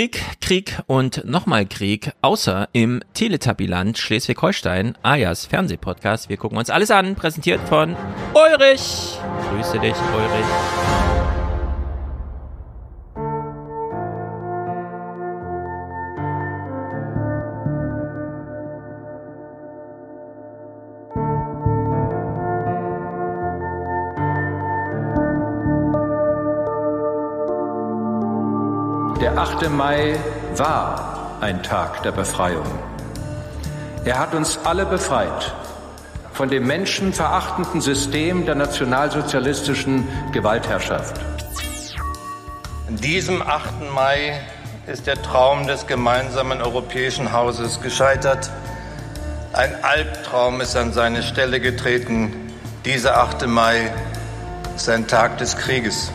Krieg, Krieg und nochmal Krieg, außer im Teletabiland Schleswig-Holstein, Ajas Fernsehpodcast. Wir gucken uns alles an, präsentiert von Ulrich. Grüße dich, Ulrich. 8. Mai war ein Tag der Befreiung. Er hat uns alle befreit von dem menschenverachtenden System der nationalsozialistischen Gewaltherrschaft. An diesem 8. Mai ist der Traum des gemeinsamen europäischen Hauses gescheitert. Ein Albtraum ist an seine Stelle getreten. Dieser 8. Mai ist ein Tag des Krieges.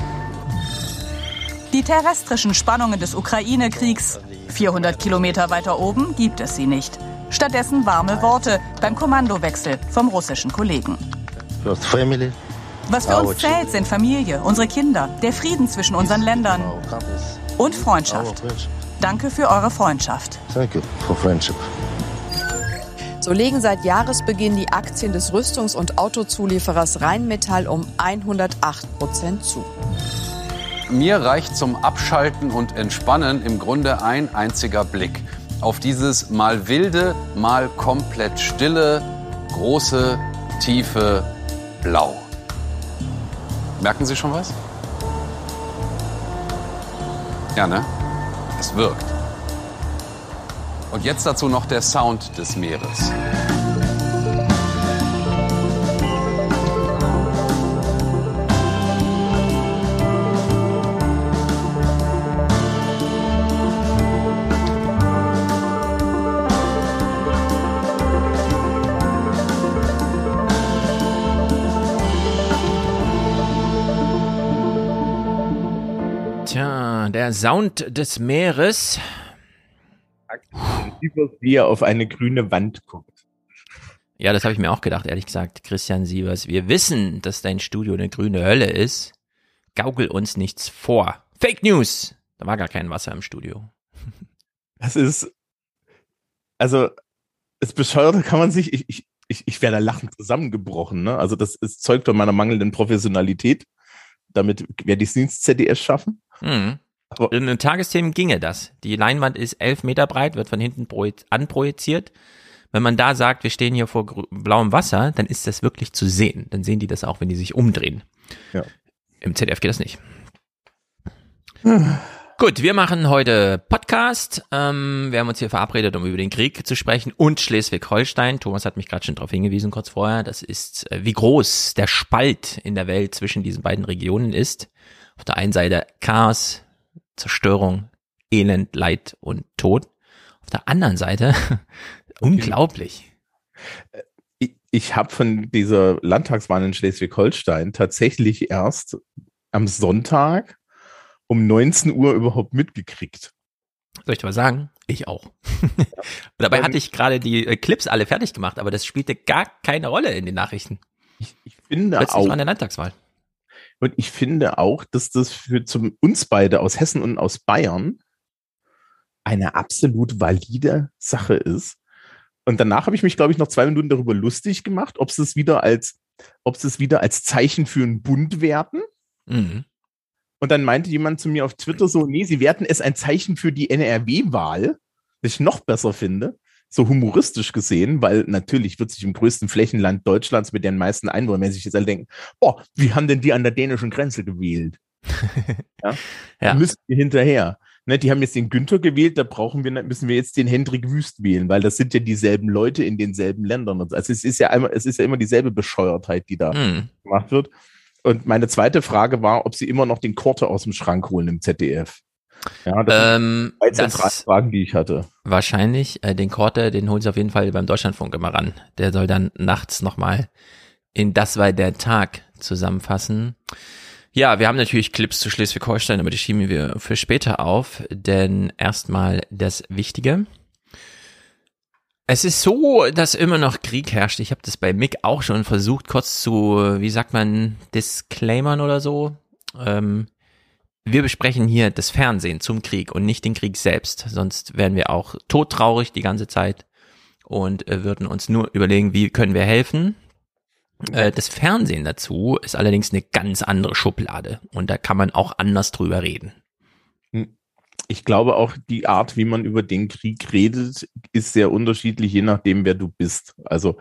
Die terrestrischen Spannungen des Ukraine-Kriegs. 400 Kilometer weiter oben gibt es sie nicht. Stattdessen warme Worte beim Kommandowechsel vom russischen Kollegen. Was für uns zählt, sind Familie, unsere Kinder, der Frieden zwischen unseren Ländern und Freundschaft. Danke für eure Freundschaft. So legen seit Jahresbeginn die Aktien des Rüstungs- und Autozulieferers Rheinmetall um 108 Prozent zu. Mir reicht zum Abschalten und Entspannen im Grunde ein einziger Blick auf dieses mal wilde, mal komplett stille, große, tiefe Blau. Merken Sie schon was? Ja, ne? Es wirkt. Und jetzt dazu noch der Sound des Meeres. Der Sound des Meeres. Wie er auf eine grüne Wand guckt. Ja, das habe ich mir auch gedacht, ehrlich gesagt. Christian Sievers, wir wissen, dass dein Studio eine grüne Hölle ist. Gaukel uns nichts vor. Fake News! Da war gar kein Wasser im Studio. Das ist, also, das Bescheuerte kann man sich, ich, ich, ich, ich wäre da lachend zusammengebrochen, ne? Also, das ist zeugt von meiner mangelnden Professionalität. Damit werde ich es ins ZDF schaffen. Hm. In den Tagesthemen ginge das. Die Leinwand ist elf Meter breit, wird von hinten projiz- anprojiziert. Wenn man da sagt, wir stehen hier vor blauem Wasser, dann ist das wirklich zu sehen. Dann sehen die das auch, wenn die sich umdrehen. Ja. Im ZDF geht das nicht. Gut, wir machen heute Podcast. Ähm, wir haben uns hier verabredet, um über den Krieg zu sprechen und Schleswig-Holstein. Thomas hat mich gerade schon darauf hingewiesen, kurz vorher. Das ist, äh, wie groß der Spalt in der Welt zwischen diesen beiden Regionen ist. Auf der einen Seite Chaos, Zerstörung, Elend, Leid und Tod. Auf der anderen Seite unglaublich. Ich, ich habe von dieser Landtagswahl in Schleswig-Holstein tatsächlich erst am Sonntag um 19 Uhr überhaupt mitgekriegt. Soll ich dir was sagen? Ich auch. Dabei hatte ich gerade die äh, Clips alle fertig gemacht, aber das spielte gar keine Rolle in den Nachrichten. Ich, ich finde Plötzlich auch, war eine Landtagswahl. Und ich finde auch, dass das für zum, uns beide aus Hessen und aus Bayern eine absolut valide Sache ist. Und danach habe ich mich, glaube ich, noch zwei Minuten darüber lustig gemacht, ob sie es wieder als, ob sie es wieder als Zeichen für einen Bund werten. Mhm. Und dann meinte jemand zu mir auf Twitter so, nee, sie werten es ein Zeichen für die NRW-Wahl, das ich noch besser finde, so humoristisch gesehen, weil natürlich wird sich im größten Flächenland Deutschlands mit den meisten Einwohnern, wenn sich jetzt alle denken, boah, wie haben denn die an der dänischen Grenze gewählt? ja? Ja. Müssen wir hinterher. Ne, die haben jetzt den Günther gewählt, da brauchen wir, müssen wir jetzt den Hendrik Wüst wählen, weil das sind ja dieselben Leute in denselben Ländern. Also es ist ja einmal, es ist ja immer dieselbe Bescheuertheit, die da Mhm. gemacht wird. Und meine zweite Frage war, ob sie immer noch den Korte aus dem Schrank holen im ZDF. Ja, das sind Ähm, zentrale das Fragen, die ich hatte. wahrscheinlich, äh, den Korte, den holen sie auf jeden Fall beim Deutschlandfunk immer ran. Der soll dann nachts nochmal in Das war der Tag zusammenfassen. Ja, wir haben natürlich Clips zu Schleswig-Holstein, aber die schieben wir für später auf, denn erstmal das Wichtige. Es ist so, dass immer noch Krieg herrscht. Ich habe das bei Mick auch schon versucht, kurz zu, wie sagt man, disclaimern oder so. Ähm, wir besprechen hier das Fernsehen zum Krieg und nicht den Krieg selbst. Sonst wären wir auch todtraurig die ganze Zeit und äh, würden uns nur überlegen, wie können wir helfen. Äh, das Fernsehen dazu ist allerdings eine ganz andere Schublade und da kann man auch anders drüber reden. Hm. Ich glaube auch, die Art, wie man über den Krieg redet, ist sehr unterschiedlich, je nachdem, wer du bist. Also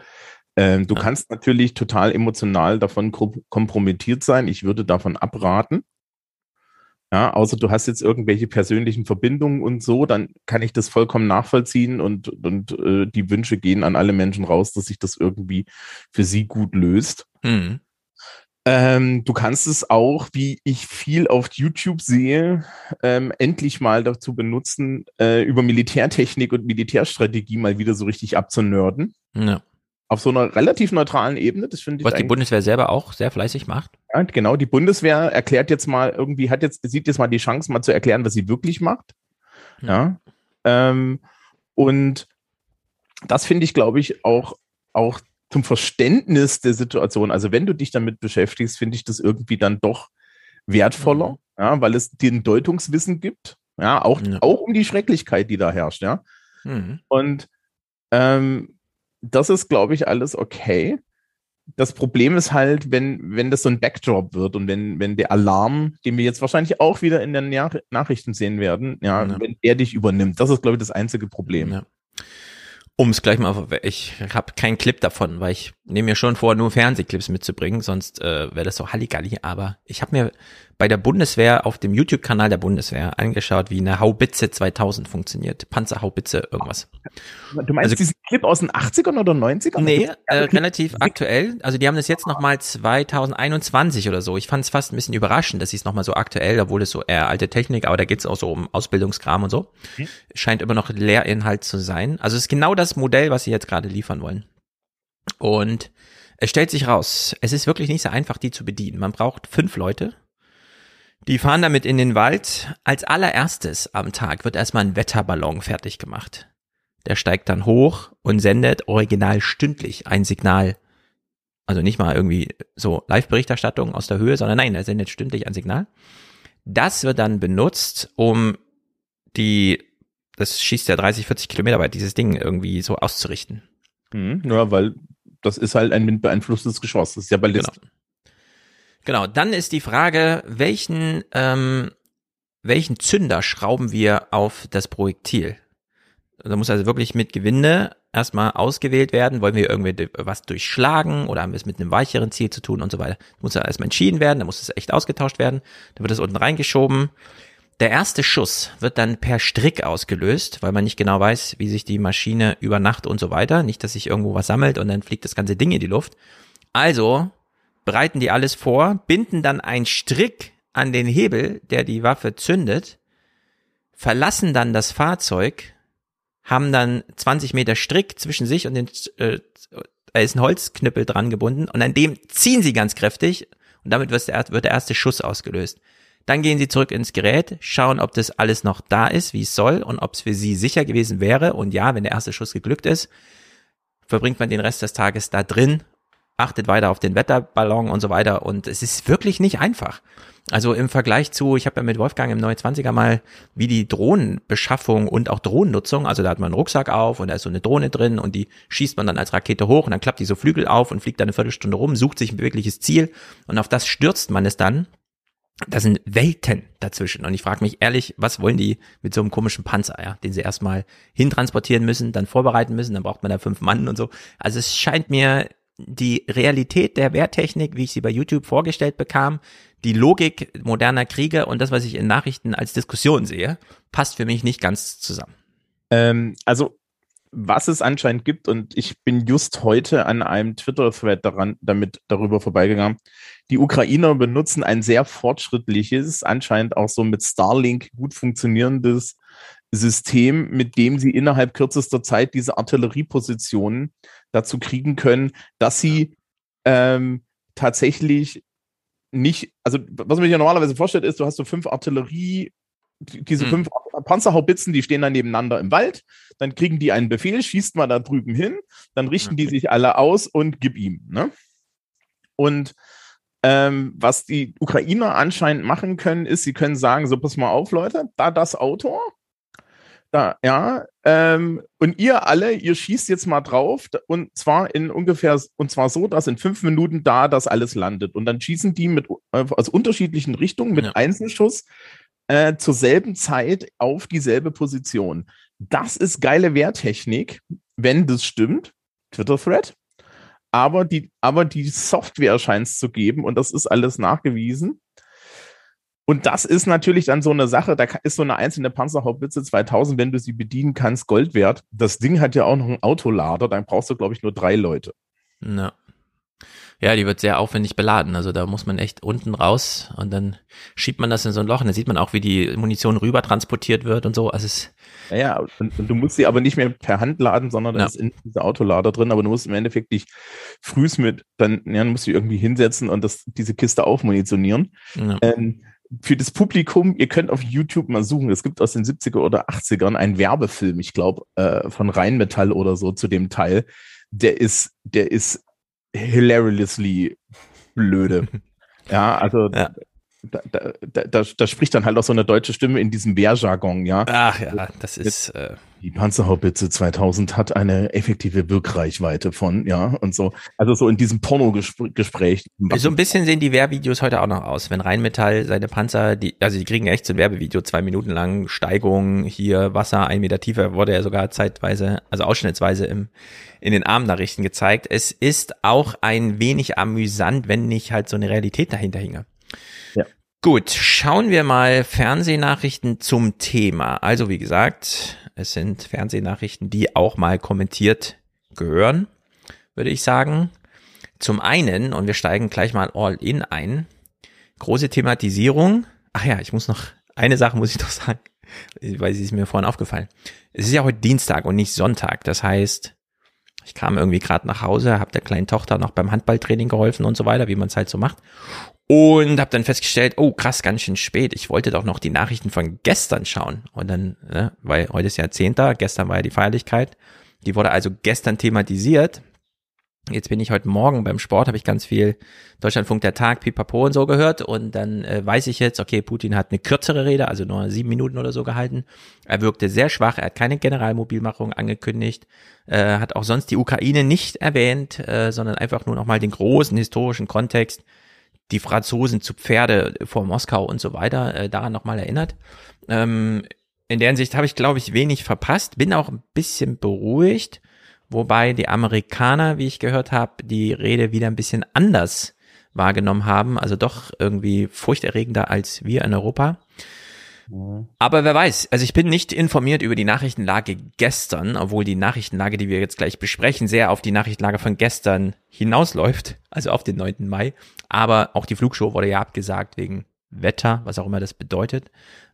ähm, du ja. kannst natürlich total emotional davon kompromittiert sein. Ich würde davon abraten. Ja, außer du hast jetzt irgendwelche persönlichen Verbindungen und so, dann kann ich das vollkommen nachvollziehen und, und äh, die Wünsche gehen an alle Menschen raus, dass sich das irgendwie für sie gut löst. Mhm. Ähm, du kannst es auch, wie ich viel auf YouTube sehe, ähm, endlich mal dazu benutzen, äh, über Militärtechnik und Militärstrategie mal wieder so richtig abzunörden. Ja. Auf so einer relativ neutralen Ebene, das finde ich. Was die Bundeswehr selber auch sehr fleißig macht. Ja, genau. Die Bundeswehr erklärt jetzt mal irgendwie, hat jetzt, sieht jetzt mal die Chance, mal zu erklären, was sie wirklich macht. Ja. ja. Ähm, und das finde ich, glaube ich, auch, auch zum Verständnis der Situation, also wenn du dich damit beschäftigst, finde ich das irgendwie dann doch wertvoller, mhm. ja, weil es dir ein Deutungswissen gibt, ja, auch, ja. auch um die Schrecklichkeit, die da herrscht, ja. Mhm. Und ähm, das ist, glaube ich, alles okay. Das Problem ist halt, wenn, wenn das so ein Backdrop wird und wenn, wenn der Alarm, den wir jetzt wahrscheinlich auch wieder in den Nachrichten sehen werden, ja, ja. wenn er dich übernimmt, das ist, glaube ich, das einzige Problem. Ja um es gleich mal, ich habe keinen Clip davon, weil ich nehme mir schon vor, nur Fernsehclips mitzubringen, sonst äh, wäre das so Halligalli. Aber ich habe mir bei der Bundeswehr auf dem YouTube-Kanal der Bundeswehr angeschaut, wie eine Haubitze 2000 funktioniert. Panzerhaubitze, irgendwas. Du meinst also, diesen Clip aus den 80ern oder 90ern? Nee, äh, relativ aktuell. Also die haben das jetzt nochmal 2021 oder so. Ich fand es fast ein bisschen überraschend, dass sie es nochmal so aktuell, obwohl es so eher alte Technik, aber da geht's auch so um Ausbildungskram und so. Mhm. Scheint immer noch Lehrinhalt zu sein. Also es ist genau das Modell, was sie jetzt gerade liefern wollen. Und es stellt sich raus, es ist wirklich nicht so einfach, die zu bedienen. Man braucht fünf Leute. Die fahren damit in den Wald. Als allererstes am Tag wird erstmal ein Wetterballon fertig gemacht. Der steigt dann hoch und sendet original stündlich ein Signal. Also nicht mal irgendwie so Live-Berichterstattung aus der Höhe, sondern nein, er sendet stündlich ein Signal. Das wird dann benutzt, um die, das schießt ja 30, 40 Kilometer weit, dieses Ding irgendwie so auszurichten. Mhm, ja, weil das ist halt ein windbeeinflusstes Geschoss. Das ist ja ballistisch. Genau. Genau, dann ist die Frage, welchen, ähm, welchen Zünder schrauben wir auf das Projektil? Da muss also wirklich mit Gewinde erstmal ausgewählt werden. Wollen wir irgendwie was durchschlagen oder haben wir es mit einem weicheren Ziel zu tun und so weiter. Das muss ja erstmal entschieden werden, da muss es echt ausgetauscht werden. Dann wird es unten reingeschoben. Der erste Schuss wird dann per Strick ausgelöst, weil man nicht genau weiß, wie sich die Maschine über Nacht und so weiter, nicht, dass sich irgendwo was sammelt und dann fliegt das ganze Ding in die Luft. Also bereiten die alles vor, binden dann einen Strick an den Hebel, der die Waffe zündet, verlassen dann das Fahrzeug, haben dann 20 Meter Strick zwischen sich und den, äh, da ist ein Holzknüppel dran gebunden und an dem ziehen sie ganz kräftig und damit wird der, wird der erste Schuss ausgelöst. Dann gehen Sie zurück ins Gerät, schauen, ob das alles noch da ist, wie es soll und ob es für Sie sicher gewesen wäre. Und ja, wenn der erste Schuss geglückt ist, verbringt man den Rest des Tages da drin, achtet weiter auf den Wetterballon und so weiter. Und es ist wirklich nicht einfach. Also im Vergleich zu, ich habe ja mit Wolfgang im 29er mal, wie die Drohnenbeschaffung und auch Drohnennutzung, also da hat man einen Rucksack auf und da ist so eine Drohne drin und die schießt man dann als Rakete hoch und dann klappt die so Flügel auf und fliegt dann eine Viertelstunde rum, sucht sich ein wirkliches Ziel und auf das stürzt man es dann da sind Welten dazwischen. Und ich frage mich ehrlich, was wollen die mit so einem komischen Panzer, ja, den sie erstmal hintransportieren müssen, dann vorbereiten müssen, dann braucht man da fünf Mann und so. Also es scheint mir die Realität der Wehrtechnik, wie ich sie bei YouTube vorgestellt bekam, die Logik moderner Kriege und das, was ich in Nachrichten als Diskussion sehe, passt für mich nicht ganz zusammen. Ähm, also was es anscheinend gibt, und ich bin just heute an einem Twitter-Thread daran, damit darüber vorbeigegangen. Die Ukrainer benutzen ein sehr fortschrittliches, anscheinend auch so mit Starlink gut funktionierendes System, mit dem sie innerhalb kürzester Zeit diese Artilleriepositionen dazu kriegen können, dass sie ähm, tatsächlich nicht, also was man sich ja normalerweise vorstellt, ist, du hast so fünf Artillerie diese hm. fünf Panzerhaubitzen, die stehen dann nebeneinander im Wald, dann kriegen die einen Befehl, schießt man da drüben hin, dann richten die sich alle aus und gib ihm. Ne? Und Ähm, was die Ukrainer anscheinend machen können, ist, sie können sagen, so pass mal auf, Leute, da das Auto, da, ja, ähm, und ihr alle, ihr schießt jetzt mal drauf und zwar in ungefähr, und zwar so, dass in fünf Minuten da das alles landet. Und dann schießen die mit äh, aus unterschiedlichen Richtungen mit ja. Einzelschuss äh, zur selben Zeit auf dieselbe Position. Das ist geile Wehrtechnik, wenn das stimmt. Twitter-Thread aber die, aber die Software scheint es zu geben und das ist alles nachgewiesen. Und das ist natürlich dann so eine Sache, da ist so eine einzelne Panzerhaubitze 2000, wenn du sie bedienen kannst, Gold wert. Das Ding hat ja auch noch einen Autolader, dann brauchst du, glaube ich, nur drei Leute. Ja. Ja, die wird sehr aufwendig beladen. Also da muss man echt unten raus und dann schiebt man das in so ein Loch und dann sieht man auch, wie die Munition rüber transportiert wird und so. Also es ja, ja und, und, du musst sie aber nicht mehr per Hand laden, sondern da ja. ist in dieser Autolader drin, aber du musst im Endeffekt dich frühs mit, dann, ja, musst du irgendwie hinsetzen und das, diese Kiste aufmunitionieren. Ja. Ähm, für das Publikum, ihr könnt auf YouTube mal suchen, es gibt aus den 70er oder 80ern einen Werbefilm, ich glaube, äh, von Rheinmetall oder so zu dem Teil. Der ist, der ist hilariously blöde. ja, also ja da, da, da, da, spricht dann halt auch so eine deutsche Stimme in diesem Wehrjargon, ja. Ach ja, das ist. Äh die Panzerhaubitze 2000 hat eine effektive Wirkreichweite von, ja, und so. Also so in diesem Pornogespräch. So ein bisschen sehen die Wehrvideos heute auch noch aus. Wenn Rheinmetall seine Panzer, die, also die kriegen echt so ein Werbevideo, zwei Minuten lang, Steigung, hier Wasser, ein Meter tiefer, wurde ja sogar zeitweise, also ausschnittsweise im, in den Abendnachrichten gezeigt. Es ist auch ein wenig amüsant, wenn nicht halt so eine Realität dahinter hinge. Gut, schauen wir mal Fernsehnachrichten zum Thema. Also wie gesagt, es sind Fernsehnachrichten, die auch mal kommentiert gehören, würde ich sagen. Zum einen, und wir steigen gleich mal all in ein, große Thematisierung. Ach ja, ich muss noch, eine Sache muss ich noch sagen, weil sie ist mir vorhin aufgefallen. Es ist ja heute Dienstag und nicht Sonntag. Das heißt, ich kam irgendwie gerade nach Hause, habe der kleinen Tochter noch beim Handballtraining geholfen und so weiter, wie man es halt so macht. Und habe dann festgestellt, oh krass, ganz schön spät. Ich wollte doch noch die Nachrichten von gestern schauen. Und dann, ne, weil heute ist ja Zehnter, gestern war ja die Feierlichkeit. Die wurde also gestern thematisiert. Jetzt bin ich heute Morgen beim Sport, habe ich ganz viel Deutschlandfunk der Tag, Pipapo und so gehört. Und dann äh, weiß ich jetzt, okay, Putin hat eine kürzere Rede, also nur sieben Minuten oder so gehalten. Er wirkte sehr schwach, er hat keine Generalmobilmachung angekündigt, äh, hat auch sonst die Ukraine nicht erwähnt, äh, sondern einfach nur nochmal den großen historischen Kontext die Franzosen zu Pferde vor Moskau und so weiter, äh, daran nochmal erinnert. Ähm, in der Hinsicht habe ich, glaube ich, wenig verpasst, bin auch ein bisschen beruhigt, wobei die Amerikaner, wie ich gehört habe, die Rede wieder ein bisschen anders wahrgenommen haben, also doch irgendwie furchterregender als wir in Europa. Aber wer weiß, also ich bin nicht informiert über die Nachrichtenlage gestern, obwohl die Nachrichtenlage, die wir jetzt gleich besprechen, sehr auf die Nachrichtenlage von gestern hinausläuft, also auf den 9. Mai. Aber auch die Flugshow wurde ja abgesagt wegen Wetter, was auch immer das bedeutet.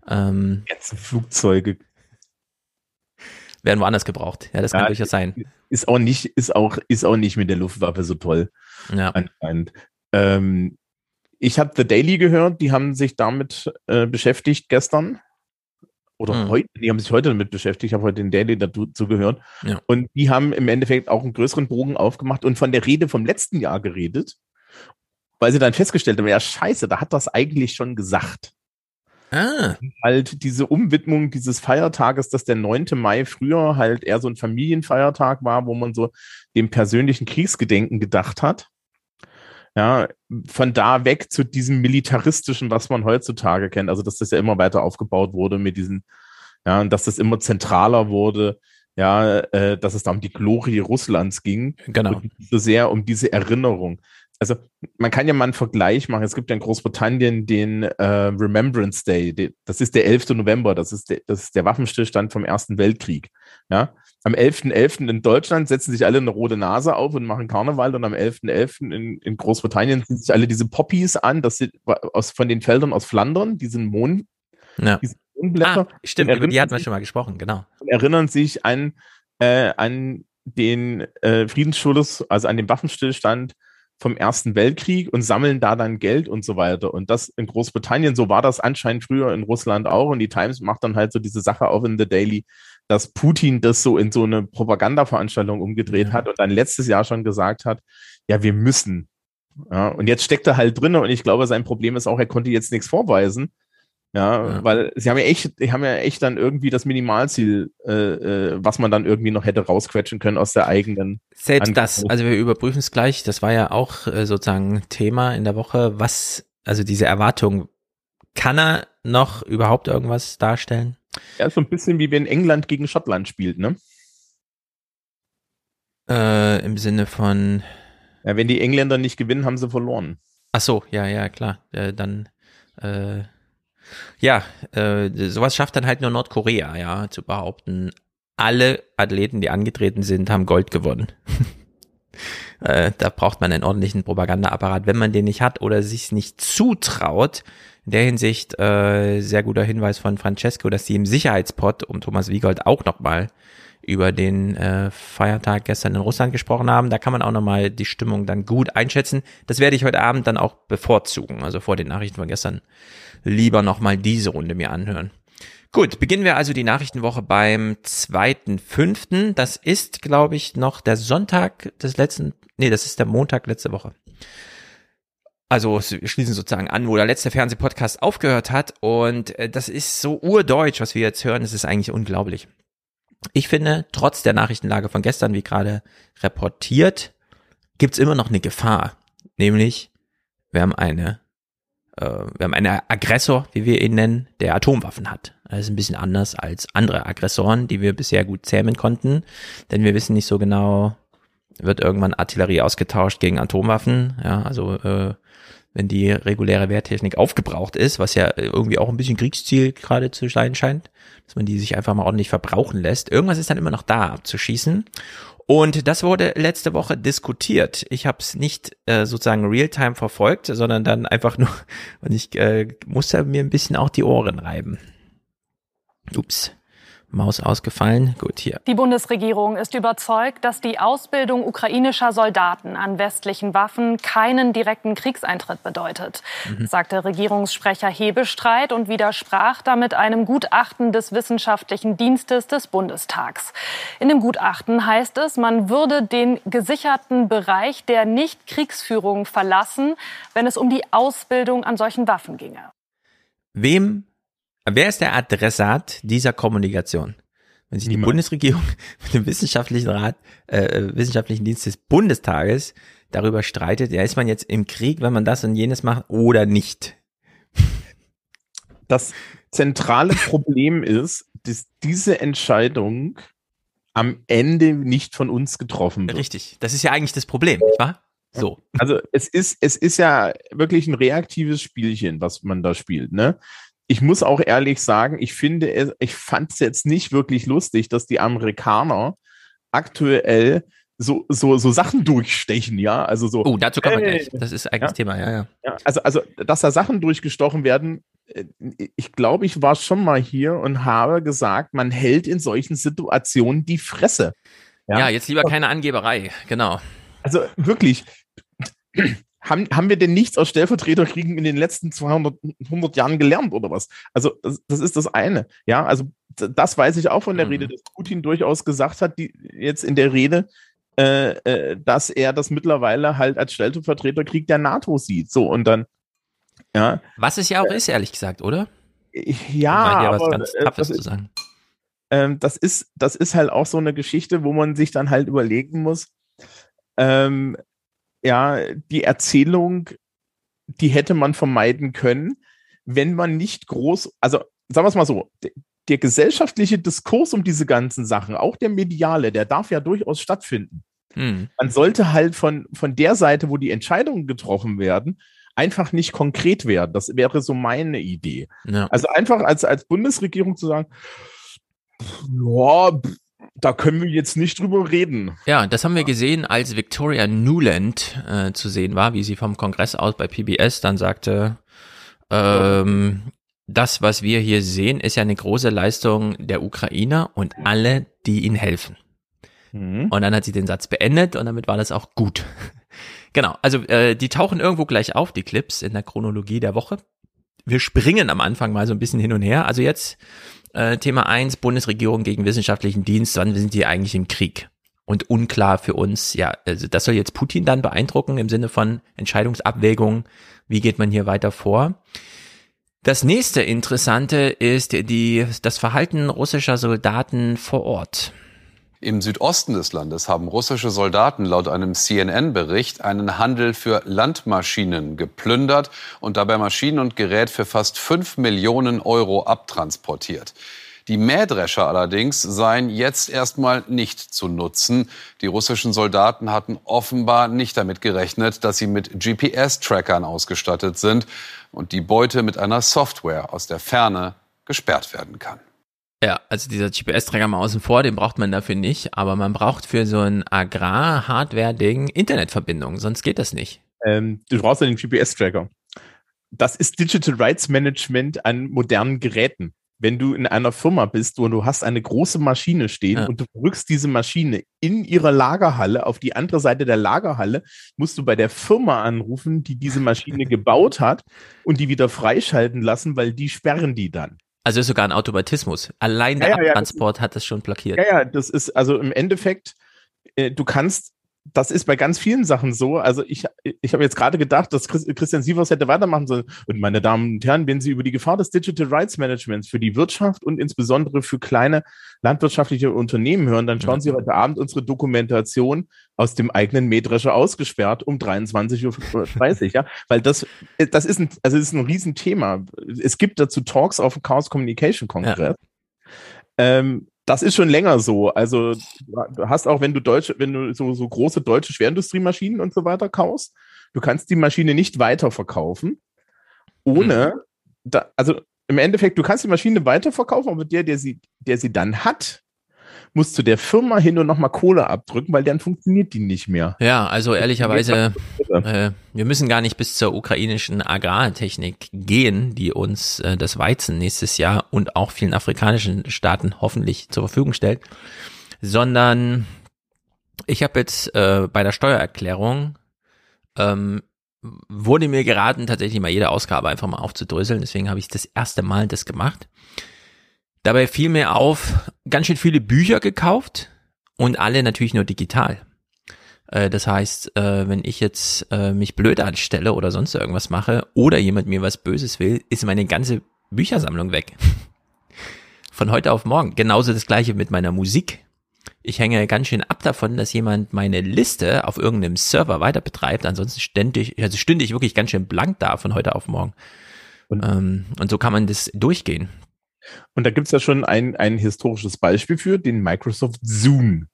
Ähm, Jetzt Flugzeuge werden woanders gebraucht. Ja, das kann ja, durchaus sein. Ist auch nicht, ist auch, ist auch nicht mit der Luftwaffe so toll. Ja. Anscheinend. Ähm, ich habe The Daily gehört, die haben sich damit äh, beschäftigt gestern. Oder mhm. heute, die haben sich heute damit beschäftigt. Ich habe heute den Daily dazu gehört. Ja. Und die haben im Endeffekt auch einen größeren Bogen aufgemacht und von der Rede vom letzten Jahr geredet, weil sie dann festgestellt haben, ja, scheiße, da hat das eigentlich schon gesagt. Ah. Halt diese Umwidmung dieses Feiertages, dass der 9. Mai früher halt eher so ein Familienfeiertag war, wo man so dem persönlichen Kriegsgedenken gedacht hat. Ja, von da weg zu diesem militaristischen, was man heutzutage kennt. Also, dass das ja immer weiter aufgebaut wurde mit diesen, ja, und dass das immer zentraler wurde, ja, äh, dass es da um die Glorie Russlands ging. Genau. Und so sehr um diese Erinnerung. Also, man kann ja mal einen Vergleich machen. Es gibt ja in Großbritannien den äh, Remembrance Day. Die, das ist der 11. November. Das ist, der, das ist der Waffenstillstand vom Ersten Weltkrieg. Ja, am 11.11. .11. in Deutschland setzen sich alle eine rote Nase auf und machen Karneval und am 11.11. .11. In, in Großbritannien ziehen sich alle diese Poppies an, das sind aus, von den Feldern aus Flandern, diesen Mond, ja. diese Mondblätter. Ah, stimmt, über die hatten wir schon mal gesprochen, genau. Erinnern sich an, äh, an den äh, Friedensschluss, also an den Waffenstillstand vom Ersten Weltkrieg und sammeln da dann Geld und so weiter. Und das in Großbritannien, so war das anscheinend früher in Russland auch. Und die Times macht dann halt so diese Sache auf in The Daily, dass Putin das so in so eine Propagandaveranstaltung umgedreht ja. hat und dann letztes Jahr schon gesagt hat, ja, wir müssen Ja, und jetzt steckt er halt drin und ich glaube, sein Problem ist auch, er konnte jetzt nichts vorweisen. Ja, ja. weil sie haben ja echt, haben ja echt dann irgendwie das Minimalziel, äh, äh, was man dann irgendwie noch hätte rausquetschen können aus der eigenen. Selbst Angriff. das, also wir überprüfen es gleich, das war ja auch äh, sozusagen Thema in der Woche, was, also diese Erwartung, kann er noch überhaupt irgendwas darstellen? Ja, so ein bisschen wie wenn England gegen Schottland spielt, ne? Äh, Im Sinne von. Ja, wenn die Engländer nicht gewinnen, haben sie verloren. Ach so, ja, ja, klar. Äh, dann, äh, ja, äh, sowas schafft dann halt nur Nordkorea, ja, zu behaupten, alle Athleten, die angetreten sind, haben Gold gewonnen. äh, da braucht man einen ordentlichen Propagandaapparat, wenn man den nicht hat oder sich nicht zutraut. In der Hinsicht äh, sehr guter Hinweis von Francesco, dass sie im Sicherheitspot um Thomas Wiegold auch nochmal über den äh, Feiertag gestern in Russland gesprochen haben. Da kann man auch nochmal die Stimmung dann gut einschätzen. Das werde ich heute Abend dann auch bevorzugen, also vor den Nachrichten von gestern lieber nochmal diese Runde mir anhören. Gut, beginnen wir also die Nachrichtenwoche beim 2.5. Das ist, glaube ich, noch der Sonntag des letzten, nee, das ist der Montag letzte Woche. Also wir schließen sozusagen an, wo der letzte Fernsehpodcast aufgehört hat. Und äh, das ist so urdeutsch, was wir jetzt hören. Das ist eigentlich unglaublich. Ich finde, trotz der Nachrichtenlage von gestern, wie gerade reportiert, gibt's immer noch eine Gefahr. Nämlich, wir haben eine, wir haben einen Aggressor, wie wir ihn nennen, der Atomwaffen hat. Das ist ein bisschen anders als andere Aggressoren, die wir bisher gut zähmen konnten, denn wir wissen nicht so genau, wird irgendwann Artillerie ausgetauscht gegen Atomwaffen. Ja, also äh, wenn die reguläre Wehrtechnik aufgebraucht ist, was ja irgendwie auch ein bisschen Kriegsziel gerade zu sein scheint, dass man die sich einfach mal ordentlich verbrauchen lässt. Irgendwas ist dann immer noch da abzuschießen. Und das wurde letzte Woche diskutiert. Ich habe es nicht äh, sozusagen real-time verfolgt, sondern dann einfach nur, und ich äh, musste mir ein bisschen auch die Ohren reiben. Ups. Maus ausgefallen. Gut, hier. Die Bundesregierung ist überzeugt, dass die Ausbildung ukrainischer Soldaten an westlichen Waffen keinen direkten Kriegseintritt bedeutet, mhm. sagte Regierungssprecher Hebestreit und widersprach damit einem Gutachten des Wissenschaftlichen Dienstes des Bundestags. In dem Gutachten heißt es, man würde den gesicherten Bereich der Nichtkriegsführung verlassen, wenn es um die Ausbildung an solchen Waffen ginge. Wem Wer ist der Adressat dieser Kommunikation? Wenn sich die Bundesregierung mit dem wissenschaftlichen Rat, äh, wissenschaftlichen Dienst des Bundestages darüber streitet, ja, ist man jetzt im Krieg, wenn man das und jenes macht oder nicht? Das zentrale Problem ist, dass diese Entscheidung am Ende nicht von uns getroffen wird. Richtig. Das ist ja eigentlich das Problem, nicht wahr? So. Also es ist, es ist ja wirklich ein reaktives Spielchen, was man da spielt, ne? Ich muss auch ehrlich sagen, ich finde es, ich fand es jetzt nicht wirklich lustig, dass die Amerikaner aktuell so, so, so Sachen durchstechen, ja. Also so. Oh, dazu kommen wir gleich. Das ist eigenes ja, Thema, ja, ja, ja. Also, also, dass da Sachen durchgestochen werden, äh, ich glaube, ich war schon mal hier und habe gesagt, man hält in solchen Situationen die Fresse. Ja, ja jetzt lieber keine Angeberei, genau. Also wirklich, haben, haben wir denn nichts aus Stellvertreterkriegen in den letzten 200 100 Jahren gelernt oder was? Also das, das ist das eine. Ja, also das weiß ich auch von der mhm. Rede, dass Putin durchaus gesagt hat, die jetzt in der Rede, äh, äh, dass er das mittlerweile halt als Stellvertreterkrieg der NATO sieht. So und dann, ja. Was es ja auch äh, ist, ehrlich gesagt, oder? Ja, aber, was ganz äh, zu sagen. Ähm, das ist, das ist halt auch so eine Geschichte, wo man sich dann halt überlegen muss, ähm, ja, die Erzählung, die hätte man vermeiden können, wenn man nicht groß, also sagen wir es mal so, der gesellschaftliche Diskurs um diese ganzen Sachen, auch der mediale, der darf ja durchaus stattfinden. Hm. Man sollte halt von, von der Seite, wo die Entscheidungen getroffen werden, einfach nicht konkret werden. Das wäre so meine Idee. Ja. Also einfach als, als Bundesregierung zu sagen, ja, da können wir jetzt nicht drüber reden. Ja, das haben wir gesehen, als Victoria Newland äh, zu sehen war, wie sie vom Kongress aus bei PBS dann sagte, ähm, das, was wir hier sehen, ist ja eine große Leistung der Ukrainer und alle, die ihnen helfen. Mhm. Und dann hat sie den Satz beendet und damit war das auch gut. genau, also äh, die tauchen irgendwo gleich auf, die Clips in der Chronologie der Woche. Wir springen am Anfang mal so ein bisschen hin und her. Also jetzt äh, Thema eins Bundesregierung gegen wissenschaftlichen Dienst, wann sind die eigentlich im Krieg? und unklar für uns. Ja, also das soll jetzt Putin dann beeindrucken im Sinne von Entscheidungsabwägung. Wie geht man hier weiter vor? Das nächste Interessante ist die, das Verhalten russischer Soldaten vor Ort. Im Südosten des Landes haben russische Soldaten laut einem CNN-Bericht einen Handel für Landmaschinen geplündert und dabei Maschinen und Gerät für fast 5 Millionen Euro abtransportiert. Die Mähdrescher allerdings seien jetzt erstmal nicht zu nutzen. Die russischen Soldaten hatten offenbar nicht damit gerechnet, dass sie mit GPS-Trackern ausgestattet sind und die Beute mit einer Software aus der Ferne gesperrt werden kann. Ja, also dieser GPS-Träger mal außen vor, den braucht man dafür nicht, aber man braucht für so ein Agrar-Hardware-Ding Internetverbindung, sonst geht das nicht. Ähm, du brauchst den GPS-Tracker. Das ist Digital Rights Management an modernen Geräten. Wenn du in einer Firma bist, wo du hast eine große Maschine stehen ja. und du rückst diese Maschine in ihrer Lagerhalle auf die andere Seite der Lagerhalle, musst du bei der Firma anrufen, die diese Maschine gebaut hat und die wieder freischalten lassen, weil die sperren die dann. Also ist sogar ein Automatismus. Allein der ja, ja, Abtransport ja, hat das schon blockiert. Ja, ja, das ist also im Endeffekt, äh, du kannst das ist bei ganz vielen Sachen so. Also ich, ich habe jetzt gerade gedacht, dass Christian Sievers hätte weitermachen sollen. Und meine Damen und Herren, wenn Sie über die Gefahr des Digital Rights Managements für die Wirtschaft und insbesondere für kleine landwirtschaftliche Unternehmen hören, dann schauen Sie heute Abend unsere Dokumentation aus dem eigenen Mähdrescher ausgesperrt um 23.30 Uhr. ja, weil das, das ist ein, also ist ein Riesenthema. Es gibt dazu Talks auf dem Chaos Communication Kongress. Ja. Ähm, das ist schon länger so. Also du hast auch, wenn du deutsche, wenn du so, so große deutsche Schwerindustriemaschinen und so weiter kaufst, du kannst die Maschine nicht weiterverkaufen, ohne, mhm. da, also im Endeffekt, du kannst die Maschine weiterverkaufen, aber der, der sie, der sie dann hat, muss zu der Firma hin und nochmal Kohle abdrücken, weil dann funktioniert die nicht mehr. Ja, also ehrlicherweise, äh, wir müssen gar nicht bis zur ukrainischen Agrartechnik gehen, die uns äh, das Weizen nächstes Jahr und auch vielen afrikanischen Staaten hoffentlich zur Verfügung stellt, sondern ich habe jetzt äh, bei der Steuererklärung ähm, wurde mir geraten, tatsächlich mal jede Ausgabe einfach mal aufzudröseln. Deswegen habe ich das erste Mal das gemacht. Dabei fiel mir auf, ganz schön viele Bücher gekauft und alle natürlich nur digital. Äh, das heißt, äh, wenn ich jetzt äh, mich blöd anstelle oder sonst irgendwas mache oder jemand mir was Böses will, ist meine ganze Büchersammlung weg. Von heute auf morgen. Genauso das gleiche mit meiner Musik. Ich hänge ganz schön ab davon, dass jemand meine Liste auf irgendeinem Server weiter betreibt. Ansonsten ständig, also stünde ich wirklich ganz schön blank da von heute auf morgen. Und, ähm, und so kann man das durchgehen. Und da gibt es ja schon ein, ein historisches Beispiel für, den Microsoft Zoom.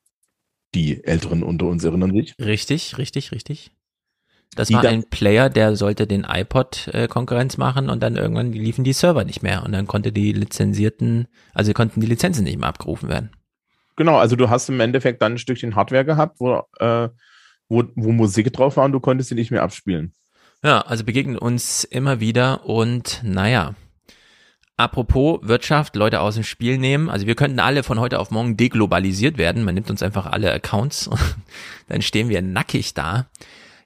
Die Älteren unter uns erinnern sich. Richtig, richtig, richtig. Das die war ein Player, der sollte den iPod äh, Konkurrenz machen und dann irgendwann liefen die Server nicht mehr und dann konnte die lizenzierten, also konnten die Lizenzen nicht mehr abgerufen werden. Genau, also du hast im Endeffekt dann ein Stückchen Hardware gehabt, wo, äh, wo, wo Musik drauf war und du konntest sie nicht mehr abspielen. Ja, also begegnen uns immer wieder und naja, Apropos Wirtschaft, Leute aus dem Spiel nehmen. Also wir könnten alle von heute auf morgen deglobalisiert werden. Man nimmt uns einfach alle Accounts und dann stehen wir nackig da.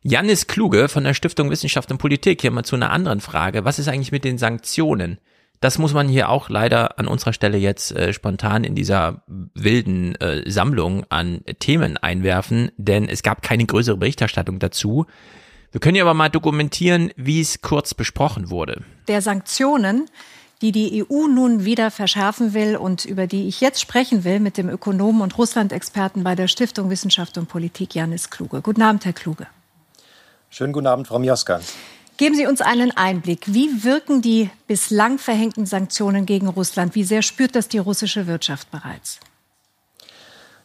Janis Kluge von der Stiftung Wissenschaft und Politik. Hier mal zu einer anderen Frage. Was ist eigentlich mit den Sanktionen? Das muss man hier auch leider an unserer Stelle jetzt äh, spontan in dieser wilden äh, Sammlung an Themen einwerfen, denn es gab keine größere Berichterstattung dazu. Wir können ja aber mal dokumentieren, wie es kurz besprochen wurde. Der Sanktionen die die EU nun wieder verschärfen will und über die ich jetzt sprechen will mit dem Ökonomen und Russland-Experten bei der Stiftung Wissenschaft und Politik, Janis Kluge. Guten Abend, Herr Kluge. Schönen guten Abend, Frau Mioska. Geben Sie uns einen Einblick. Wie wirken die bislang verhängten Sanktionen gegen Russland? Wie sehr spürt das die russische Wirtschaft bereits?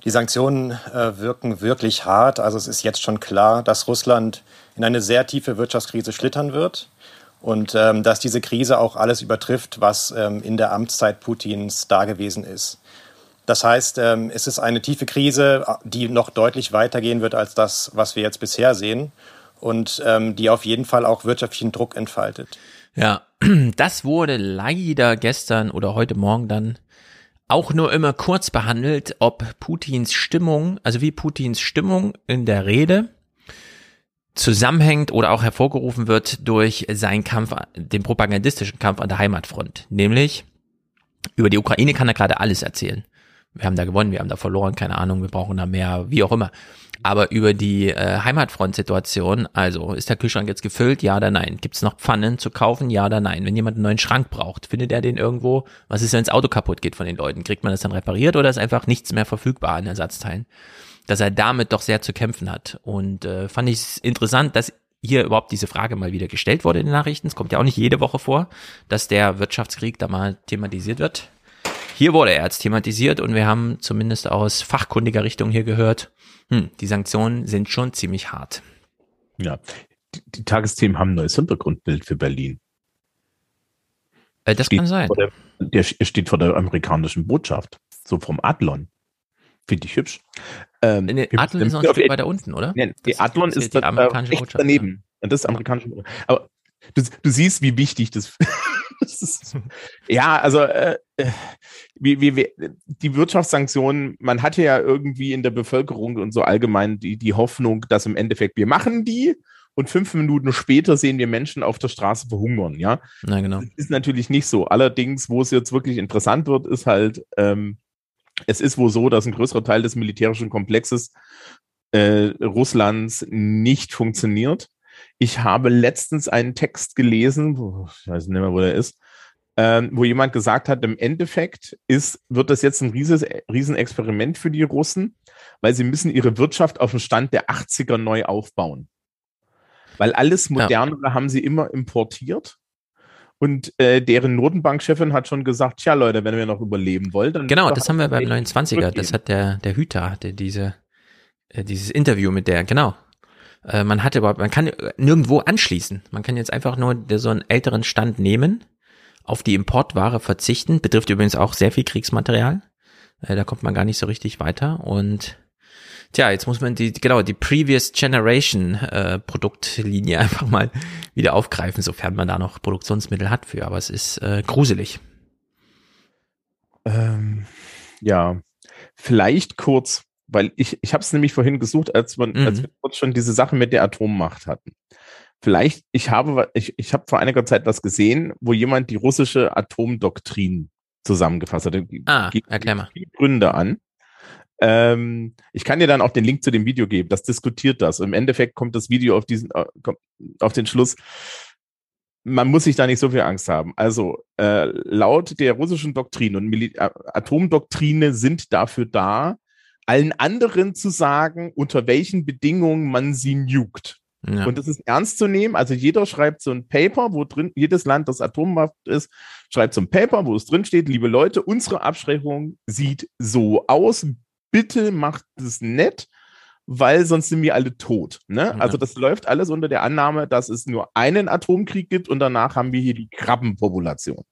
Die Sanktionen äh, wirken wirklich hart. Also es ist jetzt schon klar, dass Russland in eine sehr tiefe Wirtschaftskrise schlittern wird und ähm, dass diese Krise auch alles übertrifft, was ähm, in der Amtszeit Putins da gewesen ist. Das heißt, ähm, es ist eine tiefe Krise, die noch deutlich weitergehen wird als das, was wir jetzt bisher sehen und ähm, die auf jeden Fall auch wirtschaftlichen Druck entfaltet. Ja, das wurde leider gestern oder heute Morgen dann auch nur immer kurz behandelt, ob Putins Stimmung, also wie Putins Stimmung in der Rede zusammenhängt oder auch hervorgerufen wird durch seinen Kampf, den propagandistischen Kampf an der Heimatfront. Nämlich, über die Ukraine kann er gerade alles erzählen. wir haben da gewonnen, wir haben da verloren, keine Ahnung, wir brauchen da mehr, wie auch immer. Aber über die äh, Heimatfront-Situation, also ist der Kühlschrank jetzt gefüllt, ja oder nein? Gibt es noch Pfannen zu kaufen, ja oder nein? Wenn jemand einen neuen Schrank braucht, findet er den irgendwo? Was ist, wenn das Auto kaputt geht von den Leuten? Kriegt man das dann repariert oder ist einfach nichts mehr verfügbar an Ersatzteilen? Dass er damit doch sehr zu kämpfen hat. Und äh, fand ich interessant, dass hier überhaupt diese Frage mal wieder gestellt wurde in den Nachrichten. Es kommt ja auch nicht jede Woche vor, dass der Wirtschaftskrieg da mal thematisiert wird. Hier wurde er jetzt thematisiert und wir haben zumindest aus fachkundiger Richtung hier gehört, hm, die Sanktionen sind schon ziemlich hart. Ja, die, die Tagesthemen haben ein neues Hintergrundbild für Berlin. Äh, das steht kann sein. Der, der steht vor der amerikanischen Botschaft, so vom Adlon. Finde ich hübsch. Ähm, nee, Adlon ist noch ein Stück weiter unten, oder? Nee, die Adlon ist, ist die amerikanische äh, Botschaft. daneben. Ja. Das ist amerikanische Botschaft. Aber du, du siehst, wie wichtig das, das ist. Ja, also äh, äh, wie, wie, wie, die Wirtschaftssanktionen, man hatte ja irgendwie in der Bevölkerung und so allgemein die, die Hoffnung, dass im Endeffekt wir machen die und fünf Minuten später sehen wir Menschen auf der Straße verhungern, ja. Na, genau. Das ist natürlich nicht so. Allerdings, wo es jetzt wirklich interessant wird, ist halt, ähm, es ist wohl so, dass ein größerer Teil des militärischen Komplexes äh, Russlands nicht funktioniert. Ich habe letztens einen Text gelesen, ich weiß nicht mehr, wo der ist, ähm, wo jemand gesagt hat, im Endeffekt ist, wird das jetzt ein rieses, Riesenexperiment für die Russen, weil sie müssen ihre Wirtschaft auf den Stand der 80er neu aufbauen. Weil alles Modernere ja. haben sie immer importiert und äh, deren Notenbankchefin hat schon gesagt, tja Leute, wenn wir noch überleben wollen, dann. Genau, das haben wir beim 29er. Das hat der, der Hüter, hatte diese, äh, dieses Interview mit der, genau. Äh, man hat überhaupt, man kann nirgendwo anschließen. Man kann jetzt einfach nur so einen älteren Stand nehmen, auf die Importware verzichten. Betrifft übrigens auch sehr viel Kriegsmaterial. Äh, da kommt man gar nicht so richtig weiter und Tja, jetzt muss man die, genau, die Previous Generation äh, Produktlinie einfach mal wieder aufgreifen, sofern man da noch Produktionsmittel hat für. Aber es ist äh, gruselig. Ähm, ja, vielleicht kurz, weil ich, ich habe es nämlich vorhin gesucht, als, man, mhm. als wir kurz schon diese Sache mit der Atommacht hatten. Vielleicht, ich habe, ich, ich habe vor einiger Zeit was gesehen, wo jemand die russische Atomdoktrin zusammengefasst hat. Ah, erklär mal. Gründe an. Ähm, ich kann dir dann auch den Link zu dem Video geben. Das diskutiert das. Im Endeffekt kommt das Video auf diesen, äh, auf den Schluss. Man muss sich da nicht so viel Angst haben. Also äh, laut der russischen Doktrin und Mil Atomdoktrine sind dafür da, allen anderen zu sagen, unter welchen Bedingungen man sie nukt. Ja. Und das ist ernst zu nehmen. Also jeder schreibt so ein Paper, wo drin, jedes Land, das Atomwaffen ist, schreibt so ein Paper, wo es drin steht, liebe Leute, unsere Abschreckung sieht so aus bitte macht es nett, weil sonst sind wir alle tot. Ne? Also das läuft alles unter der Annahme, dass es nur einen Atomkrieg gibt und danach haben wir hier die Krabbenpopulation.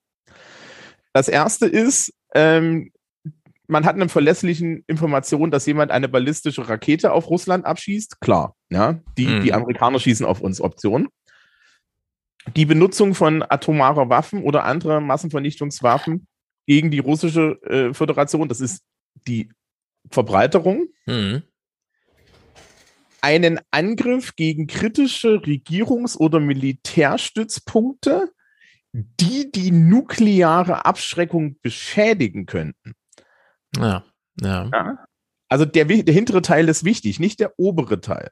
Das erste ist, ähm, man hat eine verlässliche Information, dass jemand eine ballistische Rakete auf Russland abschießt. Klar, ja, die, mhm. die Amerikaner schießen auf uns Option. Die Benutzung von atomarer Waffen oder anderer Massenvernichtungswaffen gegen die russische äh, Föderation, das ist die Verbreiterung, mhm. einen Angriff gegen kritische Regierungs- oder Militärstützpunkte, die die nukleare Abschreckung beschädigen könnten. Ja, ja. ja? Also der, der hintere Teil ist wichtig, nicht der obere Teil.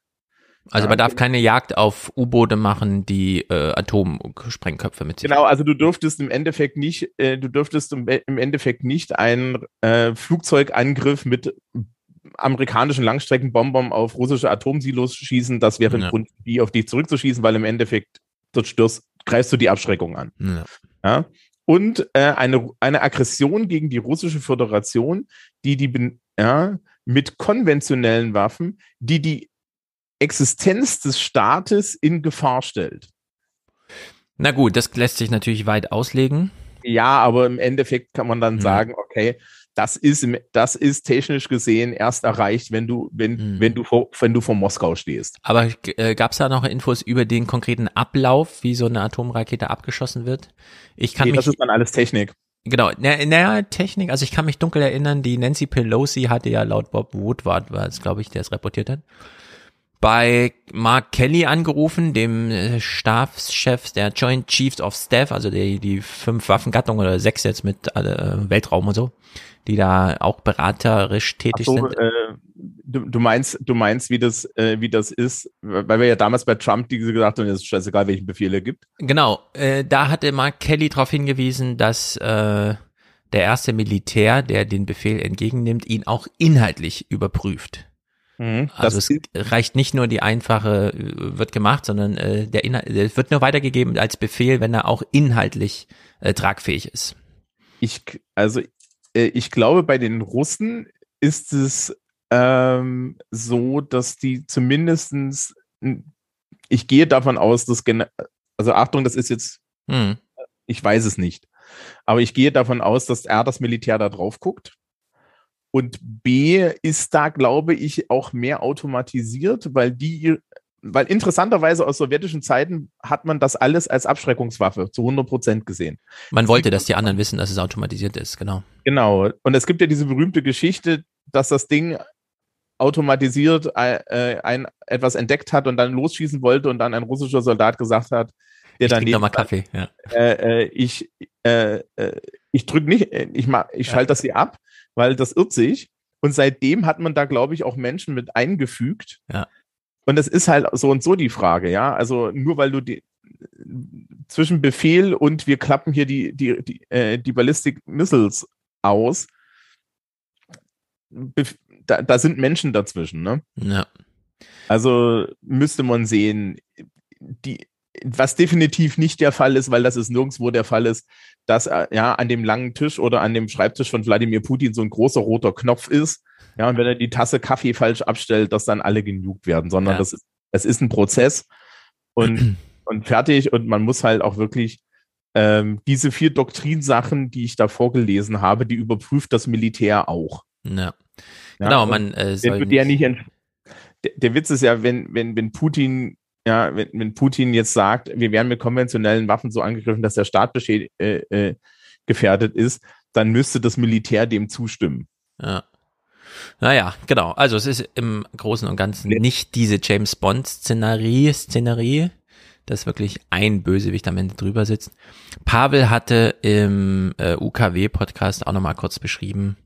Also man darf keine Jagd auf U-Boote machen, die äh, Atomsprengköpfe mit sich Genau, also du dürftest im Endeffekt nicht, äh, du dürftest im, im Endeffekt nicht einen äh, Flugzeugangriff mit amerikanischen Langstreckenbombern auf russische Atomsilos schießen. Das wäre ein ja. Grund, die auf dich zurückzuschießen, weil im Endeffekt dort stürzt, greifst du die Abschreckung an. Ja. ja? Und äh, eine, eine Aggression gegen die russische Föderation, die die ja, mit konventionellen Waffen, die die Existenz des Staates in Gefahr stellt. Na gut, das lässt sich natürlich weit auslegen. Ja, aber im Endeffekt kann man dann mhm. sagen, okay, das ist, das ist technisch gesehen erst erreicht, wenn du, wenn, mhm. wenn du vor, wenn du vor Moskau stehst. Aber äh, gab es da noch Infos über den konkreten Ablauf, wie so eine Atomrakete abgeschossen wird? Ich kann nee, mich, das ist dann alles Technik. Genau, naja, na, Technik, also ich kann mich dunkel erinnern, die Nancy Pelosi hatte ja laut Bob Woodward, war es glaube ich, der es reportiert hat, bei Mark Kelly angerufen, dem äh, Stabschef der Joint Chiefs of Staff, also die, die fünf Waffengattungen oder sechs jetzt mit äh, Weltraum und so, die da auch beraterisch tätig so, sind. Äh, du, du meinst, du meinst, wie das, äh, wie das ist, weil wir ja damals bei Trump die gesagt haben, es ist scheißegal, welchen Befehl er gibt. Genau, äh, da hatte Mark Kelly darauf hingewiesen, dass äh, der erste Militär, der den Befehl entgegennimmt, ihn auch inhaltlich überprüft. Mhm, also es reicht nicht nur die einfache äh, wird gemacht, sondern äh, der Inhalt der wird nur weitergegeben als Befehl, wenn er auch inhaltlich äh, tragfähig ist. Ich, also äh, ich glaube, bei den Russen ist es ähm, so, dass die zumindestens, ich gehe davon aus, dass, also Achtung, das ist jetzt, hm. ich weiß es nicht, aber ich gehe davon aus, dass er das Militär da drauf guckt. Und B ist da, glaube ich, auch mehr automatisiert, weil die, weil interessanterweise aus sowjetischen Zeiten hat man das alles als Abschreckungswaffe zu 100 Prozent gesehen. Man wollte, dass die anderen wissen, dass es automatisiert ist, genau. Genau. Und es gibt ja diese berühmte Geschichte, dass das Ding automatisiert äh, ein, etwas entdeckt hat und dann losschießen wollte und dann ein russischer Soldat gesagt hat, der dann mal Kaffee, ja. Äh, äh, ich äh, äh, ich drücke nicht, äh, ich mach, ich schalte das hier ab, weil das irrt sich. Und seitdem hat man da, glaube ich, auch Menschen mit eingefügt. Ja. Und das ist halt so und so die Frage, ja. Also nur weil du die zwischen Befehl und wir klappen hier die, die, die, äh, die Ballistic Missiles aus, da, da sind Menschen dazwischen, ne? Ja. Also müsste man sehen, die, was definitiv nicht der Fall ist, weil das ist nirgendwo der Fall ist, dass äh, ja an dem langen Tisch oder an dem Schreibtisch von Wladimir Putin so ein großer roter Knopf ist. Ja, und wenn er die Tasse Kaffee falsch abstellt, dass dann alle genugt werden, sondern ja. das, ist, das ist ein Prozess und, und fertig. Und man muss halt auch wirklich ähm, diese vier Doktrinsachen, die ich da vorgelesen habe, die überprüft das Militär auch. Ja. Ja, genau, man äh, soll der, nicht der, der Witz ist ja, wenn, wenn, wenn Putin, ja, wenn, wenn Putin jetzt sagt, wir werden mit konventionellen Waffen so angegriffen, dass der Staat äh, äh, gefährdet ist, dann müsste das Militär dem zustimmen. Ja. Naja, genau. Also es ist im Großen und Ganzen nicht diese James Bond-Szenerie, Szenerie, dass wirklich ein Bösewicht am Ende drüber sitzt. Pavel hatte im äh, UKW-Podcast auch nochmal kurz beschrieben,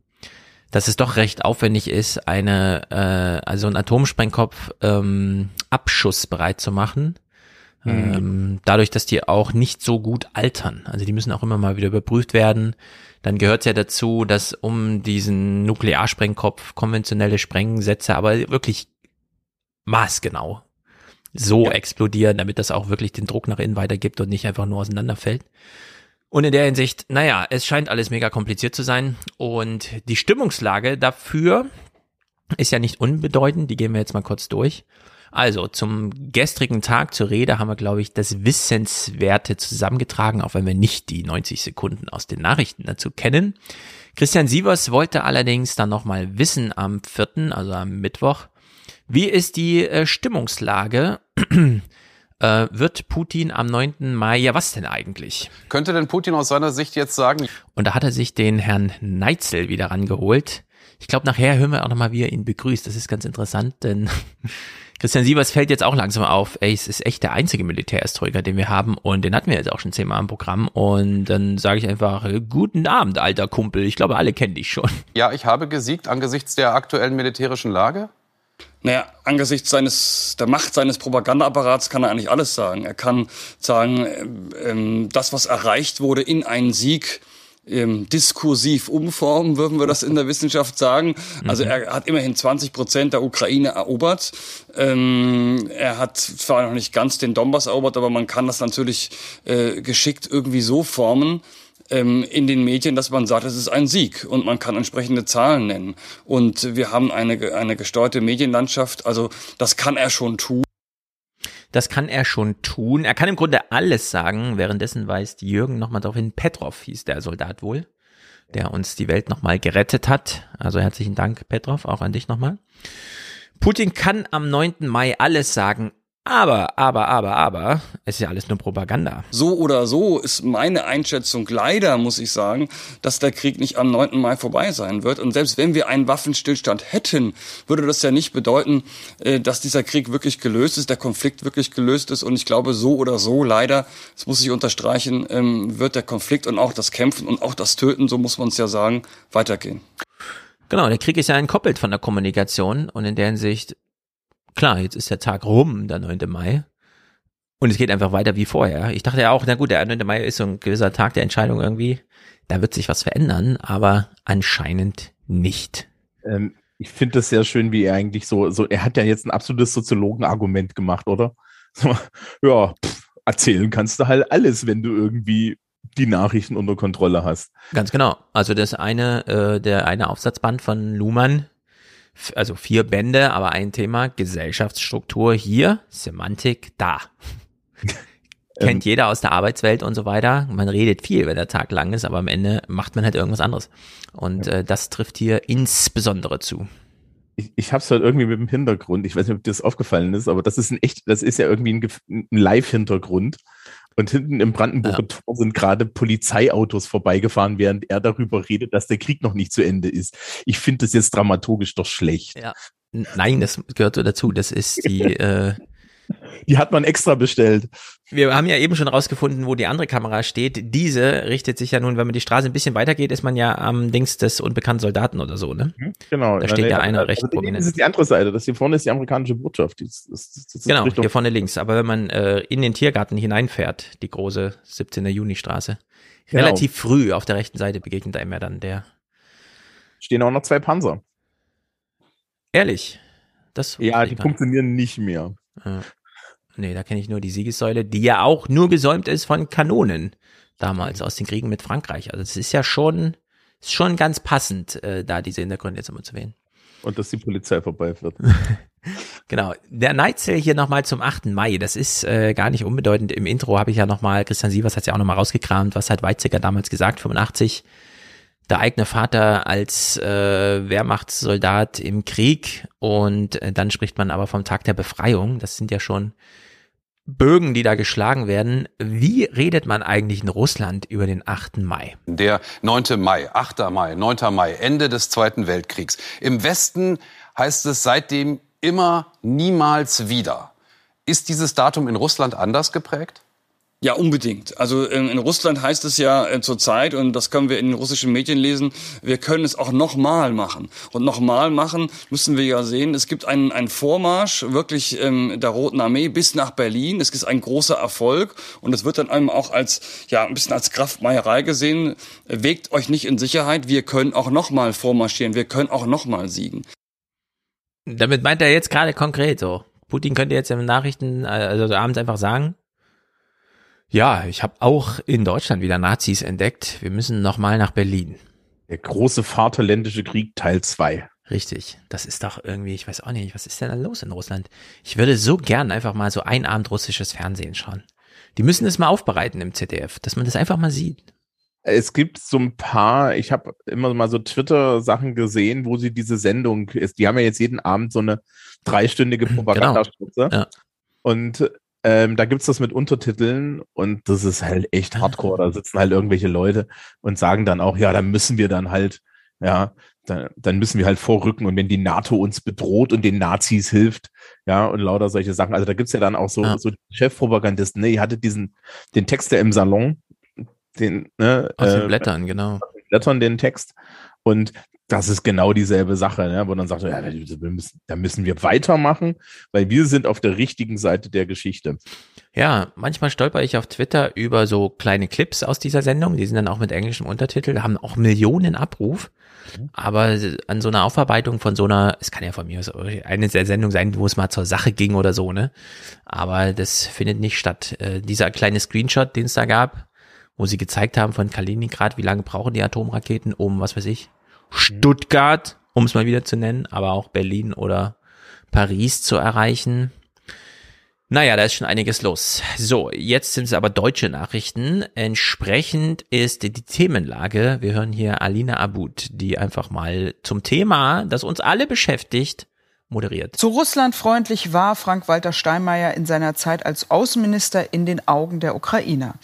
dass es doch recht aufwendig ist, eine, äh, also einen Atomsprengkopf ähm, abschussbereit zu machen. Mhm. Ähm, dadurch, dass die auch nicht so gut altern. Also die müssen auch immer mal wieder überprüft werden. Dann gehört es ja dazu, dass um diesen Nuklearsprengkopf konventionelle Sprengsätze aber wirklich maßgenau so ja. explodieren, damit das auch wirklich den Druck nach innen weitergibt und nicht einfach nur auseinanderfällt. Und in der Hinsicht, naja, es scheint alles mega kompliziert zu sein. Und die Stimmungslage dafür ist ja nicht unbedeutend. Die gehen wir jetzt mal kurz durch. Also zum gestrigen Tag zur Rede haben wir, glaube ich, das Wissenswerte zusammengetragen, auch wenn wir nicht die 90 Sekunden aus den Nachrichten dazu kennen. Christian Sievers wollte allerdings dann nochmal wissen am 4., also am Mittwoch, wie ist die äh, Stimmungslage äh, wird Putin am 9. Mai, ja was denn eigentlich? Könnte denn Putin aus seiner Sicht jetzt sagen? Und da hat er sich den Herrn Neitzel wieder rangeholt. Ich glaube, nachher hören wir auch nochmal, wie er ihn begrüßt. Das ist ganz interessant, denn Christian Sievers fällt jetzt auch langsam auf, ey, es ist echt der einzige Militärhistoriker, den wir haben und den hatten wir jetzt auch schon zehnmal im Programm und dann sage ich einfach, guten Abend, alter Kumpel, ich glaube, alle kennen dich schon. Ja, ich habe gesiegt angesichts der aktuellen militärischen Lage. Naja, angesichts seines, der Macht seines Propagandaapparats kann er eigentlich alles sagen. Er kann sagen, ähm, das, was erreicht wurde, in einen Sieg ähm, diskursiv umformen, würden wir das in der Wissenschaft sagen. Also mhm. er hat immerhin 20 Prozent der Ukraine erobert. Ähm, er hat zwar noch nicht ganz den Donbass erobert, aber man kann das natürlich äh, geschickt irgendwie so formen, in den Medien, dass man sagt, es ist ein Sieg und man kann entsprechende Zahlen nennen. Und wir haben eine, eine gesteuerte Medienlandschaft, also das kann er schon tun. Das kann er schon tun. Er kann im Grunde alles sagen. Währenddessen weist Jürgen nochmal darauf hin, Petrov hieß der Soldat wohl, der uns die Welt nochmal gerettet hat. Also herzlichen Dank, Petrov, auch an dich nochmal. Putin kann am 9. Mai alles sagen, Aber, aber, aber, aber, es ist ja alles nur Propaganda. So oder so ist meine Einschätzung leider, muss ich sagen, dass der Krieg nicht am 9. Mai vorbei sein wird. Und selbst wenn wir einen Waffenstillstand hätten, würde das ja nicht bedeuten, äh, dass dieser Krieg wirklich gelöst ist, der Konflikt wirklich gelöst ist. Und ich glaube, so oder so, leider, das muss ich unterstreichen, ähm, wird der Konflikt und auch das Kämpfen und auch das Töten, so muss man es ja sagen, weitergehen. Genau, der Krieg ist ja entkoppelt von der Kommunikation und in der Hinsicht klar, jetzt ist der Tag rum, der 9. Mai. Und es geht einfach weiter wie vorher. Ich dachte ja auch, na gut, der 9. Mai ist so ein gewisser Tag der Entscheidung irgendwie. Da wird sich was verändern, aber anscheinend nicht. Ähm, ich finde das sehr schön, wie er eigentlich so, so, er hat ja jetzt ein absolutes Soziologen-Argument gemacht, oder? Ja, pff, erzählen kannst du halt alles, wenn du irgendwie die Nachrichten unter Kontrolle hast. Ganz genau. Also das eine, äh, der eine Aufsatzband von Luhmann, also vier Bände, aber ein Thema, Gesellschaftsstruktur hier, Semantik da. Kennt ähm. jeder aus der Arbeitswelt und so weiter. Man redet viel, wenn der Tag lang ist, aber am Ende macht man halt irgendwas anderes. Und äh, das trifft hier insbesondere zu. Ich, ich habe es halt irgendwie mit dem Hintergrund. Ich weiß nicht, ob dir das aufgefallen ist, aber das ist ein echt, das ist ja irgendwie ein, ein Live-Hintergrund. Und hinten im Brandenburger ja. Tor sind gerade Polizeiautos vorbeigefahren, während er darüber redet, dass der Krieg noch nicht zu Ende ist. Ich finde das jetzt dramaturgisch doch schlecht. Ja. Nein, das gehört so dazu. Das ist die, äh, die hat man extra bestellt. Wir haben ja eben schon rausgefunden, wo die andere Kamera steht. Diese richtet sich ja nun, wenn man die Straße ein bisschen weitergeht, ist man ja am Dings des unbekannten Soldaten oder so, ne? Mhm, genau. Da steht ja, einer also recht also prominent. Das ist die andere Seite. Das hier vorne ist die amerikanische Botschaft. Das, das, das genau, hier vorne links. Aber wenn man äh, in den Tiergarten hineinfährt, die große 17. Juni-Straße, genau. relativ früh auf der rechten Seite begegnet einem ja dann der. Stehen auch noch zwei Panzer. Ehrlich? Das ja, die funktionieren nicht mehr. Ja. Nee, da kenne ich nur die Siegessäule, die ja auch nur gesäumt ist von Kanonen damals aus den Kriegen mit Frankreich. Also es ist ja schon, ist schon ganz passend, äh, da diese Hintergründe jetzt immer zu wählen. Und dass die Polizei vorbeifährt. genau. Der Neitzel hier nochmal zum 8. Mai. Das ist äh, gar nicht unbedeutend. Im Intro habe ich ja nochmal, Christian Sievers hat ja auch nochmal rausgekramt, was hat Weizsäcker damals gesagt, 85 der eigene Vater als äh, Wehrmachtssoldat im Krieg und äh, dann spricht man aber vom Tag der Befreiung. Das sind ja schon Bögen, die da geschlagen werden. Wie redet man eigentlich in Russland über den 8. Mai? Der 9. Mai, 8. Mai, 9. Mai, Ende des Zweiten Weltkriegs. Im Westen heißt es seitdem immer, niemals wieder. Ist dieses Datum in Russland anders geprägt? Ja, unbedingt. Also in, in Russland heißt es ja äh, zurzeit, und das können wir in den russischen Medien lesen, wir können es auch nochmal machen. Und nochmal machen müssen wir ja sehen, es gibt einen, einen Vormarsch wirklich ähm, der Roten Armee bis nach Berlin. Es ist ein großer Erfolg und es wird dann einem auch als, ja, ein bisschen als Kraftmeierei gesehen. Wegt euch nicht in Sicherheit, wir können auch nochmal vormarschieren, wir können auch nochmal siegen. Damit meint er jetzt gerade konkret so. Putin könnte jetzt in den Nachrichten, äh, also abends einfach sagen, ja, ich habe auch in Deutschland wieder Nazis entdeckt. Wir müssen nochmal nach Berlin. Der große Vaterländische Krieg Teil 2. Richtig. Das ist doch irgendwie, ich weiß auch nicht, was ist denn da los in Russland? Ich würde so gern einfach mal so ein Abend russisches Fernsehen schauen. Die müssen es mal aufbereiten im ZDF, dass man das einfach mal sieht. Es gibt so ein paar, ich habe immer mal so Twitter-Sachen gesehen, wo sie diese Sendung ist. Die haben ja jetzt jeden Abend so eine dreistündige genau. Propagandastütze. Genau. Ja. Und ähm, da gibt's das mit Untertiteln und das ist halt echt hardcore. Da sitzen halt irgendwelche Leute und sagen dann auch, ja, da müssen wir dann halt, ja, dann, dann müssen wir halt vorrücken und wenn die NATO uns bedroht und den Nazis hilft, ja, und lauter solche Sachen. Also da gibt's ja dann auch so, ja. so Chefpropagandisten, ne, ihr hattet diesen, den Text der im Salon, den, ne, Aus den äh, Blättern, genau. Blättern den Text. Und das ist genau dieselbe Sache, ne? wo dann sagt, ja, müssen, da müssen wir weitermachen, weil wir sind auf der richtigen Seite der Geschichte. Ja, manchmal stolper ich auf Twitter über so kleine Clips aus dieser Sendung, die sind dann auch mit englischem Untertitel, haben auch Millionen Abruf. Aber an so einer Aufarbeitung von so einer, es kann ja von mir aus eine der Sendungen sein, wo es mal zur Sache ging oder so, ne? Aber das findet nicht statt. Äh, dieser kleine Screenshot, den es da gab, wo sie gezeigt haben von Kaliningrad, wie lange brauchen die Atomraketen, um, was weiß ich, Stuttgart, um es mal wieder zu nennen, aber auch Berlin oder Paris zu erreichen. Naja, da ist schon einiges los. So, jetzt sind es aber deutsche Nachrichten. Entsprechend ist die Themenlage, wir hören hier Alina Abud, die einfach mal zum Thema, das uns alle beschäftigt, moderiert. Zu Russland freundlich war Frank-Walter Steinmeier in seiner Zeit als Außenminister in den Augen der Ukrainer.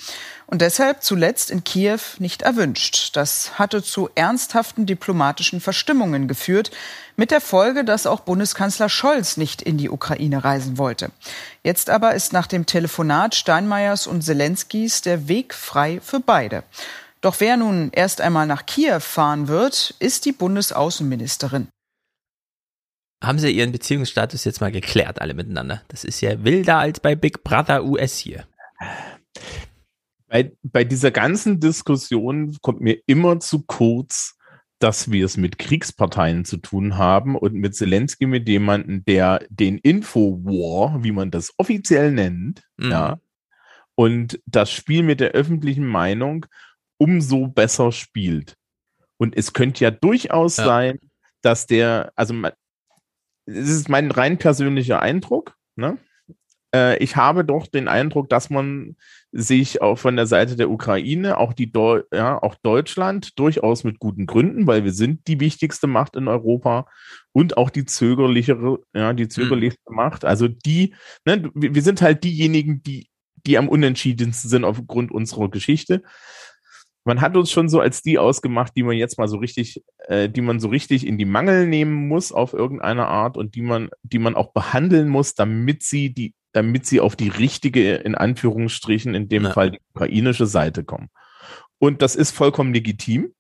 Und deshalb zuletzt in Kiew nicht erwünscht. Das hatte zu ernsthaften diplomatischen Verstimmungen geführt, mit der Folge, dass auch Bundeskanzler Scholz nicht in die Ukraine reisen wollte. Jetzt aber ist nach dem Telefonat Steinmeiers und Zelenskis der Weg frei für beide. Doch wer nun erst einmal nach Kiew fahren wird, ist die Bundesaußenministerin. Haben Sie Ihren Beziehungsstatus jetzt mal geklärt, alle miteinander? Das ist ja wilder als bei Big Brother US hier. Bei, bei dieser ganzen Diskussion kommt mir immer zu kurz, dass wir es mit Kriegsparteien zu tun haben und mit Zelensky mit jemandem, der den Infowar, wie man das offiziell nennt, mhm. ja, und das Spiel mit der öffentlichen Meinung umso besser spielt. Und es könnte ja durchaus ja. sein, dass der, also es ist mein rein persönlicher Eindruck, ne? Äh, ich habe doch den Eindruck, dass man sich auch von der Seite der Ukraine, auch die Deu ja, auch Deutschland durchaus mit guten Gründen, weil wir sind die wichtigste Macht in Europa und auch die zögerlichere, ja, die zögerlichste mhm. Macht. Also die, ne, wir sind halt diejenigen, die, die am unentschiedensten sind aufgrund unserer Geschichte man hat uns schon so als die ausgemacht, die man jetzt mal so richtig, äh, die man so richtig in die Mangel nehmen muss auf irgendeine Art und die man, die man auch behandeln muss, damit sie die, damit sie auf die richtige, in Anführungsstrichen, in dem ja. Fall die ukrainische Seite kommen. Und das ist vollkommen legitim.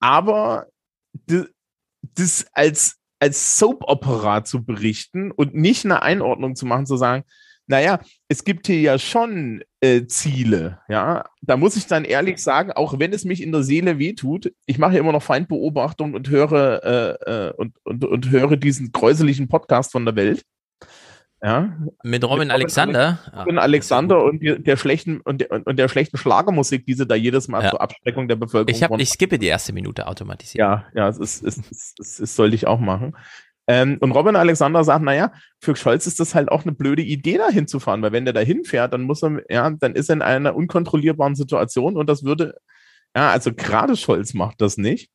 Aber das als, als Soap-Opera zu berichten und nicht eine Einordnung zu machen, zu sagen, naja, es gibt hier ja schon äh, Ziele, ja. Da muss ich dann ehrlich sagen, auch wenn es mich in der Seele wehtut, ich mache ja immer noch Feindbeobachtung und höre äh, äh, und, und, und höre diesen gräuseligen Podcast von der Welt. Ja. Mit Robin Mit Alexander. Robin ah, Alexander und die, der schlechten und der, und der schlechten Schlagermusik, die sie da jedes Mal ja. zur Abschreckung der Bevölkerung. Ich, hab, ich skippe die erste Minute automatisiert. Ja, ja, es ist, es, es, es, es sollte ich auch machen. Ähm, und Robin Alexander sagt, naja, für Scholz ist das halt auch eine blöde Idee, da hinzufahren, weil wenn der da hinfährt, dann muss er, ja, dann ist er in einer unkontrollierbaren Situation und das würde, ja, also gerade Scholz macht das nicht.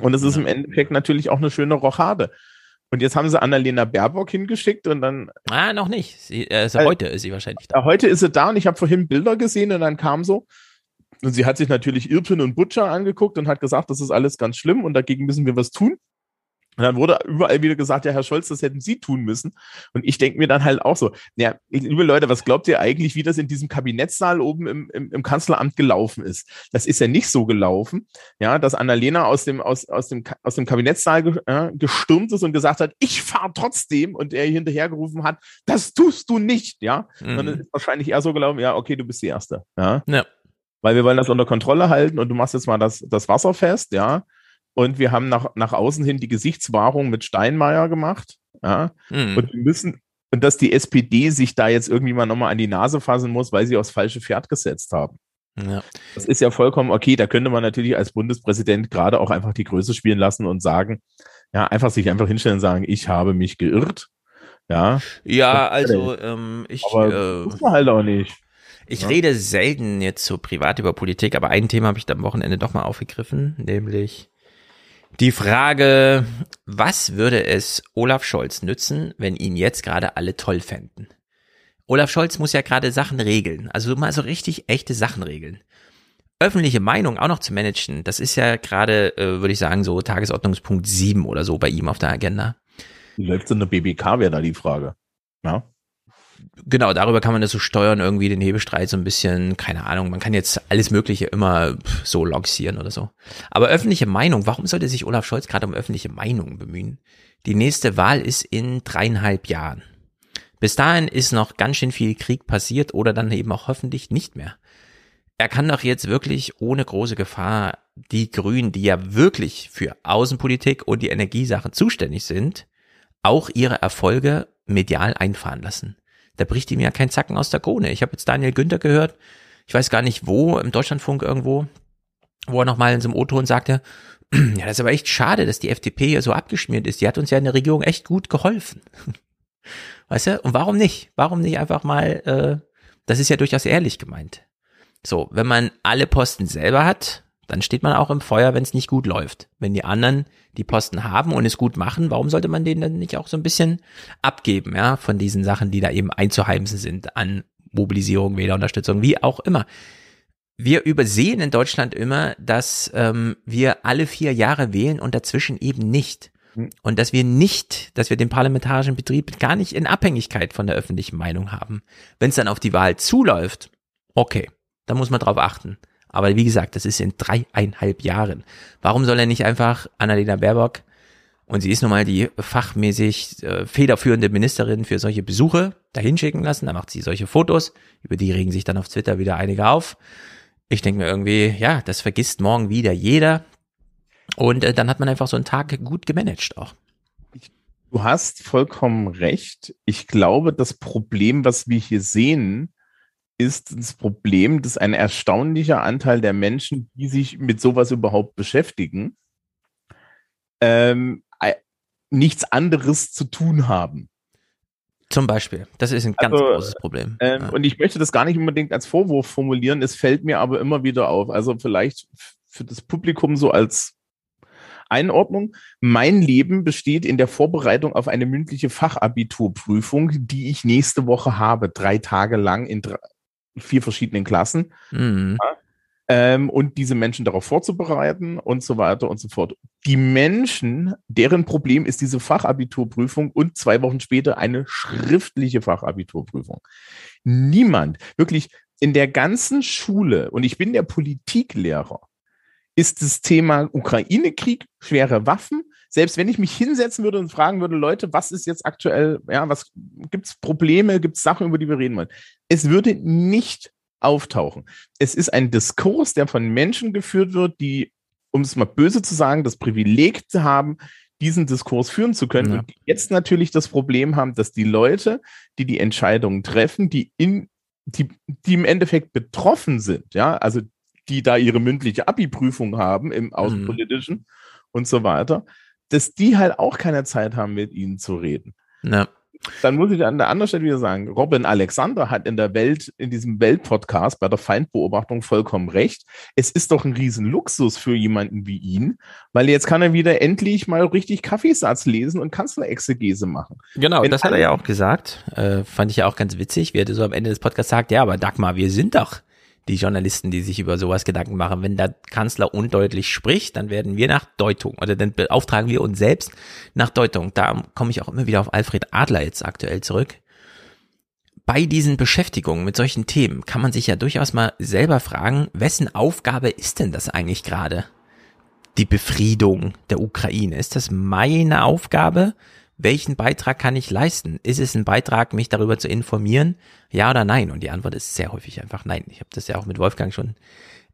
Und es ist ja. im Endeffekt natürlich auch eine schöne Rochade. Und jetzt haben sie Annalena Baerbock hingeschickt und dann. Ah, noch nicht. Sie, also äh, heute ist sie wahrscheinlich da. Heute ist sie da und ich habe vorhin Bilder gesehen und dann kam so. Und sie hat sich natürlich Irpin und Butcher angeguckt und hat gesagt, das ist alles ganz schlimm und dagegen müssen wir was tun. Und dann wurde überall wieder gesagt, ja, Herr Scholz, das hätten Sie tun müssen. Und ich denke mir dann halt auch so, ja, liebe Leute, was glaubt ihr eigentlich, wie das in diesem Kabinettssaal oben im, im, im Kanzleramt gelaufen ist? Das ist ja nicht so gelaufen, ja, dass Annalena aus dem, aus, aus dem, aus dem Kabinettssaal äh, gestürmt ist und gesagt hat, ich fahre trotzdem und er hinterhergerufen hat, das tust du nicht, ja. Mhm. Sondern ist wahrscheinlich eher so gelaufen, ja, okay, du bist die Erste, ja. ja. Weil wir wollen das unter Kontrolle halten und du machst jetzt mal das, das Wasser fest, ja. Und wir haben nach, nach außen hin die Gesichtswahrung mit Steinmeier gemacht. Ja. Mhm. Und wir müssen, und dass die SPD sich da jetzt irgendwie mal nochmal an die Nase fassen muss, weil sie aufs falsche Pferd gesetzt haben. Ja. Das ist ja vollkommen okay. Da könnte man natürlich als Bundespräsident gerade auch einfach die Größe spielen lassen und sagen, ja, einfach sich einfach hinstellen und sagen, ich habe mich geirrt. Ja. Ja, also ähm, ich. Aber äh, halt auch nicht. Ich ja. rede selten jetzt so privat über Politik, aber ein Thema habe ich da am Wochenende doch mal aufgegriffen, nämlich die Frage, was würde es Olaf Scholz nützen, wenn ihn jetzt gerade alle toll fänden? Olaf Scholz muss ja gerade Sachen regeln, also mal so richtig echte Sachen regeln. Öffentliche Meinung auch noch zu managen, das ist ja gerade, äh, würde ich sagen, so Tagesordnungspunkt 7 oder so bei ihm auf der Agenda. Wie läuft in der BBK, wäre da die Frage. Ja? Genau, darüber kann man das so steuern, irgendwie den Hebestreit so ein bisschen, keine Ahnung, man kann jetzt alles Mögliche immer so loxieren oder so. Aber öffentliche Meinung, warum sollte sich Olaf Scholz gerade um öffentliche Meinung bemühen? Die nächste Wahl ist in dreieinhalb Jahren. Bis dahin ist noch ganz schön viel Krieg passiert oder dann eben auch hoffentlich nicht mehr. Er kann doch jetzt wirklich ohne große Gefahr die Grünen, die ja wirklich für Außenpolitik und die Energiesachen zuständig sind, auch ihre Erfolge medial einfahren lassen da bricht ihm ja kein Zacken aus der Krone. Ich habe jetzt Daniel Günther gehört, ich weiß gar nicht wo, im Deutschlandfunk irgendwo, wo er nochmal in so einem O-Ton sagte, ja, das ist aber echt schade, dass die FDP hier so abgeschmiert ist. Die hat uns ja in der Regierung echt gut geholfen. Weißt du? Und warum nicht? Warum nicht einfach mal, äh, das ist ja durchaus ehrlich gemeint. So, wenn man alle Posten selber hat, Dann steht man auch im Feuer, wenn es nicht gut läuft. Wenn die anderen die Posten haben und es gut machen, warum sollte man denen dann nicht auch so ein bisschen abgeben, ja, von diesen Sachen, die da eben einzuheimsen sind an Mobilisierung, Wählerunterstützung, wie auch immer. Wir übersehen in Deutschland immer, dass ähm, wir alle vier Jahre wählen und dazwischen eben nicht. Hm. Und dass wir nicht, dass wir den parlamentarischen Betrieb gar nicht in Abhängigkeit von der öffentlichen Meinung haben. Wenn es dann auf die Wahl zuläuft, okay, da muss man drauf achten. Aber wie gesagt, das ist in dreieinhalb Jahren. Warum soll er nicht einfach Annalena Baerbock, und sie ist nun mal die fachmäßig äh, federführende Ministerin für solche Besuche, dahin schicken lassen, da macht sie solche Fotos, über die regen sich dann auf Twitter wieder einige auf. Ich denke mir irgendwie, ja, das vergisst morgen wieder jeder. Und äh, dann hat man einfach so einen Tag gut gemanagt auch. Du hast vollkommen recht. Ich glaube, das Problem, was wir hier sehen, ist das Problem, dass ein erstaunlicher Anteil der Menschen, die sich mit sowas überhaupt beschäftigen, ähm, nichts anderes zu tun haben. Zum Beispiel. Das ist ein ganz also, großes Problem. Ähm, ja. Und ich möchte das gar nicht unbedingt als Vorwurf formulieren. Es fällt mir aber immer wieder auf. Also vielleicht für das Publikum so als Einordnung. Mein Leben besteht in der Vorbereitung auf eine mündliche Fachabiturprüfung, die ich nächste Woche habe, drei Tage lang in drei, vier verschiedenen Klassen. Mhm. Ja, ähm, und diese Menschen darauf vorzubereiten und so weiter und so fort. Die Menschen, deren Problem ist diese Fachabiturprüfung und zwei Wochen später eine schriftliche Fachabiturprüfung. Niemand, wirklich in der ganzen Schule, und ich bin der Politiklehrer, ist das Thema Ukraine-Krieg, schwere Waffen. Selbst wenn ich mich hinsetzen würde und fragen würde, Leute, was ist jetzt aktuell, ja, was gibt es Probleme, gibt es Sachen, über die wir reden wollen? Es würde nicht auftauchen. Es ist ein Diskurs, der von Menschen geführt wird, die, um es mal böse zu sagen, das Privileg zu haben, diesen Diskurs führen zu können. Ja. Und jetzt natürlich das Problem haben, dass die Leute, die die Entscheidungen treffen, die in, die, die im Endeffekt betroffen sind, ja, also die da ihre mündliche Abi-Prüfung haben im mhm. Außenpolitischen mhm. und so weiter, dass die halt auch keine Zeit haben, mit ihnen zu reden. Ja. Dann muss ich an der anderen Stelle wieder sagen, Robin Alexander hat in der Welt, in diesem Weltpodcast bei der Feindbeobachtung vollkommen recht. Es ist doch ein Riesenluxus für jemanden wie ihn, weil jetzt kann er wieder endlich mal richtig Kaffeesatz lesen und Kanzlerexegese machen. Genau, Wenn das hat er ja auch gesagt. Äh, fand ich ja auch ganz witzig, wie er so am Ende des Podcasts sagt, ja, aber Dagmar, wir sind doch die Journalisten, die sich über sowas Gedanken machen. Wenn der Kanzler undeutlich spricht, dann werden wir nach Deutung oder dann beauftragen wir uns selbst nach Deutung. Da komme ich auch immer wieder auf Alfred Adler jetzt aktuell zurück. Bei diesen Beschäftigungen mit solchen Themen kann man sich ja durchaus mal selber fragen, wessen Aufgabe ist denn das eigentlich gerade? Die Befriedung der Ukraine. Ist das meine Aufgabe? Welchen Beitrag kann ich leisten? Ist es ein Beitrag, mich darüber zu informieren? Ja oder nein? Und die Antwort ist sehr häufig einfach nein. Ich habe das ja auch mit Wolfgang schon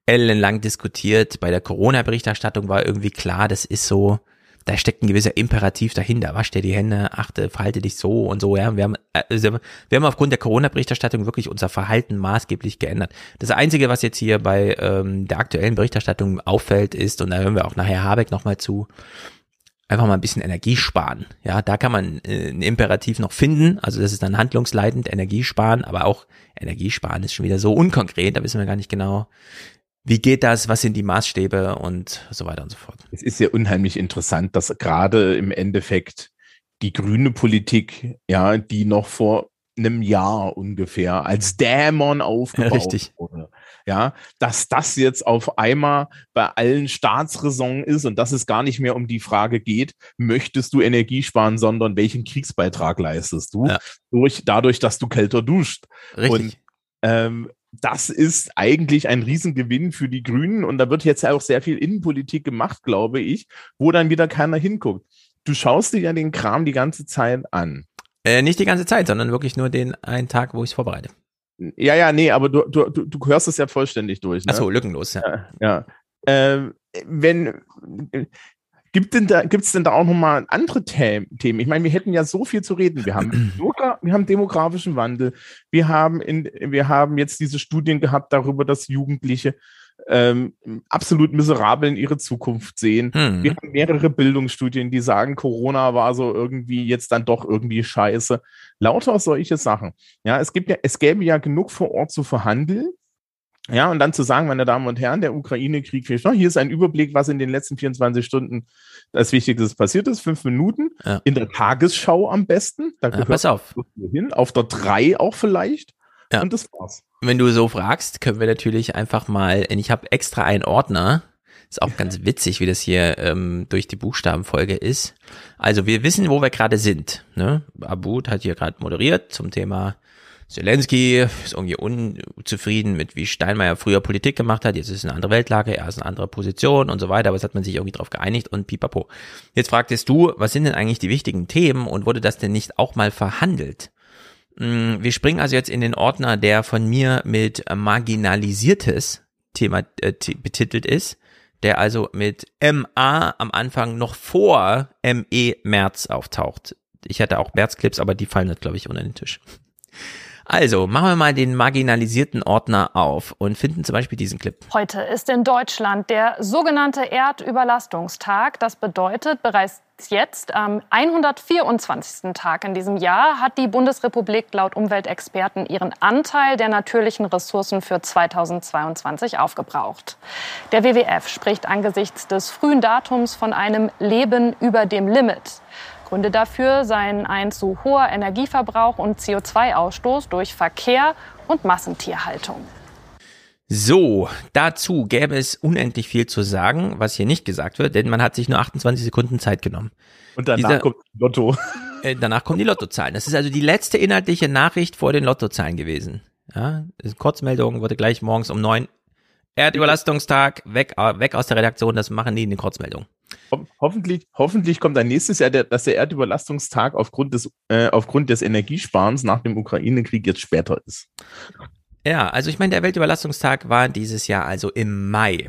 ellenlang diskutiert. Bei der Corona-Berichterstattung war irgendwie klar, das ist so, da steckt ein gewisser Imperativ dahinter. Wasch dir die Hände, achte, verhalte dich so und so. Ja, wir haben, also wir haben aufgrund der Corona-Berichterstattung wirklich unser Verhalten maßgeblich geändert. Das Einzige, was jetzt hier bei ähm, der aktuellen Berichterstattung auffällt, ist, und da hören wir auch nachher Habeck nochmal zu, einfach mal ein bisschen Energie sparen. Ja, da kann man äh, ein Imperativ noch finden. Also das ist dann handlungsleitend, Energie sparen, aber auch Energie sparen ist schon wieder so unkonkret, da wissen wir gar nicht genau, wie geht das, was sind die Maßstäbe und so weiter und so fort. Es ist ja unheimlich interessant, dass gerade im Endeffekt die grüne Politik, ja, die noch vor einem Jahr ungefähr als Dämon aufgebaut Richtig. wurde. Ja, dass das jetzt auf einmal bei allen Staatsräson ist und dass es gar nicht mehr um die Frage geht, möchtest du Energie sparen, sondern welchen Kriegsbeitrag leistest du? Ja. Durch, dadurch, dass du kälter duscht. Richtig. Und ähm, das ist eigentlich ein Riesengewinn für die Grünen und da wird jetzt auch sehr viel Innenpolitik gemacht, glaube ich, wo dann wieder keiner hinguckt. Du schaust dir ja den Kram die ganze Zeit an. Äh, nicht die ganze Zeit, sondern wirklich nur den einen Tag, wo ich es vorbereite. Ja, ja, nee, aber du, du, du hörst es ja vollständig durch. Ne? Achso, lückenlos, ja. Ja. ja. Ähm, wenn, gibt denn da, gibt's denn da auch nochmal andere Themen? Ich meine, wir hätten ja so viel zu reden. Wir haben, wir haben demografischen Wandel. Wir haben in, wir haben jetzt diese Studien gehabt darüber, dass Jugendliche ähm, absolut miserabel in ihre Zukunft sehen. Mhm. Wir haben mehrere Bildungsstudien, die sagen, Corona war so irgendwie jetzt dann doch irgendwie scheiße. Lauter solche Sachen. Ja, es gibt ja, es gäbe ja genug vor Ort zu verhandeln. Ja, und dann zu sagen, meine Damen und Herren, der Ukraine-Krieg fehlt noch. Hier ist ein Überblick, was in den letzten 24 Stunden das Wichtigste passiert ist. Fünf Minuten. Ja. In der Tagesschau am besten. Da Ja, pass auf. Hin. Auf der drei auch vielleicht. Ja. Und das war's. Wenn du so fragst, können wir natürlich einfach mal, ich habe extra einen Ordner, ist auch ganz witzig, wie das hier ähm, durch die Buchstabenfolge ist. Also wir wissen, wo wir gerade sind. Ne? Abud hat hier gerade moderiert zum Thema Zelensky, ist irgendwie unzufrieden mit, wie Steinmeier früher Politik gemacht hat. Jetzt ist es eine andere Weltlage, er ist eine andere Position und so weiter, aber es hat man sich irgendwie drauf geeinigt und pipapo. Jetzt fragtest du, was sind denn eigentlich die wichtigen Themen und wurde das denn nicht auch mal verhandelt? Mm, Wir springen also jetzt in den Ordner, der von mir mit marginalisiertes Thema äh, betitelt ist, der also mit MA am Anfang noch vor ME März auftaucht. Ich hatte auch März-Clips, aber die fallen jetzt, glaube ich, unter den Tisch. Also, machen wir mal den marginalisierten Ordner auf und finden zum Beispiel diesen Clip. Heute ist in Deutschland der sogenannte Erdüberlastungstag. Das bedeutet, bereits jetzt am 124. Tag in diesem Jahr hat die Bundesrepublik laut Umweltexperten ihren Anteil der natürlichen Ressourcen für 2022 aufgebraucht. Der WWF spricht angesichts des frühen Datums von einem Leben über dem Limit. Gründe dafür seien ein zu hoher Energieverbrauch und CO2-Ausstoß durch Verkehr und Massentierhaltung. So, dazu gäbe es unendlich viel zu sagen, was hier nicht gesagt wird, denn man hat sich nur 28 Sekunden Zeit genommen. Und danach Dieser- kommt Lotto. Äh, danach kommen die Lottozahlen. Das ist also die letzte inhaltliche Nachricht vor den Lottozahlen gewesen. Ja, Kurzmeldung wurde gleich morgens um neun. Erdüberlastungstag, weg, äh, weg aus der Redaktion, das machen die in den Kurzmeldungen. Ho hoffentlich, hoffentlich kommt dann nächstes Jahr, der, dass der Erdüberlastungstag aufgrund des, äh, aufgrund des Energiesparens nach dem Ukraine-Krieg jetzt später ist. Ja, also ich meine, der Weltüberlastungstag war dieses Jahr also im Mai.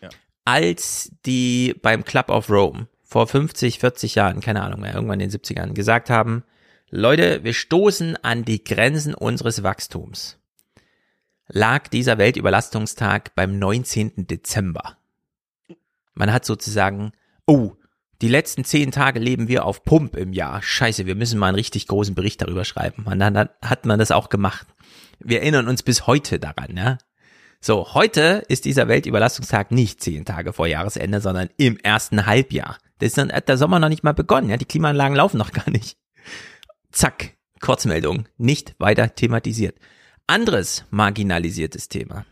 Ja. Als die beim Club of Rome vor 50, 40 Jahren, keine Ahnung mehr, irgendwann in den 70ern, gesagt haben, Leute, wir stoßen an die Grenzen unseres Wachstums, lag dieser Weltüberlastungstag beim 19. Dezember. Man hat sozusagen, oh, die letzten zehn Tage leben wir auf Pump im Jahr. Scheiße, wir müssen mal einen richtig großen Bericht darüber schreiben. Und dann hat, man das auch gemacht. Wir erinnern uns bis heute daran, ja. So, heute ist dieser Weltüberlastungstag nicht zehn Tage vor Jahresende, sondern im ersten Halbjahr. Das ist dann, hat der Sommer noch nicht mal begonnen, ja. Die Klimaanlagen laufen noch gar nicht. Zack, Kurzmeldung. Nicht weiter thematisiert. Anderes marginalisiertes Thema.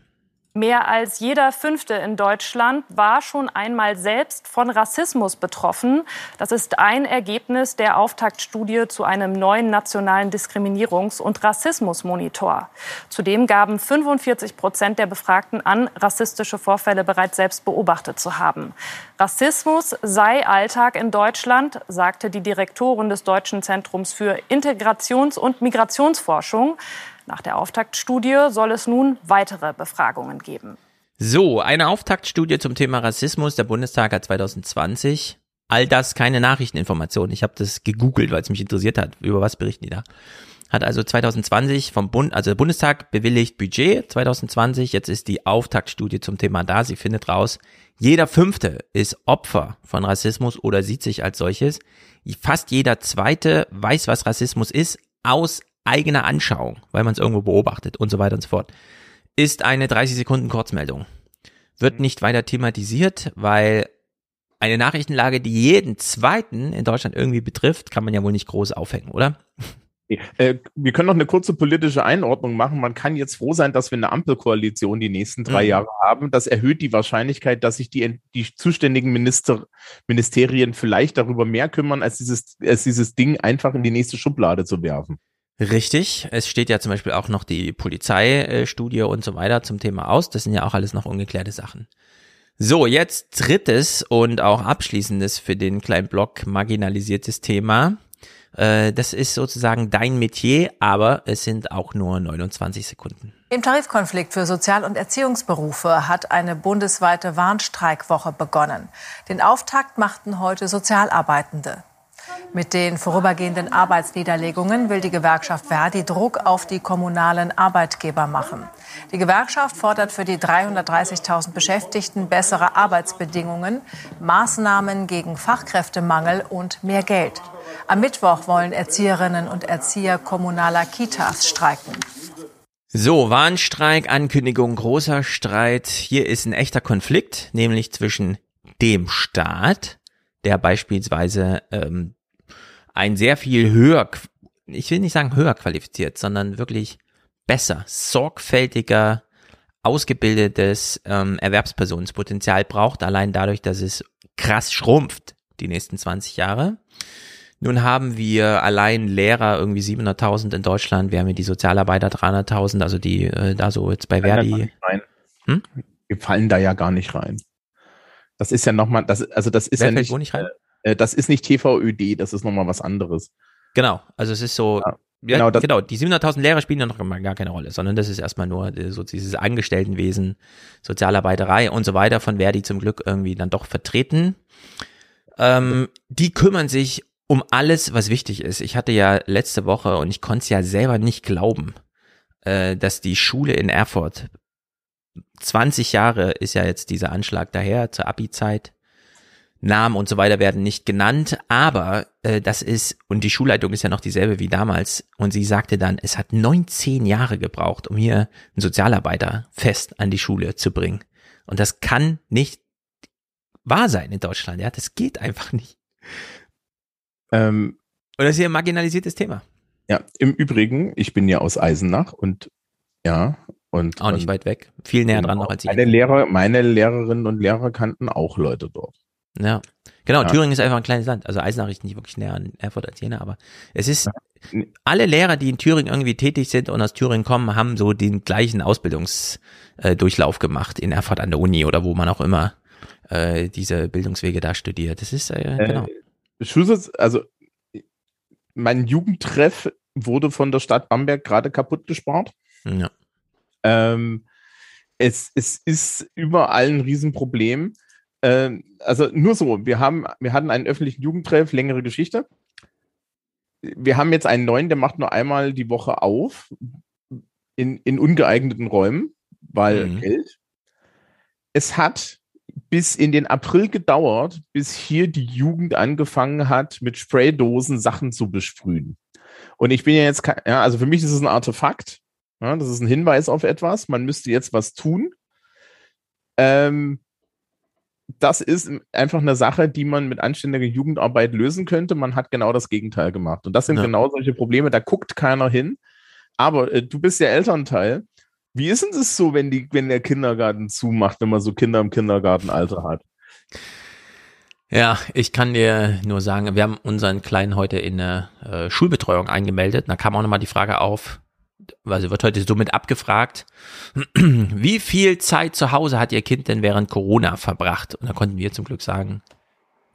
Mehr als jeder Fünfte in Deutschland war schon einmal selbst von Rassismus betroffen. Das ist ein Ergebnis der Auftaktstudie zu einem neuen nationalen Diskriminierungs- und Rassismusmonitor. Zudem gaben 45 Prozent der Befragten an, rassistische Vorfälle bereits selbst beobachtet zu haben. Rassismus sei Alltag in Deutschland, sagte die Direktorin des Deutschen Zentrums für Integrations- und Migrationsforschung. Nach der Auftaktstudie soll es nun weitere Befragungen geben. So, eine Auftaktstudie zum Thema Rassismus. Der Bundestag hat 2020 all das keine Nachrichteninformationen. Ich habe das gegoogelt, weil es mich interessiert hat. Über was berichten die da? Hat also 2020 vom Bund, also der Bundestag bewilligt Budget 2020. Jetzt ist die Auftaktstudie zum Thema da. Sie findet raus, jeder Fünfte ist Opfer von Rassismus oder sieht sich als solches. Fast jeder Zweite weiß, was Rassismus ist, aus eigener Anschauung, weil man es irgendwo beobachtet und so weiter und so fort. Ist eine 30 Sekunden Kurzmeldung. Wird nicht weiter thematisiert, weil eine Nachrichtenlage, die jeden Zweiten in Deutschland irgendwie betrifft, kann man ja wohl nicht groß aufhängen, oder? Äh, wir können noch eine kurze politische Einordnung machen. Man kann jetzt froh sein, dass wir eine Ampelkoalition die nächsten drei Mhm. Jahre haben. Das erhöht die Wahrscheinlichkeit, dass sich die, die zuständigen Minister, Ministerien vielleicht darüber mehr kümmern, als dieses, als dieses Ding einfach in die nächste Schublade zu werfen. Richtig. Es steht ja zum Beispiel auch noch die Polizeistudie und so weiter zum Thema aus. Das sind ja auch alles noch ungeklärte Sachen. So, jetzt drittes und auch abschließendes für den kleinen Blog marginalisiertes Thema. Äh, Das ist sozusagen dein Metier, aber es sind auch nur 29 Sekunden. Im Tarifkonflikt für Sozial- und Erziehungsberufe hat eine bundesweite Warnstreikwoche begonnen. Den Auftakt machten heute Sozialarbeitende. Mit den vorübergehenden Arbeitsniederlegungen will die Gewerkschaft Verdi Druck auf die kommunalen Arbeitgeber machen. Die Gewerkschaft fordert für die 330.000 Beschäftigten bessere Arbeitsbedingungen, Maßnahmen gegen Fachkräftemangel und mehr Geld. Am Mittwoch wollen Erzieherinnen und Erzieher kommunaler Kitas streiken. So, Warnstreik, Ankündigung, großer Streit. Hier ist ein echter Konflikt, nämlich zwischen dem Staat, der beispielsweise ähm, ein sehr viel höher, ich will nicht sagen höher qualifiziert, sondern wirklich besser, sorgfältiger, ausgebildetes ähm, Erwerbspersonenpotenzial braucht, allein dadurch, dass es krass schrumpft die nächsten 20 Jahre. Nun haben wir allein Lehrer irgendwie 700.000 in Deutschland. Wir haben hier die Sozialarbeiter 300.000, also die äh, da so jetzt bei Verdi. Hm? Wir fallen da ja gar nicht rein. Das ist ja nochmal, das, also das ist Wer ja nicht, nicht rein? Äh, das ist nicht TVÖD, das ist nochmal was anderes. Genau, also es ist so, ja, genau, das- genau, die 700.000 Lehrer spielen ja noch gar keine Rolle, sondern das ist erstmal nur äh, so dieses Angestelltenwesen, Sozialarbeiterei und so weiter von Verdi zum Glück irgendwie dann doch vertreten. Ähm, die kümmern sich um alles, was wichtig ist. Ich hatte ja letzte Woche und ich konnte es ja selber nicht glauben, äh, dass die Schule in Erfurt 20 Jahre ist ja jetzt dieser Anschlag daher zur Abi-Zeit. Namen und so weiter werden nicht genannt, aber äh, das ist, und die Schulleitung ist ja noch dieselbe wie damals, und sie sagte dann, es hat 19 Jahre gebraucht, um hier einen Sozialarbeiter fest an die Schule zu bringen. Und das kann nicht wahr sein in Deutschland, ja, das geht einfach nicht. Ähm, Und das ist hier ein marginalisiertes Thema. ja, im Übrigen, ich bin ja aus Eisenach und ja, und Auch nicht und weit weg. Viel näher dran genau, noch als ich. Meine Lehrer, meine Lehrerinnen und Lehrer kannten auch Leute dort. Ja. Genau, Ja. Thüringen ist einfach ein kleines Land. Also Eisenach ist nicht wirklich näher an Erfurt als Jena, aber es ist, alle Lehrer, die in Thüringen irgendwie tätig sind und aus Thüringen kommen, haben so den gleichen Ausbildungsdurchlauf gemacht in Erfurt an der Uni oder wo man auch immer äh, diese Bildungswege da studiert. Das ist, äh, genau. Äh, Schulsitz, also mein Jugendtreff wurde von der Stadt Bamberg gerade kaputt gespart. Ja. Ähm, es, es ist überall ein Riesenproblem. Ähm, also nur so, wir haben, wir hatten einen öffentlichen Jugendtreff, längere Geschichte. Wir haben jetzt einen neuen, der macht nur einmal die Woche auf in, in ungeeigneten Räumen, weil Mhm. Geld. Es hat bis in den April gedauert, bis hier die Jugend angefangen hat, mit Spraydosen Sachen zu besprühen. Und ich bin ja jetzt, ja, also für mich ist es ein Artefakt. Ja, das ist ein Hinweis auf etwas. Man müsste jetzt was tun. Ähm, das ist einfach eine Sache, die man mit anständiger Jugendarbeit lösen könnte. Man hat genau das Gegenteil gemacht. Und das sind Ja. genau solche Probleme, da guckt keiner hin. Aber äh, du bist ja Elternteil. Wie ist denn das so, wenn, die, wenn der Kindergarten zumacht, wenn man so Kinder im Kindergartenalter hat? Ja, ich kann dir nur sagen, wir haben unseren Kleinen heute in eine äh, Schulbetreuung eingemeldet. Da kam auch nochmal die Frage auf, also wird heute somit abgefragt, wie viel Zeit zu Hause hat Ihr Kind denn während Corona verbracht? Und da konnten wir zum Glück sagen,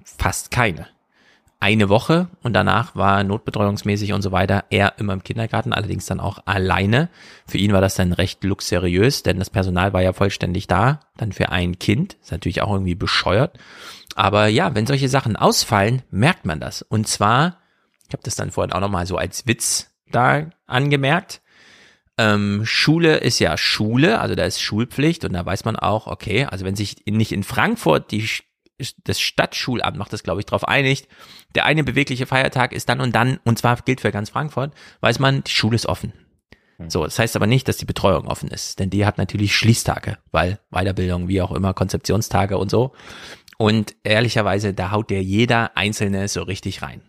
fast keine. Eine Woche und danach war notbetreuungsmäßig und so weiter er immer im Kindergarten, allerdings dann auch alleine. Für ihn war das dann recht luxuriös, denn das Personal war ja vollständig da, dann für ein Kind, ist natürlich auch irgendwie bescheuert. Aber ja, wenn solche Sachen ausfallen, merkt man das. Und zwar, ich habe das dann vorhin auch nochmal so als Witz da angemerkt. Ähm, Schule ist ja Schule, also da ist Schulpflicht und da weiß man auch, okay, also wenn sich nicht in Frankfurt die, das Stadtschulamt macht das, glaube ich, darauf einigt, der eine bewegliche Feiertag ist dann und dann, und zwar gilt für ganz Frankfurt, weiß man, die Schule ist offen. So, das heißt aber nicht, dass die Betreuung offen ist, denn die hat natürlich Schließtage, weil Weiterbildung, wie auch immer, Konzeptionstage und so. Und ehrlicherweise, da haut der jeder Einzelne so richtig rein.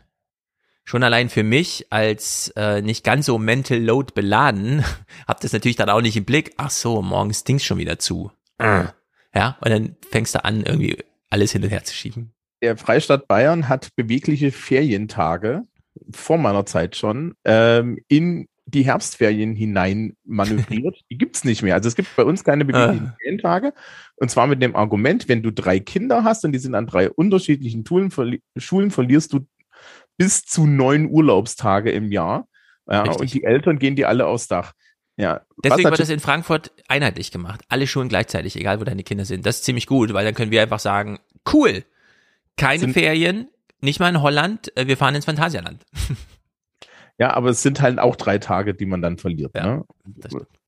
Schon allein für mich als äh, nicht ganz so mental load beladen, habt das natürlich dann auch nicht im Blick. Ach so, morgens Dings schon wieder zu. Ja, und dann fängst du an, irgendwie alles hin und her zu schieben. Der Freistaat Bayern hat bewegliche Ferientage vor meiner Zeit schon ähm, in die Herbstferien hinein manövriert. die gibt's nicht mehr. Also es gibt bei uns keine beweglichen Ferientage. Und zwar mit dem Argument, wenn du drei Kinder hast und die sind an drei unterschiedlichen Schulen, verli Schulen verlierst du bis zu neun Urlaubstage im Jahr. Ja, Richtig. und die Eltern gehen dir alle aufs Dach. Ja, Deswegen wird das in Frankfurt einheitlich gemacht. Alle Schulen gleichzeitig, egal wo deine Kinder sind. Das ist ziemlich gut, weil dann können wir einfach sagen, cool, keine Ferien, nicht mal in Holland, äh, wir fahren ins Phantasialand. Ja, aber es sind halt auch drei Tage, die man dann verliert. ne?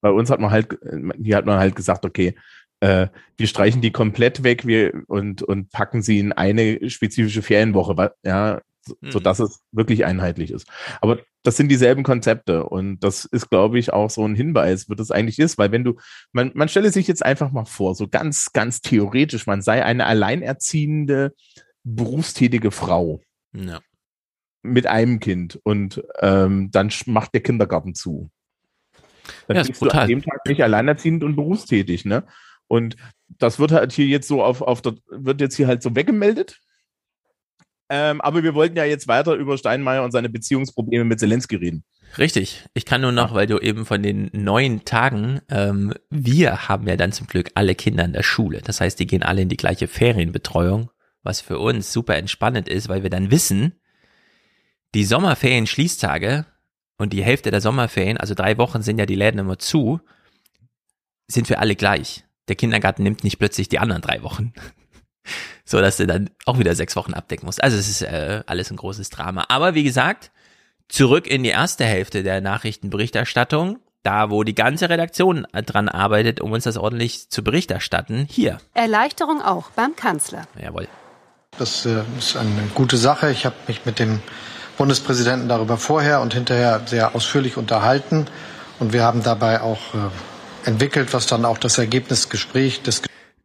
Bei uns hat man halt, hier hat man halt gesagt, okay, äh, wir streichen die komplett weg wir, und, und packen sie in eine spezifische Ferienwoche. Ja, so dass es wirklich einheitlich ist. Aber das sind dieselben Konzepte und das ist, glaube ich, auch so ein Hinweis, wird es eigentlich ist, weil wenn du, man, man stelle sich jetzt einfach mal vor, so ganz, ganz theoretisch, man sei eine alleinerziehende, berufstätige Frau. Ja. Mit einem Kind und ähm, dann macht der Kindergarten zu. Dann Ja, ist bist du an dem Tag nicht alleinerziehend und berufstätig, ne? Und das wird halt hier jetzt so auf, auf der, wird jetzt hier halt so weggemeldet. Ähm, aber wir wollten ja jetzt weiter über Steinmeier und seine Beziehungsprobleme mit Zelensky reden. Richtig. Ich kann nur noch, weil du eben von den neun Tagen, ähm, wir haben ja dann zum Glück alle Kinder in der Schule. Das heißt, die gehen alle in die gleiche Ferienbetreuung, was für uns super entspannend ist, weil wir dann wissen, die Sommerferien-Schließtage und die Hälfte der Sommerferien, also drei Wochen sind ja die Läden immer zu, sind für alle gleich. Der Kindergarten nimmt nicht plötzlich die anderen drei Wochen. So dass du dann auch wieder sechs Wochen abdecken musst. Also es ist äh, alles ein großes Drama. Aber wie gesagt, zurück in die erste Hälfte der Nachrichtenberichterstattung, da wo die ganze Redaktion dran arbeitet, um uns das ordentlich zu Bericht erstatten. Hier. Erleichterung auch beim Kanzler. Jawohl. Das äh, ist eine gute Sache. Ich habe mich mit dem Bundespräsidenten darüber vorher und hinterher sehr ausführlich unterhalten. Und wir haben dabei auch äh, entwickelt, was dann auch das Ergebnisgespräch des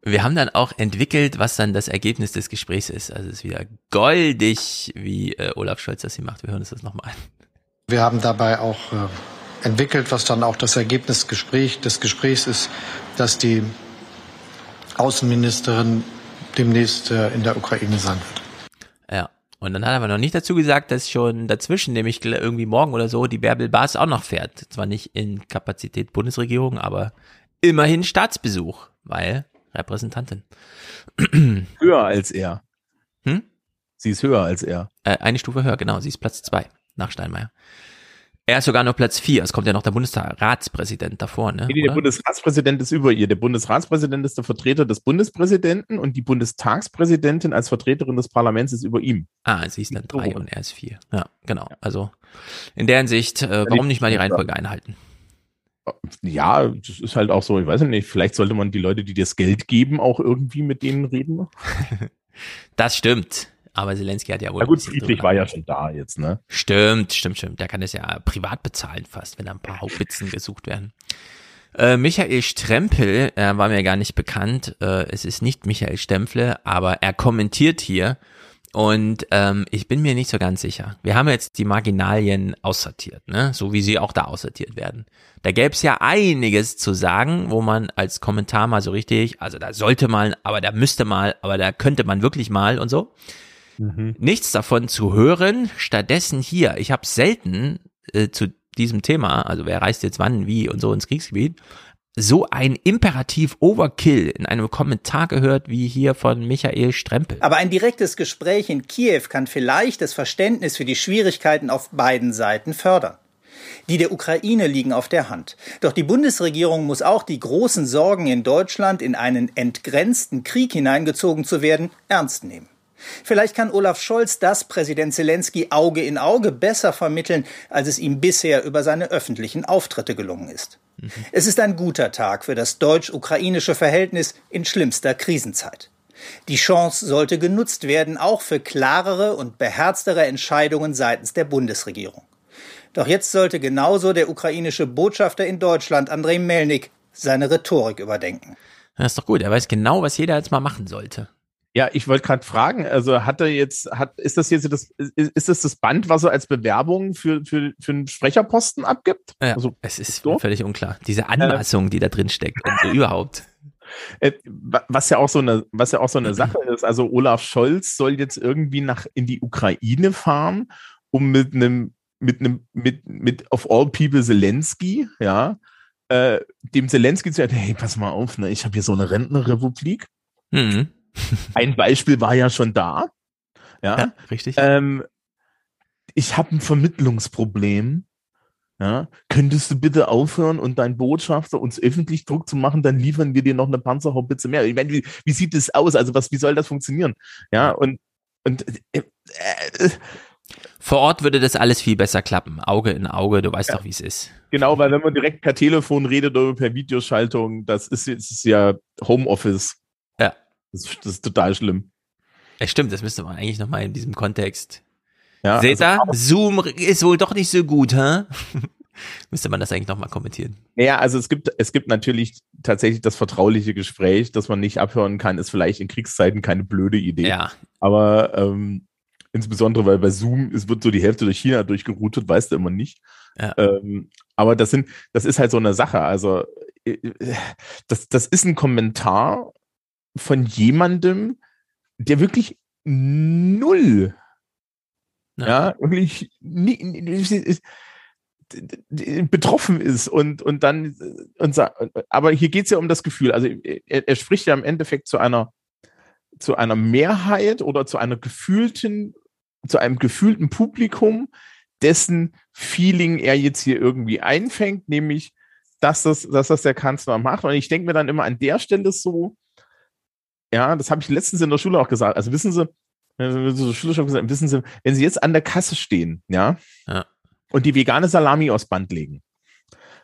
Wir haben dann auch entwickelt, was dann das Ergebnis des Gesprächs ist. Also es ist wieder goldig, wie äh, Olaf Scholz das hier macht. Wir hören uns das nochmal an. Wir haben dabei auch äh, entwickelt, was dann auch das Ergebnisgespräch des Gesprächs ist, dass die Außenministerin demnächst äh, in der Ukraine sein wird. Ja. Und dann hat er aber noch nicht dazu gesagt, dass schon dazwischen, nämlich irgendwie morgen oder so, die Bärbel Baas auch noch fährt. Zwar nicht in Kapazität Bundesregierung, aber immerhin Staatsbesuch, weil Repräsentantin. Höher als er. Hm? Sie ist höher als er. Äh, eine Stufe höher, genau. Sie ist Platz zwei nach Steinmeier. Er ist sogar nur Platz vier. Es kommt ja noch der Bundesratspräsident davor, ne? Nee, nee, der oder? Bundesratspräsident ist über ihr. Der Bundesratspräsident ist der Vertreter des Bundespräsidenten und die Bundestagspräsidentin als Vertreterin des Parlaments ist über ihm. Ah, sie ist dann drei und er ist vier. Ja, genau. Also in der Hinsicht, äh, warum nicht mal die Reihenfolge einhalten? Ja, das ist halt auch so, ich weiß nicht, vielleicht sollte man die Leute, die das Geld geben, auch irgendwie mit denen reden. Das stimmt. Aber Zelensky hat ja wohl. Na gut, Friedrich war ja schon da jetzt, ne? Stimmt, stimmt, stimmt. Der kann das ja privat bezahlen fast, wenn da ein paar Haubitzen gesucht werden. Äh, Michael Strempel äh, war mir gar nicht bekannt. Äh, es ist nicht Michael Stempfle, aber er kommentiert hier und ähm, ich bin mir nicht so ganz sicher. Wir haben jetzt die Marginalien aussortiert, ne? so wie sie auch da aussortiert werden. Da gäbe es ja einiges zu sagen, wo man als Kommentar mal so richtig, also da sollte man, aber da müsste mal, aber da könnte man wirklich mal und so. Nichts davon zu hören. Stattdessen hier, ich habe selten äh, zu diesem Thema, also wer reist jetzt wann, wie und so ins Kriegsgebiet, so ein Imperativ Overkill in einem Kommentar gehört wie hier von Michael Strempel. Aber ein direktes Gespräch in Kiew kann vielleicht das Verständnis für die Schwierigkeiten auf beiden Seiten fördern. Die der Ukraine liegen auf der Hand. Doch die Bundesregierung muss auch die großen Sorgen in Deutschland, in einen entgrenzten Krieg hineingezogen zu werden, ernst nehmen. Vielleicht kann Olaf Scholz das Präsident Zelensky Auge in Auge besser vermitteln, als es ihm bisher über seine öffentlichen Auftritte gelungen ist. Es ist ein guter Tag für das deutsch-ukrainische Verhältnis in schlimmster Krisenzeit. Die Chance sollte genutzt werden, auch für klarere und beherztere Entscheidungen seitens der Bundesregierung. Doch jetzt sollte genauso der ukrainische Botschafter in Deutschland, Andrei Melnik, seine Rhetorik überdenken. Das ist doch gut, er weiß genau, was jeder jetzt mal machen sollte. Ja, ich wollte gerade fragen, also hat er jetzt, hat, ist das jetzt das, ist, das das Band, was er als Bewerbung für, für, für einen Sprecherposten abgibt? Ja, also, es ist mir völlig unklar. Diese Anmaßung, die da drin steckt und so überhaupt. Äh, wa- was ja auch so eine, was ja auch so eine Sache ist. Also Olaf Scholz soll jetzt irgendwie nach in die Ukraine fahren, um mit einem, mit einem, mit, mit of all people Zelensky, ja, äh, dem Zelensky zu sagen, hey, pass mal auf, ne, ich habe hier so eine Rentnerrepublik. Mhm. Ein Beispiel war ja schon da. Ja, Ja, richtig. Ähm, ich habe ein Vermittlungsproblem. Ja, könntest du bitte aufhören und dein Botschafter uns öffentlich Druck zu machen, dann liefern wir dir noch eine Panzerhaubitze mehr. Ich meine, wie, wie sieht das aus? Also was, wie soll das funktionieren? Ja, und, und äh, äh, Vor Ort würde das alles viel besser klappen. Auge in Auge, du weißt doch, wie es ist. genau, weil wenn man direkt per Telefon redet oder per Videoschaltung, das ist, das ist ja Homeoffice. Das, das ist total schlimm. Ja, stimmt, das müsste man eigentlich nochmal in diesem Kontext Ja, Seht ihr? also, Zoom ist wohl doch nicht so gut, hä? Müsste man das eigentlich nochmal kommentieren. Naja, also es gibt, es gibt natürlich tatsächlich das vertrauliche Gespräch, das man nicht abhören kann, ist vielleicht in Kriegszeiten keine blöde Idee. Ja. Aber ähm, insbesondere, weil bei Zoom es wird so die Hälfte durch China durchgeroutet, weißt du immer nicht. Ja. Ähm, aber das sind, das ist halt so eine Sache. Also äh, das, das ist ein Kommentar von jemandem, der wirklich null, ja, Ja. wirklich nie, nie, betroffen ist und, und dann, und, aber hier geht es ja um das Gefühl. Also er, er spricht ja im Endeffekt zu einer, zu einer Mehrheit oder zu einer gefühlten, zu einem gefühlten Publikum, dessen Feeling er jetzt hier irgendwie einfängt, nämlich, dass das, dass das der Kanzler macht. Und ich denke mir dann immer an der Stelle so, ja, das habe ich letztens in der Schule auch gesagt. Also wissen Sie, so Schule schon gesagt, wissen Sie, wenn Sie jetzt an der Kasse stehen, ja, Ja. und die vegane Salami aufs Band legen,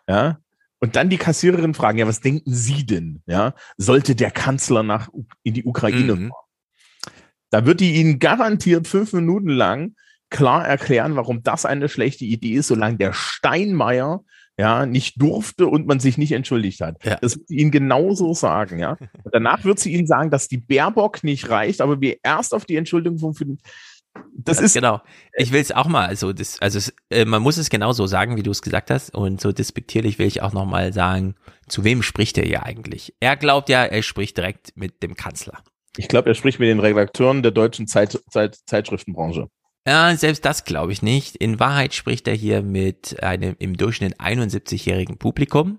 ja, und dann die Kassiererin fragen, ja, was denken Sie denn, ja, sollte der Kanzler nach in die Ukraine Mhm. fahren? Da wird die Ihnen garantiert fünf Minuten lang klar erklären, warum das eine schlechte Idee ist, solange der Steinmeier ja nicht durfte und man sich nicht entschuldigt hat. Ja. Das wird sie Ihnen genauso sagen, ja. Und danach wird sie Ihnen sagen, dass die Baerbock nicht reicht, aber wir erst auf die Entschuldigung von für den das Ja, ist genau. Ich will es auch mal, also das, also es, äh, man muss es genauso sagen, wie du es gesagt hast. Und so despektierlich will ich auch noch mal sagen, zu wem spricht er hier eigentlich? Er glaubt ja, er spricht direkt mit dem Kanzler. Ich glaube, er spricht mit den Redakteuren der deutschen Zeit, Zeit, Zeitschriftenbranche. Ja, selbst das glaube ich nicht. In Wahrheit spricht er hier mit einem im Durchschnitt 71-jährigen Publikum,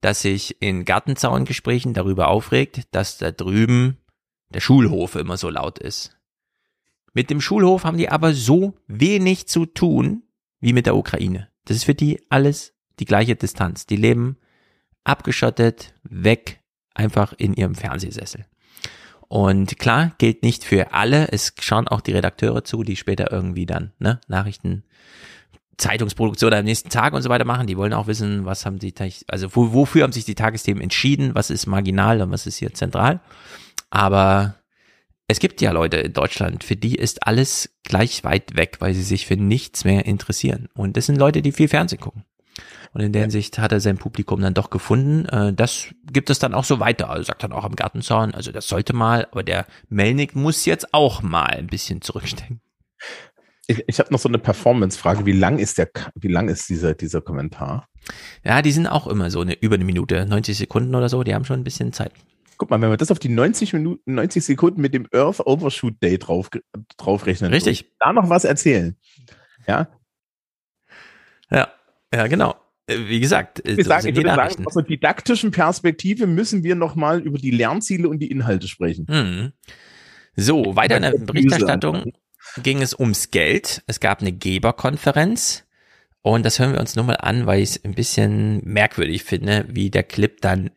das sich in Gartenzaungesprächen darüber aufregt, dass da drüben der Schulhof immer so laut ist. Mit dem Schulhof haben die aber so wenig zu tun wie mit der Ukraine. Das ist für die alles die gleiche Distanz. Die leben abgeschottet, weg, einfach in ihrem Fernsehsessel. Und klar, gilt nicht für alle. Es schauen auch die Redakteure zu, die später irgendwie dann ne, Nachrichten, Zeitungsproduktion am nächsten Tag und so weiter machen. Die wollen auch wissen, was haben die, also wo, wofür haben sich die Tagesthemen entschieden, was ist marginal und was ist hier zentral. Aber es gibt ja Leute in Deutschland, für die ist alles gleich weit weg, weil sie sich für nichts mehr interessieren. Und das sind Leute, die viel Fernsehen gucken. Und in der Hinsicht hat er sein Publikum dann doch gefunden. Äh, Das gibt es dann auch so weiter. Also sagt dann auch am Gartenzaun, also das sollte mal, aber der Melnick muss jetzt auch mal ein bisschen zurückstecken. Ich, ich habe noch so eine Performance-Frage. Wie lang ist der, wie lang ist dieser, dieser Kommentar? Ja, die sind auch immer so eine über eine Minute, 90 Sekunden oder so, die haben schon ein bisschen Zeit. Guck mal, wenn wir das auf die 90 Minuten, 90 Sekunden mit dem Earth Overshoot Day drauf, draufrechnen. Richtig. Da noch was erzählen. Ja. Ja, ja, genau. Äh, Wie gesagt, äh, Wir so sind ich würde sagen, aus einer didaktischen Perspektive müssen wir noch mal über die Lernziele und die Inhalte sprechen. Mhm. So, weiter in der Berichterstattung ging es ums Geld. Es gab eine Geberkonferenz und das hören wir uns nur mal an, weil ich es ein bisschen merkwürdig finde, wie der Clip dann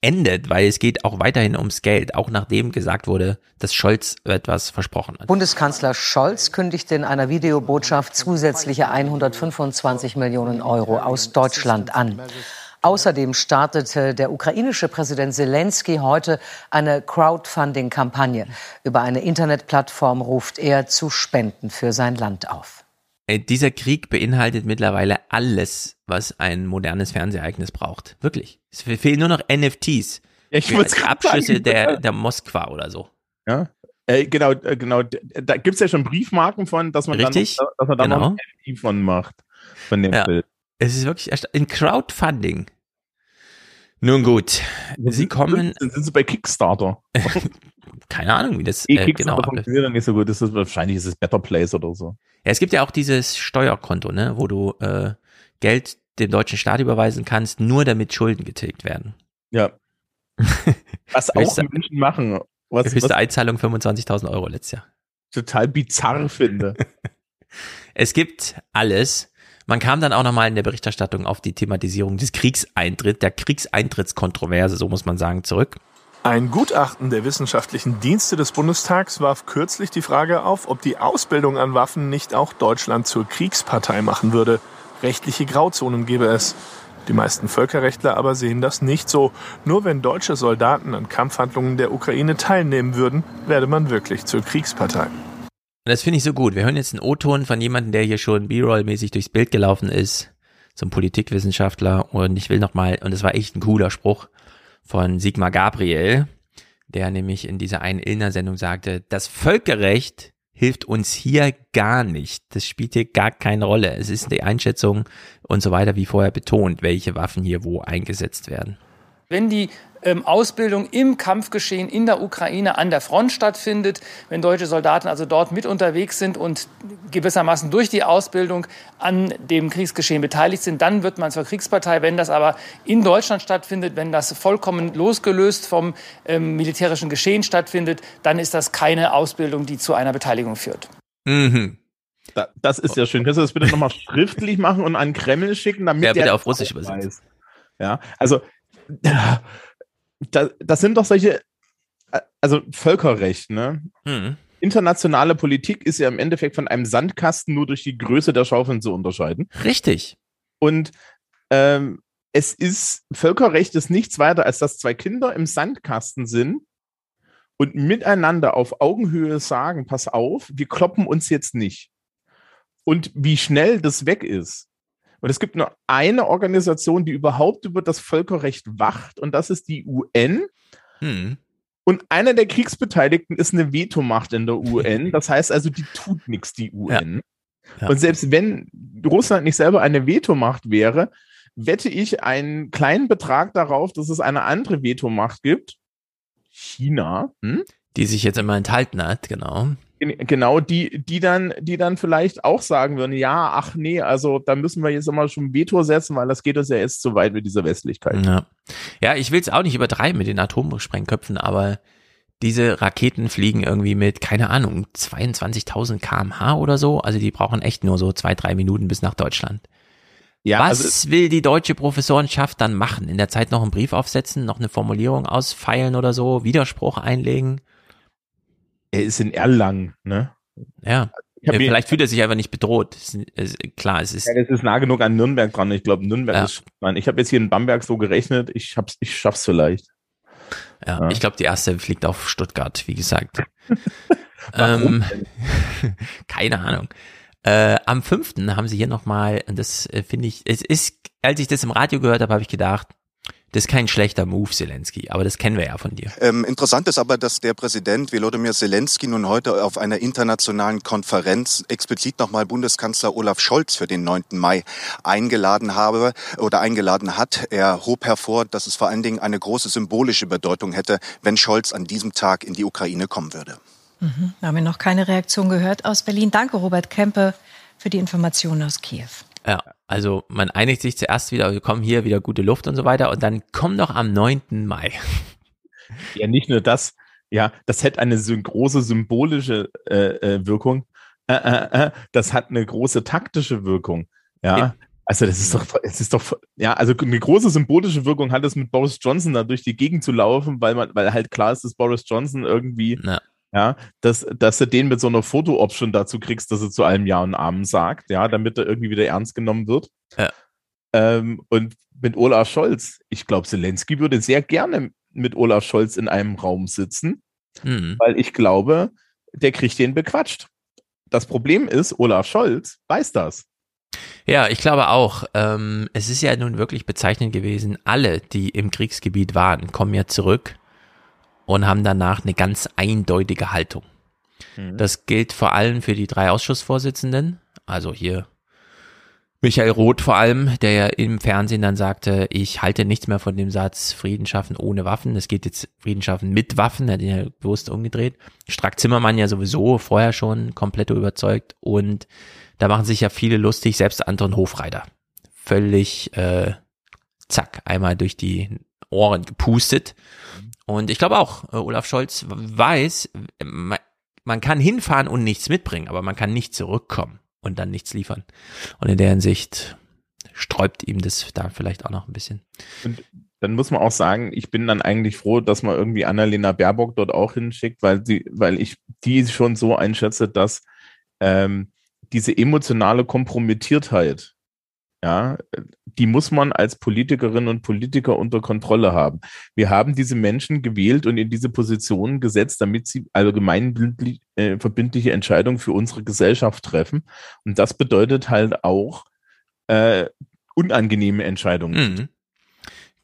endet, weil es geht auch weiterhin ums Geld, auch nachdem gesagt wurde, dass Scholz etwas versprochen hat. Bundeskanzler Scholz kündigte in einer Videobotschaft zusätzliche 125 Millionen Euro aus Deutschland an. Außerdem startete der ukrainische Präsident Zelensky heute eine Crowdfunding-Kampagne. Über eine Internetplattform ruft er zu Spenden für sein Land auf. Äh, Dieser Krieg beinhaltet mittlerweile alles, was ein modernes Fernsehereignis braucht. Wirklich. Es fehlen nur noch NFTs. Ja, ich wollt's grad Abschüsse sagen. der, der Moskwa oder so. Ja. Äh, genau, äh, genau. Da gibt's ja schon Briefmarken von, dass man Richtig, dann, dass man dann noch genau. ein NFT von macht. Von dem Ja. Bild. Es ist wirklich in Crowdfunding. Nun gut, sie kommen, Sind, sind sie bei Kickstarter? keine Ahnung, wie das äh, genau funktioniert dann nicht so gut. Das ist, wahrscheinlich ist es Better Place oder so. Ja, es gibt ja auch dieses Steuerkonto, ne, wo du äh, Geld dem deutschen Staat überweisen kannst, nur damit Schulden getilgt werden. Ja. Was auch Menschen machen. Was, Höchste was Einzahlung 25.000 Euro letztes Jahr. total bizarr finde. Es gibt alles. Man kam dann auch nochmal in der Berichterstattung auf die Thematisierung des Kriegseintritts, der Kriegseintrittskontroverse, so muss man sagen, zurück. Ein Gutachten der wissenschaftlichen Dienste des Bundestags warf kürzlich die Frage auf, ob die Ausbildung an Waffen nicht auch Deutschland zur Kriegspartei machen würde. Rechtliche Grauzonen gäbe es. Die meisten Völkerrechtler aber sehen das nicht so. Nur wenn deutsche Soldaten an Kampfhandlungen der Ukraine teilnehmen würden, werde man wirklich zur Kriegspartei. das finde ich so gut. Wir hören jetzt einen O-Ton von jemandem, der hier schon B-Roll-mäßig durchs Bild gelaufen ist, zum Politikwissenschaftler. Und ich will nochmal, und das war echt ein cooler Spruch von Sigmar Gabriel, der nämlich in dieser einen Illner-Sendung sagte, das Völkerrecht hilft uns hier gar nicht. Das spielt hier gar keine Rolle. Es ist die Einschätzung und so weiter, wie vorher betont, welche Waffen hier wo eingesetzt werden. Wenn die ähm, Ausbildung im Kampfgeschehen in der Ukraine an der Front stattfindet, wenn deutsche Soldaten also dort mit unterwegs sind und gewissermaßen durch die Ausbildung an dem Kriegsgeschehen beteiligt sind, dann wird man zur Kriegspartei. Wenn das aber in Deutschland stattfindet, wenn das vollkommen losgelöst vom ähm, militärischen Geschehen stattfindet, dann ist das keine Ausbildung, die zu einer Beteiligung führt. Mhm. Da, das ist ja schön. Kannst du das bitte nochmal schriftlich machen und an Kreml schicken, damit ja, bitte der auf Russisch übersetzen. Ja, also das, das sind doch solche, also Völkerrecht, ne? Hm. Internationale Politik ist ja im Endeffekt von einem Sandkasten nur durch die Größe der Schaufeln zu unterscheiden. Richtig. Und ähm, es ist, Völkerrecht ist nichts weiter, als dass zwei Kinder im Sandkasten sind und miteinander auf Augenhöhe sagen, pass auf, wir kloppen uns jetzt nicht. Und wie schnell das weg ist, und es gibt nur eine Organisation, die überhaupt über das Völkerrecht wacht, und das ist die UN. Hm. Und einer der Kriegsbeteiligten ist eine Vetomacht in der UN. Das heißt also, die tut nichts, die UN. Ja. Ja. Und selbst wenn Russland nicht selber eine Vetomacht wäre, wette ich einen kleinen Betrag darauf, dass es eine andere Vetomacht gibt. China. Hm? Die sich jetzt immer enthalten hat, genau. Genau, die, die dann, die dann vielleicht auch sagen würden, ja, ach nee, also da müssen wir jetzt immer schon ein Veto setzen, weil das geht uns ja jetzt zu weit mit dieser Westlichkeit. Ja, ja ich will es auch nicht übertreiben mit den Atomsprengköpfen, aber diese Raketen fliegen irgendwie mit, keine Ahnung, 22.000 kmh oder so. Also die brauchen echt nur so zwei, drei Minuten bis nach Deutschland. Ja, Was also, will die deutsche Professorenschaft dann machen? In der Zeit noch einen Brief aufsetzen, noch eine Formulierung ausfeilen oder so, Widerspruch einlegen? Er ist in Erlangen, ne? Ja. Vielleicht fühlt er sich einfach nicht bedroht. Es, es, klar, es ist. Ja, das ist nah genug an Nürnberg dran. Ich glaube, Nürnberg Ja. ist. Nein, ich habe jetzt hier in Bamberg so gerechnet. Ich hab's, ich schaff's vielleicht. Ja, Ja. ich glaube, die erste fliegt auf Stuttgart, wie gesagt. Ähm, keine Ahnung. Äh, am 5. haben sie hier nochmal, und das äh, finde ich, es ist, als ich das im Radio gehört habe, habe ich gedacht, das ist kein schlechter Move, Zelensky, aber das kennen wir ja von dir. Ähm, interessant ist aber, dass der Präsident Volodymyr Zelensky nun heute auf einer internationalen Konferenz explizit nochmal Bundeskanzler Olaf Scholz für den 9. Mai eingeladen habe oder eingeladen hat. Er hob hervor, dass es vor allen Dingen eine große symbolische Bedeutung hätte, wenn Scholz an diesem Tag in die Ukraine kommen würde. Mhm. Da haben wir noch keine Reaktion gehört aus Berlin. Danke, Robert Kempe, für die Informationen aus Kiew. Ja, also man einigt sich zuerst wieder, wir kommen hier wieder gute Luft und so weiter und dann komm doch am 9. Mai. Ja, nicht nur das. Ja, das hätte eine so große symbolische äh, äh, Wirkung. Äh, äh, äh, das hat eine große taktische Wirkung. Ja. Also das ist doch, es ist doch, ja, also eine große symbolische Wirkung hat es mit Boris Johnson da durch die Gegend zu laufen, weil man, weil halt klar ist, dass Boris Johnson irgendwie, Ja. Ja, dass, dass du den mit so einer Foto-Option dazu kriegst, dass er zu allem Ja und Amen sagt, ja, damit er irgendwie wieder ernst genommen wird. Ja. Ähm, und mit Olaf Scholz, ich glaube, Zelensky würde sehr gerne mit Olaf Scholz in einem Raum sitzen, Mhm. weil ich glaube, der kriegt den bequatscht. Das Problem ist, Olaf Scholz weiß das. Ja, ich glaube auch. Ähm, es ist ja nun wirklich bezeichnend gewesen, alle, die im Kriegsgebiet waren, kommen ja zurück und haben danach eine ganz eindeutige Haltung. Mhm. Das gilt vor allem für die drei Ausschussvorsitzenden, also hier Michael Roth vor allem, der ja im Fernsehen dann sagte, ich halte nichts mehr von dem Satz Frieden schaffen ohne Waffen. Es geht jetzt Frieden schaffen mit Waffen, er hat ihn ja bewusst umgedreht. Strack Zimmermann ja sowieso vorher schon komplett überzeugt und da machen sich ja viele lustig, selbst Anton Hofreiter. Völlig äh, zack, einmal durch die Ohren gepustet. Und ich glaube auch, äh, Olaf Scholz weiß, man, man kann hinfahren und nichts mitbringen, aber man kann nicht zurückkommen und dann nichts liefern. Und in der Hinsicht sträubt ihm das da vielleicht auch noch ein bisschen. Und dann muss man auch sagen, ich bin dann eigentlich froh, dass man irgendwie Annalena Baerbock dort auch hinschickt, weil sie, weil ich die schon so einschätze, dass ähm, diese emotionale Kompromittiertheit ja, die muss man als Politikerinnen und Politiker unter Kontrolle haben. Wir haben diese Menschen gewählt und in diese Positionen gesetzt, damit sie allgemein äh, verbindliche Entscheidungen für unsere Gesellschaft treffen. Und das bedeutet halt auch äh, unangenehme Entscheidungen. Mhm.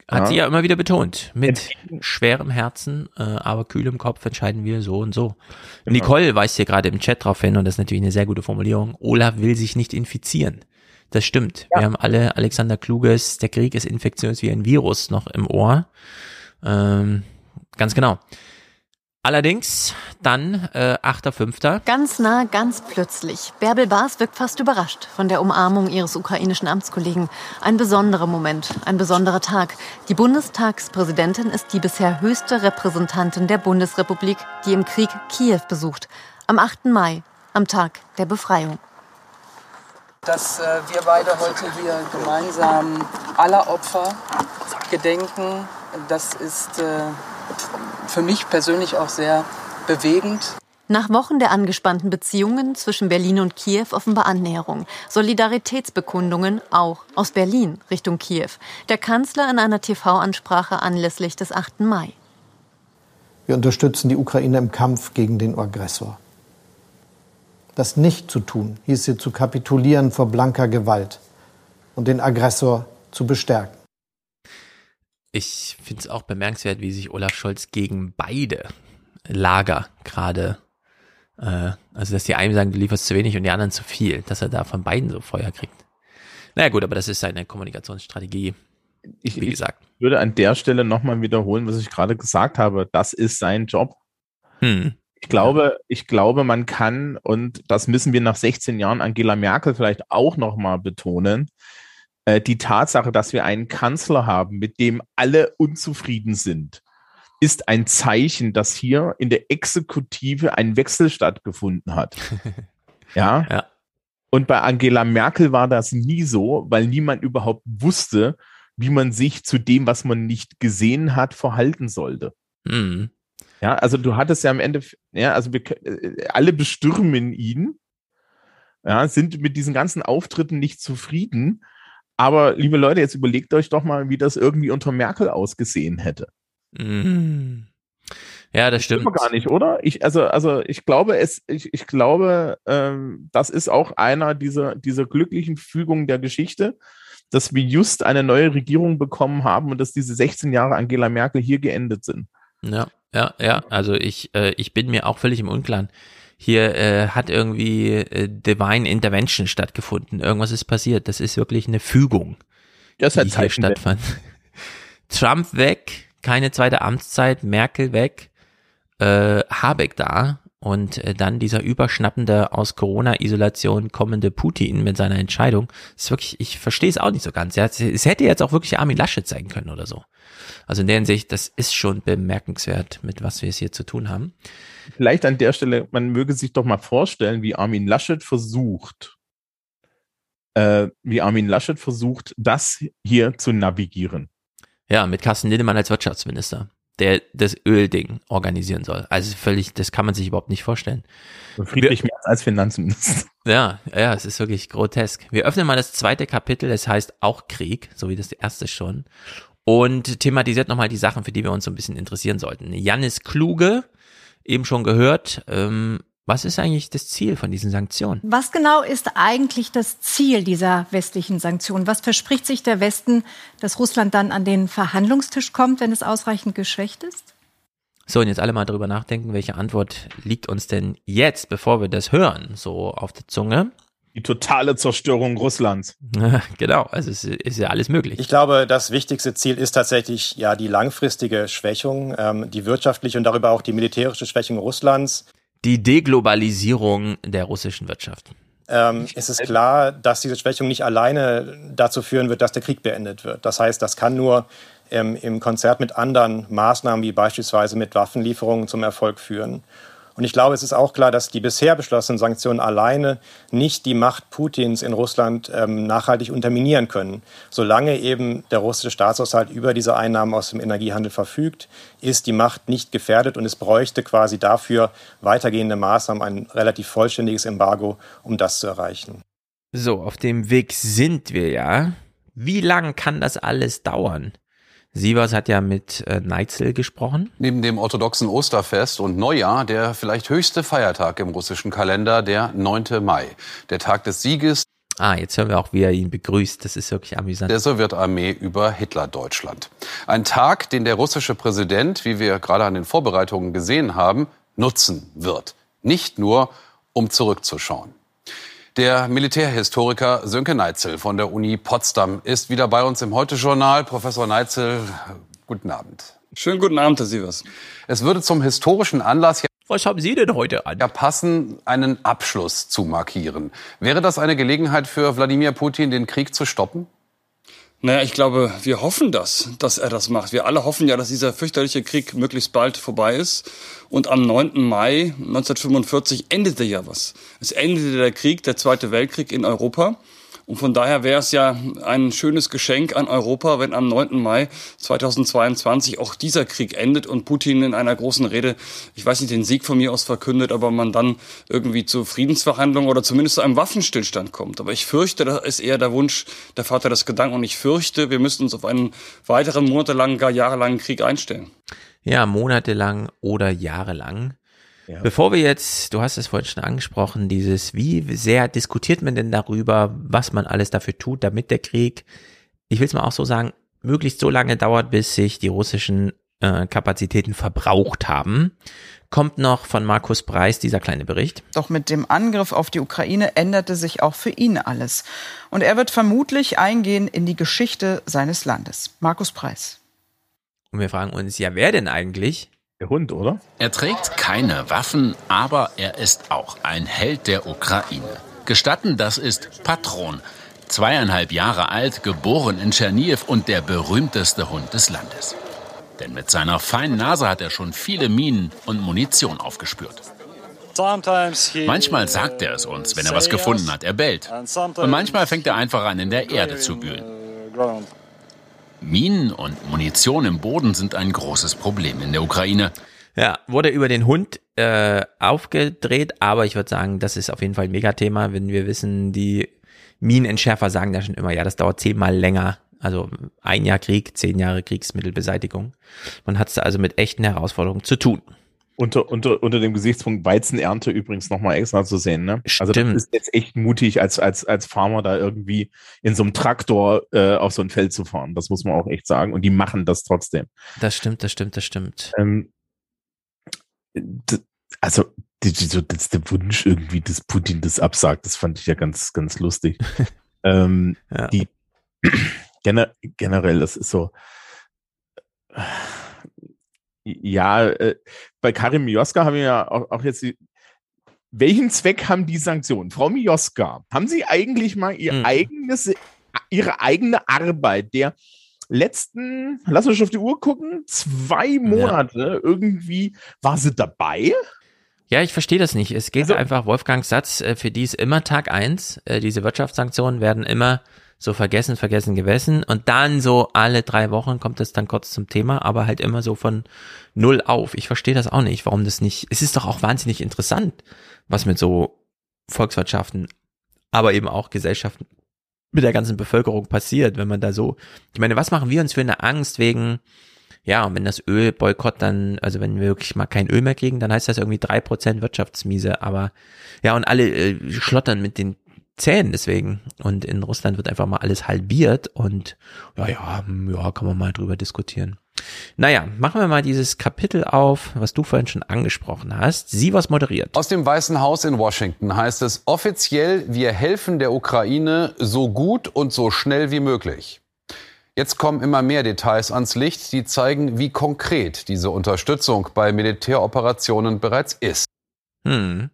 Hat ja. sie ja immer wieder betont. Mit schwerem Herzen, äh, aber kühlem Kopf entscheiden wir so und so. Genau. Nicole weist hier gerade im Chat drauf hin und das ist natürlich eine sehr gute Formulierung. Olaf will sich nicht infizieren. Das stimmt. Ja. Wir haben alle Alexander Kluges, der Krieg ist infektiös wie ein Virus noch im Ohr. Ähm, ganz genau. Allerdings dann äh, 8.5. Ganz nah, ganz plötzlich. Bärbel Baas wirkt fast überrascht von der Umarmung ihres ukrainischen Amtskollegen. Ein besonderer Moment, ein besonderer Tag. Die Bundestagspräsidentin ist die bisher höchste Repräsentantin der Bundesrepublik, die im Krieg Kiew besucht. Am 8. Mai, am Tag der Befreiung dass äh, wir beide heute hier gemeinsam aller Opfer gedenken. Das ist äh, für mich persönlich auch sehr bewegend. Nach Wochen der angespannten Beziehungen zwischen Berlin und Kiew offenbar Annäherung. Solidaritätsbekundungen auch aus Berlin Richtung Kiew. Der Kanzler in einer TV-Ansprache anlässlich des 8. Mai. Wir unterstützen die Ukraine im Kampf gegen den Aggressor. Das nicht zu tun, hieße zu kapitulieren vor blanker Gewalt und den Aggressor zu bestärken. Ich finde es auch bemerkenswert, wie sich Olaf Scholz gegen beide Lager gerade, äh, also dass die einen sagen, du lieferst zu wenig und die anderen zu viel, dass er da von beiden so Feuer kriegt. Naja gut, aber das ist seine Kommunikationsstrategie. Ich, wie gesagt. Ich würde an der Stelle nochmal wiederholen, was ich gerade gesagt habe. Das ist sein Job. Hm. Ich glaube, ich glaube, man kann, und das müssen wir nach 16 Jahren Angela Merkel vielleicht auch nochmal betonen, äh, die Tatsache, dass wir einen Kanzler haben, mit dem alle unzufrieden sind, ist ein Zeichen, dass hier in der Exekutive ein Wechsel stattgefunden hat. ja? ja. Und bei Angela Merkel war das nie so, weil niemand überhaupt wusste, wie man sich zu dem, was man nicht gesehen hat, verhalten sollte. Mhm. Ja, also du hattest ja am Ende, ja, also wir, äh, alle bestürmen ihn, ja, sind mit diesen ganzen Auftritten nicht zufrieden. Aber liebe Leute, jetzt überlegt euch doch mal, wie das irgendwie unter Merkel ausgesehen hätte. Mm. Ja, das, das stimmt. gar nicht, oder? Ich, also, also ich glaube, es, ich, ich glaube, ähm, das ist auch einer dieser, dieser glücklichen Fügungen der Geschichte, dass wir just eine neue Regierung bekommen haben und dass diese 16 Jahre Angela Merkel hier geendet sind. Ja. Ja, ja, also ich, äh, ich bin mir auch völlig im Unklaren. Hier äh, hat irgendwie äh, Divine Intervention stattgefunden. Irgendwas ist passiert. Das ist wirklich eine Fügung, das die hier stattfand. Trump weg, keine zweite Amtszeit, Merkel weg, äh, Habeck da und äh, dann dieser überschnappende aus Corona-Isolation kommende Putin mit seiner Entscheidung. Das ist wirklich, ich verstehe es auch nicht so ganz. Ja, es hätte jetzt auch wirklich Armin Laschet sein können oder so. Also in der Hinsicht, das ist schon bemerkenswert, mit was wir es hier zu tun haben. Vielleicht an der Stelle, man möge sich doch mal vorstellen, wie Armin Laschet versucht, äh, wie Armin Laschet versucht, das hier zu navigieren. Ja, mit Carsten Lindemann als Wirtschaftsminister, der das Ölding organisieren soll. Also völlig, das kann man sich überhaupt nicht vorstellen. Friedrich Merz als Finanzminister. Ja, ja, es ist wirklich grotesk. Wir öffnen mal das zweite Kapitel, es heißt auch Krieg, so wie das erste schon und thematisiert nochmal die Sachen, für die wir uns so ein bisschen interessieren sollten. Jannis Kluge, eben schon gehört, ähm, was ist eigentlich das Ziel von diesen Sanktionen? Was genau ist eigentlich das Ziel dieser westlichen Sanktionen? Was verspricht sich der Westen, dass Russland dann an den Verhandlungstisch kommt, wenn es ausreichend geschwächt ist? So, und jetzt alle mal drüber nachdenken, welche Antwort liegt uns denn jetzt, bevor wir das hören, so auf der Zunge? Die totale Zerstörung Russlands. genau, also es ist ja alles möglich. Ich glaube, das wichtigste Ziel ist tatsächlich ja die langfristige Schwächung, ähm, die wirtschaftliche und darüber auch die militärische Schwächung Russlands. Die Deglobalisierung der russischen Wirtschaft. Ähm, es ist klar, dass diese Schwächung nicht alleine dazu führen wird, dass der Krieg beendet wird. Das heißt, das kann nur ähm, im Konzert mit anderen Maßnahmen, wie beispielsweise mit Waffenlieferungen, zum Erfolg führen. Und ich glaube, es ist auch klar, dass die bisher beschlossenen Sanktionen alleine nicht die Macht Putins in Russland ähm, nachhaltig unterminieren können. Solange eben der russische Staatshaushalt über diese Einnahmen aus dem Energiehandel verfügt, ist die Macht nicht gefährdet und es bräuchte quasi dafür weitergehende Maßnahmen, ein relativ vollständiges Embargo, um das zu erreichen. So, auf dem Weg sind wir ja. Wie lang kann das alles dauern? Sievers hat ja mit äh, Neitzel gesprochen. Neben dem orthodoxen Osterfest und Neujahr der vielleicht höchste Feiertag im russischen Kalender, der 9. Mai, der Tag des Sieges. Ah, jetzt hören wir auch, wie er ihn begrüßt. Das ist wirklich amüsant. Der Sowjetarmee über Hitler-Deutschland. Ein Tag, den der russische Präsident, wie wir gerade an den Vorbereitungen gesehen haben, nutzen wird. Nicht nur, um zurückzuschauen. Der Militärhistoriker Sönke Neitzel von der Uni Potsdam ist wieder bei uns im Heute-Journal. Professor Neitzel, guten Abend. Schönen guten Abend, Herr Sievers. Es würde zum historischen Anlass was haben Sie denn heute an? Ja, passen, einen Abschluss zu markieren. Wäre das eine Gelegenheit für Wladimir Putin, den Krieg zu stoppen? Naja, ich glaube, wir hoffen das, dass er das macht. Wir alle hoffen ja, dass dieser fürchterliche Krieg möglichst bald vorbei ist. Und am 9. Mai 1945 endete ja was. Es endete der Krieg, der Zweite Weltkrieg in Europa. Und von daher wäre es ja ein schönes Geschenk an Europa, wenn am 9. Mai 2022 auch dieser Krieg endet und Putin in einer großen Rede, ich weiß nicht, den Sieg von mir aus verkündet, aber man dann irgendwie zu Friedensverhandlungen oder zumindest zu einem Waffenstillstand kommt. Aber ich fürchte, das ist eher der Wunsch der Vater des Gedanken und ich fürchte, wir müssen uns auf einen weiteren monatelangen, gar jahrelangen Krieg einstellen. Ja, monatelang oder jahrelang. Ja. Bevor wir jetzt, du hast es vorhin schon angesprochen, dieses, wie sehr diskutiert man denn darüber, was man alles dafür tut, damit der Krieg, ich will es mal auch so sagen, möglichst so lange dauert, bis sich die russischen äh, Kapazitäten verbraucht haben, kommt noch von Markus Preis dieser kleine Bericht. Doch mit dem Angriff auf die Ukraine änderte sich auch für ihn alles. Und er wird vermutlich eingehen in die Geschichte seines Landes. Markus Preis. Und wir fragen uns, ja, wer denn eigentlich? Der Hund, oder? Er trägt keine Waffen, aber er ist auch ein Held der Ukraine. Gestatten, das ist Patron. Zweieinhalb Jahre alt, geboren in Tscherniew und der berühmteste Hund des Landes. Denn mit seiner feinen Nase hat er schon viele Minen und Munition aufgespürt. Manchmal sagt er es uns, wenn er was gefunden hat. Er bellt. Und manchmal fängt er einfach an, in der Erde zu wühlen. Minen und Munition im Boden sind ein großes Problem in der Ukraine. Ja, wurde über den Hund äh, aufgedreht, aber ich würde sagen, das ist auf jeden Fall ein Megathema, wenn wir wissen, die Minenentschärfer sagen ja schon immer, ja, das dauert zehnmal länger. Also ein Jahr Krieg, zehn Jahre Kriegsmittelbeseitigung. Man hat es also mit echten Herausforderungen zu tun. Unter, unter, unter dem Gesichtspunkt Weizenernte übrigens nochmal extra zu sehen. Ne? Also das ist jetzt echt mutig, als, als, als Farmer da irgendwie in so einem Traktor äh, auf so ein Feld zu fahren. Das muss man auch echt sagen. Und die machen das trotzdem. Das stimmt, das stimmt, das stimmt. Ähm, also so, das der Wunsch irgendwie, dass Putin das absagt, das fand ich ja ganz, ganz lustig. ähm, ja. Die gener generell, das ist so ja, äh, bei Karim Mioska haben wir ja auch, auch jetzt die, welchen Zweck haben die Sanktionen? Frau Mioska, haben Sie eigentlich mal Ihr hm. eigenes, Ihre eigene Arbeit der letzten, lass uns auf die Uhr gucken, zwei Monate ja. irgendwie, war sie dabei? Ja, ich verstehe das nicht. Es geht also, einfach, Wolfgangs Satz, äh, für die ist immer Tag eins. Äh, diese Wirtschaftssanktionen werden immer so vergessen, vergessen, gewessen. Und dann so alle drei Wochen kommt es dann kurz zum Thema, aber halt immer so von null auf. Ich verstehe das auch nicht, warum das nicht. Es ist doch auch wahnsinnig interessant, was mit so Volkswirtschaften, aber eben auch Gesellschaften mit der ganzen Bevölkerung passiert, wenn man da so. Ich meine, was machen wir uns für eine Angst wegen, ja, und wenn das Ölboykott dann, also wenn wir wirklich mal kein Öl mehr kriegen, dann heißt das irgendwie drei Prozent Wirtschaftsmiese, aber ja, und alle äh, schlottern mit den Zähnen deswegen. Und in Russland wird einfach mal alles halbiert und ja, ja, ja, kann man mal drüber diskutieren. Naja, machen wir mal dieses Kapitel auf, was du vorhin schon angesprochen hast. Sie was moderiert. Aus dem Weißen Haus in Washington heißt es offiziell, wir helfen der Ukraine so gut und so schnell wie möglich. Jetzt kommen immer mehr Details ans Licht, die zeigen, wie konkret diese Unterstützung bei Militäroperationen bereits ist. Hm.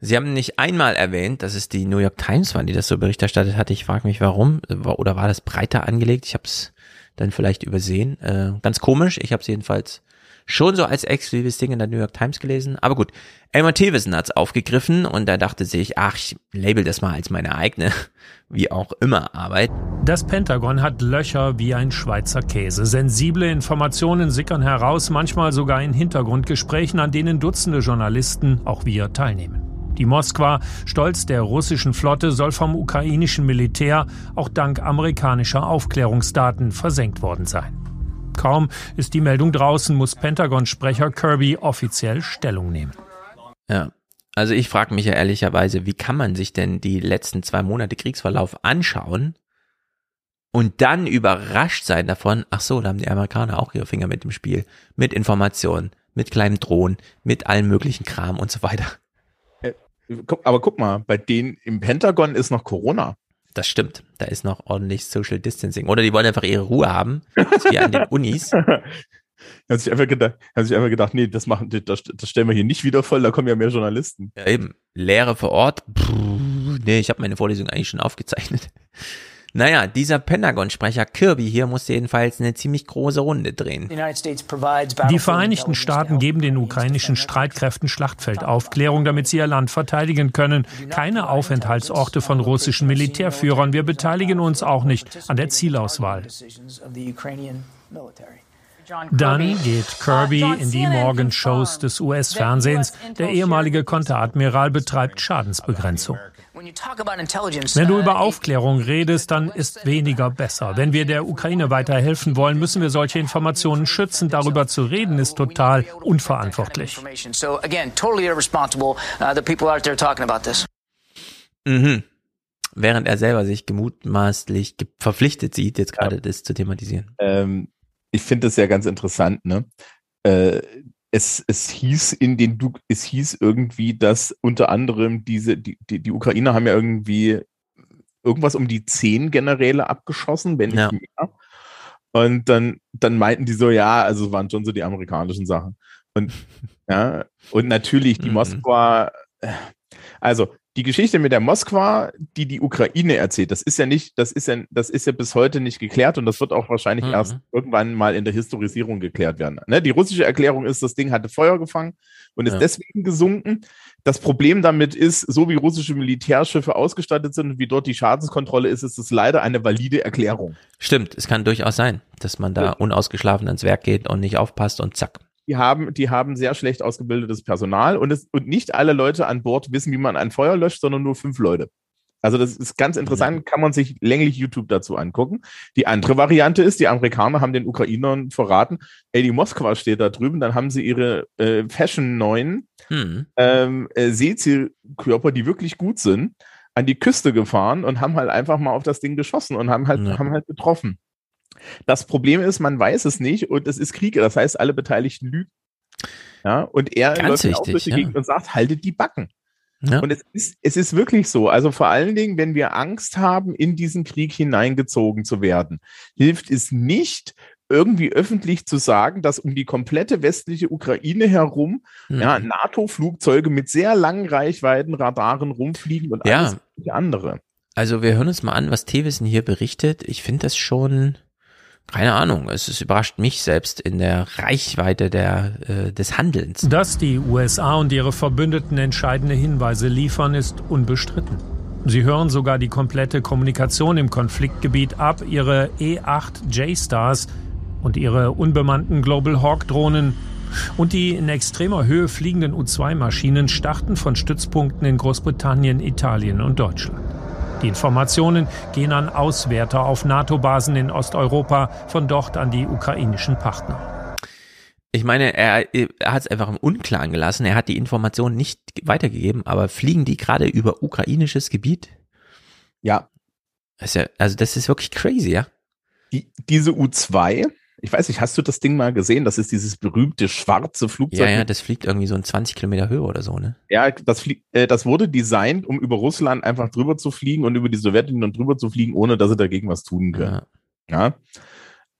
Sie haben nicht einmal erwähnt, dass es die New York Times waren, die das so Bericht erstattet hatte. Ich frage mich, warum. Oder war das breiter angelegt? Ich habe es dann vielleicht übersehen. Äh, ganz komisch. Ich habe es jedenfalls schon so als exklusives Ding in der New York Times gelesen. Aber gut, Elmer Thewissen hat's aufgegriffen und er dachte sich, ach, ich label das mal als meine eigene, wie auch immer, Arbeit. Das Pentagon hat Löcher wie ein Schweizer Käse. Sensible Informationen sickern heraus, manchmal sogar in Hintergrundgesprächen, an denen Dutzende Journalisten, auch wir, teilnehmen. Die Moskwa, stolz der russischen Flotte, soll vom ukrainischen Militär auch dank amerikanischer Aufklärungsdaten versenkt worden sein. Kaum ist die Meldung draußen, muss Pentagon-Sprecher Kirby offiziell Stellung nehmen. Ja. Also ich frage mich ja ehrlicherweise, wie kann man sich denn die letzten zwei Monate Kriegsverlauf anschauen und dann überrascht sein davon, ach so, da haben die Amerikaner auch ihre Finger mit im Spiel, mit Informationen, mit kleinen Drohnen, mit allem möglichen Kram und so weiter. Aber guck mal, bei denen im Pentagon ist noch Corona. Das stimmt. Da ist noch ordentlich Social Distancing. Oder die wollen einfach ihre Ruhe haben, wie an den Unis. Haben sich einfach gedacht, haben sich einfach gedacht, nee, das machen, das, das stellen wir hier nicht wieder voll, da kommen ja mehr Journalisten. Ja, eben. Lehre vor Ort. Puh, nee, ich habe meine Vorlesung eigentlich schon aufgezeichnet. Naja, dieser Pentagon-Sprecher Kirby hier muss jedenfalls eine ziemlich große Runde drehen. Die Vereinigten Staaten geben den ukrainischen Streitkräften Schlachtfeldaufklärung, damit sie ihr Land verteidigen können. Keine Aufenthaltsorte von russischen Militärführern. Wir beteiligen uns auch nicht an der Zielauswahl. Dann geht Kirby in die Morgenshows des US-Fernsehens. Der ehemalige Konteradmiral betreibt Schadensbegrenzung. Wenn du über Aufklärung redest, dann ist weniger besser. Wenn wir der Ukraine weiterhelfen wollen, müssen wir solche Informationen schützen. Darüber zu reden ist total unverantwortlich. Mhm. Während er selber sich gemutmaßlich verpflichtet sieht, jetzt gerade ja. das zu thematisieren. Ähm, ich finde das ja ganz interessant, ne? Äh, es, es hieß in den es hieß irgendwie, dass unter anderem diese, die, die, die Ukrainer haben ja irgendwie irgendwas um die zehn Generäle abgeschossen, wenn nicht mehr. Und dann, dann meinten die so, ja, also waren schon so die amerikanischen Sachen. Und ja, und natürlich die mhm. Moskwa, äh, also die Geschichte mit der Moskwa, die die Ukraine erzählt, das ist ja nicht, das ist ja, das ist ja bis heute nicht geklärt und das wird auch wahrscheinlich mhm. erst irgendwann mal in der Historisierung geklärt werden. Ne? Die russische Erklärung ist, das Ding hatte Feuer gefangen und ist ja. deswegen gesunken. Das Problem damit ist, so wie russische Militärschiffe ausgestattet sind und wie dort die Schadenskontrolle ist, ist es leider eine valide Erklärung. Stimmt, es kann durchaus sein, dass man da unausgeschlafen ans Werk geht und nicht aufpasst und zack die haben, die haben sehr schlecht ausgebildetes Personal und, es, und nicht alle Leute an Bord wissen, wie man ein Feuer löscht, sondern nur fünf Leute. Also das ist ganz interessant, kann man sich länglich YouTube dazu angucken. Die andere Variante ist, die Amerikaner haben den Ukrainern verraten, ey, die Moskwa steht da drüben, dann haben sie ihre äh, Fashion 9 hm. ähm, äh, Seezielkörper, die wirklich gut sind, an die Küste gefahren und haben halt einfach mal auf das Ding geschossen und haben halt, ja. haben halt getroffen. Das Problem ist, man weiß es nicht und es ist Krieg. Das heißt, alle Beteiligten lügen. Ja, und er Ganz läuft die ja. Gegend und sagt, haltet die Backen. Ja. Und es ist, es ist wirklich so. Also vor allen Dingen, wenn wir Angst haben, in diesen Krieg hineingezogen zu werden, hilft es nicht, irgendwie öffentlich zu sagen, dass um die komplette westliche Ukraine herum mhm. ja, NATO-Flugzeuge mit sehr langen Reichweiten, Radaren rumfliegen und ja. alles andere. Also wir hören uns mal an, was Tewissen hier berichtet. Ich finde das schon keine Ahnung, es ist, überrascht mich selbst in der Reichweite der, äh, des Handelns. Dass die USA und ihre Verbündeten entscheidende Hinweise liefern, ist unbestritten. Sie hören sogar die komplette Kommunikation im Konfliktgebiet ab, ihre E-8 J-Stars und ihre unbemannten Global Hawk-Drohnen und die in extremer Höhe fliegenden U-2-Maschinen starten von Stützpunkten in Großbritannien, Italien und Deutschland. Die Informationen gehen an Auswärter auf NATO-Basen in Osteuropa, von dort an die ukrainischen Partner. Ich meine, er, er hat es einfach im Unklaren gelassen. Er hat die Informationen nicht weitergegeben, aber fliegen die gerade über ukrainisches Gebiet? Ja. Das ja also das ist wirklich crazy, ja. Die, diese U2 ich weiß nicht, hast du das Ding mal gesehen? Das ist dieses berühmte schwarze Flugzeug. Ja, ja, das fliegt irgendwie so in 20 Kilometer Höhe oder so, ne? Ja, das, fliegt, äh, das wurde designt, um über Russland einfach drüber zu fliegen und über die Sowjetunion drüber zu fliegen, ohne dass sie dagegen was tun können. Ja. Ja,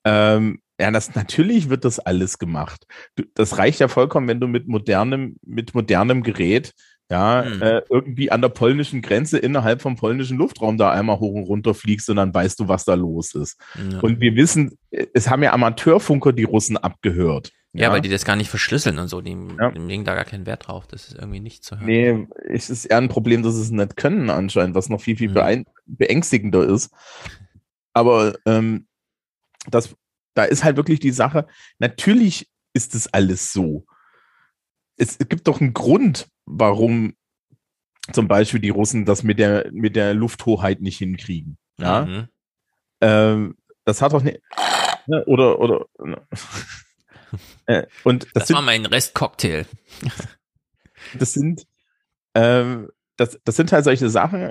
ähm, ja das, natürlich wird das alles gemacht. Du, das reicht ja vollkommen, wenn du mit modernem, mit modernem Gerät ja, hm. äh, irgendwie an der polnischen Grenze innerhalb vom polnischen Luftraum da einmal hoch und runter fliegst und dann weißt du, was da los ist. Ja. Und wir wissen, es haben ja Amateurfunker die Russen abgehört. Ja, ja, weil die das gar nicht verschlüsseln und so, die, ja. die legen da gar keinen Wert drauf. Das ist irgendwie nicht zu hören. Nee, es ist eher ein Problem, dass es nicht können anscheinend, was noch viel, viel mhm. beängstigender ist. Aber ähm, das, da ist halt wirklich die Sache, natürlich ist es alles so. Es, es gibt doch einen Grund, warum zum Beispiel die Russen das mit der, mit der Lufthoheit nicht hinkriegen. Ja. Mhm. Ähm, das hat doch nicht. Ne, oder, oder. äh, und das, Das, sind, war mein Restcocktail. das sind, ähm, das, das sind halt solche Sachen.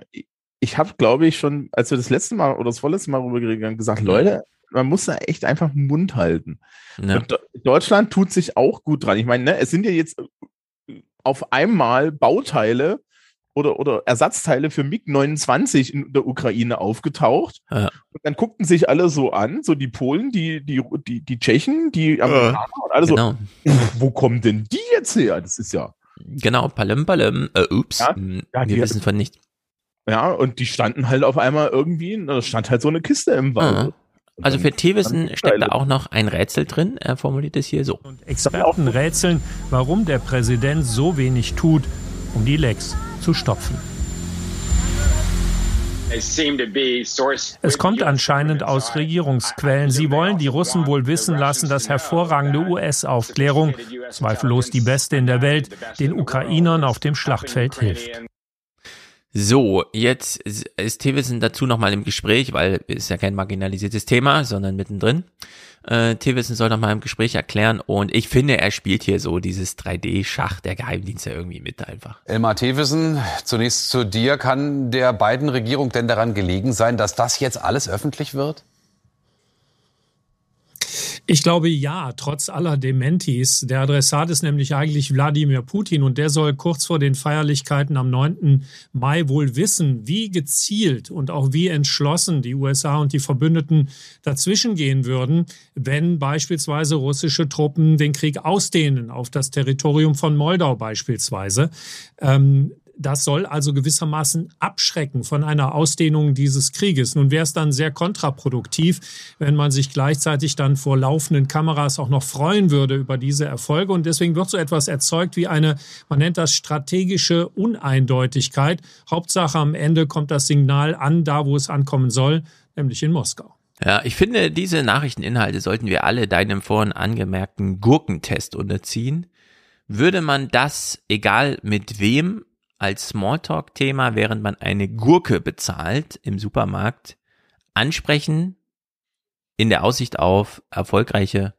Ich habe, glaube ich, schon, als wir das letzte Mal oder das vorletzte Mal rübergeredet haben, gesagt, Leute, man muss da echt einfach Mund halten. Ja. Deutschland tut sich auch gut dran. Ich meine, ne, es sind ja jetzt auf einmal Bauteile oder, oder Ersatzteile für MiG-29 in der Ukraine aufgetaucht. Ja. Und dann guckten sich alle so an, so die Polen, die, die, die, die Tschechen, die Amerikaner und alle Genau. so, wo kommen denn die jetzt her? Das ist ja. Genau, Palim Palim. Äh, ups, Ja, Hm, ja, wir die- wissen von nicht. Ja, und die standen halt auf einmal irgendwie, da stand halt so eine Kiste im Wald. Ah. Also für Thewissen steckt da auch noch ein Rätsel drin. Er formuliert es hier so. Experten rätseln, warum der Präsident so wenig tut, um die Lecks zu stopfen. Es kommt anscheinend aus Regierungsquellen. Sie wollen die Russen wohl wissen lassen, dass hervorragende US-Aufklärung, zweifellos die beste in der Welt, den Ukrainern auf dem Schlachtfeld hilft. So, jetzt ist- Thewissen dazu nochmal im Gespräch, weil ist ja kein marginalisiertes Thema, sondern mittendrin. Äh, Thewissen soll nochmal im Gespräch erklären und ich finde, er spielt hier so dieses 3D-Schach der Geheimdienste irgendwie mit einfach. Elmar Thewissen, zunächst zu dir. Kann der beiden Regierung denn daran gelegen sein, dass das jetzt alles öffentlich wird? Ich glaube ja, trotz aller Dementis. Der Adressat ist nämlich eigentlich Wladimir Putin und der soll kurz vor den Feierlichkeiten am 9. Mai wohl wissen, wie gezielt und auch wie entschlossen die USA und die Verbündeten dazwischen gehen würden, wenn beispielsweise russische Truppen den Krieg ausdehnen auf das Territorium von Moldau beispielsweise. Ähm, das soll also gewissermaßen abschrecken von einer Ausdehnung dieses Krieges. Nun wäre es dann sehr kontraproduktiv, wenn man sich gleichzeitig dann vor laufenden Kameras auch noch freuen würde über diese Erfolge. Und deswegen wird so etwas erzeugt wie eine, man nennt das strategische Uneindeutigkeit. Hauptsache am Ende kommt das Signal an, da wo es ankommen soll, nämlich in Moskau. Ja, ich finde, diese Nachrichteninhalte sollten wir alle deinem vorhin angemerkten Gurkentest unterziehen. Würde man das, egal mit wem, als Smalltalk-Thema, während man eine Gurke bezahlt im Supermarkt, ansprechen, in der Aussicht auf erfolgreiche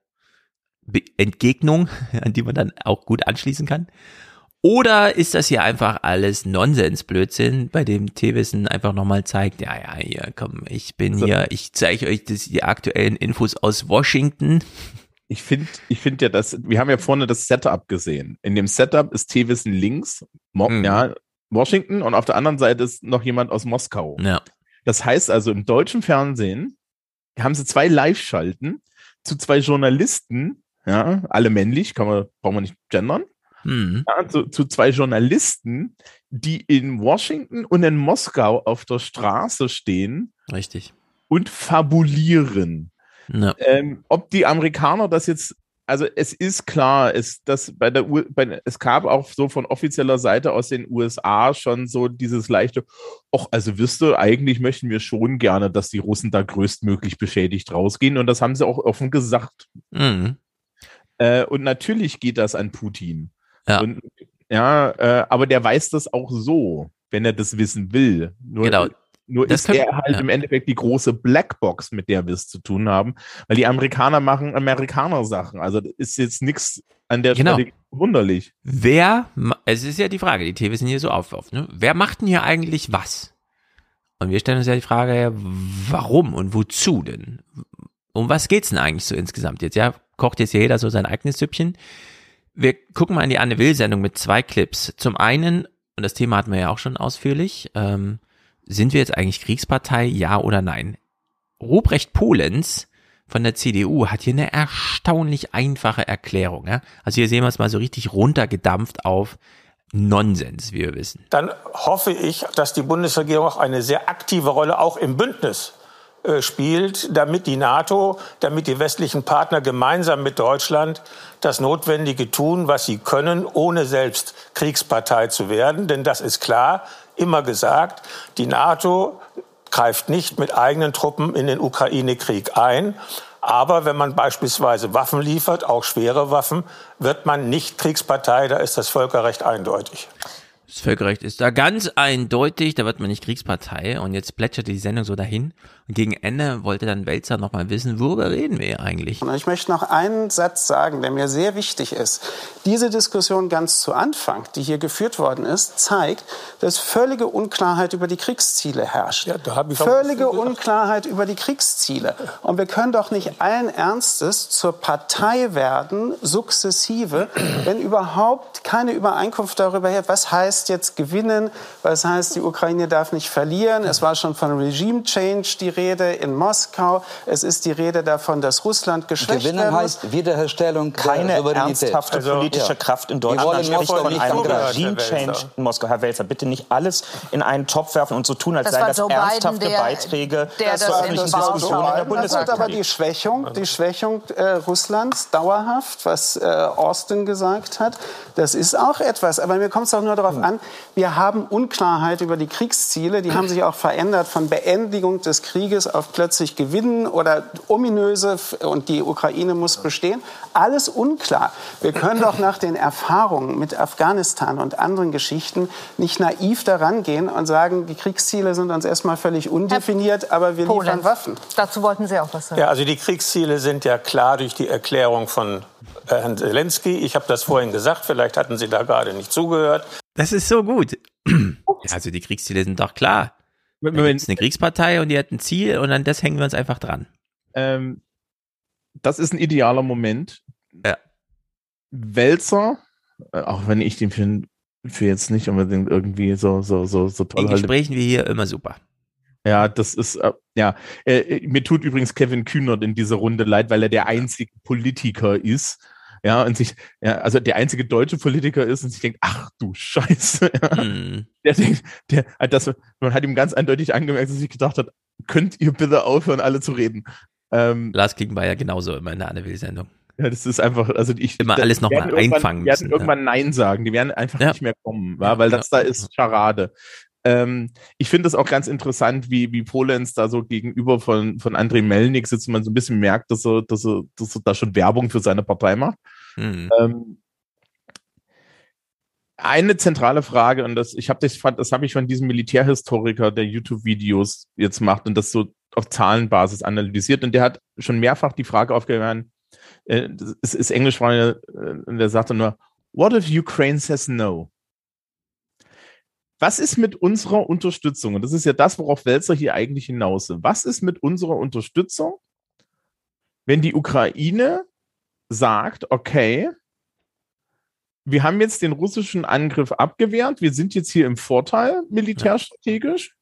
Be Entgegnung, an die man dann auch gut anschließen kann? Oder ist das hier einfach alles Nonsens-Blödsinn, bei dem T-Wissen einfach nochmal zeigt, ja, ja, hier, komm, ich bin hier, ich zeige euch das, die aktuellen Infos aus Washington. Ich finde ich finde ja, dass wir haben ja vorne das Setup gesehen. In dem Setup ist Thewissen links, Mo Mhm. ja, Washington und auf der anderen Seite ist noch jemand aus Moskau. Ja. Das heißt also, im deutschen Fernsehen haben sie zwei Live-Schalten zu zwei Journalisten, ja, alle männlich, kann man, braucht man nicht gendern, Hm. ja, zu, zu zwei Journalisten, die in Washington und in Moskau auf der Straße stehen Richtig. und fabulieren. Ja. Ähm, ob die Amerikaner das jetzt, also es ist klar, es, dass bei der U, bei, es gab auch so von offizieller Seite aus den USA schon so dieses leichte, ach, also wisst ihr, eigentlich möchten wir schon gerne, dass die Russen da größtmöglich beschädigt rausgehen und das haben sie auch offen gesagt. Mhm. Äh, und natürlich geht das an Putin. Ja. Und, ja, äh, aber der weiß das auch so, wenn er das wissen will. Nur, Genau. Nur Das ist er halt ja. im Endeffekt die große Blackbox, mit der wir es zu tun haben, weil die Amerikaner machen Amerikaner-Sachen. Also das ist jetzt nichts an der Genau. Strategie wunderlich. Wer, es ist ja die Frage, die T-Wissen hier so aufwirft, ne? Wer macht denn hier eigentlich was? Und wir stellen uns ja die Frage, ja, warum und wozu denn? Um was geht's denn eigentlich so insgesamt jetzt? Ja, kocht jetzt hier jeder so sein eigenes Süppchen? Wir gucken mal in die Anne Will-Sendung mit zwei Clips. Zum einen, und das Thema hatten wir ja auch schon ausführlich, ähm, sind wir jetzt eigentlich Kriegspartei, ja oder nein? Ruprecht Polenz von der CDU hat hier eine erstaunlich einfache Erklärung. Ja? Also hier sehen wir es mal so richtig runtergedampft auf Nonsens, wie wir wissen. dann hoffe ich, dass die Bundesregierung auch eine sehr aktive Rolle auch im Bündnis äh, spielt, damit die NATO, damit die westlichen Partner gemeinsam mit Deutschland das Notwendige tun, was sie können, ohne selbst Kriegspartei zu werden. Denn das ist klar, immer gesagt, die NATO greift nicht mit eigenen Truppen in den Ukraine-Krieg ein. Aber wenn man beispielsweise Waffen liefert, auch schwere Waffen, wird man nicht Kriegspartei, da ist das Völkerrecht eindeutig. Das Völkerrecht ist da ganz eindeutig, da wird man nicht Kriegspartei und jetzt plätscherte die Sendung so dahin und gegen Ende wollte dann Welzer nochmal wissen, worüber reden wir eigentlich? Und ich möchte noch einen Satz sagen, der mir sehr wichtig ist. Diese Diskussion ganz zu Anfang, die hier geführt worden ist, zeigt, dass völlige Unklarheit über die Kriegsziele herrscht. Ja, da hab ich völlige Unklarheit über die Kriegsziele. Und wir können doch nicht allen Ernstes zur Partei werden, sukzessive, wenn überhaupt keine Übereinkunft darüber herrscht, was heißt jetzt gewinnen, was heißt, die Ukraine darf nicht verlieren. Es war schon von Regime Change die Rede in Moskau. Es ist die Rede davon, dass Russland geschwächt Gewinnen werden muss. heißt Wiederherstellung der keine ernsthafte Also, politische ja. Kraft in Wir wollen Deutschland spricht Moskau von nicht einem angreifen. Regime Herr Welzer. Change in Moskau. Herr Welzer, bitte nicht alles in einen Topf werfen und so tun, als Das seien das Joe Biden, ernsthafte der- Beiträge der zur das öffentlichen war Diskussion in der Biden. Das aber die Bundesrepublik. Schwächung, die Schwächung äh, Russlands dauerhaft, was äh, Austin gesagt hat. Das ist auch etwas. Aber mir kommt es auch nur darauf an, wir haben Unklarheit über die Kriegsziele. Die haben sich auch verändert von Beendigung des Krieges auf plötzlich Gewinnen oder ominöse und die Ukraine muss bestehen. Alles unklar. Wir können doch nach den Erfahrungen mit Afghanistan und anderen Geschichten nicht naiv daran gehen und sagen, die Kriegsziele sind uns erstmal völlig undefiniert, aber wir liefern Polenz. Waffen. Dazu wollten Sie auch was sagen. Ja, also die Kriegsziele sind ja klar durch die Erklärung von äh, Herrn Zelensky. Ich habe das vorhin gesagt, vielleicht hatten Sie da gerade nicht zugehört. Das ist so gut. Also die Kriegsziele sind doch klar. Wenn- Da gibt's eine Kriegspartei und die hat ein Ziel und an das hängen wir uns einfach dran. Ähm, das ist ein idealer Moment. Ja. Welzer, äh, auch wenn ich den für, für jetzt nicht unbedingt irgendwie so, so, so, so toll In halte. Gesprächen wie hier immer super. Ja, das ist, äh, ja. Äh, äh, mir tut übrigens Kevin Kühnert in dieser Runde leid, weil er der einzige Politiker ist. Ja, und sich, ja, also der einzige deutsche Politiker ist und sich denkt, ach du Scheiße. Ja. Hm. Der denkt, der, das, man hat ihm ganz eindeutig angemerkt, dass er sich gedacht hat, könnt ihr bitte aufhören, alle zu reden. Ähm, Lars King war ja genauso immer in der Anne Will-Sendung. ja, das ist einfach, also ich. Immer alles die noch mal werden irgendwann- einfangen Die werden müssen, irgendwann Nein sagen, die werden einfach Ja. nicht mehr kommen, ja, weil das da ist Charade. Ähm, ich finde es auch ganz interessant, wie, wie Polenz da so gegenüber von, von Andrei Melnik sitzt und man so ein bisschen merkt, dass er, dass er, dass er da schon Werbung für seine Partei macht. Hm. Ähm, eine zentrale Frage, und das, ich habe das, das habe ich von diesem Militärhistoriker, der YouTube-Videos jetzt macht und das so auf Zahlenbasis analysiert. Und der hat schon mehrfach die Frage aufgeworfen, äh, es ist Englischsprachiger, äh, und der sagte nur, what if Ukraine says no? Was ist mit unserer Unterstützung? Und das ist ja das, worauf Welzer hier eigentlich hinaus will. Was ist mit unserer Unterstützung, wenn die Ukraine sagt, okay, wir haben jetzt den russischen Angriff abgewehrt, wir sind jetzt hier im Vorteil militärstrategisch.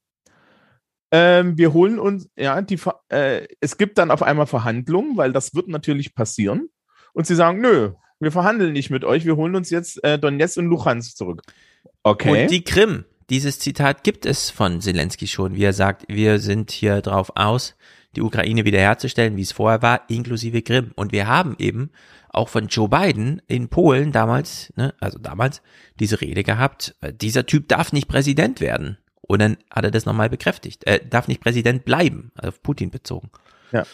Ähm, wir holen uns, ja, die, äh, es gibt dann auf einmal Verhandlungen, weil das wird natürlich passieren. Und sie sagen, nö, wir verhandeln nicht mit euch, wir holen uns jetzt äh, Donetsk und Luhansk zurück. Okay. Und die Krim, dieses Zitat gibt es von Zelensky schon, wie er sagt, wir sind hier drauf aus, die Ukraine wiederherzustellen, wie es vorher war, inklusive Krim. Und wir haben eben auch von Joe Biden in Polen damals, ne, also damals, diese Rede gehabt, äh, dieser Typ darf nicht Präsident werden. Und dann hat er das nochmal bekräftigt. Er darf nicht Präsident bleiben, also auf Putin bezogen. Ja.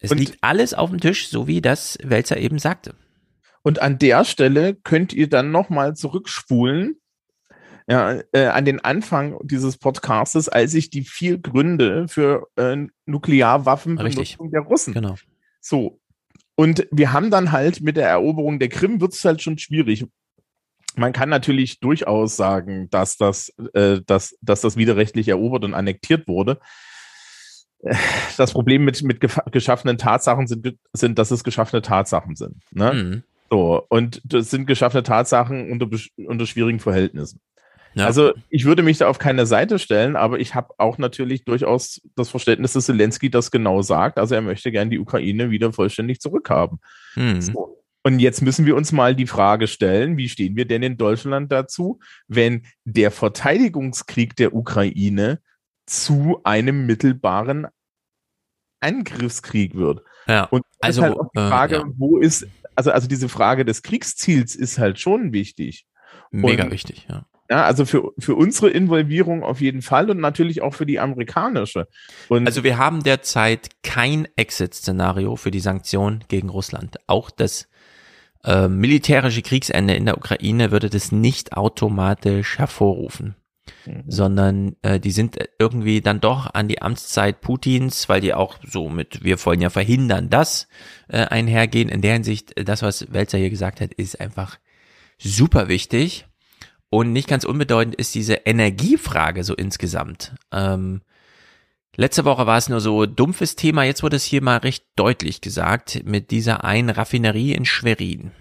Es liegt alles auf dem Tisch, so wie das Welzer eben sagte. Und an der Stelle könnt ihr dann nochmal zurückspulen ja, äh, an den Anfang dieses Podcastes, als ich die vier Gründe für äh, Nuklearwaffenbenutzung der Russen. Genau. So. Und wir haben dann halt mit der Eroberung der Krim wird es halt schon schwierig. Man kann natürlich durchaus sagen, dass das, äh, dass, dass das widerrechtlich erobert und annektiert wurde. Das Problem mit, mit geschaffenen Tatsachen sind, sind, dass es geschaffene Tatsachen sind. Ne? Mhm. So, und das sind geschaffene Tatsachen unter, unter schwierigen Verhältnissen. Ja. Also ich würde mich da auf keine Seite stellen, aber ich habe auch natürlich durchaus das Verständnis, dass Zelensky das genau sagt. Also er möchte gern die Ukraine wieder vollständig zurückhaben. Hm. So. Und jetzt müssen wir uns mal die Frage stellen, wie stehen wir denn in Deutschland dazu, wenn der Verteidigungskrieg der Ukraine zu einem mittelbaren Angriffskrieg wird? Ja, Und also, halt die äh, Frage, ja. wo ist, also, also diese Frage des Kriegsziels ist halt schon wichtig. Mega Und- wichtig, ja. Ja, also für, für unsere Involvierung auf jeden Fall und natürlich auch für die amerikanische. Und Also wir haben derzeit kein Exit-Szenario für die Sanktionen gegen Russland. Auch das äh, militärische Kriegsende in der Ukraine würde das nicht automatisch hervorrufen. Mhm. sondern äh, die sind irgendwie dann doch an die Amtszeit Putins, weil die auch so mit, wir wollen ja verhindern, dass äh, einhergehen. In der Hinsicht, äh, das, was Welzer hier gesagt hat, ist einfach super wichtig. Und nicht ganz unbedeutend ist diese Energiefrage so insgesamt. Ähm, letzte Woche war es nur so dumpfes Thema, jetzt wurde es hier mal recht deutlich gesagt mit dieser einen Raffinerie in Schwerin.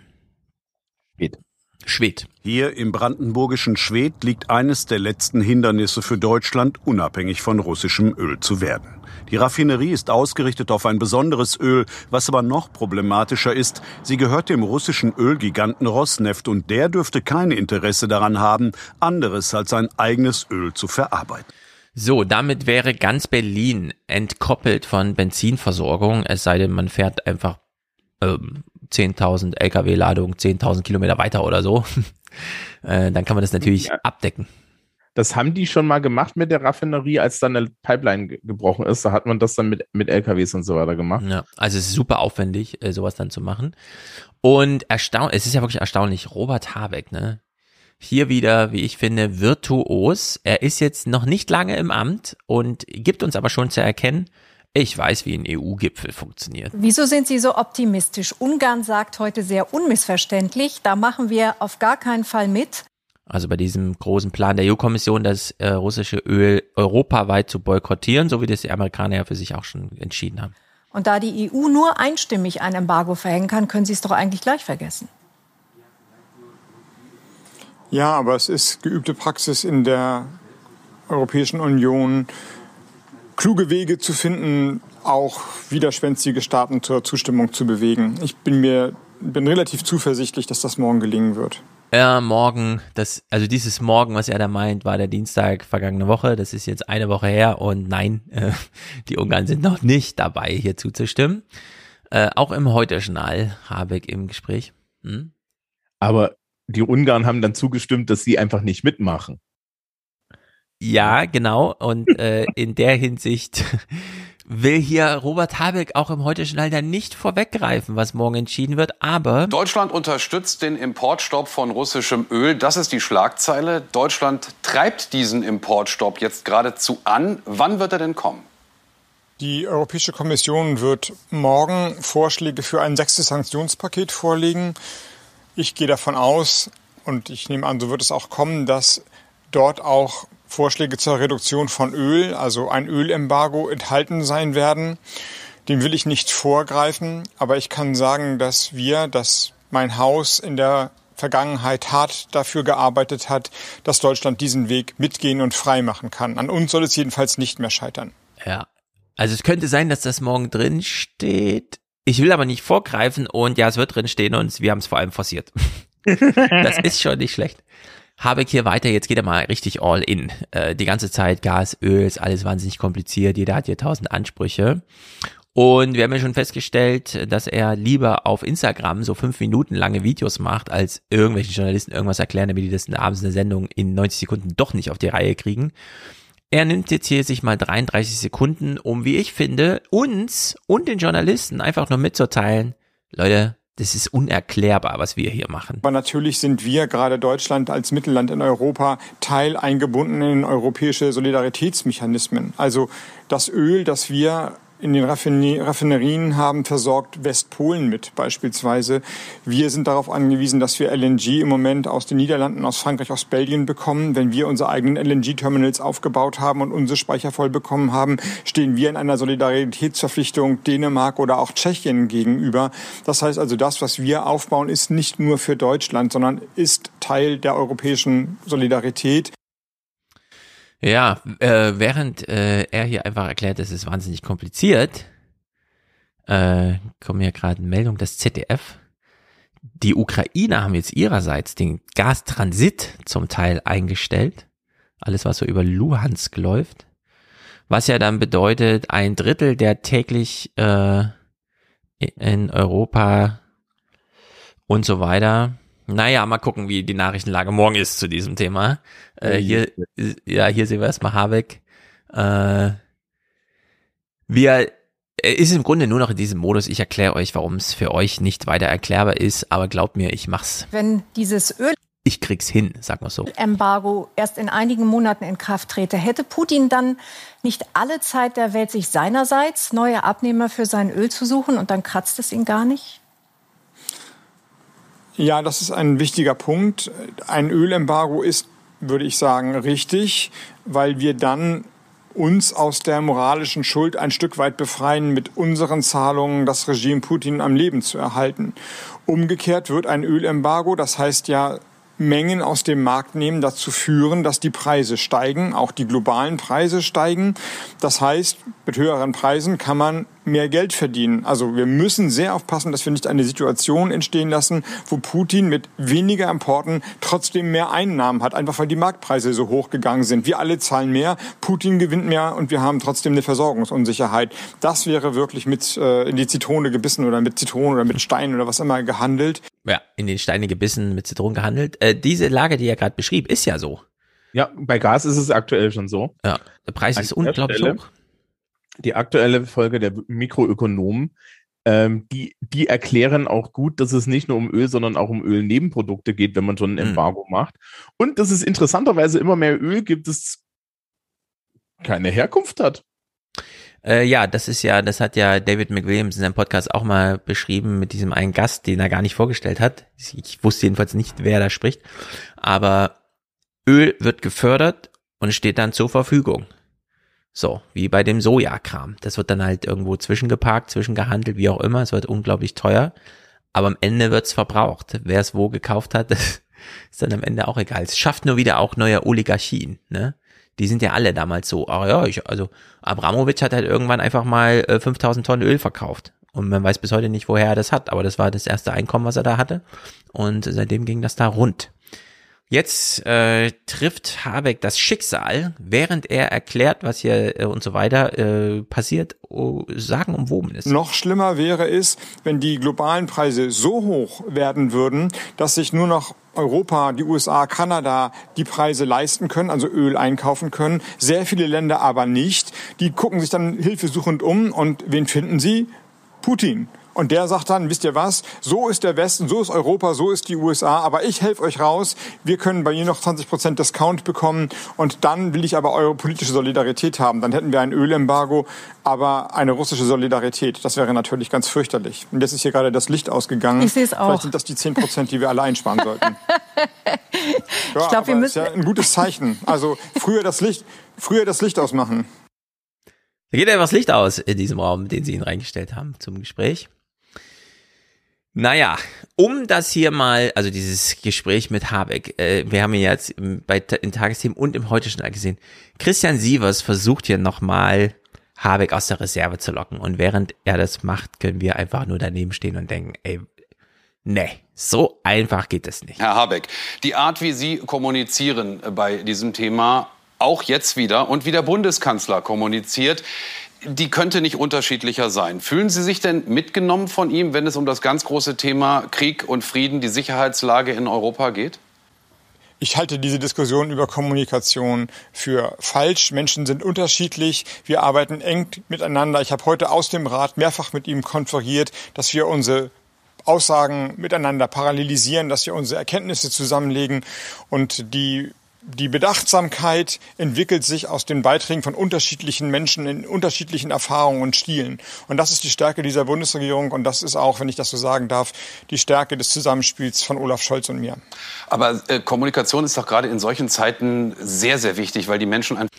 Geht. Schwedt. Hier im brandenburgischen Schwedt liegt eines der letzten Hindernisse für Deutschland, unabhängig von russischem Öl zu werden. Die Raffinerie ist ausgerichtet auf ein besonderes Öl, was aber noch problematischer ist, sie gehört dem russischen Ölgiganten Rosneft und der dürfte kein Interesse daran haben, anderes als sein eigenes Öl zu verarbeiten. So, damit wäre ganz Berlin entkoppelt von Benzinversorgung, es sei denn, man fährt einfach ähm, 10.000 LKW-Ladungen 10.000 Kilometer weiter oder so, äh, dann kann man das natürlich ja. abdecken. Das haben die schon mal gemacht mit der Raffinerie, als dann eine Pipeline gebrochen ist. Da hat man das dann mit, mit LKWs und so weiter gemacht. Ja, also es ist super aufwendig, äh, sowas dann zu machen. Und erstaunlich, es ist ja wirklich erstaunlich, Robert Habeck, ne? Hier wieder, wie ich finde, virtuos. Er ist jetzt noch nicht lange im Amt und gibt uns aber schon zu erkennen, ich weiß, wie ein EU-Gipfel funktioniert. Wieso sind Sie so optimistisch? Ungarn sagt heute sehr unmissverständlich, da machen wir auf gar keinen Fall mit. Also bei diesem großen Plan der EU-Kommission, das äh, russische Öl europaweit zu boykottieren, so wie das die Amerikaner ja für sich auch schon entschieden haben. Und da die EU nur einstimmig ein Embargo verhängen kann, können Sie es doch eigentlich gleich vergessen. Ja, aber es ist geübte Praxis in der Europäischen Union, kluge Wege zu finden, auch widerspenstige Staaten zur Zustimmung zu bewegen. Ich bin mir bin relativ zuversichtlich, dass das morgen gelingen wird. Ja, morgen, das, also dieses Morgen, was er da meint, war der Dienstag vergangene Woche. Das ist jetzt eine Woche her und nein, äh, die Ungarn sind noch nicht dabei, hier zuzustimmen. Äh, auch im Heute-Journal habe ich im Gespräch. Hm? Aber die Ungarn haben dann zugestimmt, dass sie einfach nicht mitmachen. Ja, genau. Und äh, in der Hinsicht will hier Robert Habeck auch im Heute-Journal dann nicht vorweggreifen, was morgen entschieden wird, aber... Deutschland unterstützt den Importstopp von russischem Öl. Das ist die Schlagzeile. Deutschland treibt diesen Importstopp jetzt geradezu an. Wann wird er denn kommen? Die Europäische Kommission wird morgen Vorschläge für ein sechstes Sanktionspaket vorlegen. Ich gehe davon aus, und ich nehme an, so wird es auch kommen, dass dort auch Vorschläge zur Reduktion von Öl, also ein Ölembargo, enthalten sein werden. Dem will ich nicht vorgreifen, aber ich kann sagen, dass wir, dass mein Haus in der Vergangenheit hart dafür gearbeitet hat, dass Deutschland diesen Weg mitgehen und frei machen kann. An uns soll es jedenfalls nicht mehr scheitern. Ja. Also es könnte sein, dass das morgen drin steht. Ich will aber nicht vorgreifen und ja, es wird drin stehen und wir haben es vor allem forciert. das ist schon nicht schlecht. Habeck hier weiter, jetzt geht er mal richtig all in. Äh, die ganze Zeit Gas, Öl, ist alles wahnsinnig kompliziert, jeder hat hier tausend Ansprüche. Und wir haben ja schon festgestellt, dass er lieber auf Instagram so fünf Minuten lange Videos macht, als irgendwelchen Journalisten irgendwas erklären, damit die das abends eine Sendung in 90 Sekunden doch nicht auf die Reihe kriegen. Er nimmt jetzt hier sich mal 33 Sekunden, um, wie ich finde, uns und den Journalisten einfach nur mitzuteilen, Leute, das ist unerklärbar, was wir hier machen. Aber natürlich sind wir, gerade Deutschland als Mittelland in Europa, Teil eingebunden in europäische Solidaritätsmechanismen. Also das Öl, das wir in den Raffinerien haben versorgt Westpolen mit beispielsweise. Wir sind darauf angewiesen, dass wir LNG im Moment aus den Niederlanden, aus Frankreich, aus Belgien bekommen. Wenn wir unsere eigenen LNG-Terminals aufgebaut haben und unsere Speicher voll bekommen haben, stehen wir in einer Solidaritätsverpflichtung Dänemark oder auch Tschechien gegenüber. Das heißt also, das, was wir aufbauen, ist nicht nur für Deutschland, sondern ist Teil der europäischen Solidarität. Ja, äh, während äh, er hier einfach erklärt, es ist wahnsinnig kompliziert, äh, kommen hier gerade Meldung des ZDF. Die Ukrainer haben jetzt ihrerseits den Gastransit zum Teil eingestellt. Alles, was so über Luhansk läuft. Was ja dann bedeutet, ein Drittel der täglich äh, in Europa und so weiter naja, mal gucken, wie die Nachrichtenlage morgen ist zu diesem Thema. Äh, hier, ja, hier sehen wir erstmal Habeck. Äh, wir er ist im Grunde nur noch in diesem Modus. Ich erkläre euch, warum es für euch nicht weiter erklärbar ist, aber glaubt mir, ich mach's. Wenn dieses Öl Ich krieg's hin, sag mal so. Embargo erst in einigen Monaten in Kraft trete, hätte Putin dann nicht alle Zeit der Welt, sich seinerseits neue Abnehmer für sein Öl zu suchen und dann kratzt es ihn gar nicht? Ja, das ist ein wichtiger Punkt. Ein Ölembargo ist, würde ich sagen, richtig, weil wir dann uns aus der moralischen Schuld ein Stück weit befreien, mit unseren Zahlungen das Regime Putin am Leben zu erhalten. Umgekehrt wird ein Ölembargo, das heißt ja Mengen aus dem Markt nehmen, dazu führen, dass die Preise steigen, auch die globalen Preise steigen. Das heißt, mit höheren Preisen kann man mehr Geld verdienen. Also wir müssen sehr aufpassen, dass wir nicht eine Situation entstehen lassen, wo Putin mit weniger Importen trotzdem mehr Einnahmen hat, einfach weil die Marktpreise so hoch gegangen sind. Wir alle zahlen mehr, Putin gewinnt mehr und wir haben trotzdem eine Versorgungsunsicherheit. Das wäre wirklich mit äh, in die Zitrone gebissen oder mit Zitronen oder mit Steinen oder was immer gehandelt. Ja, in den Steine gebissen, mit Zitronen gehandelt. Äh, diese Lage, die er gerade beschrieb, ist ja so. Ja, bei Gas ist es aktuell schon so. Ja, der Preis An ist unglaublich Stelle, hoch. Die aktuelle Folge der Mikroökonomen, ähm, die, die erklären auch gut, dass es nicht nur um Öl, sondern auch um Ölnebenprodukte geht, wenn man schon ein Embargo macht. Und dass es interessanterweise immer mehr Öl gibt, das keine Herkunft hat. Äh, ja, das ist ja, das hat ja David McWilliams in seinem Podcast auch mal beschrieben mit diesem einen Gast, den er gar nicht vorgestellt hat. Ich wusste jedenfalls nicht, wer da spricht. Aber Öl wird gefördert und steht dann zur Verfügung. So, wie bei dem Sojakram. Das wird dann halt irgendwo zwischengeparkt, zwischengehandelt, wie auch immer. Es wird unglaublich teuer. Aber am Ende wird's verbraucht. Wer es wo gekauft hat, ist dann am Ende auch egal. Es schafft nur wieder auch neue Oligarchien, ne? Die sind ja alle damals so, ah ja, ich, also Abramowitsch hat halt irgendwann einfach mal äh, 5000 Tonnen Öl verkauft. Und man weiß bis heute nicht, woher er das hat, aber das war das erste Einkommen, was er da hatte. Und seitdem ging das da rund. Jetzt äh, trifft Habeck das Schicksal, während er erklärt, was hier äh, und so weiter äh, passiert, oh, sagen umwoben ist. Noch schlimmer wäre es, wenn die globalen Preise so hoch werden würden, dass sich nur noch Europa, die USA, Kanada die Preise leisten können, also Öl einkaufen können. Sehr viele Länder aber nicht. Die gucken sich dann hilfesuchend um und wen finden sie? Putin. Und der sagt dann, wisst ihr was, so ist der Westen, so ist Europa, so ist die USA, aber ich helfe euch raus. Wir können bei ihr noch 20% Discount bekommen und dann will ich aber eure politische Solidarität haben. Dann hätten wir ein Ölembargo, aber eine russische Solidarität. Das wäre natürlich ganz fürchterlich. Und jetzt ist hier gerade das Licht ausgegangen. Ich sehe es auch. Vielleicht sind das die 10%, die wir alle einsparen sollten. Ja, Ich glaub, wir aber müssen- ist ja ein gutes Zeichen. Also früher das Licht, früher das Licht ausmachen. Da geht etwas Licht aus in diesem Raum, den sie ihn reingestellt haben zum Gespräch. Naja, um das hier mal, also dieses Gespräch mit Habeck, äh, wir haben ihn jetzt bei in Tagesthemen und im Heute-Journal gesehen. Christian Sievers versucht hier nochmal Habeck aus der Reserve zu locken und während er das macht, können wir einfach nur daneben stehen und denken, ey, nee, so einfach geht es nicht. Herr Habeck, die Art, wie Sie kommunizieren bei diesem Thema, auch jetzt wieder und wie der Bundeskanzler kommuniziert, die könnte nicht unterschiedlicher sein. Fühlen Sie sich denn mitgenommen von ihm, wenn es um das ganz große Thema Krieg und Frieden, die Sicherheitslage in Europa geht? Ich halte diese Diskussion über Kommunikation für falsch. Menschen sind unterschiedlich. Wir arbeiten eng miteinander. Ich habe heute aus dem Rat mehrfach mit ihm konferiert, dass wir unsere Aussagen miteinander parallelisieren, dass wir unsere Erkenntnisse zusammenlegen und die die Bedachtsamkeit entwickelt sich aus den Beiträgen von unterschiedlichen Menschen in unterschiedlichen Erfahrungen und Stilen. Und das ist die Stärke dieser Bundesregierung und das ist auch, wenn ich das so sagen darf, die Stärke des Zusammenspiels von Olaf Scholz und mir. Aber äh, Kommunikation ist doch gerade in solchen Zeiten sehr, sehr wichtig, weil die Menschen einfach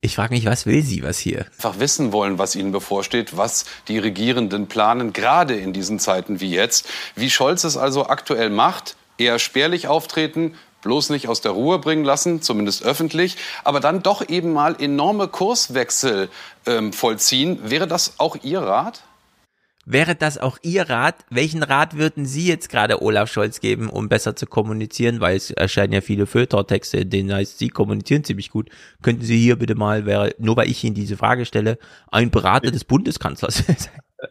Ich frage mich, was will sie, was hier? einfach wissen wollen, was ihnen bevorsteht, was die Regierenden planen, gerade in diesen Zeiten wie jetzt. Wie Scholz es also aktuell macht, eher spärlich auftreten, bloß nicht aus der Ruhe bringen lassen, zumindest öffentlich, aber dann doch eben mal enorme Kurswechsel ähm, vollziehen. Wäre das auch Ihr Rat? Wäre das auch Ihr Rat? Welchen Rat würden Sie jetzt gerade Olaf Scholz geben, um besser zu kommunizieren? Weil es erscheinen ja viele Feuilleton-Texte, in denen heißt, Sie kommunizieren ziemlich gut. Könnten Sie hier bitte mal, wäre, nur weil ich Ihnen diese Frage stelle, ein Berater des Bundeskanzlers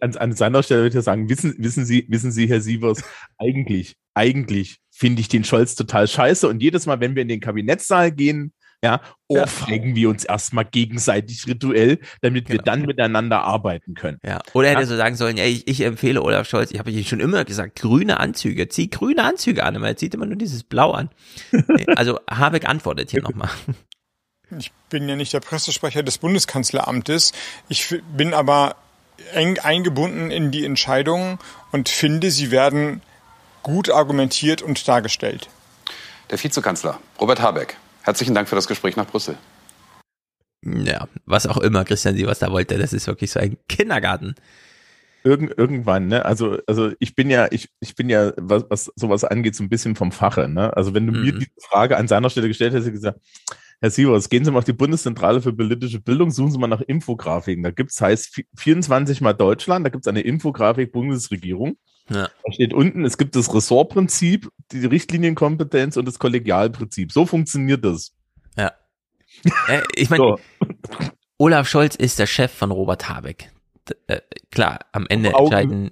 An, an seiner Stelle würde ich sagen, wissen, wissen Sie, wissen Sie, Herr Sievers, eigentlich, eigentlich finde ich den Scholz total scheiße und jedes Mal, wenn wir in den Kabinettssaal gehen, ja, ohrfeigen wir uns erstmal gegenseitig rituell, damit wir dann miteinander arbeiten können. Ja. Oder hätte Ja. er so sagen sollen, ja, ich, ich empfehle Olaf Scholz, ich habe ich schon immer gesagt, grüne Anzüge, zieh grüne Anzüge an, aber er zieht immer nur dieses Blau an. Also Habeck antwortet hier nochmal. Ich bin ja nicht der Pressesprecher des Bundeskanzleramtes. Ich bin aber eng eingebunden in die Entscheidungen und finde, sie werden gut argumentiert und dargestellt. Der Vizekanzler Robert Habeck. Herzlichen Dank für das Gespräch nach Brüssel. Ja, was auch immer Christian Sie was da wollte, das ist wirklich so ein Kindergarten. Irgend, irgendwann, ne? Also, also ich bin ja, ich, ich bin ja, was, was sowas angeht, so ein bisschen vom Fache, ne? Also wenn du mir Mhm. die Frage an seiner Stelle gestellt hättest, hätte ich gesagt, Herr Sievers, gehen Sie mal auf die Bundeszentrale für politische Bildung, suchen Sie mal nach Infografiken. Da gibt's heißt vi- 24 mal Deutschland, da gibt's eine Infografik Bundesregierung. Ja. Da steht unten, es gibt das Ressortprinzip, die Richtlinienkompetenz und das Kollegialprinzip. So funktioniert das. Ja. Äh, ich meine, Olaf Scholz ist der Chef von Robert Habeck. Äh, klar, am Ende Augen- entscheiden.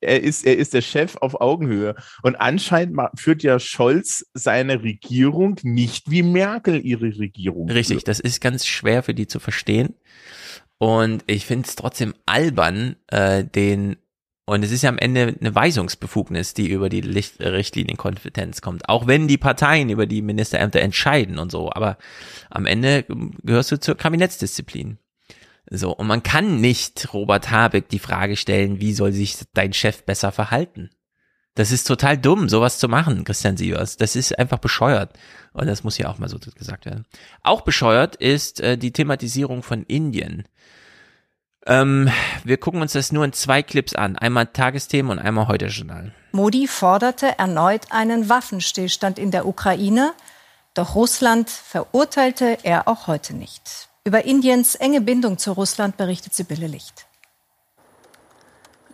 Er ist, er ist der Chef auf Augenhöhe. Und anscheinend führt ja Scholz seine Regierung nicht wie Merkel ihre Regierung. Richtig, das ist ganz schwer für die zu verstehen. Und ich finde es trotzdem albern, äh, den, und es ist ja am Ende eine Weisungsbefugnis, die über die Licht Richtlinienkompetenz kommt. Auch wenn die Parteien über die Ministerämter entscheiden und so. Aber am Ende ähm, gehörst du zur Kabinettsdisziplin. So, und man kann nicht Robert Habeck die Frage stellen, wie soll sich dein Chef besser verhalten? Das ist total dumm, sowas zu machen, Christian Sievers. Das ist einfach bescheuert. Und das muss ja auch mal so gesagt werden. Auch bescheuert ist äh, die Thematisierung von Indien. Ähm, wir gucken uns das nur in zwei Clips an. Einmal Tagesthemen und einmal heute Journal. Modi forderte erneut einen Waffenstillstand in der Ukraine, doch Russland verurteilte er auch heute nicht. Über Indiens enge Bindung zu Russland berichtet Sibylle Licht.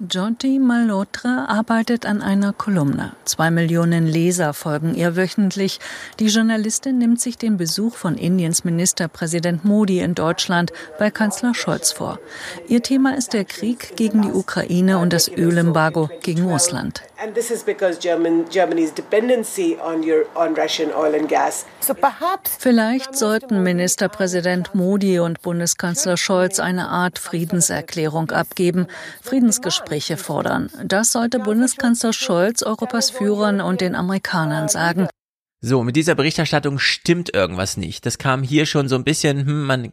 Jyoti Malhotra arbeitet an einer Kolumne. Zwei Millionen Leser folgen ihr wöchentlich. Die Journalistin nimmt sich den Besuch von Indiens Ministerpräsident Modi in Deutschland bei Kanzler Scholz vor. Ihr Thema ist der Krieg gegen die Ukraine und das Ölembargo gegen Russland. And this is because German, Germany's dependency on, your, on Russian oil and gas. So perhaps Vielleicht sollten Ministerpräsident Modi und Bundeskanzler Scholz eine Art Friedenserklärung abgeben, Friedensgespräche fordern. Das sollte Bundeskanzler Scholz Europas Führern und den Amerikanern sagen. So, mit dieser Berichterstattung stimmt irgendwas nicht. Das kam hier schon so ein bisschen, hm, man,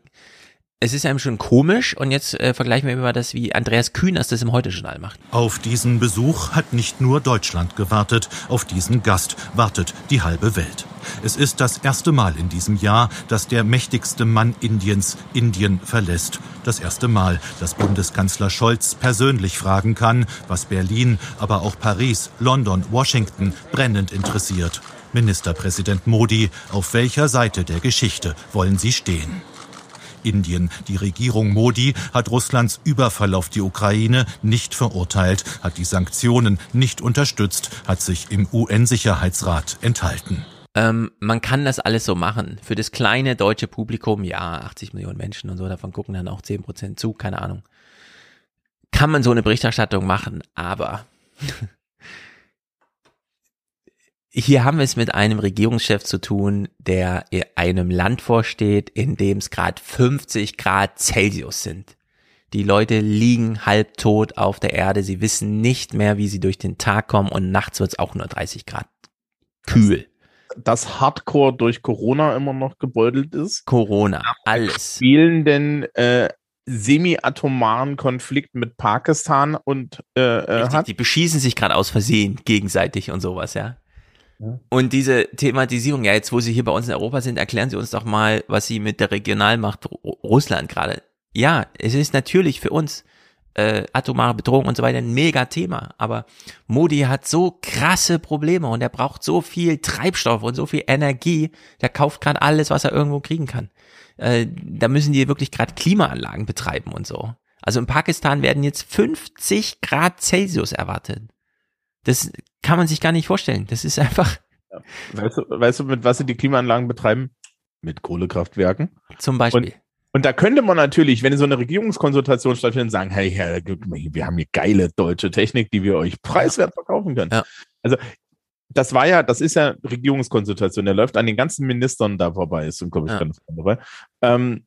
es ist einem schon komisch und jetzt äh, vergleichen wir mal das, wie Andreas Kühners das im Heute-Journal macht. Auf diesen Besuch hat nicht nur Deutschland gewartet, auf diesen Gast wartet die halbe Welt. Es ist das erste Mal in diesem Jahr, dass der mächtigste Mann Indiens Indien verlässt. Das erste Mal, dass Bundeskanzler Scholz persönlich fragen kann, was Berlin, aber auch Paris, London, Washington brennend interessiert. Ministerpräsident Modi, auf welcher Seite der Geschichte wollen Sie stehen? Indien. Die Regierung Modi hat Russlands Überfall auf die Ukraine nicht verurteilt, hat die Sanktionen nicht unterstützt, hat sich im UN-Sicherheitsrat enthalten. Ähm, man kann das alles so machen. Für das kleine deutsche Publikum, ja, 80 Millionen Menschen und so, davon gucken dann auch 10 Prozent zu, keine Ahnung. Kann man so eine Berichterstattung machen, aber hier haben wir es mit einem Regierungschef zu tun, der in einem Land vorsteht, in dem es gerade 50 Grad Celsius sind. Die Leute liegen halbtot auf der Erde, sie wissen nicht mehr, wie sie durch den Tag kommen und nachts wird es auch nur 30 Grad kühl. Dass Hardcore durch Corona immer noch gebeutelt ist. Corona, alles. Spielen denn äh, semi-atomaren Konflikt mit Pakistan und äh, äh, Richtig, hat. die beschießen sich gerade aus Versehen gegenseitig und sowas, ja. Und diese Thematisierung, ja, jetzt wo Sie hier bei uns in Europa sind, erklären Sie uns doch mal, was Sie mit der Regionalmacht Ru- Russland gerade. Ja, es ist natürlich für uns äh, atomare Bedrohung und so weiter ein mega Thema, aber Modi hat so krasse Probleme und er braucht so viel Treibstoff und so viel Energie, der kauft gerade alles, was er irgendwo kriegen kann. Äh, da müssen die wirklich gerade Klimaanlagen betreiben und so. Also in Pakistan werden jetzt 50 Grad Celsius erwartet. Das kann man sich gar nicht vorstellen. Das ist einfach Weißt du, weißt du, mit was sie die Klimaanlagen betreiben? Mit Kohlekraftwerken. zum Beispiel. Und, und da könnte man natürlich, wenn so eine Regierungskonsultation stattfindet, sagen, hey, Herr, wir haben hier geile deutsche Technik, die wir euch preiswert verkaufen können. Also das war ja, das ist ja Regierungskonsultation, der läuft an den ganzen Ministern da vorbei, ist, glaube ich, Ja. dabei. Ähm,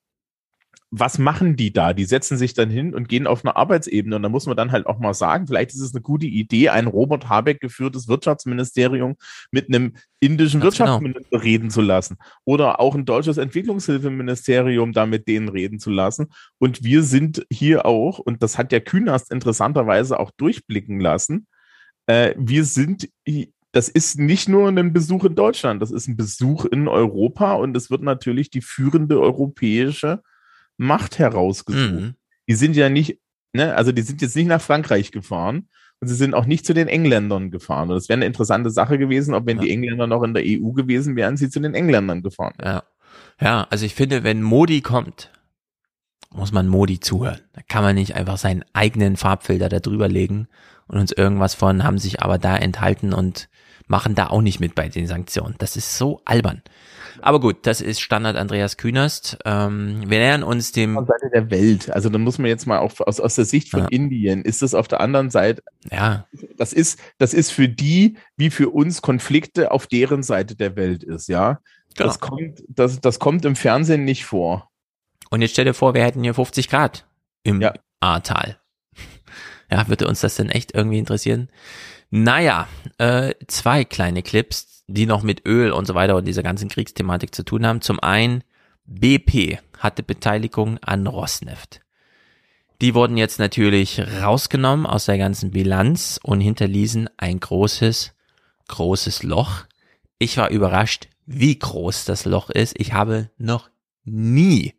was machen die da? Die setzen sich dann hin und gehen auf eine Arbeitsebene. Und da muss man dann halt auch mal sagen, vielleicht ist es eine gute Idee, ein Robert Habeck geführtes Wirtschaftsministerium mit einem indischen Ganz genau. Wirtschaftsminister reden zu lassen. Oder auch ein deutsches Entwicklungshilfeministerium da mit denen reden zu lassen. Und wir sind hier auch, und das hat der Künast interessanterweise auch durchblicken lassen, äh, wir sind, das ist nicht nur ein Besuch in Deutschland, das ist ein Besuch in Europa und es wird natürlich die führende europäische Macht herausgesucht. Mhm. Die sind ja nicht, ne, also die sind jetzt nicht nach Frankreich gefahren und sie sind auch nicht zu den Engländern gefahren. Und das wäre eine interessante Sache gewesen, ob wenn die Engländer noch in der EU gewesen wären, sie zu den Engländern gefahren. Ja. Ja, also ich finde, wenn Modi kommt, muss man Modi zuhören. Da kann man nicht einfach seinen eigenen Farbfilter da drüber legen und uns irgendwas von, haben sich aber da enthalten und machen da auch nicht mit bei den Sanktionen. Das ist so albern. Aber gut, das ist Standard Andreas Künast. Ähm, wir nähern uns dem Seite der Welt. Also da muss man jetzt mal auch aus, aus der Sicht von Ja. Indien, ist das auf der anderen Seite, Ja. das ist, das ist für die, wie für uns Konflikte auf deren Seite der Welt ist, ja. Das Genau. kommt, das, das kommt im Fernsehen nicht vor. Und jetzt stell dir vor, wir hätten hier 50 Grad im Ahrtal. Ja, würde uns das denn echt irgendwie interessieren? Naja, äh, zwei kleine Clips, die noch mit Öl und so weiter und dieser ganzen Kriegsthematik zu tun haben. Zum einen, BP hatte Beteiligung an Rosneft. Die wurden jetzt natürlich rausgenommen aus der ganzen Bilanz und hinterließen ein großes, großes Loch. Ich war überrascht, wie groß das Loch ist. Ich habe noch nie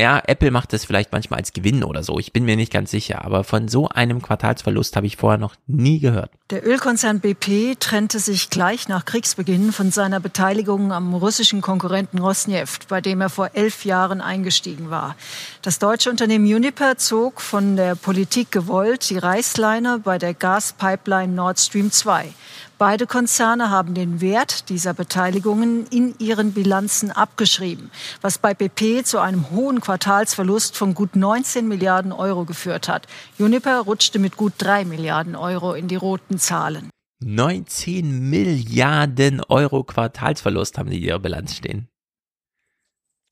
ja, Apple macht das vielleicht manchmal als Gewinn oder so. Ich bin mir nicht ganz sicher. Aber von so einem Quartalsverlust habe ich vorher noch nie gehört. Der Ölkonzern BP trennte sich gleich nach Kriegsbeginn von seiner Beteiligung am russischen Konkurrenten Rosneft, bei dem er vor elf Jahren eingestiegen war. Das deutsche Unternehmen Uniper zog von der Politik gewollt die Reißleine bei der Gaspipeline Nord Stream 2. Beide Konzerne haben den Wert dieser Beteiligungen in ihren Bilanzen abgeschrieben, was bei BP zu einem hohen Quartalsverlust von gut 19 Milliarden Euro geführt hat. Uniper rutschte mit gut 3 Milliarden Euro in die roten Zahlen. 19 Milliarden Euro Quartalsverlust haben die in ihrer Bilanz stehen.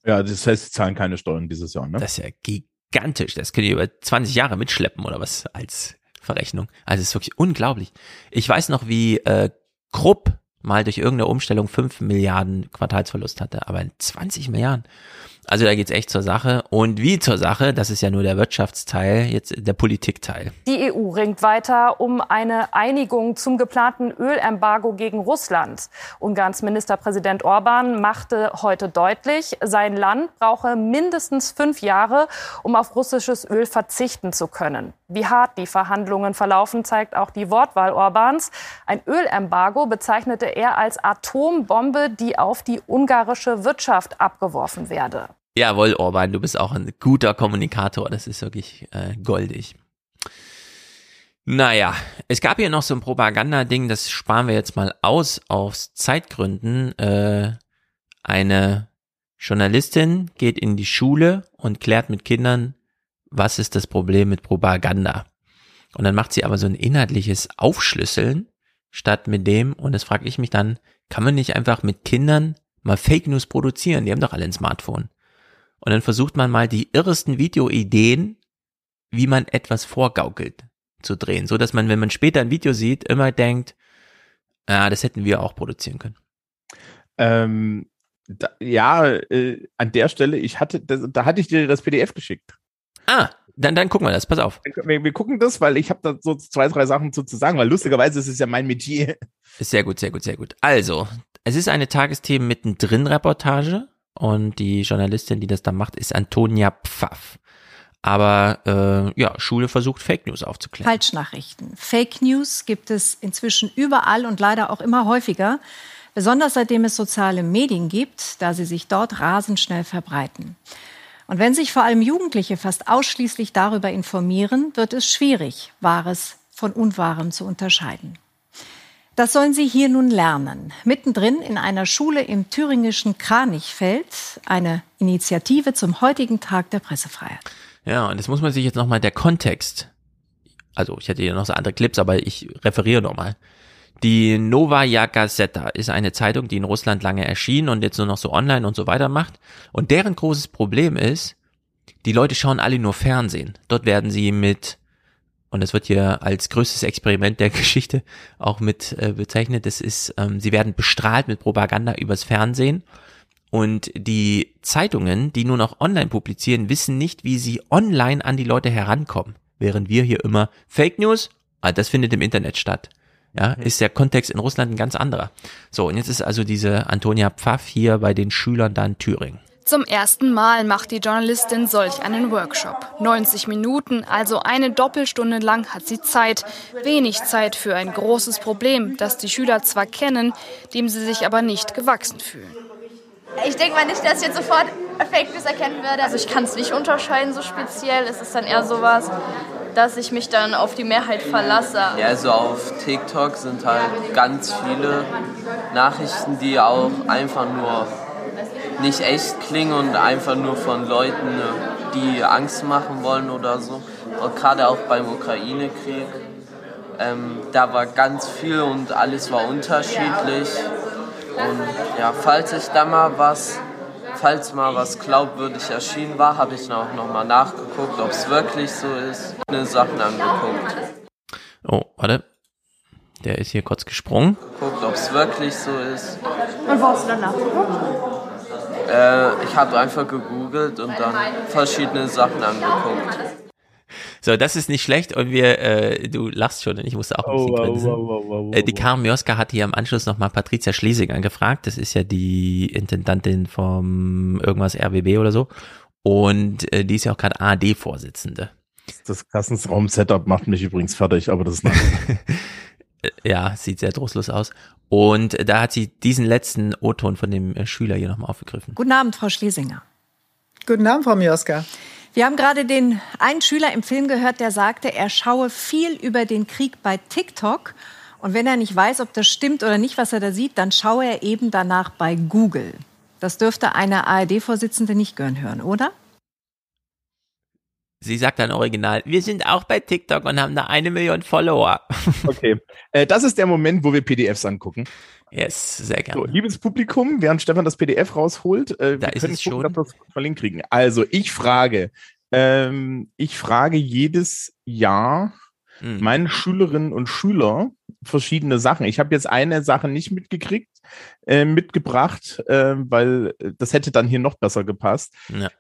Ja, das heißt, sie zahlen keine Steuern dieses Jahr, ne? Das ist ja gigantisch. Das können die über 20 Jahre mitschleppen oder was als Verrechnung. Also es ist wirklich unglaublich. Ich weiß noch, wie äh, Krupp mal durch irgendeine Umstellung 5 Milliarden Quartalsverlust hatte, aber in 20 Milliarden. Also da geht's echt zur Sache. Und wie zur Sache, das ist ja nur der Wirtschaftsteil, jetzt der Politikteil. Die EU ringt weiter um eine Einigung zum geplanten Ölembargo gegen Russland. Ungarns Ministerpräsident Orban machte heute deutlich, sein Land brauche mindestens fünf Jahre, um auf russisches Öl verzichten zu können. Wie hart die Verhandlungen verlaufen, zeigt auch die Wortwahl Orbans. Ein Ölembargo bezeichnete er als Atombombe, die auf die ungarische Wirtschaft abgeworfen werde. Jawohl, Orban, du bist auch ein guter Kommunikator. Das ist wirklich äh, goldig. Naja, es gab hier noch so ein Propagandading, das sparen wir jetzt mal aus aus Zeitgründen. Äh, eine Journalistin geht in die Schule und klärt mit Kindern, was ist das Problem mit Propaganda. Und dann macht sie aber so ein inhaltliches Aufschlüsseln statt mit dem, und das frage ich mich dann, kann man nicht einfach mit Kindern mal Fake News produzieren? Die haben doch alle ein Smartphone. Und dann versucht man mal die irresten Videoideen, wie man etwas vorgaukelt, zu drehen, so dass man, wenn man später ein Video sieht, immer denkt, ja, das hätten wir auch produzieren können. Ähm, da, ja, äh, an der Stelle, ich hatte, das, da hatte ich dir das PDF geschickt. Ah, dann, dann gucken wir das, pass auf. Wir, wir gucken das, weil ich habe da so zwei, drei Sachen zu, zu sagen, weil lustigerweise ist es ja mein Metier. Sehr gut, sehr gut, sehr gut. Also, es ist eine Tagesthemen mittendrin Reportage und die Journalistin, die das da macht, ist Antonia Pfaff. Aber äh, ja, Schule versucht Fake News aufzuklären. Falschnachrichten. Fake News gibt es inzwischen überall und leider auch immer häufiger. Besonders seitdem es soziale Medien gibt, da sie sich dort rasend schnell verbreiten. Und wenn sich vor allem Jugendliche fast ausschließlich darüber informieren, wird es schwierig, Wahres von Unwahrem zu unterscheiden. Das sollen sie hier nun lernen. Mittendrin in einer Schule im thüringischen Kranichfeld, eine Initiative zum heutigen Tag der Pressefreiheit. Ja, und jetzt muss man sich jetzt nochmal der Kontext, also ich hätte hier noch so andere Clips, aber ich referiere nochmal. Die Novaya Gazeta ist eine Zeitung, die in Russland lange erschien und jetzt nur noch so online und so weiter macht. Und deren großes Problem ist, die Leute schauen alle nur Fernsehen. Dort werden sie mit, und das wird hier als größtes Experiment der Geschichte auch mit äh, bezeichnet, das ist, ähm, sie werden bestrahlt mit Propaganda übers Fernsehen. Und die Zeitungen, die nur noch online publizieren, wissen nicht, wie sie online an die Leute herankommen. Während wir hier immer Fake News, ah, das findet im Internet statt ja, ist der Kontext in Russland ein ganz anderer. So, und jetzt ist also diese Antonia Pfaff hier bei den Schülern da in Thüringen. Zum ersten Mal macht die Journalistin solch einen Workshop. 90 Minuten, also eine Doppelstunde lang hat sie Zeit. Wenig Zeit für ein großes Problem, das die Schüler zwar kennen, dem sie sich aber nicht gewachsen fühlen. Ich denke mal nicht, dass ich jetzt sofort Fake News erkennen werde. Also ich kann es nicht unterscheiden so speziell. Es ist dann eher sowas, dass ich mich dann auf die Mehrheit verlasse. Ja, also auf TikTok sind halt ganz viele Nachrichten, die auch einfach nur nicht echt klingen und einfach nur von Leuten, die Angst machen wollen oder so. Und gerade auch beim Ukraine-Krieg, ähm, da war ganz viel und alles war unterschiedlich. Und ja, falls ich da mal was falls mal was glaubwürdig erschienen war, habe ich auch nochmal nachgeguckt, ob es wirklich so ist. Eine Sachen angeguckt. Oh, warte. Der ist hier kurz gesprungen. Guckt, ob es wirklich so ist. Und wo hast du dann nachgeguckt? Äh, ich habe einfach gegoogelt und dann verschiedene Sachen angeguckt. So, das ist nicht schlecht und wir, äh, du lachst schon ich musste auch ein bisschen oh, grinsen. Oh, oh, oh, äh, die Karin Mioska hat hier am Anschluss nochmal Patricia Schlesing angefragt. Das ist ja die Intendantin vom irgendwas RBB oder so. Und äh, die ist ja auch gerade ARD-Vorsitzende. Das Klassensraum-Setup macht mich übrigens fertig, aber das ist Ja, sieht sehr trostlos aus. Und da hat sie diesen letzten O-Ton von dem äh, Schüler hier nochmal aufgegriffen. Guten Abend, Frau Schlesinger. Guten Abend, Frau Mioska. Wir haben gerade den einen Schüler im Film gehört, der sagte, er schaue viel über den Krieg bei TikTok. Und wenn er nicht weiß, ob das stimmt oder nicht, was er da sieht, dann schaue er eben danach bei Google. Das dürfte eine ARD-Vorsitzende nicht gern hören, oder? Sie sagt dann original, wir sind auch bei TikTok und haben da eine Million Follower. Okay, äh, das ist der Moment, wo wir PDFs angucken. Yes, sehr gerne. So, liebes Publikum, während Stefan das PDF rausholt, äh, da wir können gucken, ob wir das verlinkt kriegen. Also, ich frage, ähm, ich frage jedes Jahr hm. meinen Schülerinnen und Schüler verschiedene Sachen. Ich habe jetzt eine Sache nicht mitgekriegt, äh, mitgebracht, äh, weil das hätte dann hier noch besser gepasst. Ja.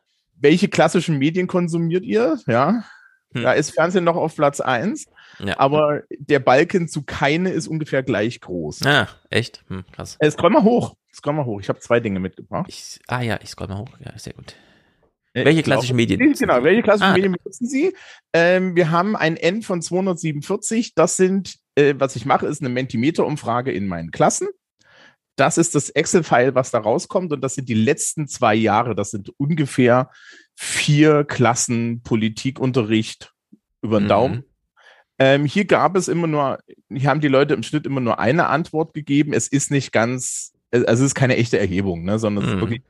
Welche klassischen Medien konsumiert ihr? Ja, hm. da ist Fernsehen noch auf Platz 1. Ja. Aber der Balken zu keine ist ungefähr gleich groß. Ah, echt? Hm, krass. Äh, scroll mal hoch. Scroll mal hoch. Ich habe zwei Dinge mitgebracht. Ich, ah ja, ich scroll mal hoch. Ja, sehr gut. Äh, welche klassischen Medien? Genau, welche klassischen ah, Medien benutzen Sie? Ähm, wir haben ein N von 247. Das sind, äh, was ich mache, ist eine Mentimeter-Umfrage in meinen Klassen. Das ist das Excel-File, was da rauskommt. Und das sind die letzten zwei Jahre. Das sind ungefähr vier Klassen Politikunterricht über den mhm. Daumen. Ähm, hier gab es immer nur, hier haben die Leute im Schnitt immer nur eine Antwort gegeben. Es ist nicht ganz, also es ist keine echte Erhebung, ne, sondern mhm. es ist mhm. wirklich,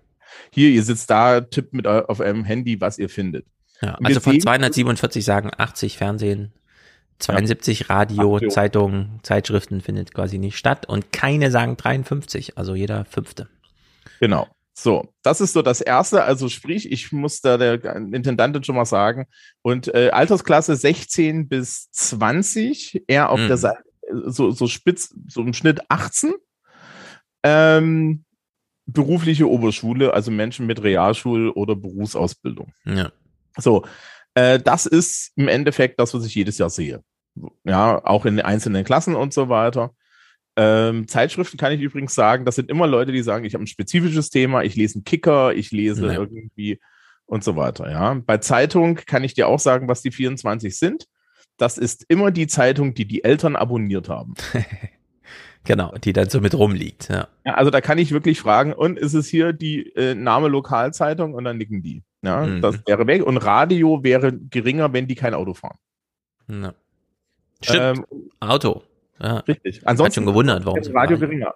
hier, ihr sitzt da, tippt mit auf eurem Handy, was ihr findet. Ja, also von 247 sagen 80 Fernsehen, 72 ja. Radio, Radio, Zeitungen, Zeitschriften findet quasi nicht statt und keine sagen 53, also jeder fünfte. Genau. So, das ist so das Erste. Also sprich, ich muss da der Intendantin schon mal sagen. Und äh, Altersklasse 16 bis 20, eher auf mhm. der Seite, so, so spitz, so im Schnitt 18. Ähm, berufliche Oberschule, also Menschen mit Realschul- oder Berufsausbildung. Ja. So, äh, das ist im Endeffekt das, was ich jedes Jahr sehe. Ja, auch in einzelnen Klassen und so weiter. Ähm, Zeitschriften kann ich übrigens sagen, das sind immer Leute, die sagen, ich habe ein spezifisches Thema, ich lese einen Kicker, ich lese ja. irgendwie und so weiter. Ja, bei Zeitung kann ich dir auch sagen, was die 24 sind. Das ist immer die Zeitung, die die Eltern abonniert haben. genau, die dann so mit rumliegt. Ja. ja. also da kann ich wirklich fragen, und ist es hier die äh, Name Lokalzeitung? Und dann nicken die. Ja, mhm. das wäre weg. Und Radio wäre geringer, wenn die kein Auto fahren. Ja. Stimmt. Ähm, Auto. Ja. Richtig. Ansonsten schon gewundert, warum sie Radio geringer.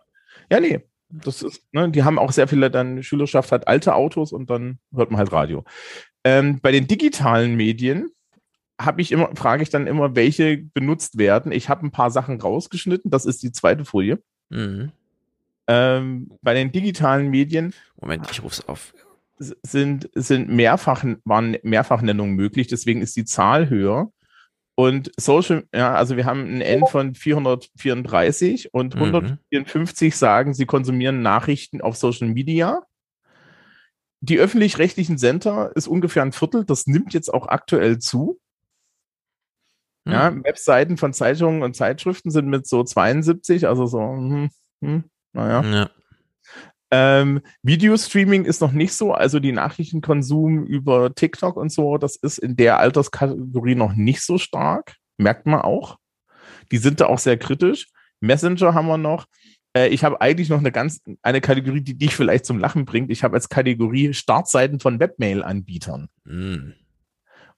Ja, nee. Das ist, ne, die haben auch sehr viele dann Schülerschaft hat alte Autos und dann hört man halt Radio. Ähm, bei den digitalen Medien habe ich immer, frage ich dann immer, welche benutzt werden. Ich habe ein paar Sachen rausgeschnitten. Das ist die zweite Folie. Mhm. Ähm, bei den digitalen Medien. Moment, ich rufe es auf. Sind, sind mehrfach, waren Mehrfachnennungen möglich, deswegen ist die Zahl höher. Und Social, ja, also wir haben ein N von 434 und 154 mhm. sagen, sie konsumieren Nachrichten auf Social Media. Die öffentlich-rechtlichen Center ist ungefähr ein Viertel, das nimmt jetzt auch aktuell zu. Mhm. Ja, Webseiten von Zeitungen und Zeitschriften sind mit so 72, also so, hm, hm, naja. Ja. Ähm, Videostreaming ist noch nicht so, also die Nachrichtenkonsum über TikTok und so, das ist in der Alterskategorie noch nicht so stark, merkt man auch. Die sind da auch sehr kritisch. Messenger haben wir noch. Äh, ich habe eigentlich noch eine ganz, eine Kategorie, die dich vielleicht zum Lachen bringt. Ich habe als Kategorie Startseiten von Webmail-Anbietern. Mm.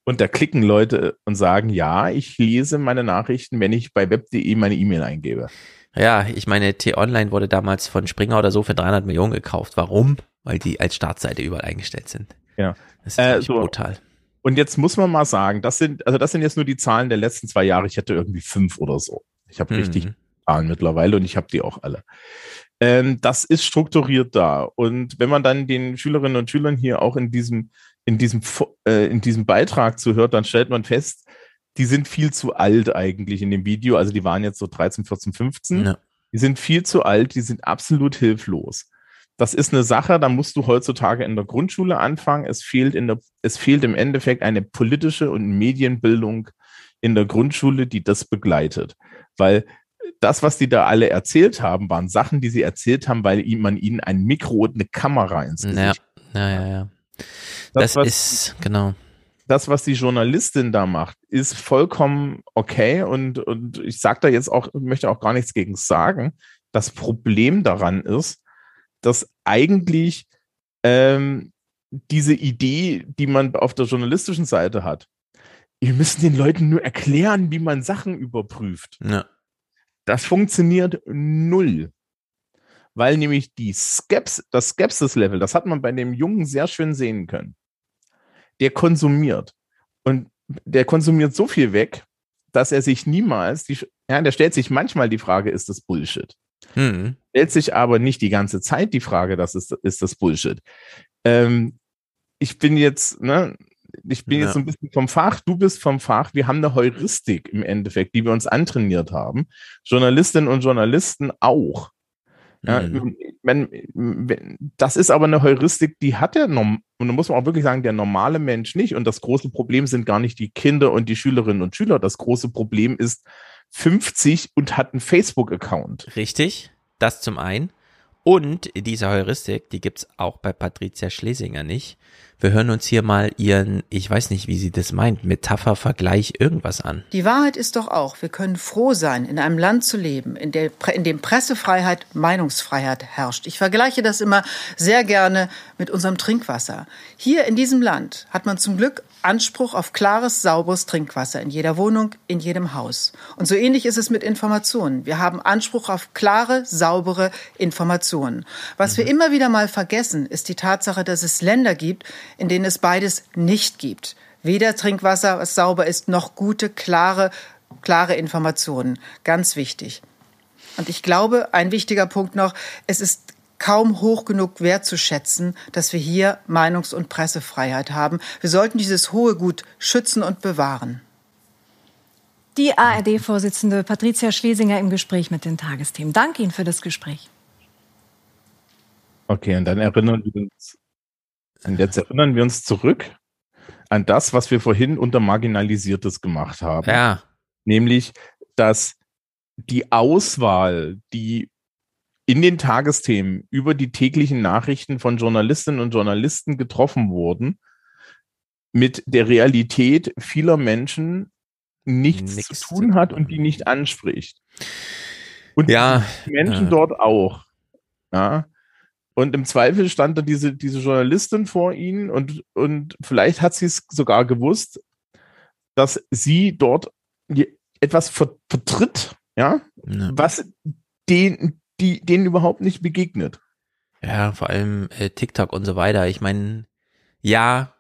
Und da klicken Leute und sagen, ja, ich lese meine Nachrichten, wenn ich bei web.de meine E-Mail eingebe. Ja, ich meine, T-Online wurde damals von Springer oder so für 300 Millionen gekauft. Warum? Weil die als Startseite überall eingestellt sind. Ja. Das ist äh, so. brutal. Und jetzt muss man mal sagen, das sind, also das sind jetzt nur die Zahlen der letzten zwei Jahre. Ich hätte irgendwie fünf oder so. Ich habe mhm. richtig Zahlen mittlerweile und ich habe die auch alle. Ähm, das ist strukturiert da. Und wenn man dann den Schülerinnen und Schülern hier auch in diesem, in diesem, äh, in diesem Beitrag zuhört, dann stellt man fest, die sind viel zu alt eigentlich in dem Video. Also die waren jetzt so 13, 14, 15. Ja. Die sind viel zu alt, die sind absolut hilflos. Das ist eine Sache, da musst du heutzutage in der Grundschule anfangen. Es fehlt, in der, es fehlt im Endeffekt eine politische und Medienbildung in der Grundschule, die das begleitet. Weil das, was die da alle erzählt haben, waren Sachen, die sie erzählt haben, weil man ihnen ein Mikro und eine Kamera ins Gesicht Ja, ja, ja. ja. Das, das ist, genau das, was die Journalistin da macht, ist vollkommen okay und, und ich sage da jetzt auch, möchte auch gar nichts gegen sagen. Das Problem daran ist, dass eigentlich ähm, diese Idee, die man auf der journalistischen Seite hat, wir müssen den Leuten nur erklären, wie man Sachen überprüft. Ja. Das funktioniert null. Weil nämlich die Skeps, das Skepsis-Level, das hat man bei dem Jungen sehr schön sehen können der konsumiert. Und der konsumiert so viel weg, dass er sich niemals, die, ja, der stellt sich manchmal die Frage, ist das Bullshit? Hm. Stellt sich aber nicht die ganze Zeit die Frage, das ist, ist das Bullshit. Ähm, ich bin jetzt, ne, ich bin ja. jetzt so ein bisschen vom Fach, du bist vom Fach. Wir haben eine Heuristik im Endeffekt, die wir uns antrainiert haben. Journalistinnen und Journalisten auch. Ja, mhm. wenn, wenn, das ist aber eine Heuristik, die hat der, und da muss man auch wirklich sagen, der normale Mensch nicht. Und das große Problem sind gar nicht die Kinder und die Schülerinnen und Schüler. Das große Problem ist 50 und hat einen Facebook-Account. Richtig, das zum einen. Und diese Heuristik, die gibt's auch bei Patricia Schlesinger nicht. Wir hören uns hier mal ihren, ich weiß nicht, wie sie das meint, Metapher, Vergleich, irgendwas an. Die Wahrheit ist doch auch, wir können froh sein, in einem Land zu leben, in, der, in dem Pressefreiheit, Meinungsfreiheit herrscht. Ich vergleiche das immer sehr gerne mit unserem Trinkwasser. Hier in diesem Land hat man zum Glück Anspruch auf klares, sauberes Trinkwasser in jeder Wohnung, in jedem Haus. Und so ähnlich ist es mit Informationen. Wir haben Anspruch auf klare, saubere Informationen. Was mhm. wir immer wieder mal vergessen, ist die Tatsache, dass es Länder gibt, in denen es beides nicht gibt. Weder Trinkwasser, was sauber ist, noch gute, klare, klare Informationen. Ganz wichtig. Und ich glaube, ein wichtiger Punkt noch, es ist kaum hoch genug wertzuschätzen, dass wir hier Meinungs- und Pressefreiheit haben. Wir sollten dieses hohe Gut schützen und bewahren. Die ARD-Vorsitzende Patricia Schlesinger im Gespräch mit den Tagesthemen. Danke Ihnen für das Gespräch. Okay, und dann erinnern wir uns, und jetzt erinnern wir uns zurück an das, was wir vorhin unter Marginalisiertes gemacht haben. Ja. Nämlich, dass die Auswahl, die in den Tagesthemen über die täglichen Nachrichten von Journalistinnen und Journalisten getroffen wurden, mit der Realität vieler Menschen nichts Nix zu tun hat und die nicht anspricht. Und ja, die Menschen ja. dort auch. Ja. Und im Zweifel stand da diese, diese Journalistin vor ihnen und, und vielleicht hat sie es sogar gewusst, dass sie dort etwas vertritt, ja, ja. was den, die denen überhaupt nicht begegnet. Ja, vor allem äh, TikTok und so weiter. Ich meine, ja,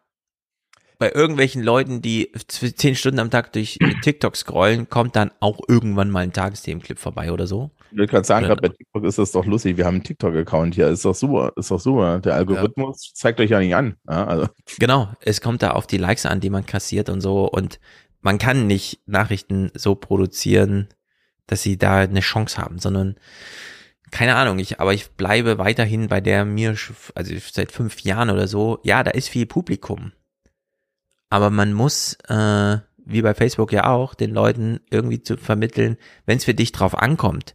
bei irgendwelchen Leuten, die zehn Stunden am Tag durch TikTok scrollen, kommt dann auch irgendwann mal ein Tagesthemenclip vorbei oder so. Ich will gerade sagen, gerade bei TikTok ist das doch lustig. Wir haben einen TikTok-Account hier. Ist doch super. Ist doch super. Der Algorithmus ja. zeigt euch ja nicht an. Ja, also. Genau. Es kommt da auf die Likes an, die man kassiert und so. Und man kann nicht Nachrichten so produzieren, dass sie da eine Chance haben, sondern keine Ahnung, ich, aber ich bleibe weiterhin bei der mir, also seit fünf Jahren oder so, ja, da ist viel Publikum. Aber man muss, äh, wie bei Facebook ja auch, den Leuten irgendwie zu vermitteln, wenn es für dich drauf ankommt,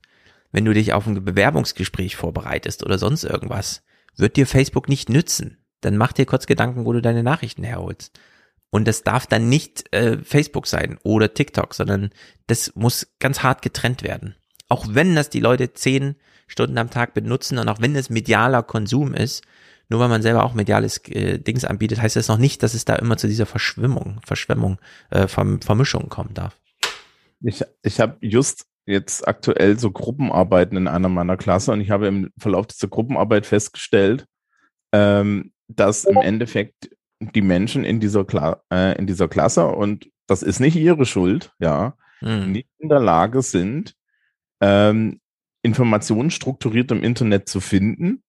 wenn du dich auf ein Bewerbungsgespräch vorbereitest oder sonst irgendwas, wird dir Facebook nicht nützen. Dann mach dir kurz Gedanken, wo du deine Nachrichten herholst. Und das darf dann nicht äh, Facebook sein oder TikTok, sondern das muss ganz hart getrennt werden. Auch wenn das die Leute zehn Stunden am Tag benutzen und auch wenn es medialer Konsum ist, nur weil man selber auch mediales äh, Dings anbietet, heißt das noch nicht, dass es da immer zu dieser Verschwimmung, Verschwemmung, äh, Verm Vermischung kommen darf. Ich, ich habe just jetzt aktuell so Gruppenarbeiten in einer meiner Klasse und ich habe im Verlauf dieser Gruppenarbeit festgestellt, ähm, dass im Endeffekt die Menschen in dieser, Kla äh, in dieser Klasse und das ist nicht ihre Schuld, ja, mhm. nicht in der Lage sind, ähm, Informationen strukturiert im Internet zu finden.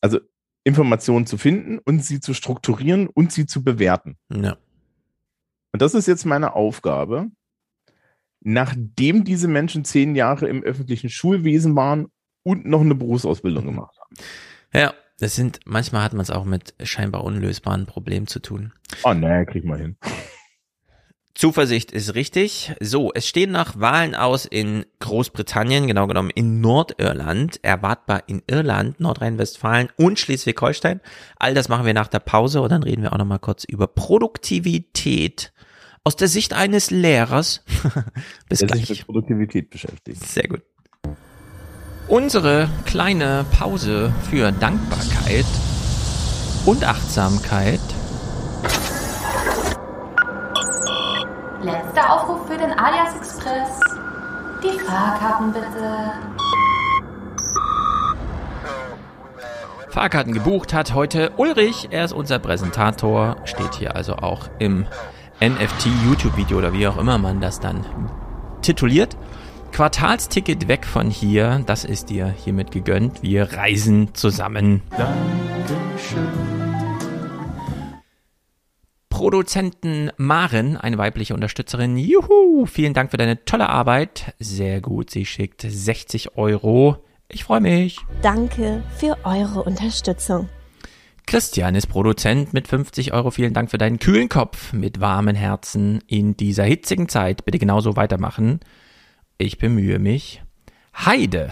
Also Informationen zu finden und sie zu strukturieren und sie zu bewerten. Ja. Und das ist jetzt meine Aufgabe, nachdem diese Menschen zehn Jahre im öffentlichen Schulwesen waren und noch eine Berufsausbildung gemacht haben. Ja, das sind, manchmal hat man es auch mit scheinbar unlösbaren Problemen zu tun. Oh ne, krieg mal hin. Zuversicht ist richtig. So, es stehen nach Wahlen aus in Großbritannien, genau genommen in Nordirland, erwartbar in Irland, Nordrhein-Westfalen und Schleswig-Holstein. All das machen wir nach der Pause und dann reden wir auch nochmal kurz über Produktivität aus der Sicht eines Lehrers. Bis der gleich. sich mit Produktivität beschäftigt. Sehr gut. Unsere kleine Pause für Dankbarkeit und Achtsamkeit Letzter Aufruf für den Alias Express. Die Fahrkarten bitte. Fahrkarten gebucht hat heute Ulrich. Er ist unser Präsentator. Steht hier also auch im NFT YouTube-Video oder wie auch immer man das dann tituliert. Quartalsticket weg von hier. Das ist dir hiermit gegönnt. Wir reisen zusammen. Dankeschön. Produzenten Maren, eine weibliche Unterstützerin. Juhu, vielen Dank für deine tolle Arbeit. Sehr gut, sie schickt 60 Euro. Ich freue mich. Danke für eure Unterstützung. Christian ist Produzent mit 50 Euro. Vielen Dank für deinen kühlen Kopf mit warmen Herzen in dieser hitzigen Zeit. Bitte genauso weitermachen. Ich bemühe mich. Heide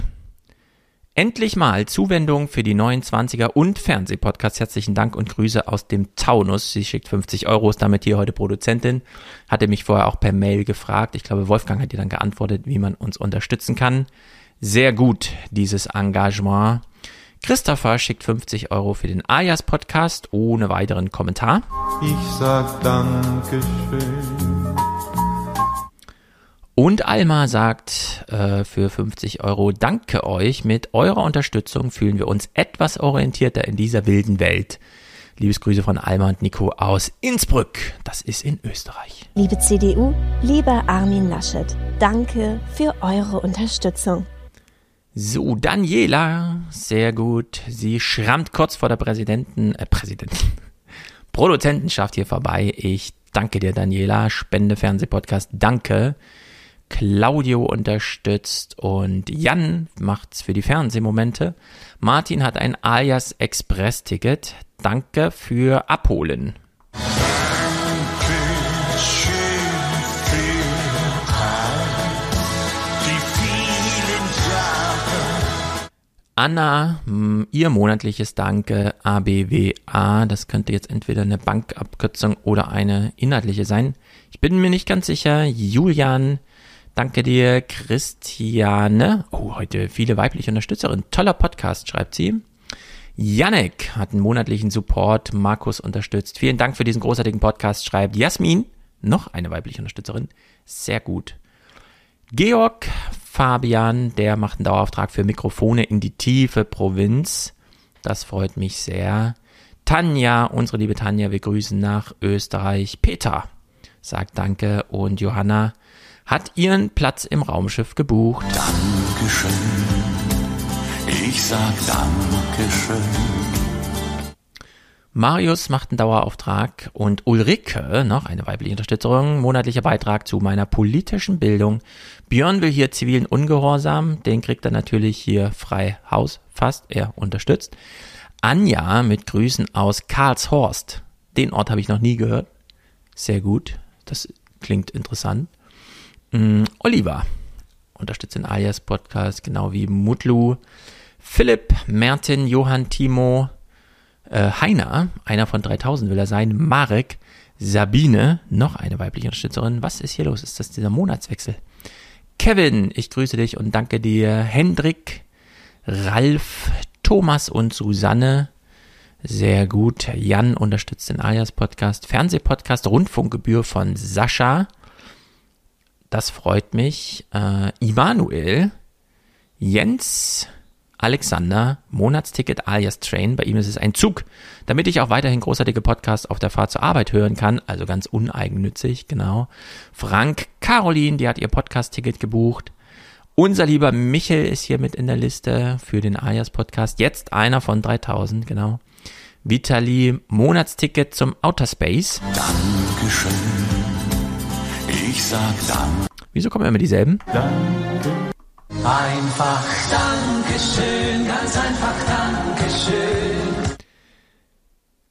Endlich mal Zuwendung für die 29er und Fernsehpodcast. Herzlichen Dank und Grüße aus dem Taunus. Sie schickt 50 Euro, ist damit hier heute Produzentin. Hatte mich vorher auch per Mail gefragt. Ich glaube, Wolfgang hat ihr dann geantwortet, wie man uns unterstützen kann. Sehr gut, dieses Engagement. Christopher schickt 50 Euro für den Ayas Podcast ohne weiteren Kommentar. Ich sag Dankeschön. Und Alma sagt äh, für 50 Euro, danke euch, mit eurer Unterstützung fühlen wir uns etwas orientierter in dieser wilden Welt. Liebesgrüße von Alma und Nico aus Innsbruck. Das ist in Österreich. Liebe CDU, lieber Armin Laschet, danke für eure Unterstützung. So, Daniela, sehr gut. Sie schrammt kurz vor der Präsidenten, äh, Präsidenten, Produzentenschaft hier vorbei. Ich danke dir, Daniela. Spende Fernsehpodcast, danke. Claudio unterstützt und Jan macht's für die Fernsehmomente. Martin hat ein Alias Express Ticket. Danke für Abholen. Anna, ihr monatliches Danke, ABWA, das könnte jetzt entweder eine Bankabkürzung oder eine inhaltliche sein. Ich bin mir nicht ganz sicher. Julian, Danke dir, Christiane. Oh, heute viele weibliche Unterstützerinnen. Toller Podcast, schreibt sie. Janek hat einen monatlichen Support. Markus unterstützt. Vielen Dank für diesen großartigen Podcast, schreibt Jasmin. Noch eine weibliche Unterstützerin. Sehr gut. Georg Fabian, der macht einen Dauerauftrag für Mikrofone in die tiefe Provinz. Das freut mich sehr. Tanja, unsere liebe Tanja, wir grüßen nach Österreich. Peter sagt Danke und Johanna hat ihren Platz im Raumschiff gebucht. Dankeschön. Ich sag Dankeschön. Marius macht einen Dauerauftrag und Ulrike, noch eine weibliche Unterstützung, monatlicher Beitrag zu meiner politischen Bildung. Björn will hier zivilen Ungehorsam, den kriegt er natürlich hier frei Haus, fast, er unterstützt. Anja mit Grüßen aus Karlshorst. Den Ort habe ich noch nie gehört. Sehr gut, das klingt interessant. Mm, Oliver unterstützt den Alias Podcast, genau wie Mutlu. Philipp, Merten, Johann, Timo, äh, Heiner, einer von 3000 will er sein, Marek, Sabine, noch eine weibliche Unterstützerin. Was ist hier los? Ist das dieser Monatswechsel? Kevin, ich grüße dich und danke dir. Hendrik, Ralf, Thomas und Susanne. Sehr gut. Jan unterstützt den Alias Podcast. Fernsehpodcast Rundfunkgebühr von Sascha. Das freut mich. Äh, Immanuel, Jens, Alexander, Monatsticket alias Train, bei ihm ist es ein Zug, damit ich auch weiterhin großartige Podcasts auf der Fahrt zur Arbeit hören kann, also ganz uneigennützig, genau. Frank, Caroline, die hat ihr Podcast-Ticket gebucht. Unser lieber Michel ist hier mit in der Liste für den alias Podcast, jetzt einer von 3000, genau. Vitali, Monatsticket zum Outer Space. Dankeschön. Ich sag Dank. Wieso kommen immer dieselben? Danke. Einfach Dankeschön, ganz einfach Dankeschön.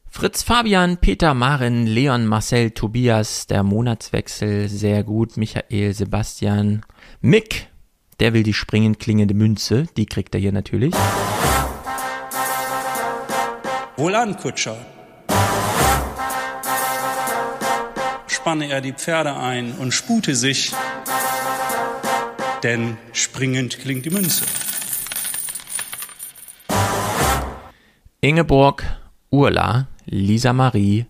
Fritz Fabian, Peter Marin, Leon Marcel, Tobias, der Monatswechsel, sehr gut. Michael, Sebastian, Mick, der will die springend klingende Münze, die kriegt er hier natürlich. Wohlan, Kutscher. Spanne er die Pferde ein und spute sich denn springend klingt die Münze. Ingeborg, Urla, Lisa Marie.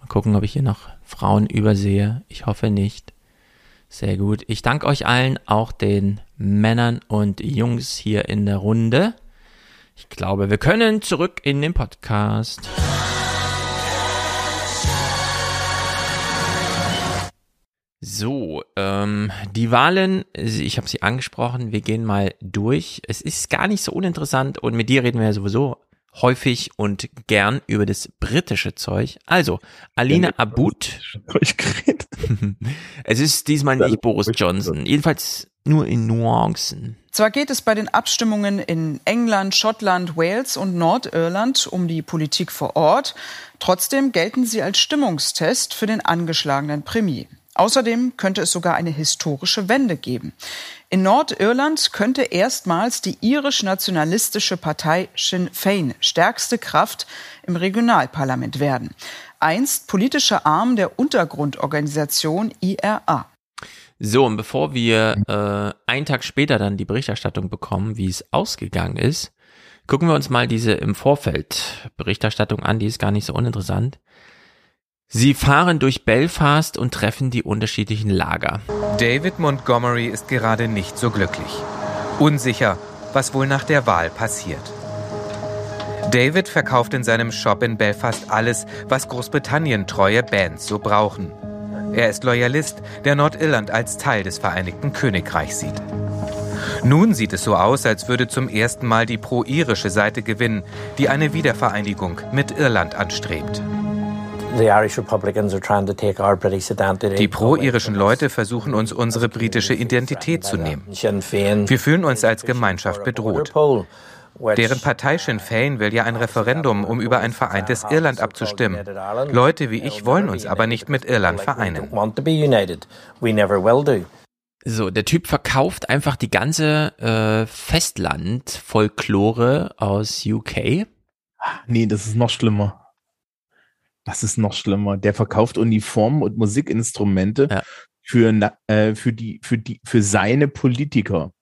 Mal gucken, ob ich hier noch Frauen übersehe. Ich hoffe nicht. Sehr gut. Ich danke euch allen, auch den Männern und Jungs hier in der Runde. Ich glaube, wir können zurück in den Podcast. So, ähm, die Wahlen, ich habe sie angesprochen, wir gehen mal durch. Es ist gar nicht so uninteressant und mit dir reden wir ja sowieso häufig und gern über das britische Zeug. Also, Alina Abud. es ist diesmal nicht Boris Johnson, jedenfalls nur in Nuancen. Zwar geht es bei den Abstimmungen in England, Schottland, Wales und Nordirland um die Politik vor Ort, trotzdem gelten sie als Stimmungstest für den angeschlagenen Premier. Außerdem könnte es sogar eine historische Wende geben. In Nordirland könnte erstmals die irisch-nationalistische Partei Sinn Fein stärkste Kraft im Regionalparlament werden. Einst politischer Arm der Untergrundorganisation IRA. So, und bevor wir äh, einen Tag später dann die Berichterstattung bekommen, wie es ausgegangen ist, gucken wir uns mal diese im Vorfeld Berichterstattung an, die ist gar nicht so uninteressant. Sie fahren durch Belfast und treffen die unterschiedlichen Lager. David Montgomery ist gerade nicht so glücklich. Unsicher, was wohl nach der Wahl passiert. David verkauft in seinem Shop in Belfast alles, was Großbritannien treue Bands so brauchen. Er ist Loyalist, der Nordirland als Teil des Vereinigten Königreichs sieht. Nun sieht es so aus, als würde zum ersten Mal die pro-irische Seite gewinnen, die eine Wiedervereinigung mit Irland anstrebt. Die pro-irischen Leute versuchen uns unsere britische Identität zu nehmen. Wir fühlen uns als Gemeinschaft bedroht. Deren Partei Sinn Fein will ja ein Referendum, um über ein vereintes Irland abzustimmen. Leute wie ich wollen uns aber nicht mit Irland vereinen. So, der Typ verkauft einfach die ganze äh, Festland-Folklore aus UK. Nee, das ist noch schlimmer. Das ist noch schlimmer. Der verkauft Uniformen und Musikinstrumente ja. für, äh, für, die, für, die, für seine Politiker.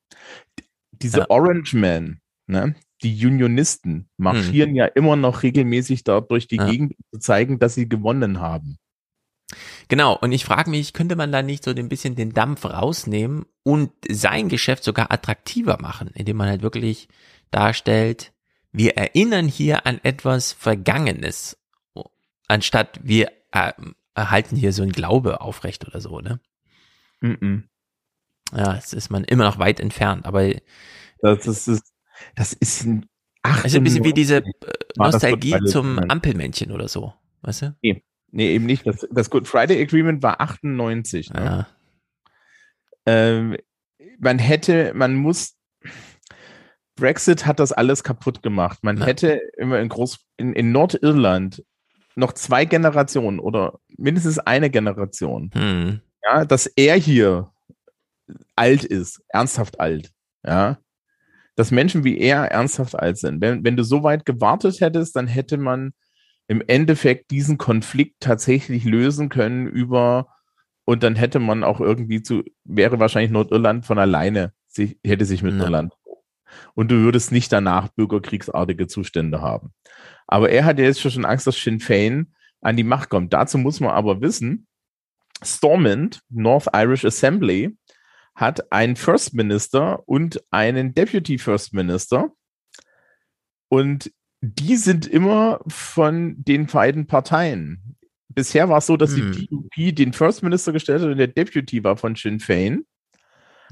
Diese ja. Orange Men, ne? die Unionisten, marschieren hm. ja immer noch regelmäßig dort durch die ja. Gegend, zu zeigen, dass sie gewonnen haben. Genau, und ich frage mich, könnte man da nicht so ein bisschen den Dampf rausnehmen und sein Geschäft sogar attraktiver machen, indem man halt wirklich darstellt, wir erinnern hier an etwas Vergangenes, anstatt wir äh, erhalten hier so ein Glaube aufrecht oder so, ne? Mm -mm. Ja, es ist man immer noch weit entfernt, aber das ist, das ist, das ist ein also ein bisschen wie diese äh, Nostalgie zum? Ampelmännchen oder so, weißt du? Nee, nee eben nicht. Das, das Good Friday Agreement war 98. Ne? Ja. Ähm, man hätte, man muss, Brexit hat das alles kaputt gemacht. Man Ja. hätte immer in Groß, in, in Nordirland noch zwei Generationen oder mindestens eine Generation, Hm. ja, dass er hier alt ist, ernsthaft alt, ja, dass Menschen wie er ernsthaft alt sind. Wenn, wenn du so weit gewartet hättest, dann hätte man im Endeffekt diesen Konflikt tatsächlich lösen können über und dann hätte man auch irgendwie zu, wäre wahrscheinlich Nordirland von alleine, sich, hätte sich mit Ja. Irland. Und du würdest nicht danach bürgerkriegsartige Zustände haben. Aber er hat ja jetzt schon Angst, dass Sinn Fein an die Macht kommt. Dazu muss man aber wissen, Stormont, North Irish Assembly, hat einen First Minister und einen Deputy First Minister. Und die sind immer von den beiden Parteien. Bisher war es so, dass Hm. die DUP den First Minister gestellt hat und der Deputy war von Sinn Fein.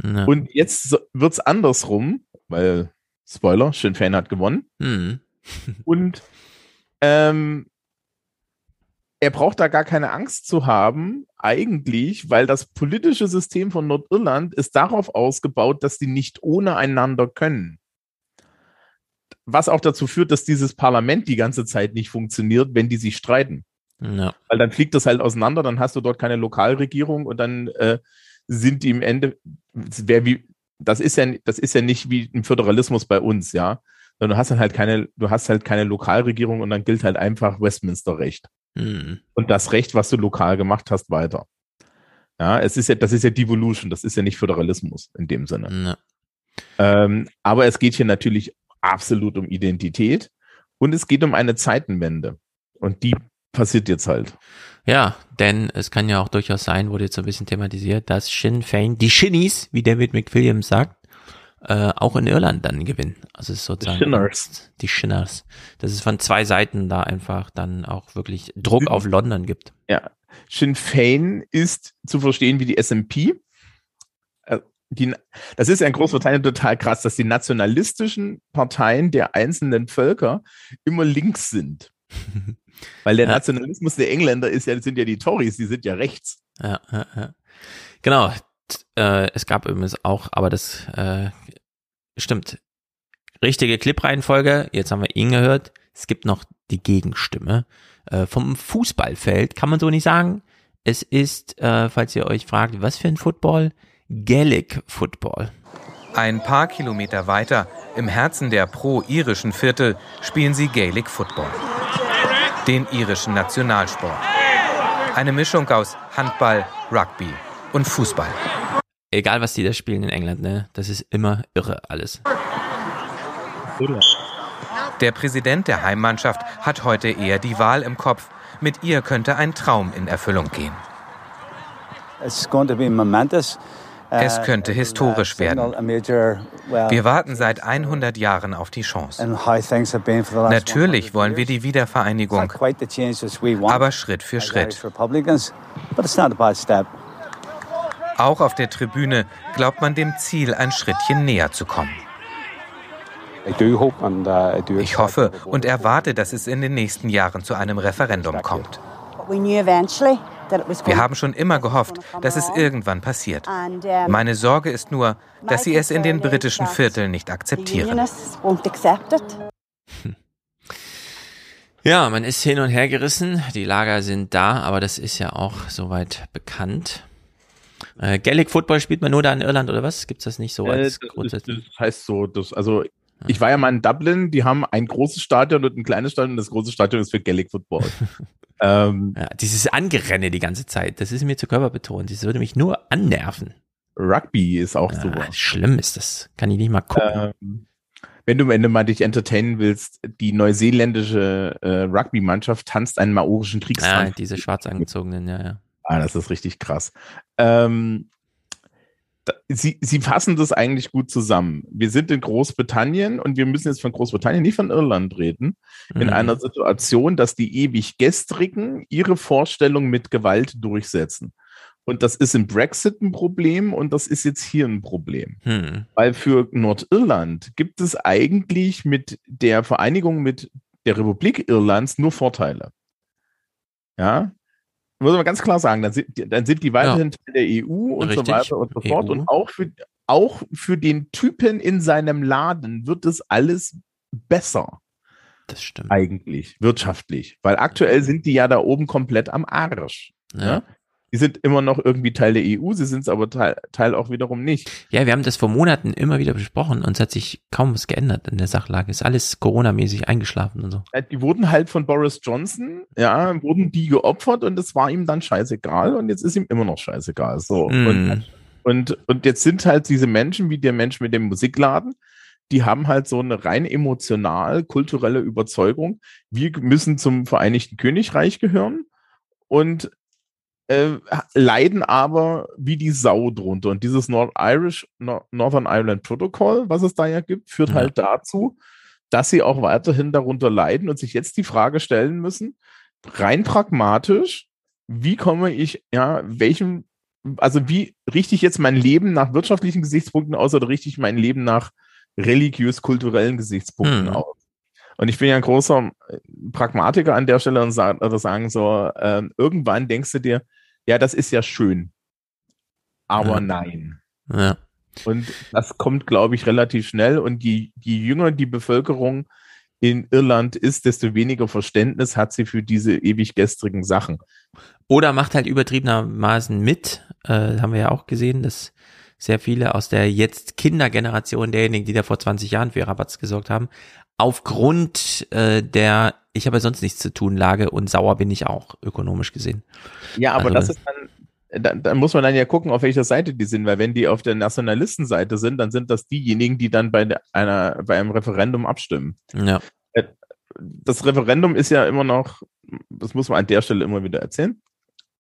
Ja. Und jetzt so- wird's andersrum, weil, Spoiler, Sinn Fein hat gewonnen. Hm. Und ähm, er braucht da gar keine Angst zu haben, eigentlich, weil das politische System von Nordirland ist darauf ausgebaut, dass die nicht ohne einander können. Was auch dazu führt, dass dieses Parlament die ganze Zeit nicht funktioniert, wenn die sich streiten. Ja. Weil dann fliegt das halt auseinander, dann hast du dort keine Lokalregierung und dann äh, sind die im Ende, wer wie, das ist ja, das ist ja nicht wie ein Föderalismus bei uns, ja. Sondern du hast dann halt keine, du hast halt keine Lokalregierung und dann gilt halt einfach Westminster-Recht. Hm. Und das Recht, was du lokal gemacht hast, weiter. Ja, es ist ja, das ist ja Devolution, das ist ja nicht Föderalismus in dem Sinne. Ja. Ähm, aber es geht hier natürlich absolut um Identität und es geht um eine Zeitenwende. Und die passiert jetzt halt. Ja, denn es kann ja auch durchaus sein, wurde jetzt so ein bisschen thematisiert, dass Sinn Fein, die Shinnies, wie David McWilliams sagt, äh, auch in Irland dann gewinnen. Also es ist sozusagen Shinners. die Shinners. Dass es von zwei Seiten da einfach dann auch wirklich Druck auf London gibt. Ja. Sinn Fein ist zu verstehen wie die SMP. Äh, Die, das ist ja in Großbritannien total krass, dass die nationalistischen Parteien der einzelnen Völker immer links sind. Weil der Ja. Nationalismus der Engländer ist ja, sind ja die Tories, die sind ja rechts. Ja, ja, ja. Genau. Äh, es gab übrigens auch, aber das äh, stimmt. Richtige Clip-Reihenfolge. Jetzt haben wir ihn gehört. Es gibt noch die Gegenstimme. Äh, vom Fußballfeld kann man so nicht sagen. Es ist, äh, falls ihr euch fragt, was für ein Football? Gaelic Football. Ein paar Kilometer weiter, im Herzen der pro-irischen Viertel, spielen sie Gaelic Football. Den irischen Nationalsport. Eine Mischung aus Handball, Rugby und Fußball. Egal, was die da spielen in England, ne? Das ist immer irre alles. Der Präsident der Heimmannschaft hat heute eher die Wahl im Kopf. Mit ihr könnte ein Traum in Erfüllung gehen. It's going to be momentous. Es Uh, könnte historisch werden. Wir warten seit 100 Jahren auf die Chance. Natürlich wollen wir die Wiedervereinigung, aber Schritt für Schritt. Irish Republicans, but it's not a bad step. Auch auf der Tribüne glaubt man dem Ziel ein Schrittchen näher zu kommen. uh, Ich hoffe und erwarte, dass es in den nächsten Jahren zu einem Referendum kommt. Wir haben schon immer gehofft, dass es irgendwann passiert. Meine Sorge ist nur, dass my sie es in den concern is britischen that Vierteln nicht akzeptieren. Ja, man ist hin und her gerissen. Die Lager sind da, aber das ist ja auch soweit bekannt. Äh, Gaelic Football spielt man nur da in Irland oder was? Gibt's das nicht so Äh, als das, ist, grundsätzlich? das heißt so, das, also ich war ja mal in Dublin, die haben ein großes Stadion und ein kleines Stadion. Das große Stadion ist für Gaelic Football. ähm, Ja, dieses Angerenne die ganze Zeit, das ist mir zu körperbetont. Das würde mich nur annerven. Rugby ist auch so. Ja, schlimm ist das. Kann ich nicht mal gucken. Ähm, wenn du, wenn du mal dich entertainen willst, die neuseeländische äh, Rugby-Mannschaft tanzt einen maorischen ja, Kriegstanz. diese schwarz angezogenen, ja, ja. Ah, das ist richtig krass. Ähm, Sie, Sie fassen das eigentlich gut zusammen. Wir sind in Großbritannien und wir müssen jetzt von Großbritannien, nicht von Irland reden, in Mhm. einer Situation, dass die ewig Gestrigen ihre Vorstellung mit Gewalt durchsetzen. Und das ist im Brexit ein Problem und das ist jetzt hier ein Problem. Hm. Weil für Nordirland gibt es eigentlich mit der Vereinigung mit der Republik Irlands nur Vorteile. Ja, muss man ganz klar sagen, dann sind, die- dann sind die weiterhin Teil der EU und Richtig, so weiter und so fort. EU. Und auch für, auch für den Typen in seinem Laden wird es alles besser. Das stimmt. Eigentlich, wirtschaftlich. Weil aktuell sind die ja da oben komplett am Arsch. Ja. Ja? Die sind immer noch irgendwie Teil der EU, sie sind es aber Teil, Teil auch wiederum nicht. Ja, wir haben das vor Monaten immer wieder besprochen und es hat sich kaum was geändert in der Sachlage. Ist alles Corona-mäßig eingeschlafen und so. Die wurden halt von Boris Johnson, ja, wurden die geopfert und es war ihm dann scheißegal und jetzt ist ihm immer noch scheißegal. So. Mm. Und, und, und jetzt sind halt diese Menschen, wie der Mensch mit dem Musikladen, die haben halt so eine rein emotional, kulturelle Überzeugung, wir müssen zum Vereinigten Königreich gehören und äh, leiden aber wie die Sau drunter. Und dieses Nord Irish, Nor- Northern Ireland Protocol, was es da ja gibt, führt Ja. halt dazu, dass sie auch weiterhin darunter leiden und sich jetzt die Frage stellen müssen, rein pragmatisch, wie komme ich, ja, welchem, also wie richte ich jetzt mein Leben nach wirtschaftlichen Gesichtspunkten aus oder richte ich mein Leben nach religiös-kulturellen Gesichtspunkten Hm. aus? Und ich bin ja ein großer äh, Pragmatiker an der Stelle und sag, oder sagen so, ähm, irgendwann denkst du dir, ja, das ist ja schön, aber Ja. nein. Ja. Und das kommt, glaube ich, relativ schnell. Und je, je jünger die Bevölkerung in Irland ist, desto weniger Verständnis hat sie für diese ewig gestrigen Sachen. Oder macht halt übertriebenermaßen mit. Äh, haben wir ja auch gesehen, dass sehr viele aus der jetzt Kindergeneration derjenigen, die da vor 20 Jahren für Rabatz gesorgt haben, aufgrund äh, der ich habe ja sonst nichts zu tun Lage und sauer bin ich auch ökonomisch gesehen. Ja, aber Also- das ist dann, dann, dann muss man dann ja gucken, auf welcher Seite die sind, weil wenn die auf der Nationalistenseite sind, dann sind das diejenigen, die dann bei einer, bei einem Referendum abstimmen. Ja. Äh, Das Referendum ist ja immer noch, das muss man an der Stelle immer wieder erzählen.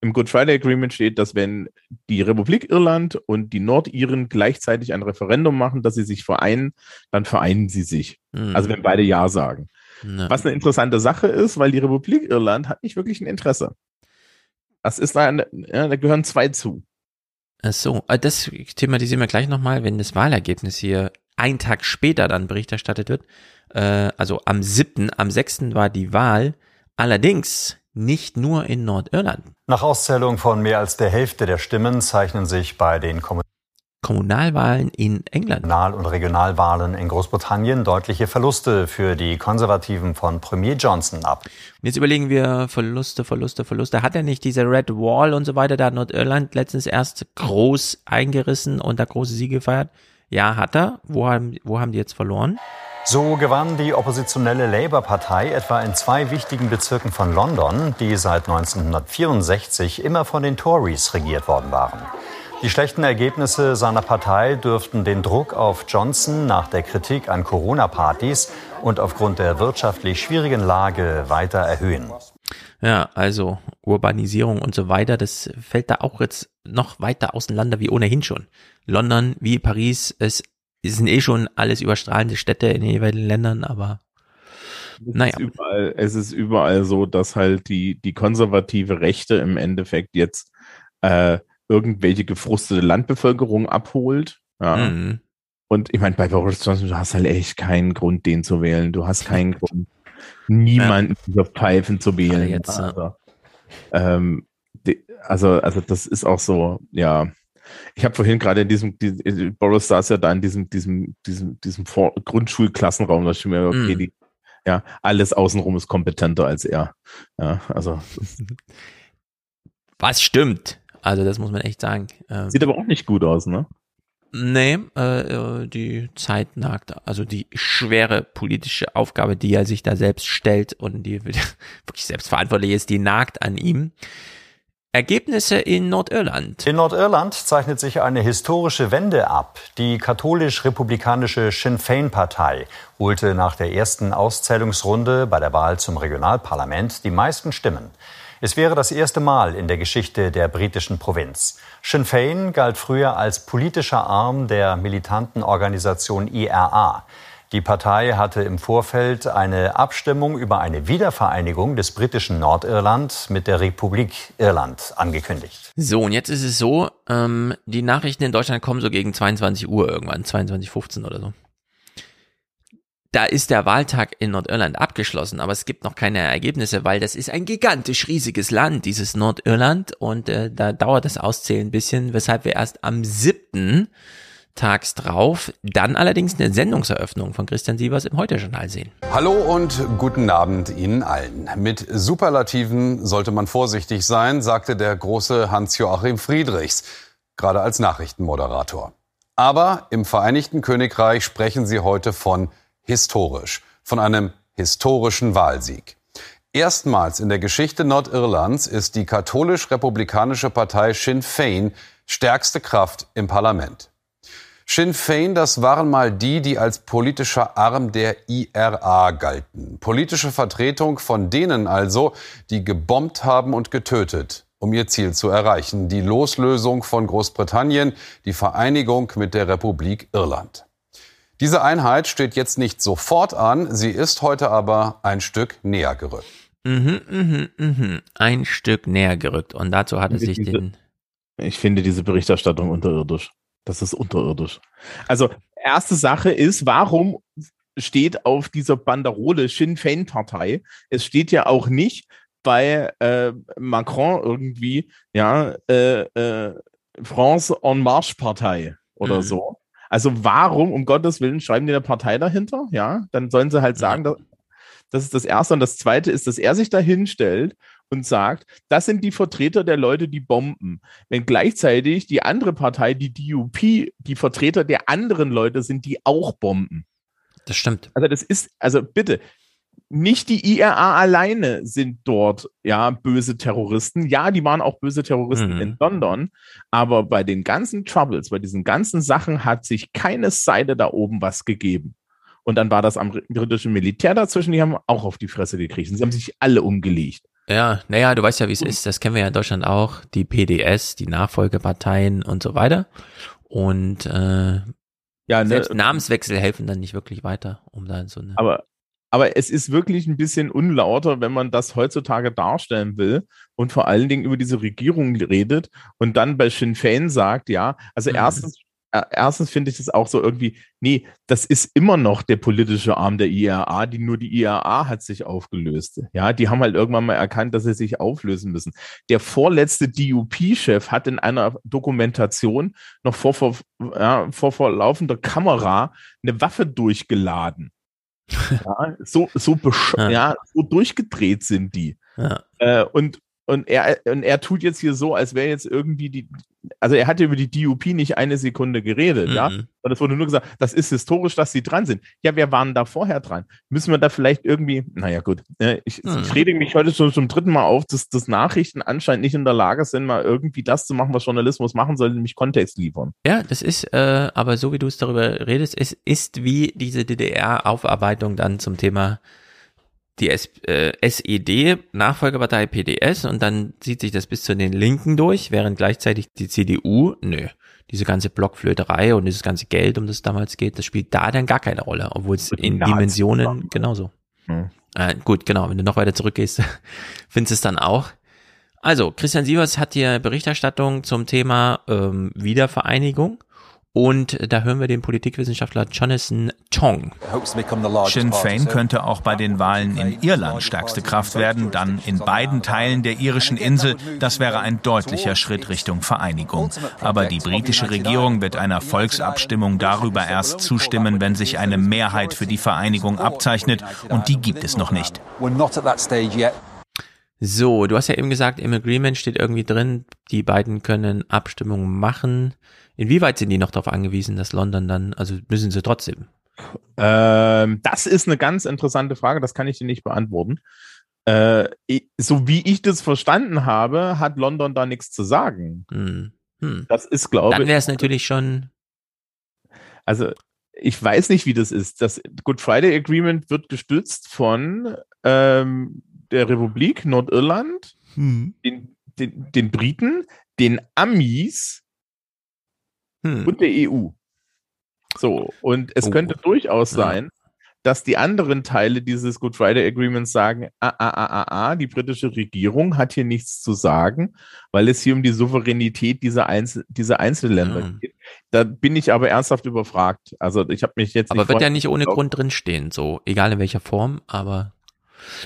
Im Good Friday Agreement steht, dass wenn die Republik Irland und die Nordiren gleichzeitig ein Referendum machen, dass sie sich vereinen, dann vereinen sie sich. Mhm. Also wenn beide Ja sagen. Ja. Was eine interessante Sache ist, weil die Republik Irland hat nicht wirklich ein Interesse. Das ist eine, ja, da gehören zwei zu. Ach so, äh, das thematisieren wir gleich nochmal, wenn das Wahlergebnis hier einen Tag später dann Bericht erstattet wird. Äh, also am 7., am 6. war die Wahl. Allerdings nicht nur in Nordirland. Nach Auszählung von mehr als der Hälfte der Stimmen zeichnen sich bei den Kommunalwahlen in England Kommunal- und Regionalwahlen in Großbritannien deutliche Verluste für die Konservativen von Premier Johnson ab. Und jetzt überlegen wir Verluste, Verluste, Verluste. Hat er nicht diese Red Wall und so weiter da in Nordirland letztens erst groß eingerissen und da große Siege gefeiert? Ja, hat er. Wo haben, wo haben die jetzt verloren? So gewann die oppositionelle Labour-Partei etwa in zwei wichtigen Bezirken von London, die seit 1964 immer von den Tories regiert worden waren. Die schlechten Ergebnisse seiner Partei dürften den Druck auf Johnson nach der Kritik an Corona-Partys und aufgrund der wirtschaftlich schwierigen Lage weiter erhöhen. Ja, also Urbanisierung und so weiter, das fällt da auch jetzt noch weiter auseinander wie ohnehin schon. London wie Paris, es sind eh schon alles überstrahlende Städte in den jeweiligen Ländern, aber Es naja. ist überall, es ist überall so, dass halt die, die konservative Rechte im Endeffekt jetzt äh, irgendwelche gefrustete Landbevölkerung abholt. Ja. Mhm. Und ich meine, bei Boris Johnson, du hast halt echt keinen Grund, den zu wählen. Du hast keinen Grund, niemanden dieser Pfeifen zu wählen. jetzt, ja. also, ähm, die, also, also das ist auch so, ja. Ich habe vorhin gerade in diesem, die, Boris saß ja da in diesem, diesem, diesem, diesem Vor Grundschulklassenraum, da ich mir, okay, Mhm. die, ja, alles außenrum ist kompetenter als er. Ja, also was stimmt? Also das muss man echt sagen. Ähm, sieht aber auch nicht gut aus, ne? Nee, äh, äh, die Zeit nagt, also die schwere politische Aufgabe, die er sich da selbst stellt und die wirklich selbstverantwortlich ist, die nagt an ihm. Ergebnisse in Nordirland. In Nordirland zeichnet sich eine historische Wende ab. Die katholisch-republikanische Sinn Féin-Partei holte nach der ersten Auszählungsrunde bei der Wahl zum Regionalparlament die meisten Stimmen. Es wäre das erste Mal in der Geschichte der britischen Provinz. Sinn Fein galt früher als politischer Arm der militanten Organisation IRA. Die Partei hatte im Vorfeld eine Abstimmung über eine Wiedervereinigung des britischen Nordirland mit der Republik Irland angekündigt. So, und jetzt ist es so, ähm, die Nachrichten in Deutschland kommen so gegen 22 Uhr irgendwann, 22.15 oder so. Da ist der Wahltag in Nordirland abgeschlossen, aber es gibt noch keine Ergebnisse, weil das ist ein gigantisch riesiges Land, dieses Nordirland, und äh, da dauert das Auszählen ein bisschen, weshalb wir erst am 7 tags drauf. Dann allerdings eine Sendungseröffnung von Christian Sievers im Heute-Journal sehen. Hallo und guten Abend Ihnen allen. Mit Superlativen sollte man vorsichtig sein, sagte der große Hans-Joachim Friedrichs, gerade als Nachrichtenmoderator. Aber im Vereinigten Königreich sprechen sie heute von historisch, von einem historischen Wahlsieg. Erstmals in der Geschichte Nordirlands ist die katholisch-republikanische Partei Sinn Fein stärkste Kraft im Parlament. Sinn Fein, das waren mal die, die als politischer Arm der IRA galten. Politische Vertretung von denen also, die gebombt haben und getötet, um ihr Ziel zu erreichen. Die Loslösung von Großbritannien, die Vereinigung mit der Republik Irland. Diese Einheit steht jetzt nicht sofort an, sie ist heute aber ein Stück näher gerückt. Mhm, mhm, mhm. Ein Stück näher gerückt. Und dazu hat es sich diese, den. Ich finde diese Berichterstattung unterirdisch. Das ist unterirdisch. Also, erste Sache ist, warum steht auf dieser Banderole Sinn Fein Partei? Es steht ja auch nicht bei äh, Macron irgendwie, ja, äh, äh, France en Marche Partei oder Mhm. so. Also warum, um Gottes Willen, schreiben die eine Partei dahinter? Ja, dann sollen sie halt sagen, dass, das ist das Erste. Und das Zweite ist, dass er sich da hinstellt und sagt, das sind die Vertreter der Leute, die bomben. Wenn gleichzeitig die andere Partei, die DUP, die Vertreter der anderen Leute sind, die auch bomben. Das stimmt. Also das ist, also bitte, nicht die IRA alleine sind dort ja böse Terroristen. Ja, die waren auch böse Terroristen Mhm. in London, aber bei den ganzen Troubles, bei diesen ganzen Sachen hat sich keine Seite da oben was gegeben. Und dann war das britische Militär dazwischen, die haben auch auf die Fresse gekriegt. Und sie haben sich alle umgelegt. Ja, naja, du weißt ja, wie es ist. Das kennen wir ja in Deutschland auch. Die PDS, die Nachfolgeparteien und so weiter. Und äh, ja, selbst Namenswechsel helfen dann nicht wirklich weiter, um dann so eine. Aber, aber es ist wirklich ein bisschen unlauter, wenn man das heutzutage darstellen will und vor allen Dingen über diese Regierung redet und dann bei Sinn Fein sagt, ja, also Mhm. erstens, äh, erstens finde ich das auch so irgendwie, nee, das ist immer noch der politische Arm der IRA, die nur die IRA hat sich aufgelöst. Ja, die haben halt irgendwann mal erkannt, dass sie sich auflösen müssen. Der vorletzte DUP-Chef hat in einer Dokumentation noch vor, vor, ja, vor, vor laufender Kamera eine Waffe durchgeladen. Ja, so, so, Ja. ja. so durchgedreht sind die. Ja. Äh, und, und, er, und er tut jetzt hier so, als wäre jetzt irgendwie die, also er hatte über die DUP nicht eine Sekunde geredet, ja. Mhm. Und es wurde nur gesagt, das ist historisch, dass sie dran sind. Ja, wer waren da vorher dran? Müssen wir da vielleicht irgendwie, naja, gut, äh, ich, Mhm. ich rede mich heute schon zum dritten Mal auf, dass, dass Nachrichten anscheinend nicht in der Lage sind, mal irgendwie das zu machen, was Journalismus machen soll, nämlich Kontext liefern. Ja, das ist, äh, aber so wie du es darüber redest, es ist wie diese DDR-Aufarbeitung dann zum Thema die S äh, SED, Nachfolgepartei PDS, und dann zieht sich das bis zu den Linken durch, während gleichzeitig die CDU, nö, diese ganze Blockflöterei und dieses ganze Geld, um das es damals geht, das spielt da dann gar keine Rolle, obwohl es in Nazi- Dimensionen genauso. Hm. Äh, gut, genau, wenn du noch weiter zurückgehst, findest du es dann auch. Also, Christian Sievers hat hier Berichterstattung zum Thema ähm, Wiedervereinigung und da hören wir den Politikwissenschaftler Jonathan Chong. Sinn Fein könnte auch bei den Wahlen in Irland stärkste Kraft werden, dann in beiden Teilen der irischen Insel. Das wäre ein deutlicher Schritt Richtung Vereinigung. Aber die britische Regierung wird einer Volksabstimmung darüber erst zustimmen, wenn sich eine Mehrheit für die Vereinigung abzeichnet. Und die gibt es noch nicht. So, du hast ja eben gesagt, im Agreement steht irgendwie drin, die beiden können Abstimmungen machen. Inwieweit sind die noch darauf angewiesen, dass London dann, also müssen sie trotzdem? Ähm, das ist eine ganz interessante Frage, das kann ich dir nicht beantworten. Äh, so wie ich das verstanden habe, hat London da nichts zu sagen. Hm. Hm. Das ist, glaube Dann ich. wäre es natürlich schon, Also, ich weiß nicht, wie das ist. Das Good Friday Agreement wird gestützt von ähm, der Republik Nordirland den, den, den Briten, den Amis Hm. und der EU. So, und es Oh. könnte durchaus sein, dass die anderen Teile dieses Good Friday Agreements sagen, ah, ah, ah, ah, ah, die britische Regierung hat hier nichts zu sagen, weil es hier um die Souveränität dieser, Einzel dieser Einzelländer Ja. geht. Da bin ich aber ernsthaft überfragt. Also ich habe mich jetzt Aber wird ja nicht ohne Grund drinstehen, so, egal in welcher Form, aber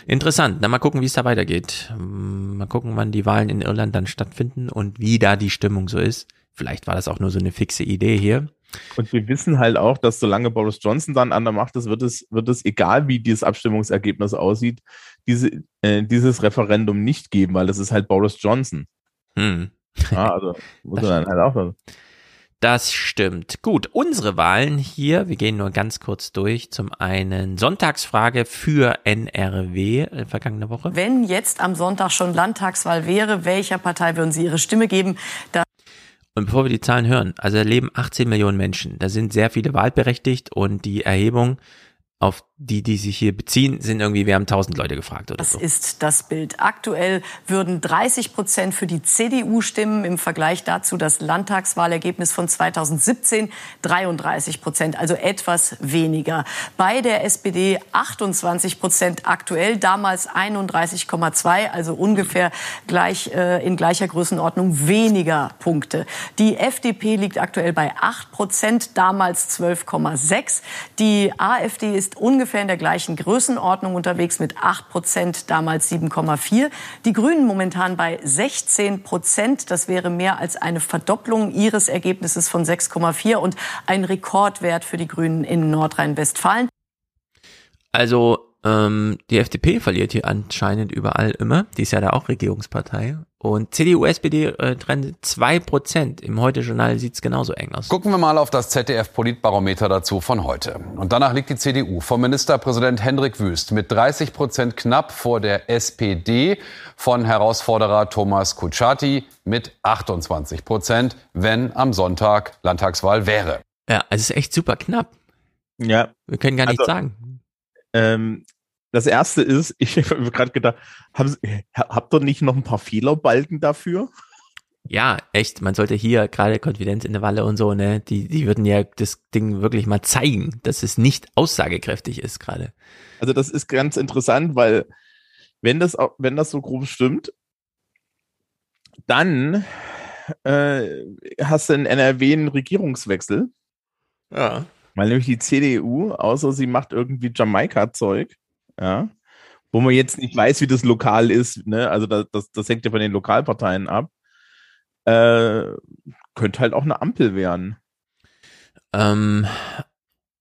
interessant. Na, mal gucken, wie es da weitergeht. Hm, Mal gucken, wann die Wahlen in Irland dann stattfinden und wie da die Stimmung so ist. Vielleicht war das auch nur so eine fixe Idee hier. Und wir wissen halt auch, dass solange Boris Johnson dann an der Macht ist, wird es, wird es, egal wie dieses Abstimmungsergebnis aussieht, diese, äh, dieses Referendum nicht geben, weil das ist halt Boris Johnson. Hm. Ja, also muss man dann halt auch. Das stimmt. Gut, unsere Wahlen hier, wir gehen nur ganz kurz durch. Zum einen Sonntagsfrage für NRW äh, vergangene Woche. Wenn jetzt am Sonntag schon Landtagswahl wäre, welcher Partei würden Sie Ihre Stimme geben? Da Und bevor wir die Zahlen hören, also leben 18 Millionen Menschen. Da sind sehr viele wahlberechtigt und die Erhebung, auf die, die sich hier beziehen, sind irgendwie, wir haben 1000 Leute gefragt oder Das so. ist das Bild. Aktuell würden 30 Prozent für die CDU stimmen. Im Vergleich dazu das Landtagswahlergebnis von 2017 33 Prozent, also etwas weniger. Bei der SPD 28 Prozent aktuell, damals 31,2, also ungefähr gleich äh, in gleicher Größenordnung weniger Punkte. Die FDP liegt aktuell bei 8 Prozent, damals 12,6. Die AfD ist ungefähr in der gleichen Größenordnung unterwegs mit 8 Prozent, damals 7,4. Die Grünen momentan bei 16 Prozent. Das wäre mehr als eine Verdopplung ihres Ergebnisses von 6,4 und ein Rekordwert für die Grünen in Nordrhein-Westfalen. Also ähm, die FDP verliert hier anscheinend überall immer. Die ist ja da auch Regierungspartei. Und CDU, SPD äh, trennt zwei Prozent. Im Heute-Journal sieht's genauso eng aus. Gucken wir mal auf das ZDF-Politbarometer dazu von heute. Und danach liegt die CDU vom Ministerpräsident Hendrik Wüst mit 30 Prozent knapp vor der SPD von Herausforderer Thomas Kutschaty mit 28 Prozent, wenn am Sonntag Landtagswahl wäre. Ja, also es ist echt super knapp. Ja. Wir können gar nichts Also, sagen. Ähm, das erste ist, ich habe mir gerade gedacht, haben Sie, habt ihr nicht noch ein paar Fehlerbalken dafür? Ja, echt. Man sollte hier gerade Konfidenz in der Walle und so, ne, die, die würden ja das Ding wirklich mal zeigen, dass es nicht aussagekräftig ist gerade. Also das ist ganz interessant, weil wenn das, auch- wenn das so grob stimmt, dann äh, hast du in NRW einen Regierungswechsel. Ja. Weil nämlich die CDU, außer sie macht irgendwie Jamaika-Zeug, ja, wo man jetzt nicht weiß, wie das lokal ist, ne? Also das, das, das hängt ja von den Lokalparteien ab. Äh, könnte halt auch eine Ampel werden. Ähm,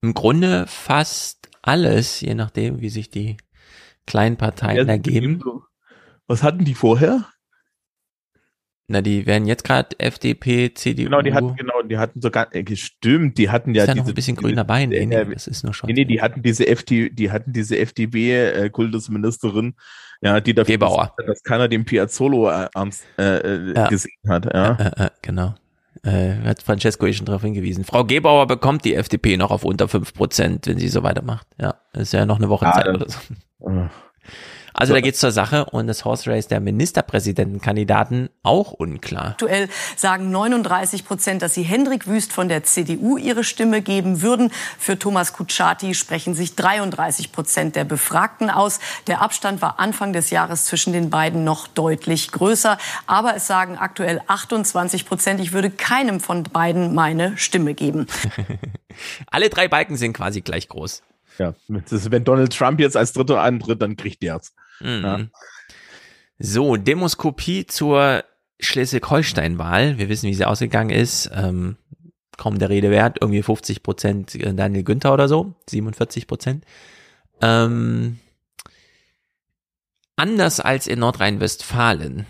Im Grunde fast alles, je nachdem, wie sich die kleinen Parteien ergeben. Was hatten die vorher? Na, die werden jetzt gerade FDP, CDU. Genau, die hatten, genau, die hatten sogar, äh, stimmt, die hatten ja Ist ja diese, noch ein bisschen grün diese- dabei. Nee, nee, äh, das ist nur schon. Nee, nee, die hatten diese FD, die hatten diese FDP-Kultusministerin, ja, die dafür Gebauer. dass keiner den Piazzolo äh, äh, äh, Ja. gesehen hat. Ja. Äh, äh, genau. Äh, hat Francesco eh schon darauf hingewiesen. Frau Gebauer bekommt die FDP noch auf unter 5%, wenn sie so weitermacht. Ja, ist ja noch eine Woche Ah, Zeit oder so. Also da geht's zur Sache und das Horse Race der Ministerpräsidentenkandidaten auch unklar. Aktuell sagen 39 Prozent, dass sie Hendrik Wüst von der CDU ihre Stimme geben würden. Für Thomas Kutschaty sprechen sich 33 Prozent der Befragten aus. Der Abstand war Anfang des Jahres zwischen den beiden noch deutlich größer. Aber es sagen aktuell 28 Prozent, ich würde keinem von beiden meine Stimme geben. Alle drei Balken sind quasi gleich groß. Ja, wenn Donald Trump jetzt als Dritter antritt, dann kriegt der's. Mhm. Ja. So, Demoskopie zur Schleswig-Holstein-Wahl. Wir wissen, wie sie ausgegangen ist. Ähm, kaum der Rede wert. Irgendwie 50 Prozent Daniel Günther oder so. 47 Prozent. Ähm, anders als in Nordrhein-Westfalen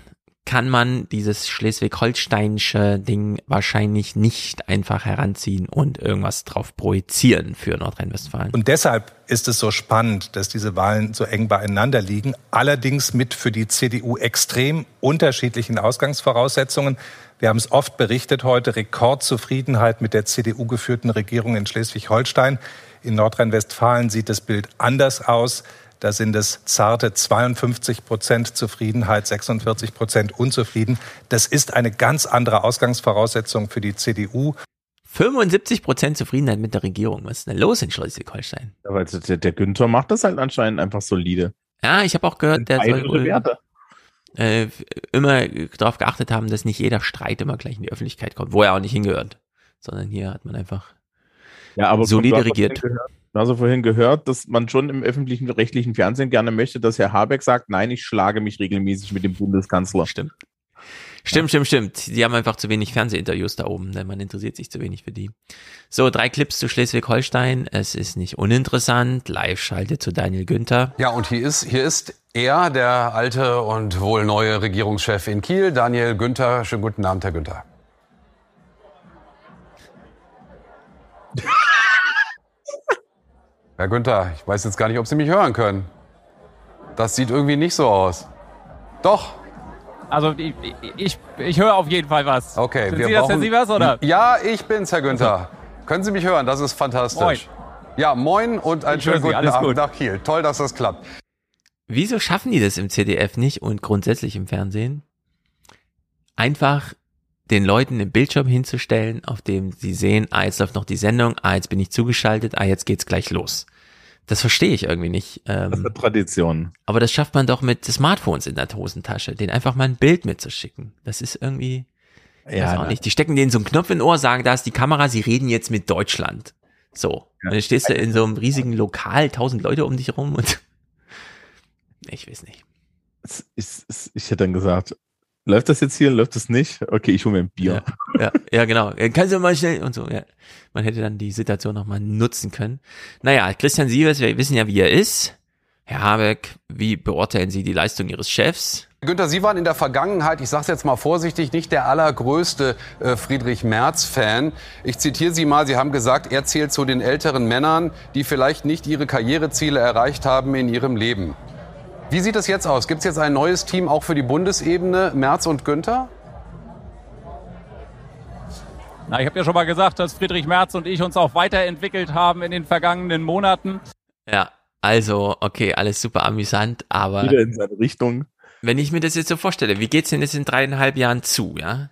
kann man dieses schleswig-holsteinische Ding wahrscheinlich nicht einfach heranziehen und irgendwas drauf projizieren für Nordrhein-Westfalen. Und deshalb ist es so spannend, dass diese Wahlen so eng beieinander liegen, allerdings mit für die CDU extrem unterschiedlichen Ausgangsvoraussetzungen. Wir haben es oft berichtet heute, Rekordzufriedenheit mit der CDU geführten Regierung in Schleswig-Holstein. In Nordrhein-Westfalen sieht das Bild anders aus. Da sind es zarte 52 Prozent Zufriedenheit, 46 Prozent unzufrieden. Das ist eine ganz andere Ausgangsvoraussetzung für die CDU. 75 Prozent Zufriedenheit mit der Regierung. Was ist denn los in Schleswig-Holstein? Aber der, der Günther macht das halt anscheinend einfach solide. Ja, ich habe auch gehört, der soll wohl, äh, immer darauf geachtet haben, dass nicht jeder Streit immer gleich in die Öffentlichkeit kommt, wo er auch nicht hingehört. Sondern hier hat man einfach Ja, aber solide regiert. Gehört, du hast ja vorhin gehört, dass man schon im öffentlichen rechtlichen Fernsehen gerne möchte, dass Herr Habeck sagt, nein, ich schlage mich regelmäßig mit dem Bundeskanzler. Stimmt. Stimmt, stimmt, stimmt. Die haben einfach zu wenig Fernsehinterviews da oben, denn man interessiert sich zu wenig für die. So, drei Clips zu Schleswig-Holstein. Es ist nicht uninteressant. Live schaltet zu Daniel Günther. Ja, und hier ist, hier ist er, der alte und wohl neue Regierungschef in Kiel, Daniel Günther. Schönen guten Abend, Herr Günther. Herr Günther, ich weiß jetzt gar nicht, ob Sie mich hören können. Das sieht irgendwie nicht so aus. Doch. Also ich, ich, ich höre auf jeden Fall was. Okay, Sind wir Sie das, Herr brauchen- Sievers, oder? Ja, ich bin's, Herr Günther. Können Sie mich hören? Das ist fantastisch. Moin. Ja, moin und einen Ich schönen Sie, guten Abend gut. nach Kiel. Toll, dass das klappt. Wieso schaffen die das im CDF nicht und grundsätzlich im Fernsehen? Einfach den Leuten einen Bildschirm hinzustellen, auf dem sie sehen, ah, jetzt läuft noch die Sendung, ah, jetzt bin ich zugeschaltet, ah, jetzt geht's gleich los. Das verstehe ich irgendwie nicht. Ähm, Das ist eine Tradition. aber das schafft man doch mit Smartphones in der Hosentasche, den einfach mal ein Bild mitzuschicken. Das ist irgendwie, ich Ja, auch na. nicht. Die stecken denen so einen Knopf in Ohr, sagen, da ist die Kamera, sie reden jetzt mit Deutschland. So. Und dann stehst du in so einem riesigen Lokal, tausend Leute um dich rum und ich weiß nicht. Ist- es- Ich hätte dann gesagt, läuft das jetzt hier, läuft das nicht? Okay, ich hole mir ein Bier. Ja, ja, genau. Ja, Kannst du mal schnell und so, ja. Man hätte dann die Situation nochmal nutzen können. Naja, Christian Sievers, wir wissen ja, wie er ist. Herr Habeck, wie beurteilen Sie die Leistung Ihres Chefs? Günther, Sie waren in der Vergangenheit, ich sage es jetzt mal vorsichtig, nicht der allergrößte äh, Friedrich Merz-Fan. Ich zitiere Sie mal, Sie haben gesagt, er zählt zu den älteren Männern, die vielleicht nicht ihre Karriereziele erreicht haben in ihrem Leben. Wie sieht es jetzt aus? Gibt es jetzt ein neues Team auch für die Bundesebene, Merz und Günther? Na, ich habe ja schon mal gesagt, dass Friedrich Merz und ich uns auch weiterentwickelt haben in den vergangenen Monaten. Ja, also, okay, alles super amüsant, aber Wieder in seine Richtung. wenn ich mir das jetzt so vorstelle, wie geht's denn jetzt in dreieinhalb Jahren zu, ja?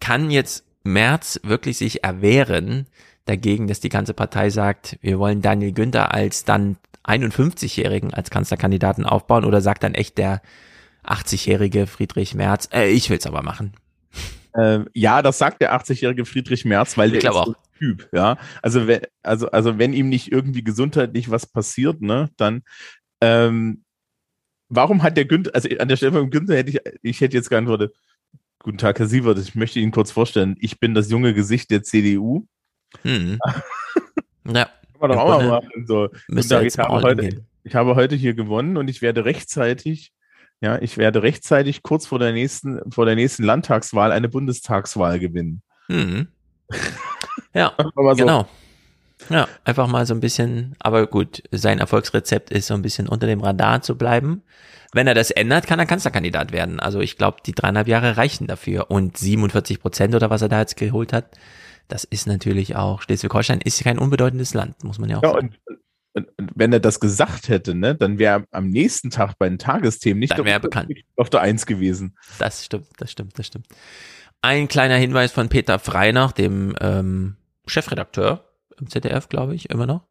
Kann jetzt Merz wirklich sich erwehren dagegen, dass die ganze Partei sagt, wir wollen Daniel Günther als dann 51-Jährigen als Kanzlerkandidaten aufbauen oder sagt dann echt der 80-jährige Friedrich Merz, äh, ich will's aber machen. Ähm, ja, das sagt der 80-jährige Friedrich Merz, weil Ich der ist so ein Typ, ja. Also wenn, also, also wenn ihm nicht irgendwie gesundheitlich was passiert, ne, dann ähm, warum hat der Günther, also an der Stelle von Günther hätte ich, ich hätte jetzt geantwortet, guten Tag, Herr Sievert, ich möchte Ihnen kurz vorstellen, ich bin das junge Gesicht der CDU. Hm. ja. Kann man doch auch mal machen. So. jetzt ich, habe heute, ich habe heute hier gewonnen und ich werde rechtzeitig, ja, ich werde rechtzeitig kurz vor der nächsten, vor der nächsten Landtagswahl eine Bundestagswahl gewinnen. Mhm. Ja, so. genau. Ja, einfach mal so ein bisschen, aber gut, sein Erfolgsrezept ist so ein bisschen unter dem Radar zu bleiben. Wenn er das ändert, kann er Kanzlerkandidat werden. Also ich glaube, die dreieinhalb Jahre reichen dafür. Und 47 Prozent oder was er da jetzt geholt hat, das ist natürlich auch, Schleswig-Holstein ist kein unbedeutendes Land, muss man ja auch Ja, sagen. und, und, und wenn er das gesagt hätte, ne, dann wäre er am nächsten Tag bei den Tagesthemen nicht er auf- bekannt. auf der Eins gewesen. Das stimmt, das stimmt, das stimmt. Ein kleiner Hinweis von Peter Freinach, dem ähm, Chefredakteur im ZDF, glaube ich, immer noch.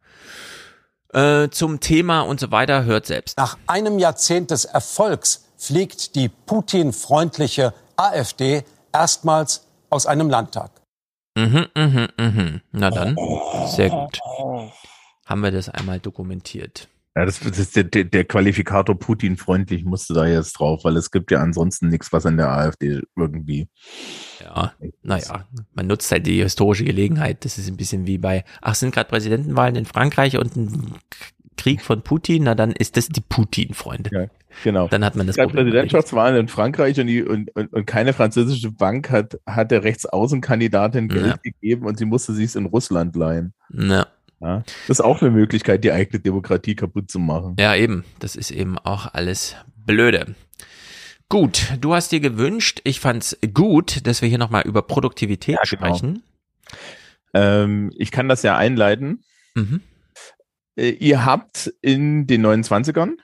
Äh, zum Thema und so weiter, hört selbst. Nach einem Jahrzehnt des Erfolgs fliegt die Putin-freundliche AfD erstmals aus einem Landtag. Mhm, mhm, mhm. Na dann, sehr gut. Haben wir das einmal dokumentiert. Ja, das, das ist der, der, Qualifikator Putin-freundlich musste da jetzt drauf, weil es gibt ja ansonsten nichts, was an der AfD irgendwie. Ja, naja, man nutzt halt die historische Gelegenheit. Das ist ein bisschen wie bei, ach, sind gerade Präsidentenwahlen in Frankreich und ein Krieg von Putin, na dann ist das die Putin-Freunde. Ja, genau. Dann hat man das Es gab Problem. Präsidentschaftswahlen in Frankreich und, die, und, und, und keine französische Bank hat, hat der Rechtsaußenkandidatin Geld Ja. gegeben und sie musste sich in Russland leihen. Ja. Ja, das ist auch eine Möglichkeit, die eigene Demokratie kaputt zu machen. Ja, eben. Das ist eben auch alles blöde. Gut, du hast dir gewünscht, ich fand's gut, dass wir hier nochmal über Produktivität genau. sprechen. Ähm, ich kann das ja einleiten. Mhm. Äh, ihr habt in den 29ern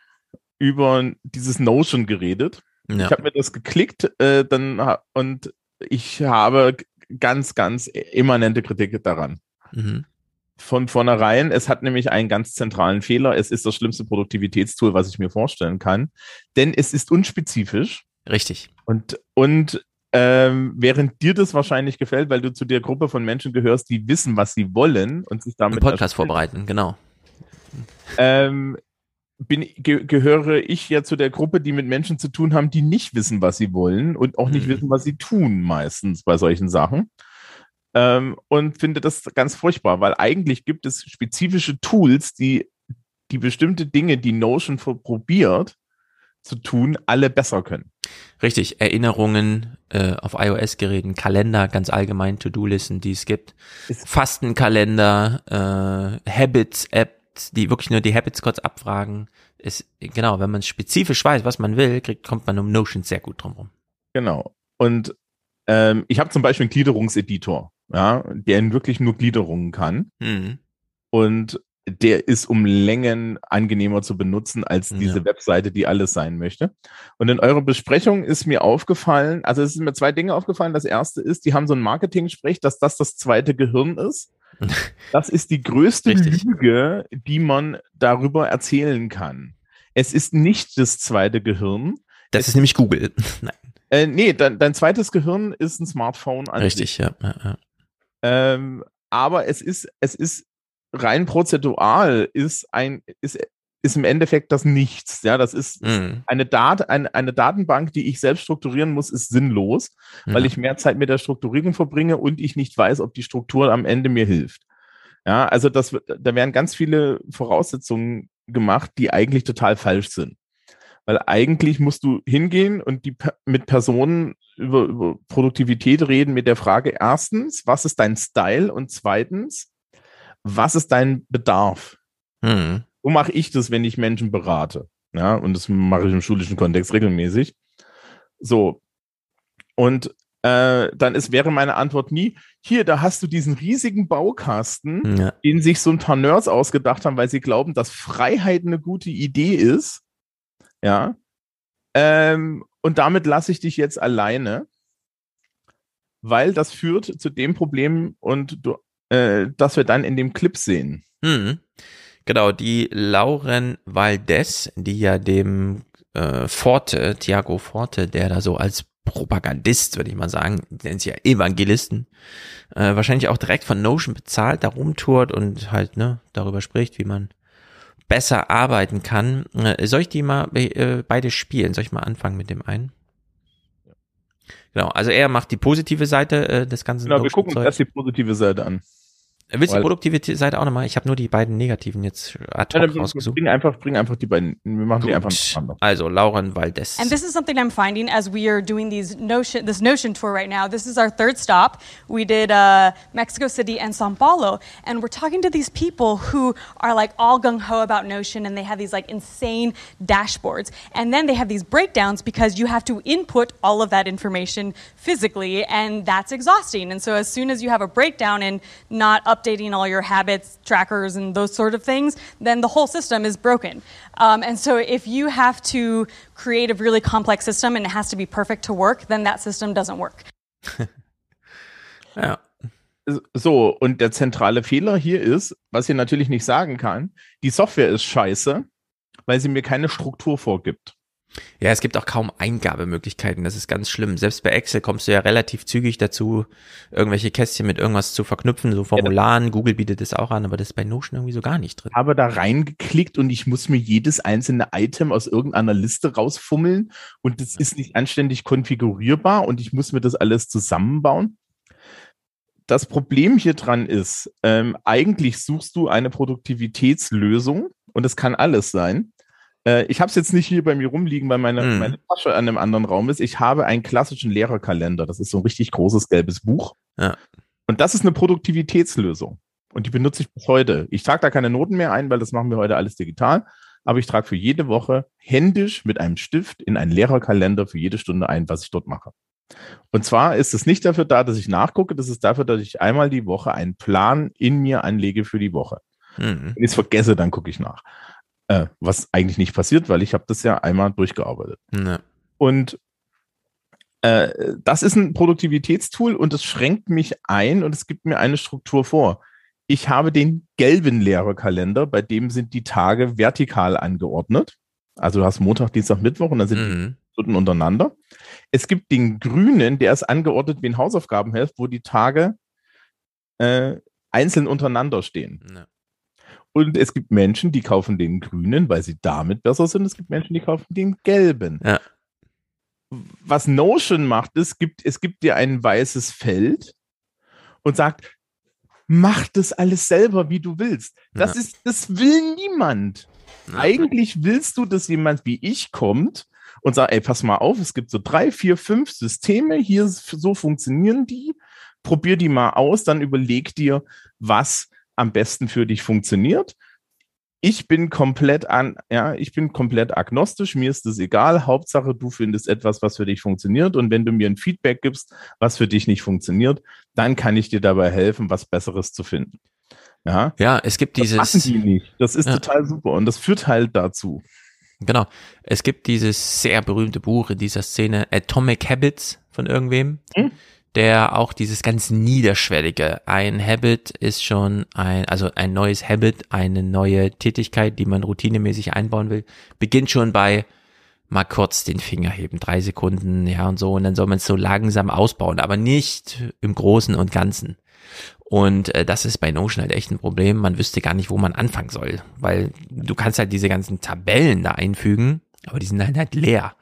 über dieses Notion geredet. Ja. Ich habe mir das geklickt äh, dann und ich habe ganz, ganz immanente Kritik daran. Mhm. Von vornherein, es hat nämlich einen ganz zentralen Fehler. Es ist das schlimmste Produktivitätstool, was ich mir vorstellen kann. Denn es ist unspezifisch. Richtig. Und, und ähm, während dir das wahrscheinlich gefällt, weil du zu der Gruppe von Menschen gehörst, die wissen, was sie wollen und sich damit Einen Podcast vorbereiten, genau. Ähm, bin, ge gehöre ich ja zu der Gruppe, die mit Menschen zu tun haben, die nicht wissen, was sie wollen und auch nicht wissen, was sie tun, meistens bei solchen Sachen. Ähm, und finde das ganz furchtbar, weil eigentlich gibt es spezifische Tools, die die bestimmte Dinge, die Notion probiert zu tun, alle besser können. Richtig, Erinnerungen äh, auf iOS-Geräten, Kalender, ganz allgemein, To-Do-Listen, die es gibt, Fastenkalender, äh, Habits-Apps, die wirklich nur die Habits kurz abfragen. Ist, genau, wenn man spezifisch weiß, was man will, kriegt, kommt man um Notion sehr gut drum rum. Genau. Und ähm, ich habe zum Beispiel einen Gliederungseditor, ja, der wirklich nur Gliederungen kann. Mhm. Und der ist um Längen angenehmer zu benutzen als diese Webseite, die alles sein möchte. Und in eurer Besprechung ist mir aufgefallen, also es sind mir zwei Dinge aufgefallen. Das erste ist, die haben so ein Marketing-Sprech, dass das das zweite Gehirn ist. Das ist die größte Lüge, die man darüber erzählen kann. Es ist nicht das zweite Gehirn. Das ist nämlich Google. Nein. Äh, nee, dein, dein zweites Gehirn ist ein Smartphone an Richtig, ja. ja, ja. Ähm, aber es ist, es ist rein prozedural ist ein, ist, ist im Endeffekt das Nichts. Ja, das ist Mhm. eine, Dat eine, eine Datenbank, die ich selbst strukturieren muss, ist sinnlos, weil Ja. ich mehr Zeit mit der Strukturierung verbringe und ich nicht weiß, ob die Struktur am Ende mir hilft. Ja, also das, da werden ganz viele Voraussetzungen gemacht, die eigentlich total falsch sind. Weil eigentlich musst du hingehen und die mit Personen über, über Produktivität reden mit der Frage, erstens, was ist dein Style? Und zweitens, was ist dein Bedarf? Mhm. So mache ich das, wenn ich Menschen berate. Ja, und das mache ich im schulischen Kontext regelmäßig. So. Und äh, dann ist, wäre meine Antwort nie, hier, da hast du diesen riesigen Baukasten, Ja. den sich so ein paar Nerds ausgedacht haben, weil sie glauben, dass Freiheit eine gute Idee ist. Ja. Ähm, und damit lasse ich dich jetzt alleine, weil das führt zu dem Problem und du, äh, das wir dann in dem Clip sehen. Mhm. Genau, die Lauren Valdez, die ja dem äh, Forte, Thiago Forte, der da so als Propagandist, würde ich mal sagen, nennen sie ja Evangelisten, äh, wahrscheinlich auch direkt von Notion bezahlt, da rumtourt und halt ne, darüber spricht, wie man besser arbeiten kann. Äh, soll ich die mal äh, beide spielen? Soll ich mal anfangen mit dem einen? Genau, also er macht die positive Seite äh, des ganzen Genau, wir gucken uns erst die positive Seite an. Willst du die Weil- produktive Seite auch nochmal? Ich habe nur die beiden negativen jetzt ad hoc dann rausgesucht. bring einfach, bring einfach die beiden. Wir machen die einfach nacheinander. Also Lauren Valdez. And this is something I'm finding as we are doing these Notion, this Notion tour right now. This is our third stop. We did uh, Mexico City and Sao Paulo, and we're talking to these people who are like all gung ho about Notion, and they have these like insane dashboards, and then they have these breakdowns because you have to input all of that information physically, and that's exhausting. And so as soon as you have a breakdown and not updating all your habits, trackers, and those sort of things, then the whole system is broken. Um, and so if you have to create a really complex system and it has to be perfect to work, then that system doesn't work. Ja. So, und der zentrale Fehler hier ist, was ich natürlich nicht sagen kann, die Software ist scheiße, weil sie mir keine Struktur vorgibt. Ja, es gibt auch kaum Eingabemöglichkeiten. Das ist ganz schlimm. Selbst bei Excel kommst du ja relativ zügig dazu, irgendwelche Kästchen mit irgendwas zu verknüpfen, so Formularen. Google bietet das auch an, aber das ist bei Notion irgendwie so gar nicht drin. Habe da reingeklickt und ich muss mir jedes einzelne Item aus irgendeiner Liste rausfummeln und das ist nicht anständig konfigurierbar und ich muss mir das alles zusammenbauen. Das Problem hier dran ist, ähm, eigentlich suchst du eine Produktivitätslösung und es kann alles sein. Äh, ich habe es jetzt nicht hier bei mir rumliegen, weil meine, Mhm. meine Tasche an einem anderen Raum ist. Ich habe einen klassischen Lehrerkalender. Das ist so ein richtig großes gelbes Buch. Ja. Und das ist eine Produktivitätslösung. Und die benutze ich bis heute. Ich trage da keine Noten mehr ein, weil das machen wir heute alles digital. Aber ich trage für jede Woche händisch mit einem Stift in einen Lehrerkalender für jede Stunde ein, was ich dort mache. Und zwar ist es nicht dafür da, dass ich nachgucke, das ist dafür, dass ich einmal die Woche einen Plan in mir anlege für die Woche. Mhm. Wenn ich es vergesse, dann gucke ich nach. Äh, was eigentlich nicht passiert, weil ich habe das ja einmal durchgearbeitet. Ja. Und äh, das ist ein Produktivitätstool und es schränkt mich ein und es gibt mir eine Struktur vor. Ich habe den gelben Lehrerkalender, bei dem sind die Tage vertikal angeordnet. Also du hast Montag, Dienstag, Mittwoch und dann sind Mhm. die Stunden untereinander. Es gibt den grünen, der ist angeordnet wie ein Hausaufgabenheft, wo die Tage äh, einzeln untereinander stehen. Ja. Und es gibt Menschen, die kaufen den grünen, weil sie damit besser sind. Es gibt Menschen, die kaufen den gelben. Ja. Was Notion macht, ist, gibt, es gibt dir ein weißes Feld und sagt, mach das alles selber, wie du willst. Das Ja. ist, das will niemand. Eigentlich willst du, dass jemand wie ich kommt und sagt, ey, pass mal auf, es gibt so drei, vier, fünf Systeme, hier so funktionieren die. Probier die mal aus, dann überleg dir, was am besten für dich funktioniert. Ich bin komplett an, ja, ich bin komplett agnostisch, mir ist es egal. Hauptsache, du findest etwas, was für dich funktioniert. Und wenn du mir ein Feedback gibst, was für dich nicht funktioniert, dann kann ich dir dabei helfen, was Besseres zu finden. Ja, Ja, es gibt das dieses. machen die nicht. Das ist Ja. total super und das führt halt dazu. Genau. Es gibt dieses sehr berühmte Buch in dieser Szene, Atomic Habits von irgendwem, Hm? Der auch dieses ganz niederschwellige, ein Habit ist schon ein, also ein neues Habit, eine neue Tätigkeit, die man routinemäßig einbauen will, beginnt schon bei mal kurz den Finger heben, drei Sekunden, ja und so, und dann soll man es so langsam ausbauen, aber nicht im Großen und Ganzen. Und äh, das ist bei Notion halt echt ein Problem. Man wüsste gar nicht, wo man anfangen soll, weil du kannst halt diese ganzen Tabellen da einfügen, aber die sind halt, halt leer.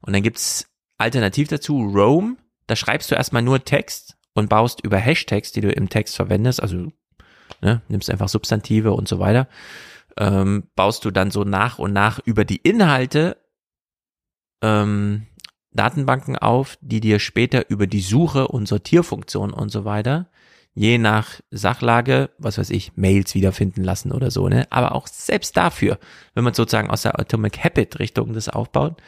Und dann gibt's alternativ dazu Roam. Da schreibst du erstmal nur Text und baust über Hashtags, die du im Text verwendest, also ne, nimmst einfach Substantive und so weiter, ähm, baust du dann so nach und nach über die Inhalte ähm, Datenbanken auf, die dir später über die Suche und Sortierfunktion und so weiter, je nach Sachlage, was weiß ich, Mails wiederfinden lassen oder so, ne? Aber auch selbst dafür, wenn man sozusagen aus der Atomic Habit Richtung das aufbaut,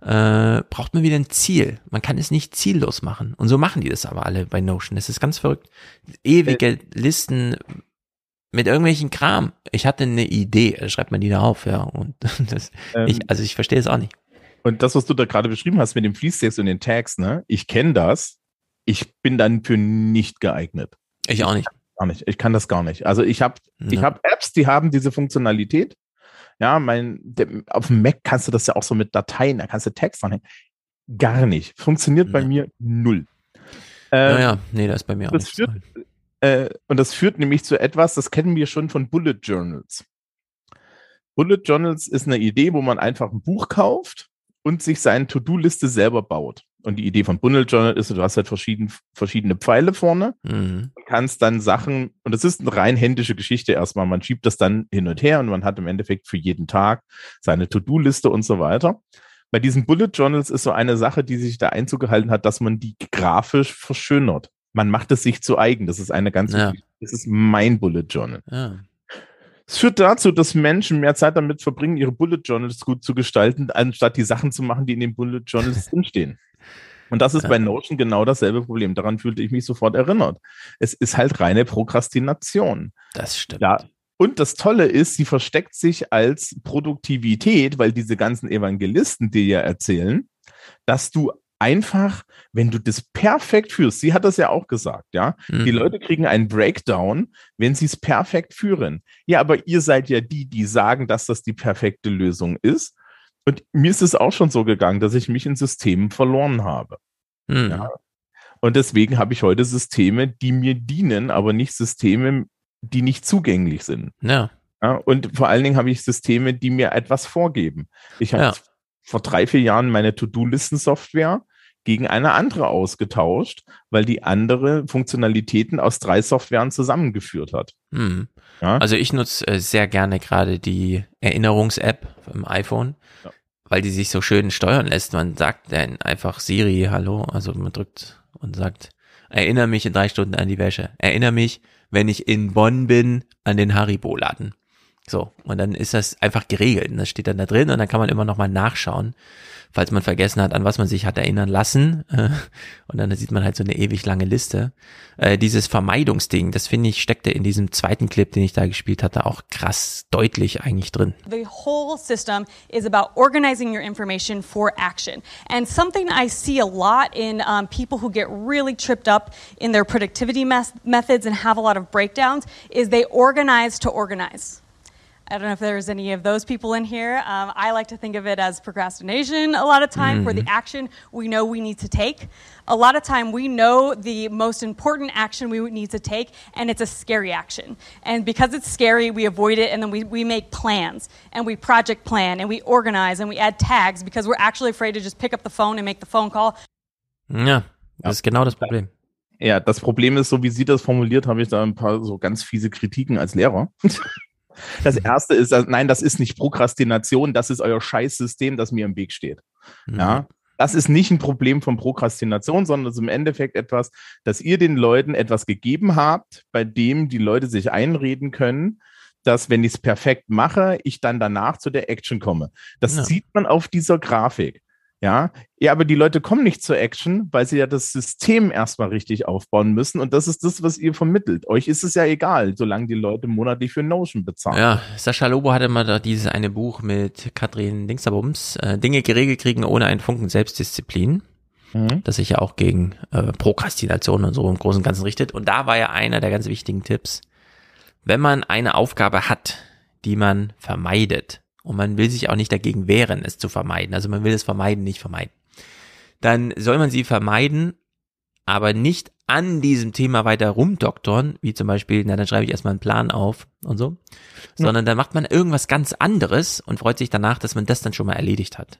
äh, braucht man wieder ein Ziel. Man kann es nicht ziellos machen. Und so machen die das aber alle bei Notion. Das ist ganz verrückt. Ewige Listen mit irgendwelchen Kram. Ich hatte eine Idee, da schreibt man die da auf, ja. Und das, Ähm, ich, also ich verstehe es auch nicht. Und das, was du da gerade beschrieben hast mit dem Fließtext und den Tags, ne? Ich kenne das. Ich bin dann für nicht geeignet. Ich auch nicht. Gar nicht. Ich kann das gar nicht. Also ich habe ich Ja. habe Apps, die haben diese Funktionalität. Ja, mein auf dem Mac kannst du das ja auch so mit Dateien, da kannst du Text dranhängen. Gar nicht. Funktioniert bei mir null. Ähm, Naja, nee, das ist bei mir auch das nicht. führt, äh, und das führt nämlich zu etwas, das kennen wir schon von Bullet Journals. Bullet Journals ist eine Idee, wo man einfach ein Buch kauft und sich seine To-Do-Liste selber baut. Und die Idee von Bullet Journal ist, du hast halt verschieden, verschiedene Pfeile vorne Mhm. und kannst dann Sachen, und das ist eine rein händische Geschichte erstmal, man schiebt das dann hin und her und man hat im Endeffekt für jeden Tag seine To-Do-Liste und so weiter. Bei diesen Bullet Journals ist so eine Sache, die sich da Einzug gehalten hat, dass man die grafisch verschönert. Man macht es sich zu eigen. Das ist eine ganz, Ja. das ist mein Bullet Journal. Ja. Es führt dazu, dass Menschen mehr Zeit damit verbringen, ihre Bullet Journals gut zu gestalten, anstatt die Sachen zu machen, die in den Bullet Journals drinstehen. Und das ist bei Notion genau dasselbe Problem. Daran fühlte ich mich sofort erinnert. Es ist halt reine Prokrastination. Das stimmt. Ja. Und das Tolle ist, sie versteckt sich als Produktivität, weil diese ganzen Evangelisten dir ja erzählen, dass du einfach, wenn du das perfekt führst, sie hat das ja auch gesagt, ja, die Mhm. Leute kriegen einen Breakdown, wenn sie es perfekt führen. Ja, aber ihr seid ja die, die sagen, dass das die perfekte Lösung ist. Und mir ist es auch schon so gegangen, dass ich mich in Systemen verloren habe. Mhm. Ja. Und deswegen habe ich heute Systeme, die mir dienen, aber nicht Systeme, die nicht zugänglich sind. Ja. Ja, und vor allen Dingen habe ich Systeme, die mir etwas vorgeben. Ich habe Ja. Vor drei, vier Jahren meine To-Do-Listen-Software gegen eine andere ausgetauscht, weil die andere Funktionalitäten aus drei Softwaren zusammengeführt hat. Mhm. Ja? Also ich nutze äh, sehr gerne gerade die Erinnerungs-App im iPhone, Ja. weil die sich so schön steuern lässt. Man sagt dann einfach Siri, hallo, also man drückt und sagt, erinnere mich in drei Stunden an die Wäsche. Erinnere mich, wenn ich in Bonn bin, an den Haribo-Laden. So, und dann ist das einfach geregelt. Und das steht dann da drin und dann kann man immer noch mal nachschauen, falls man vergessen hat, an was man sich hat erinnern lassen. Und dann sieht man halt so eine ewig lange Liste. Äh, Dieses Vermeidungsding, das finde ich, steckte in diesem zweiten Clip, den ich da gespielt hatte, auch krass deutlich eigentlich drin. The whole system is about organizing your information for action. And something I see a lot in um, people who get really tripped up in their productivity methods and have a lot of breakdowns is they organize to organize. I don't know if there's any of those people in here. Um, I like to think of it as procrastination a lot of time for the Mhm. action we know we need to take. A lot of time we know the most important action we need to take, and it's a scary action. And because it's scary, we avoid it, and then we, we make plans, and we project plan, and we organize, and we add tags because we're actually afraid to just pick up the phone and make the phone call. Ja, das ist genau das Problem. Ja, das Problem ist, so wie sie das formuliert, habe ich da ein paar so ganz fiese Kritiken als Lehrer. Das erste ist, nein, das ist nicht Prokrastination, das ist euer Scheißsystem, das mir im Weg steht. Ja. Das ist nicht ein Problem von Prokrastination, sondern es ist im Endeffekt etwas, dass ihr den Leuten etwas gegeben habt, bei dem die Leute sich einreden können, dass wenn ich es perfekt mache, ich dann danach zu der Action komme. Das Ja. sieht man auf dieser Grafik. Ja, ja, aber die Leute kommen nicht zur Action, weil sie ja das System erstmal richtig aufbauen müssen. Und das ist das, was ihr vermittelt. Euch ist es ja egal, solange die Leute monatlich für Notion bezahlen. Ja, Sascha Lobo hatte mal da dieses eine Buch mit Katrin Dingsterbums, äh, Dinge geregelt kriegen ohne einen Funken Selbstdisziplin, Mhm. das sich ja auch gegen äh, Prokrastination und so im Großen und Ganzen richtet. Und da war ja einer der ganz wichtigen Tipps, wenn man eine Aufgabe hat, die man vermeidet, und man will sich auch nicht dagegen wehren, es zu vermeiden, also man will es vermeiden, nicht vermeiden, dann soll man sie vermeiden, aber nicht an diesem Thema weiter rumdoktern, wie zum Beispiel, na dann schreibe ich erstmal einen Plan auf und so, sondern dann macht man irgendwas ganz anderes und freut sich danach, dass man das dann schon mal erledigt hat.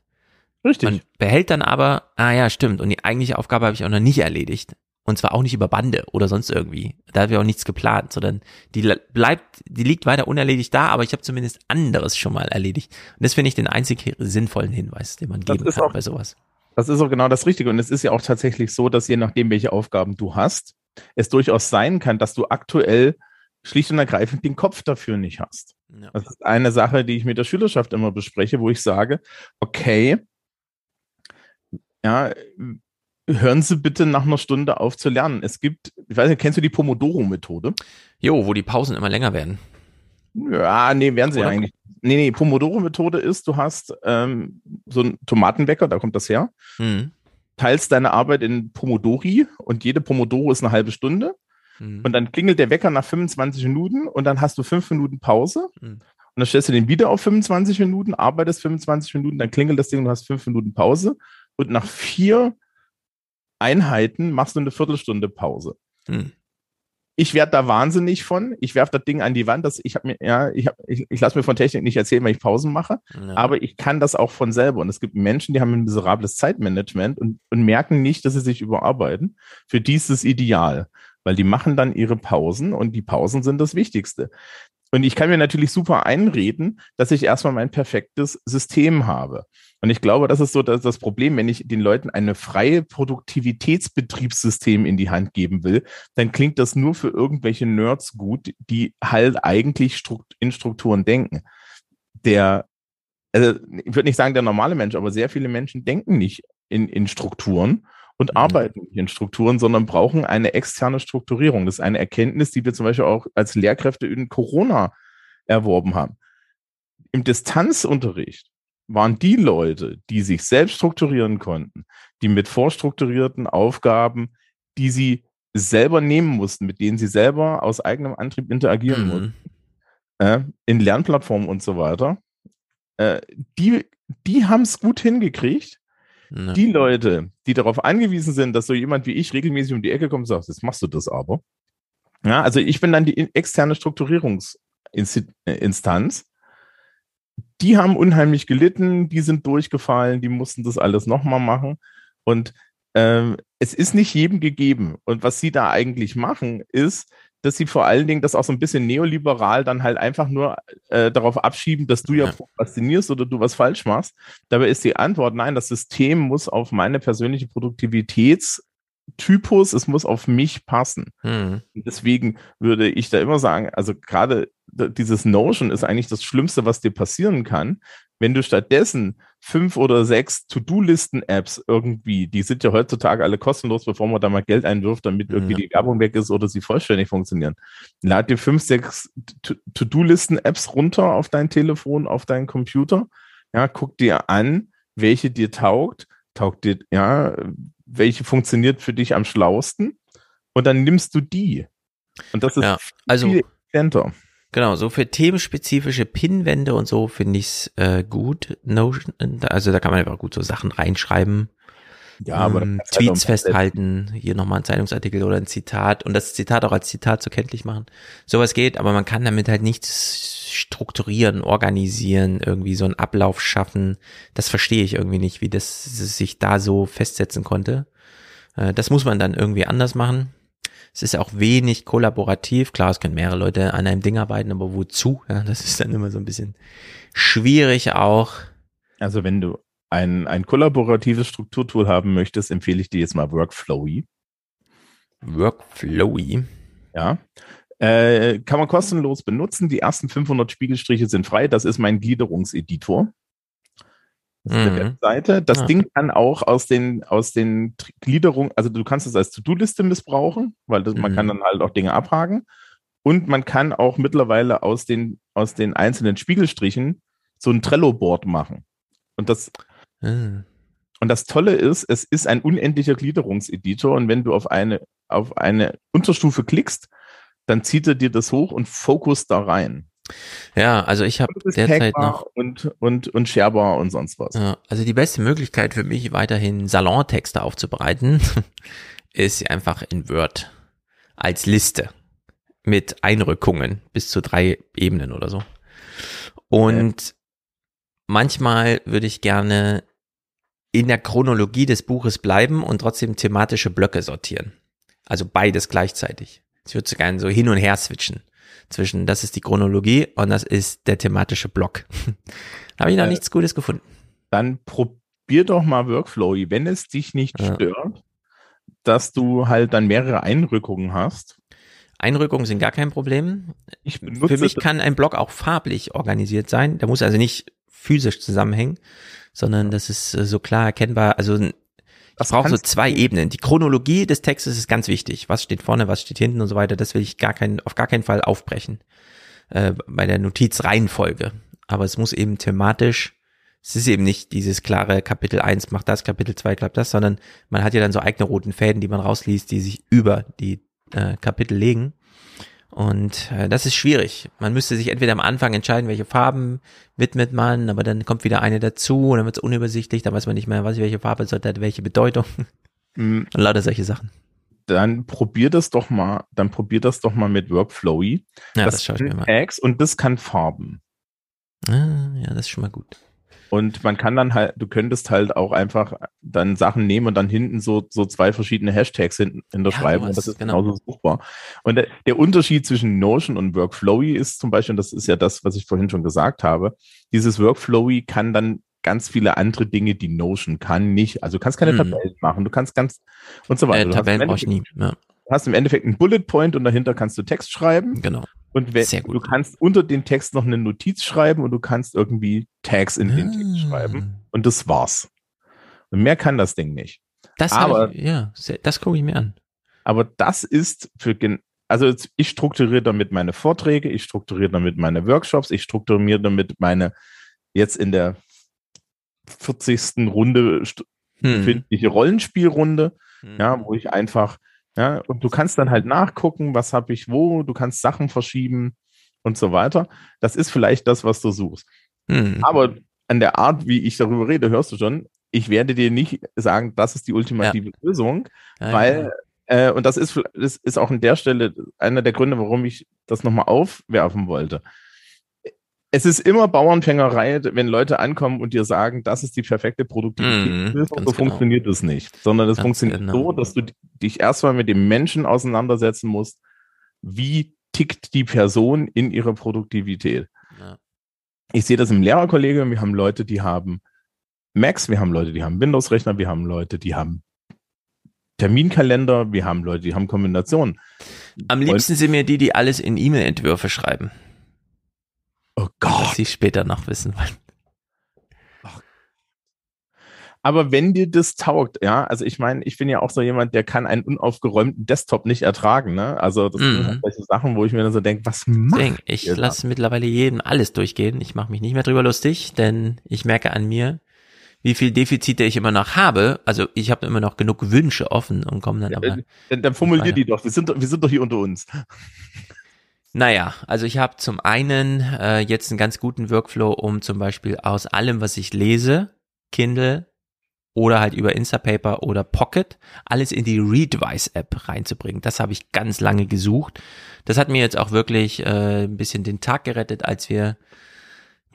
Richtig. Man behält dann aber, ah ja, stimmt, und die eigentliche Aufgabe habe ich auch noch nicht erledigt. Und zwar auch nicht über Bande oder sonst irgendwie. Da habe ich auch nichts geplant, sondern die le- bleibt, die liegt weiter unerledigt da, aber ich habe zumindest anderes schon mal erledigt. Und das finde ich den einzig sinnvollen Hinweis, den man Das geben kann auch- bei sowas. Das ist auch genau das Richtige. Und es ist ja auch tatsächlich so, dass je nachdem, welche Aufgaben du hast, es durchaus sein kann, dass du aktuell schlicht und ergreifend den Kopf dafür nicht hast. Ja. Das ist eine Sache, die ich mit der Schülerschaft immer bespreche, wo ich sage, okay, ja, hören Sie bitte nach einer Stunde auf zu lernen. Es gibt, ich weiß nicht, kennst du die Pomodoro-Methode? Jo, wo die Pausen immer länger werden. Ja, nee, werden sie ja Oder? eigentlich. Nee, nee, Pomodoro-Methode ist, du hast ähm, so einen Tomatenwecker, da kommt das her, Mhm. teilst deine Arbeit in Pomodori und jede Pomodoro ist eine halbe Stunde. Mhm. Und dann klingelt der Wecker nach 25 Minuten und dann hast du fünf Minuten Pause. Mhm. Und dann stellst du den wieder auf 25 Minuten, arbeitest 25 Minuten, dann klingelt das Ding und du hast fünf Minuten Pause. Und nach vier Einheiten machst du eine Viertelstunde Pause. Mhm. Ich werde da wahnsinnig von. Ich werfe das Ding an die Wand. Das, ich habe mir, ja, ich, hab, ich, ich lasse mir von Technik nicht erzählen, wenn ich Pausen mache. Ja. Aber ich kann das auch von selber. Und es gibt Menschen, die haben ein miserables Zeitmanagement und, und merken nicht, dass sie sich überarbeiten. Für die ist es ideal, weil die machen dann ihre Pausen und die Pausen sind das Wichtigste. Und ich kann mir natürlich super einreden, dass ich erstmal mein perfektes System habe. Und ich glaube, das ist so das, das Problem, wenn ich den Leuten eine freie Produktivitätsbetriebssystem in die Hand geben will, dann klingt das nur für irgendwelche Nerds gut, die halt eigentlich in Strukturen denken. Der, also ich würde nicht sagen der normale Mensch, aber sehr viele Menschen denken nicht in, in Strukturen und arbeiten nicht in Strukturen, sondern brauchen eine externe Strukturierung. Das ist eine Erkenntnis, die wir zum Beispiel auch als Lehrkräfte in Corona erworben haben. Im Distanzunterricht waren die Leute, die sich selbst strukturieren konnten, die mit vorstrukturierten Aufgaben, die sie selber nehmen mussten, mit denen sie selber aus eigenem Antrieb interagieren Mhm. mussten, äh, in Lernplattformen und so weiter, äh, die, die haben es gut hingekriegt. Ja. Die Leute, die darauf angewiesen sind, dass so jemand wie ich regelmäßig um die Ecke kommt und sagt, jetzt machst du das aber. Ja, also ich bin dann die externe Strukturierungsinstanz. Die haben unheimlich gelitten, die sind durchgefallen, die mussten das alles nochmal machen. Und ähm, es ist nicht jedem gegeben. Und was sie da eigentlich machen, ist, dass sie vor allen Dingen das auch so ein bisschen neoliberal dann halt einfach nur äh, darauf abschieben, dass du ja, Ja. prokrastinierst oder du was falsch machst. Dabei ist die Antwort, nein, das System muss auf meine persönliche Produktivitätstypus, es muss auf mich passen. Und Deswegen würde ich da immer sagen, also gerade dieses Notion ist eigentlich das Schlimmste, was dir passieren kann. Wenn du stattdessen fünf oder sechs To-Do-Listen-Apps irgendwie, die sind ja heutzutage alle kostenlos, bevor man da mal Geld einwirft, damit irgendwie die Werbung weg ist oder sie vollständig funktionieren. Lad dir fünf, sechs To- To-Do-Listen-Apps runter auf dein Telefon, auf deinen Computer. Ja, guck dir an, welche dir taugt, taugt dir, ja, welche funktioniert für dich am schlausten und dann nimmst du die. Und das ist Ja, also- viel effizienter. Genau, so für themenspezifische Pinwände und so finde ich's äh, gut. Notion, also da kann man einfach gut so Sachen reinschreiben. Ja, aber ähm, halt Tweets komplett- festhalten, hier nochmal ein Zeitungsartikel oder ein Zitat und das Zitat auch als Zitat so kenntlich machen. Sowas geht, aber man kann damit halt nichts strukturieren, organisieren, irgendwie so einen Ablauf schaffen. Das verstehe ich irgendwie nicht, wie das sich da so festsetzen konnte. Äh, das muss man dann irgendwie anders machen. Es ist auch wenig kollaborativ. Klar, es können mehrere Leute an einem Ding arbeiten, aber wozu? Ja, das ist dann immer so ein bisschen schwierig auch. Also wenn du ein, ein kollaboratives Strukturtool haben möchtest, empfehle ich dir jetzt mal Workflowy. Workflowy. Ja. Äh, kann man kostenlos benutzen. Die ersten 500 Spiegelstriche sind frei. Das ist mein Gliederungseditor. Das ist eine Mhm. Webseite. Das Ja. Ding kann auch aus den, aus den Gliederungen, also du kannst es als To-Do-Liste missbrauchen, weil das, man Mhm. kann dann halt auch Dinge abhaken. Und man kann auch mittlerweile aus den, aus den einzelnen Spiegelstrichen so ein Trello-Board machen. Und das, Ah. und das Tolle ist, es ist ein unendlicher Gliederungseditor und wenn du auf eine, auf eine Unterstufe klickst, dann zieht er dir das hoch und fokus da rein. Ja, also ich habe derzeit tagbar noch und, und, und sharebar und sonst was. Ja, also die beste Möglichkeit für mich weiterhin Salontexte aufzubereiten, ist einfach in Word als Liste mit Einrückungen bis zu drei Ebenen oder so. Und manchmal würde ich gerne in der Chronologie des Buches bleiben und trotzdem thematische Blöcke sortieren. Also beides gleichzeitig. Ich würde so gerne so hin und her switchen zwischen, das ist die Chronologie und das ist der thematische Block. da habe ich noch Äh, nichts Gutes gefunden. Dann probier doch mal Workflowy, wenn es dich nicht Ja. stört, dass du halt dann mehrere Einrückungen hast. Einrückungen sind gar kein Problem. Für mich kann ein Block auch farblich organisiert sein. Der muss also nicht physisch zusammenhängen, sondern das ist äh, so klar erkennbar. Also Das brauche so zwei Ebenen. Die Chronologie des Textes ist ganz wichtig. Was steht vorne, was steht hinten und so weiter. Das will ich gar kein, auf gar keinen Fall aufbrechen äh, bei der Notizreihenfolge. Aber es muss eben thematisch, es ist eben nicht dieses klare Kapitel 1 macht das, Kapitel 2 klappt das, sondern man hat ja dann so eigene roten Fäden, die man rausliest, die sich über die äh, Kapitel legen. Und äh, das ist schwierig. Man müsste sich entweder am Anfang entscheiden, welche Farben widmet man, aber dann kommt wieder eine dazu und dann wird es unübersichtlich, dann weiß man nicht mehr, was welche Farbe sollte, hat welche Bedeutung. Mm, Und lauter solche Sachen. Dann probier das doch mal, dann probier das doch mal mit Workflowy. Ja, das schaue ich mir mal. Tags und das kann Farben. Ah, ja, das ist schon mal gut. Und man kann dann halt, du könntest halt auch einfach dann Sachen nehmen und dann hinten so, so zwei verschiedene Hashtags hinten hinterschreiben. sowas, und das ist genau. genauso suchbar. Und der, der Unterschied zwischen Notion und Workflowy ist zum Beispiel, und das ist ja das, was ich vorhin schon gesagt habe, dieses Workflowy kann dann ganz viele andere Dinge, die Notion kann, nicht. Also du kannst keine Mhm. Tabellen machen, du kannst ganz und so weiter. Äh, Tabellen brauche ich nie. Endeffekt- Ja, Du hast im Endeffekt einen Bullet Point und dahinter kannst du Text schreiben. genau. Und du kannst unter den Text noch eine Notiz schreiben und du kannst irgendwie Tags in den Ah. Text schreiben. Und das war's. Und mehr kann das Ding nicht. Das Aber- ich, ja, das gucke ich mir an. Aber das ist für, also ich strukturiere damit meine Vorträge, ich strukturiere damit meine Workshops, ich strukturiere damit meine jetzt in der 40. Runde Hm. befindliche Rollenspielrunde, Hm. ja, wo ich einfach, ja, und du kannst dann halt nachgucken, was habe ich wo, du kannst Sachen verschieben und so weiter. Das ist vielleicht das, was du suchst. Hm. Aber an der Art, wie ich darüber rede, hörst du schon, ich werde dir nicht sagen, das ist die ultimative Lösung, Ja, weil, äh, und das ist, das ist auch an der Stelle einer der Gründe, warum ich das nochmal aufwerfen wollte. Es ist immer Bauernfängerei, wenn Leute ankommen und dir sagen, das ist die perfekte Produktivitätslösung. Mhm, so genau. funktioniert es nicht. Sondern es funktioniert genau. so, dass du dich erstmal mit dem Menschen auseinandersetzen musst, wie tickt die Person in ihrer Produktivität. Ja. Ich sehe das im Lehrerkollegium. Wir haben Leute, die haben Macs, wir haben Leute, die haben Windows-Rechner, wir haben Leute, die haben Terminkalender, wir haben Leute, die haben Kombinationen. Am liebsten sind mir die, die alles in E-Mail-Entwürfe schreiben. Oh Gott. Sie später noch wissen wollen. Aber wenn dir das taugt, ja, also ich meine, ich bin ja auch so jemand, der kann einen unaufgeräumten Desktop nicht ertragen, ne? Also das sind Mhm. halt solche Sachen, wo ich mir dann so denke, was macht Deswegen, ich lasse mittlerweile jedem alles durchgehen. Ich mache mich nicht mehr drüber lustig, denn ich merke an mir, wie viel Defizite ich immer noch habe. Also ich habe immer noch genug Wünsche offen und komme dann aber. Äh, Dann, dann formulier die doch. Wir sind, doch- wir sind doch hier unter uns. Naja, also ich habe zum einen äh, jetzt einen ganz guten Workflow, um zum Beispiel aus allem, was ich lese, Kindle oder halt über Instapaper oder Pocket, alles in die Readwise-App reinzubringen. Das habe ich ganz lange gesucht. Das hat mir jetzt auch wirklich äh, ein bisschen den Tag gerettet, als wir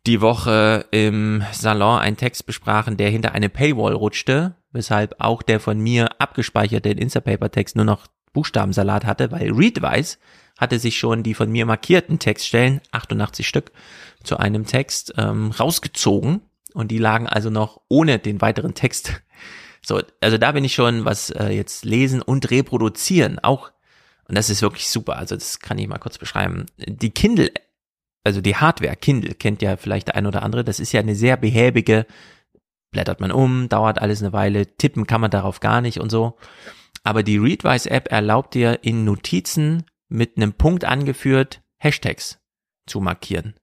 die Woche im Salon einen Text besprachen, der hinter eine Paywall rutschte, weshalb auch der von mir abgespeicherte Instapaper-Text nur noch Buchstabensalat hatte, weil Readwise hatte sich schon die von mir markierten Textstellen, 88 Stück, zu einem Text ähm, rausgezogen und die lagen also noch ohne den weiteren Text. So, also da bin ich schon, was äh, jetzt lesen und reproduzieren auch, und das ist wirklich super, also das kann ich mal kurz beschreiben. Die Kindle, also die Hardware Kindle kennt ja vielleicht der ein oder andere, das ist ja eine sehr behäbige, blättert man um, dauert alles eine Weile, tippen kann man darauf gar nicht und so. Aber die Readwise-App erlaubt dir in Notizen mit einem Punkt angeführt, Hashtags zu markieren,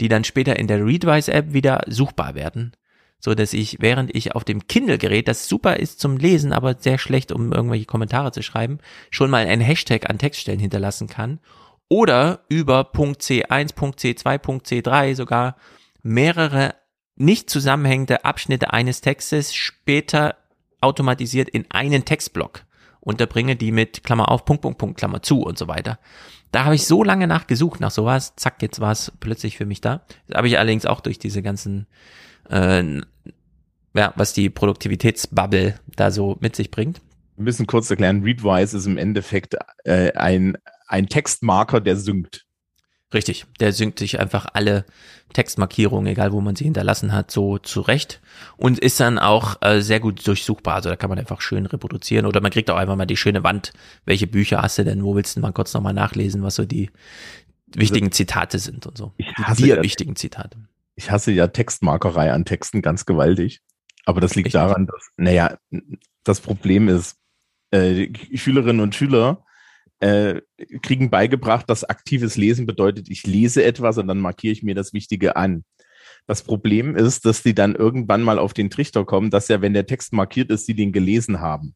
die dann später in der Readwise-App wieder suchbar werden, so dass ich, während ich auf dem Kindle-Gerät, das super ist zum Lesen, aber sehr schlecht, um irgendwelche Kommentare zu schreiben, schon mal ein Hashtag an Textstellen hinterlassen kann oder über Punkt C1, Punkt C2, Punkt C3 sogar mehrere nicht zusammenhängende Abschnitte eines Textes später automatisiert in einen Textblock unterbringe, die mit Klammer auf, Punkt, Punkt, Punkt, Klammer zu und so weiter. Da habe ich so lange nachgesucht nach sowas, zack, jetzt war es plötzlich für mich da. Das habe ich allerdings auch durch diese ganzen, äh, ja, was die Produktivitätsbubble da so mit sich bringt. Wir müssen kurz erklären, Readwise ist im Endeffekt äh, ein, ein Textmarker, der synkt. Richtig, der synkt sich einfach alle Textmarkierungen, egal wo man sie hinterlassen hat, so zurecht und ist dann auch äh, sehr gut durchsuchbar. Also da kann man einfach schön reproduzieren oder man kriegt auch einfach mal die schöne Wand. Welche Bücher hast du denn? Wo willst du mal kurz nochmal nachlesen, was so die wichtigen Zitate sind und so. Die hasse dir ja- wichtigen Zitate. Ich hasse ja Textmarkerei an Texten ganz gewaltig. Aber das liegt daran, dass, naja, das Problem ist, äh, Schülerinnen und Schüler äh, kriegen beigebracht, dass aktives Lesen bedeutet, ich lese etwas und dann markiere ich mir das Wichtige an. Das Problem ist, dass die dann irgendwann mal auf den Trichter kommen, dass ja, wenn der Text markiert ist, sie den gelesen haben.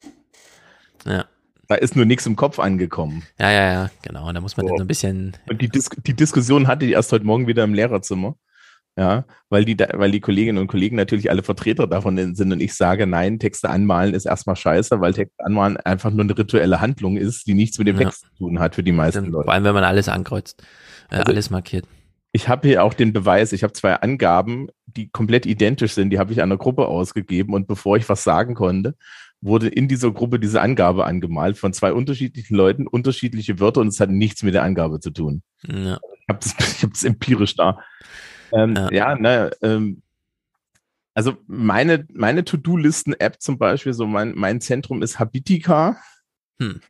Ja. Da ist nur nichts im Kopf angekommen. Ja, ja, ja, genau. Und da muss man dann so ein bisschen Und die, Dis die Diskussion hatte ich erst heute Morgen wieder im Lehrerzimmer. Ja, weil die, weil die Kolleginnen und Kollegen natürlich alle Vertreter davon sind und ich sage, nein, Texte anmalen ist erstmal scheiße, weil Texte anmalen einfach nur eine rituelle Handlung ist, die nichts mit dem Ja. Text zu tun hat für die meisten Leute. Vor allem, wenn man alles ankreuzt, äh, Also- alles markiert. Ich habe hier auch den Beweis, ich habe zwei Angaben, die komplett identisch sind, die habe ich der Gruppe ausgegeben und bevor ich was sagen konnte, wurde in dieser Gruppe diese Angabe angemalt von zwei unterschiedlichen Leuten, unterschiedliche Wörter und es hat nichts mit der Angabe zu tun. Ja. Ich habe das, ich hab das empirisch da. Ähm, ja. ne, ähm, also meine, meine To-Do-Listen-App zum Beispiel, so mein, mein Zentrum ist Habitica. Hm.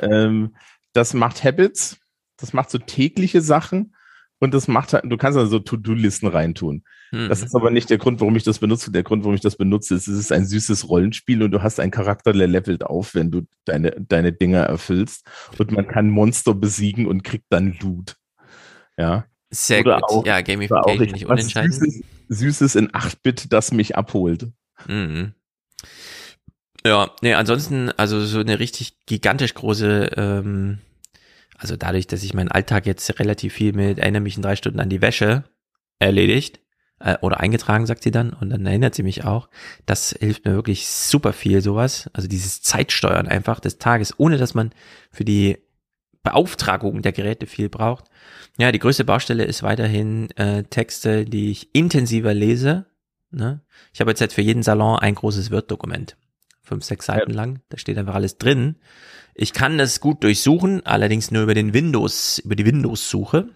Ähm, das macht Habits, das macht so tägliche Sachen und das macht halt, du kannst also so To-Do-Listen reintun. Mhm. Das ist aber nicht der Grund, warum ich das benutze. Der Grund, warum ich das benutze, ist, es ist ein süßes Rollenspiel und du hast einen Charakter, der levelt auf, wenn du deine, deine Dinger erfüllst. Und man kann Monster besiegen und kriegt dann Loot. Ja. Sehr Oder gut. Auch, ja, Gamification auch nicht unentscheidend. Süßes, Süßes in 8-Bit, das mich abholt. Mhm. Ja, nee, ansonsten, also so eine richtig gigantisch große, ähm, also dadurch, dass ich meinen Alltag jetzt relativ viel mit, erinnere mich in drei Stunden an die Wäsche, erledigt, äh, oder eingetragen, sagt sie dann, und dann erinnert sie mich auch. Das hilft mir wirklich super viel, sowas. Also dieses Zeitsteuern einfach des Tages, ohne dass man für die Beauftragung der Geräte viel braucht. Ja, die größte Baustelle ist weiterhin äh, Texte, die ich intensiver lese. Ne? Ich habe jetzt halt für jeden Salon ein großes Word-Dokument. Fünf, sechs Seiten lang. Da steht einfach alles drin. Ich kann das gut durchsuchen, allerdings nur über den Windows, über die Windows-Suche.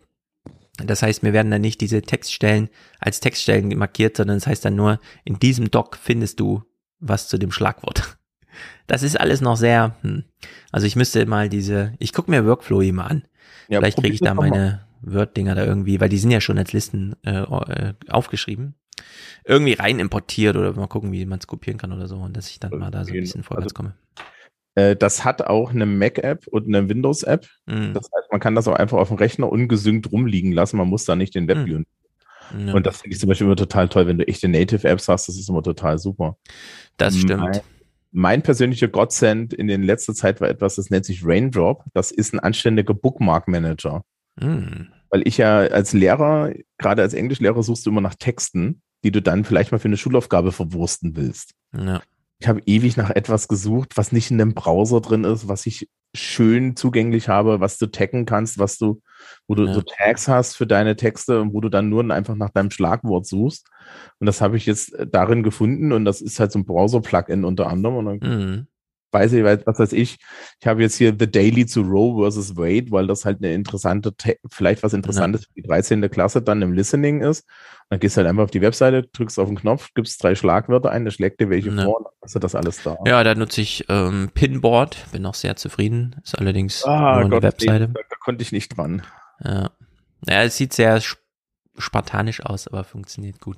Das heißt, mir werden dann nicht diese Textstellen als Textstellen markiert, sondern es das heißt dann nur, in diesem Doc findest du was zu dem Schlagwort. Das ist alles noch sehr, hm. also ich müsste mal diese, ich gucke mir Workflow immer an. Ja, Vielleicht kriege ich da meine, Word-Dinger da irgendwie, weil die sind ja schon als Listen äh, äh, aufgeschrieben, irgendwie rein importiert oder mal gucken, wie man es kopieren kann oder so und dass ich dann mal da so ein bisschen vorwärts komme. Äh, das hat auch eine Mac-App und eine Windows-App. Mhm. Das heißt, man kann das auch einfach auf dem Rechner ungesynkt rumliegen lassen. Man muss da nicht den Webview. Mhm. Ja. Und das finde ich zum Beispiel immer total toll, wenn du echte Native-Apps hast. Das ist immer total super. Das stimmt. Mein, mein persönlicher Godsend in den letzter Zeit war etwas, das nennt sich Raindrop. Das ist ein anständiger Bookmark-Manager. Mhm. Weil ich ja als Lehrer, gerade als Englischlehrer, suchst du immer nach Texten, die du dann vielleicht mal für eine Schulaufgabe verwursten willst. Ja. Ich habe ewig nach etwas gesucht, was nicht in einem Browser drin ist, was ich schön zugänglich habe, was du taggen kannst, was du, wo du Ja. so Tags hast für deine Texte und wo du dann nur einfach nach deinem Schlagwort suchst. Und das habe ich jetzt äh, darin gefunden und das ist halt so ein Browser-Plugin unter anderem. Und dann Mhm. Weiß ich, was weiß ich, ich habe jetzt hier The Daily to Row versus Wade, weil das halt eine interessante, Te- vielleicht was Interessantes für die 13. Klasse dann im Listening ist. Dann gehst du halt einfach auf die Webseite, drückst auf den Knopf, gibst drei Schlagwörter ein, der schlägt dir welche Ja. vor und dann hast du das alles da. Ja, da nutze ich ähm, Pinboard, bin auch sehr zufrieden. Ist allerdings Ah, nur eine Gott, Webseite. nee, da, da konnte ich nicht dran. Ja. ja, es sieht sehr sp- spartanisch aus, aber funktioniert gut.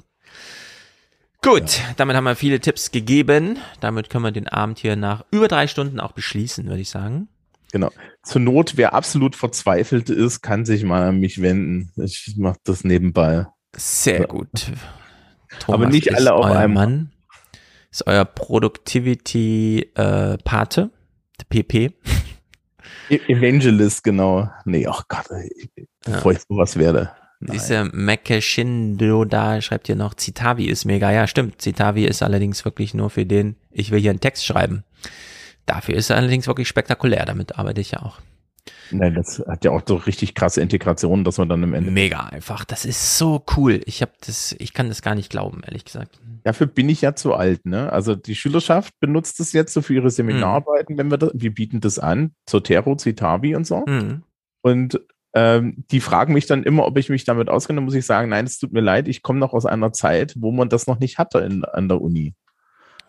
Gut, damit haben wir viele Tipps gegeben. Damit können wir den Abend hier nach über drei Stunden auch beschließen, würde ich sagen. Genau. Zur Not, wer absolut verzweifelt ist, kann sich mal an mich wenden. Ich mache das nebenbei. Sehr gut. Aber nicht alle auf einmal. Mann. Ist euer Productivity-Pate, der PP. E- Evangelist, genau. Nee, ach Gott, ey, bevor ich sowas werde. Nein. Dieser Mekeshindo da schreibt hier noch, Citavi ist mega. Ja, stimmt. Citavi ist allerdings wirklich nur für den, ich will hier einen Text schreiben. Dafür ist er allerdings wirklich spektakulär. Damit arbeite ich ja auch. Nein, das hat ja auch so richtig krasse Integration, dass man dann im Ende. Mega einfach. Das ist so cool. Ich habe das, ich kann das gar nicht glauben, ehrlich gesagt. Dafür bin ich ja zu alt, ne? Also die Schülerschaft benutzt es jetzt so für ihre Seminararbeiten, wenn wir das, wir bieten das an, Zotero, Citavi und so. Mhm. Und ähm, die fragen mich dann immer, ob ich mich damit auskenne. Muss ich sagen, nein, es tut mir leid, ich komme noch aus einer Zeit, wo man das noch nicht hatte in, an der Uni.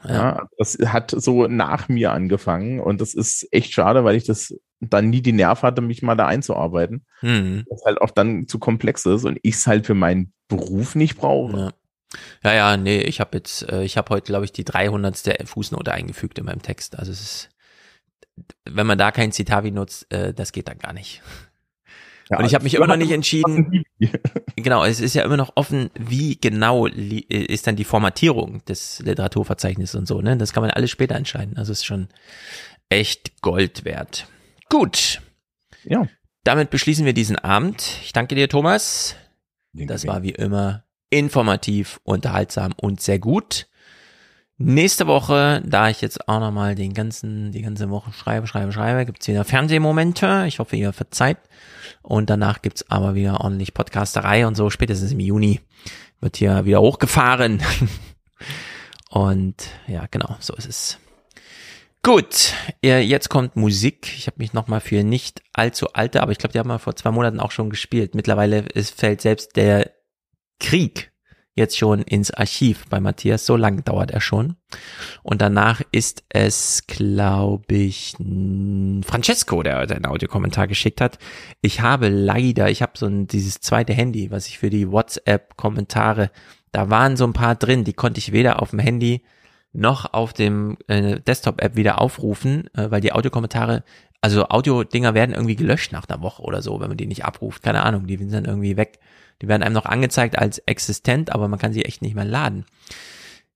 Ja. das hat so nach mir angefangen und das ist echt schade, weil ich das dann nie die Nerv hatte, mich mal da einzuarbeiten. Mhm. Das halt auch dann zu komplex ist und ich es halt für meinen Beruf nicht brauche. Ja. Ja, ja, nee, ich habe jetzt, äh, ich habe heute, glaube ich, die 300. Fußnote eingefügt in meinem Text. Also es ist, wenn man da kein Citavi nutzt, äh, das geht dann gar nicht. Ja, Und ich habe mich immer noch nicht entschieden. genau, es ist ja immer noch offen, wie genau li- ist dann die Formatierung des Literaturverzeichnisses und so. Ne, das kann man alles später entscheiden. Also es ist schon echt Gold wert. Gut. Ja. Damit beschließen wir diesen Abend. Ich danke dir, Thomas. Das war wie immer informativ, unterhaltsam und sehr gut. Nächste Woche, da ich jetzt auch nochmal den ganzen, die ganze Woche schreibe, schreibe, schreibe, gibt's wieder Fernsehmomente. Ich hoffe, ihr verzeiht. Und danach gibt's aber wieder ordentlich Podcasterei und so. Spätestens im Juni wird hier wieder hochgefahren. und ja, genau, so ist es. Gut, ihr- jetzt kommt Musik. Ich habe mich nochmal für nicht allzu alte, aber ich glaube, die haben wir vor zwei Monaten auch schon gespielt. Mittlerweile ist, fällt selbst der Krieg jetzt schon ins Archiv bei Matthias. So lang dauert er schon. Und danach ist es, glaube ich, Francesco, der seinen Audiokommentar geschickt hat. Ich habe leider, ich habe so ein, dieses zweite Handy, was ich für die WhatsApp-Kommentare, da waren so ein paar drin, die konnte ich weder auf dem Handy noch auf dem äh, Desktop-App wieder aufrufen, äh, weil die Audiokommentare, also Audio-Dinger werden irgendwie gelöscht nach einer Woche oder so, wenn man die nicht abruft. Keine Ahnung, die sind dann irgendwie weg. Die werden einem noch angezeigt als existent, aber man kann sie echt nicht mehr laden.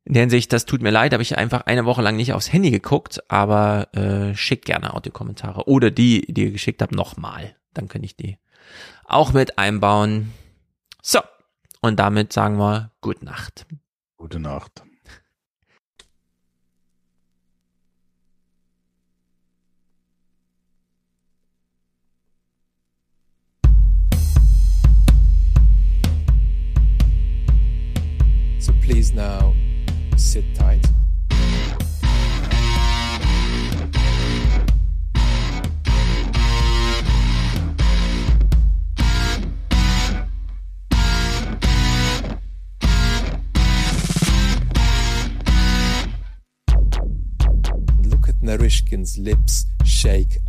In der Hinsicht, das tut mir leid, habe ich einfach eine Woche lang nicht aufs Handy geguckt, aber äh, schickt gerne Audiokommentare. Oder die, die ihr geschickt habt, nochmal. Dann kann ich die auch mit einbauen. So, und damit sagen wir Gute Nacht. Gute Nacht. So please now sit tight. Look at Narishkin's lips shake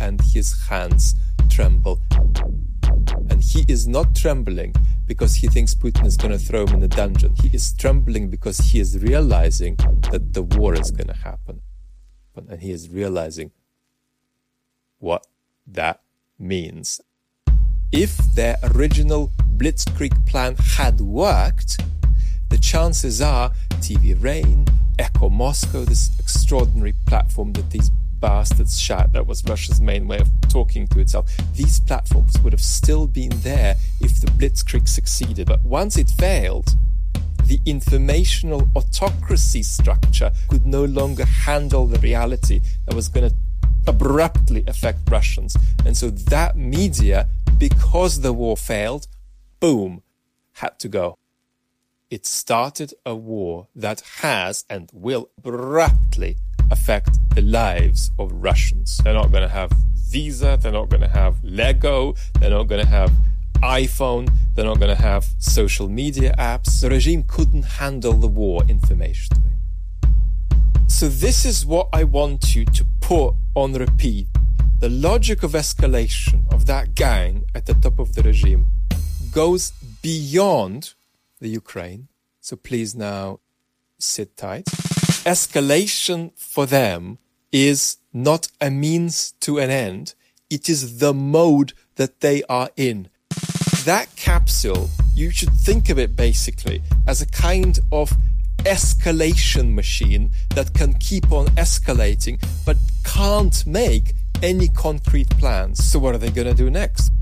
and his hands tremble. And he is not trembling because he thinks Putin is going to throw him in a dungeon. He is trembling because he is realizing that the war is going to happen. And he is realizing what that means. If their original Blitzkrieg plan had worked, the chances are TV Rain, Echo Moscow, this extraordinary platform that these bastards shot that was Russia's main way of talking to itself. These platforms would have still been there if the Blitzkrieg succeeded. But once it failed, the informational autocracy structure could no longer handle the reality that was going to abruptly affect Russians. And so that media, because the war failed, boom, had to go. It started a war that has and will abruptly affect the lives of Russians. They're not going to have Visa, they're not going to have Lego, they're not going to have iPhone, they're not going to have social media apps. The regime couldn't handle the war informationally. So, this is what I want you to put on repeat. The logic of escalation of that gang at the top of the regime goes beyond the Ukraine. So, please now sit tight. Escalation for them is not a means to an end, it is the mode that they are in. That capsule, you should think of it basically as a kind of escalation machine that can keep on escalating but can't make any concrete plans. So, what are they going to do next?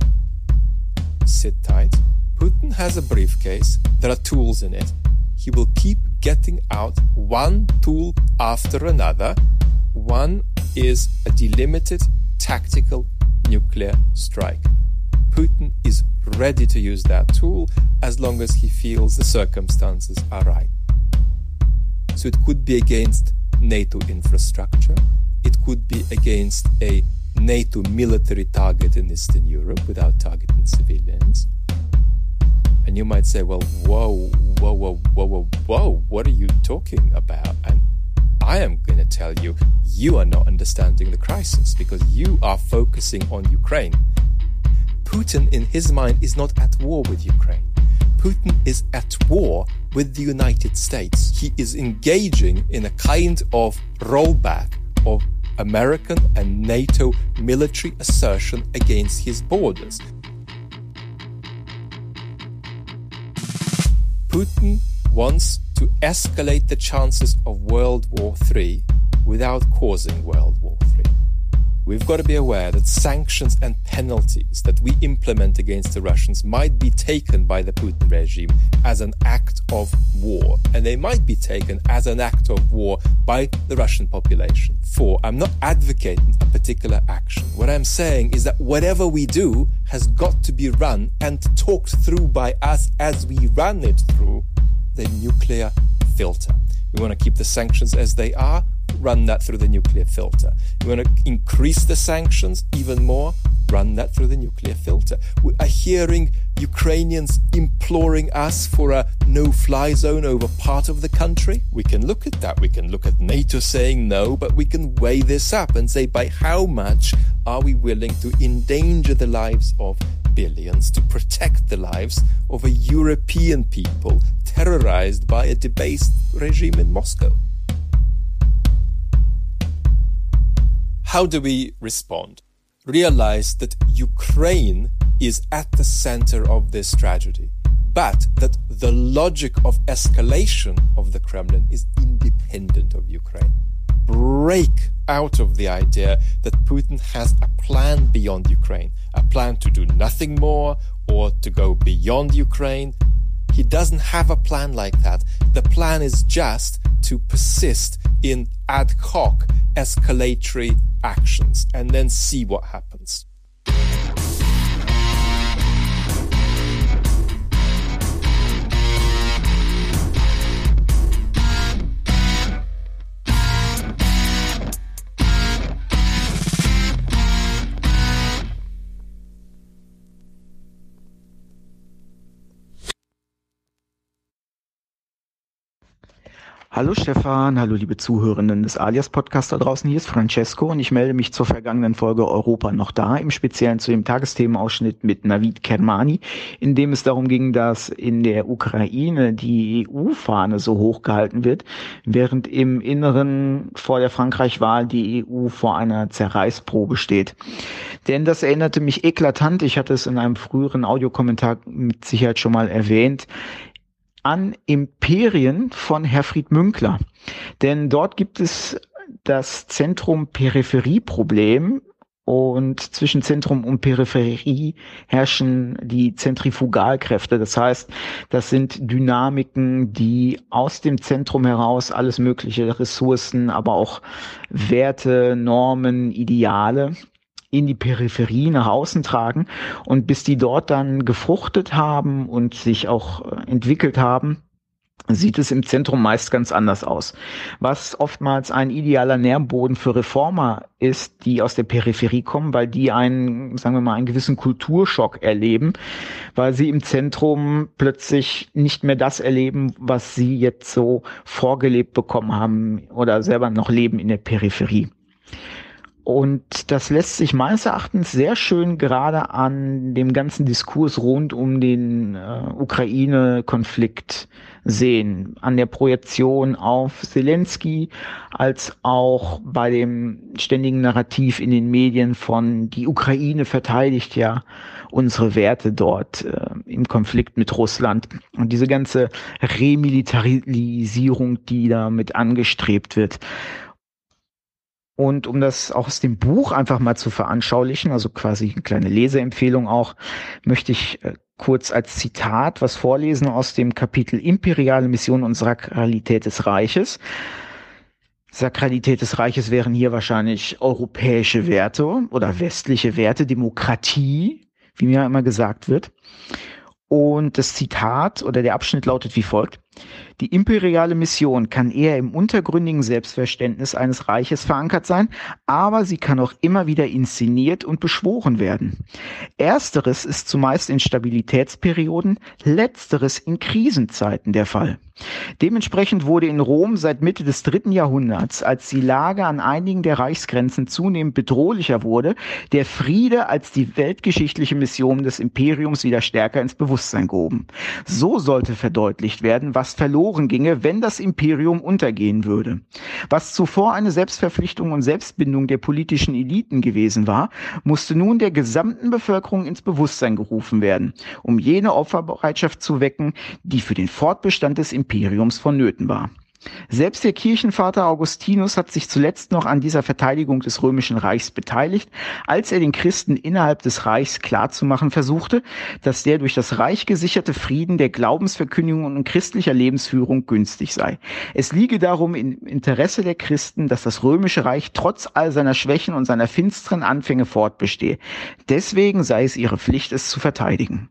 Sit tight. Putin has a briefcase, there are tools in it. He will keep getting out one tool after another. One is a delimited tactical nuclear strike. Putin is ready to use that tool as long as he feels the circumstances are right. So it could be against NATO infrastructure, it could be against a NATO military target in Eastern Europe without targeting civilians. And you might say, well, whoa, whoa, whoa, whoa, whoa, whoa, what are you talking about? And I am going to tell you, you are not understanding the crisis because you are focusing on Ukraine. Putin, in his mind, is not at war with Ukraine. Putin is at war with the United States. He is engaging in a kind of rollback of American and NATO military assertion against his borders. Putin wants to escalate the chances of World War III without causing World War. We've got to be aware that sanctions and penalties that we implement against the Russians might be taken by the Putin regime as an act of war, and they might be taken as an act of war by the Russian population. For I'm not advocating a particular action. What I'm saying is that whatever we do has got to be run and talked through by us as we run it through the nuclear filter. We want to keep the sanctions as they are, run that through the nuclear filter. We want to increase the sanctions even more, run that through the nuclear filter. We are hearing Ukrainians imploring us for a no fly zone over part of the country. We can look at that. We can look at NATO saying no, but we can weigh this up and say by how much are we willing to endanger the lives of billions to protect the lives of a European people terrorized by a debased regime in Moscow. How do we respond? Realize that Ukraine is at the center of this tragedy, but that the logic of escalation of the Kremlin is independent of Ukraine. Break out of the idea that Putin has a plan beyond Ukraine, a plan to do nothing more or to go beyond Ukraine. He doesn't have a plan like that. The plan is just to persist in ad hoc escalatory actions and then see what happens. Hallo Stefan, hallo liebe Zuhörenden des Alias Podcasts da draußen. Hier ist Francesco und ich melde mich zur vergangenen Folge Europa noch da, im Speziellen zu dem Tagesthemenausschnitt mit Navid Kermani, in dem es darum ging, dass in der Ukraine die EU-Fahne so hoch gehalten wird, während im Inneren vor der Frankreich-Wahl die EU vor einer Zerreißprobe steht. Denn das erinnerte mich eklatant, ich hatte es in einem früheren Audiokommentar mit Sicherheit schon mal erwähnt, an Imperien von Herfried Münkler. Denn dort gibt es das Zentrum-Peripherie-Problem und zwischen Zentrum und Peripherie herrschen die Zentrifugalkräfte. Das heißt, das sind Dynamiken, die aus dem Zentrum heraus alles mögliche Ressourcen, aber auch Werte, Normen, Ideale in die Peripherie nach außen tragen und bis die dort dann gefruchtet haben und sich auch äh, entwickelt haben, sieht es im Zentrum meist ganz anders aus. Was oftmals ein idealer Nährboden für Reformer ist, die aus der Peripherie kommen, weil die einen, sagen wir mal, einen gewissen Kulturschock erleben, weil sie im Zentrum plötzlich nicht mehr das erleben, was sie jetzt so vorgelebt bekommen haben oder selber noch leben in der Peripherie. Und das lässt sich meines Erachtens sehr schön gerade an dem ganzen Diskurs rund um den äh, Ukraine-Konflikt sehen. An der Projektion auf Zelensky, als auch bei dem ständigen Narrativ in den Medien von die Ukraine verteidigt ja unsere Werte dort äh, im Konflikt mit Russland. Und diese ganze Remilitarisierung, die damit angestrebt wird. Und um das auch aus dem Buch einfach mal zu veranschaulichen, also quasi eine kleine Leseempfehlung auch, möchte ich äh, kurz als Zitat was vorlesen aus dem Kapitel Imperiale Mission und Sakralität des Reiches. Sakralität des Reiches wären hier wahrscheinlich europäische Werte oder westliche Werte, Demokratie, wie mir immer gesagt wird. Und das Zitat oder der Abschnitt lautet wie folgt. Die imperiale Mission kann eher im untergründigen Selbstverständnis eines Reiches verankert sein, aber sie kann auch immer wieder inszeniert und beschworen werden. Ersteres ist zumeist in Stabilitätsperioden, letzteres in Krisenzeiten der Fall. Dementsprechend wurde in Rom seit Mitte des dritten Jahrhunderts, als die Lage an einigen der Reichsgrenzen zunehmend bedrohlicher wurde, der Friede als die weltgeschichtliche Mission des Imperiums wieder stärker ins Bewusstsein gehoben. So sollte verdeutlicht werden, was verloren ginge, wenn das Imperium untergehen würde. Was zuvor eine Selbstverpflichtung und Selbstbindung der politischen Eliten gewesen war, musste nun der gesamten Bevölkerung ins Bewusstsein gerufen werden, um jene Opferbereitschaft zu wecken, die für den Fortbestand des Imperiums vonnöten war. Selbst der Kirchenvater Augustinus hat sich zuletzt noch an dieser Verteidigung des römischen Reichs beteiligt, als er den Christen innerhalb des Reichs klarzumachen versuchte, dass der durch das Reich gesicherte Frieden der Glaubensverkündigung und christlicher Lebensführung günstig sei. Es liege darum im Interesse der Christen, dass das römische Reich trotz all seiner Schwächen und seiner finsteren Anfänge fortbestehe. Deswegen sei es ihre Pflicht, es zu verteidigen.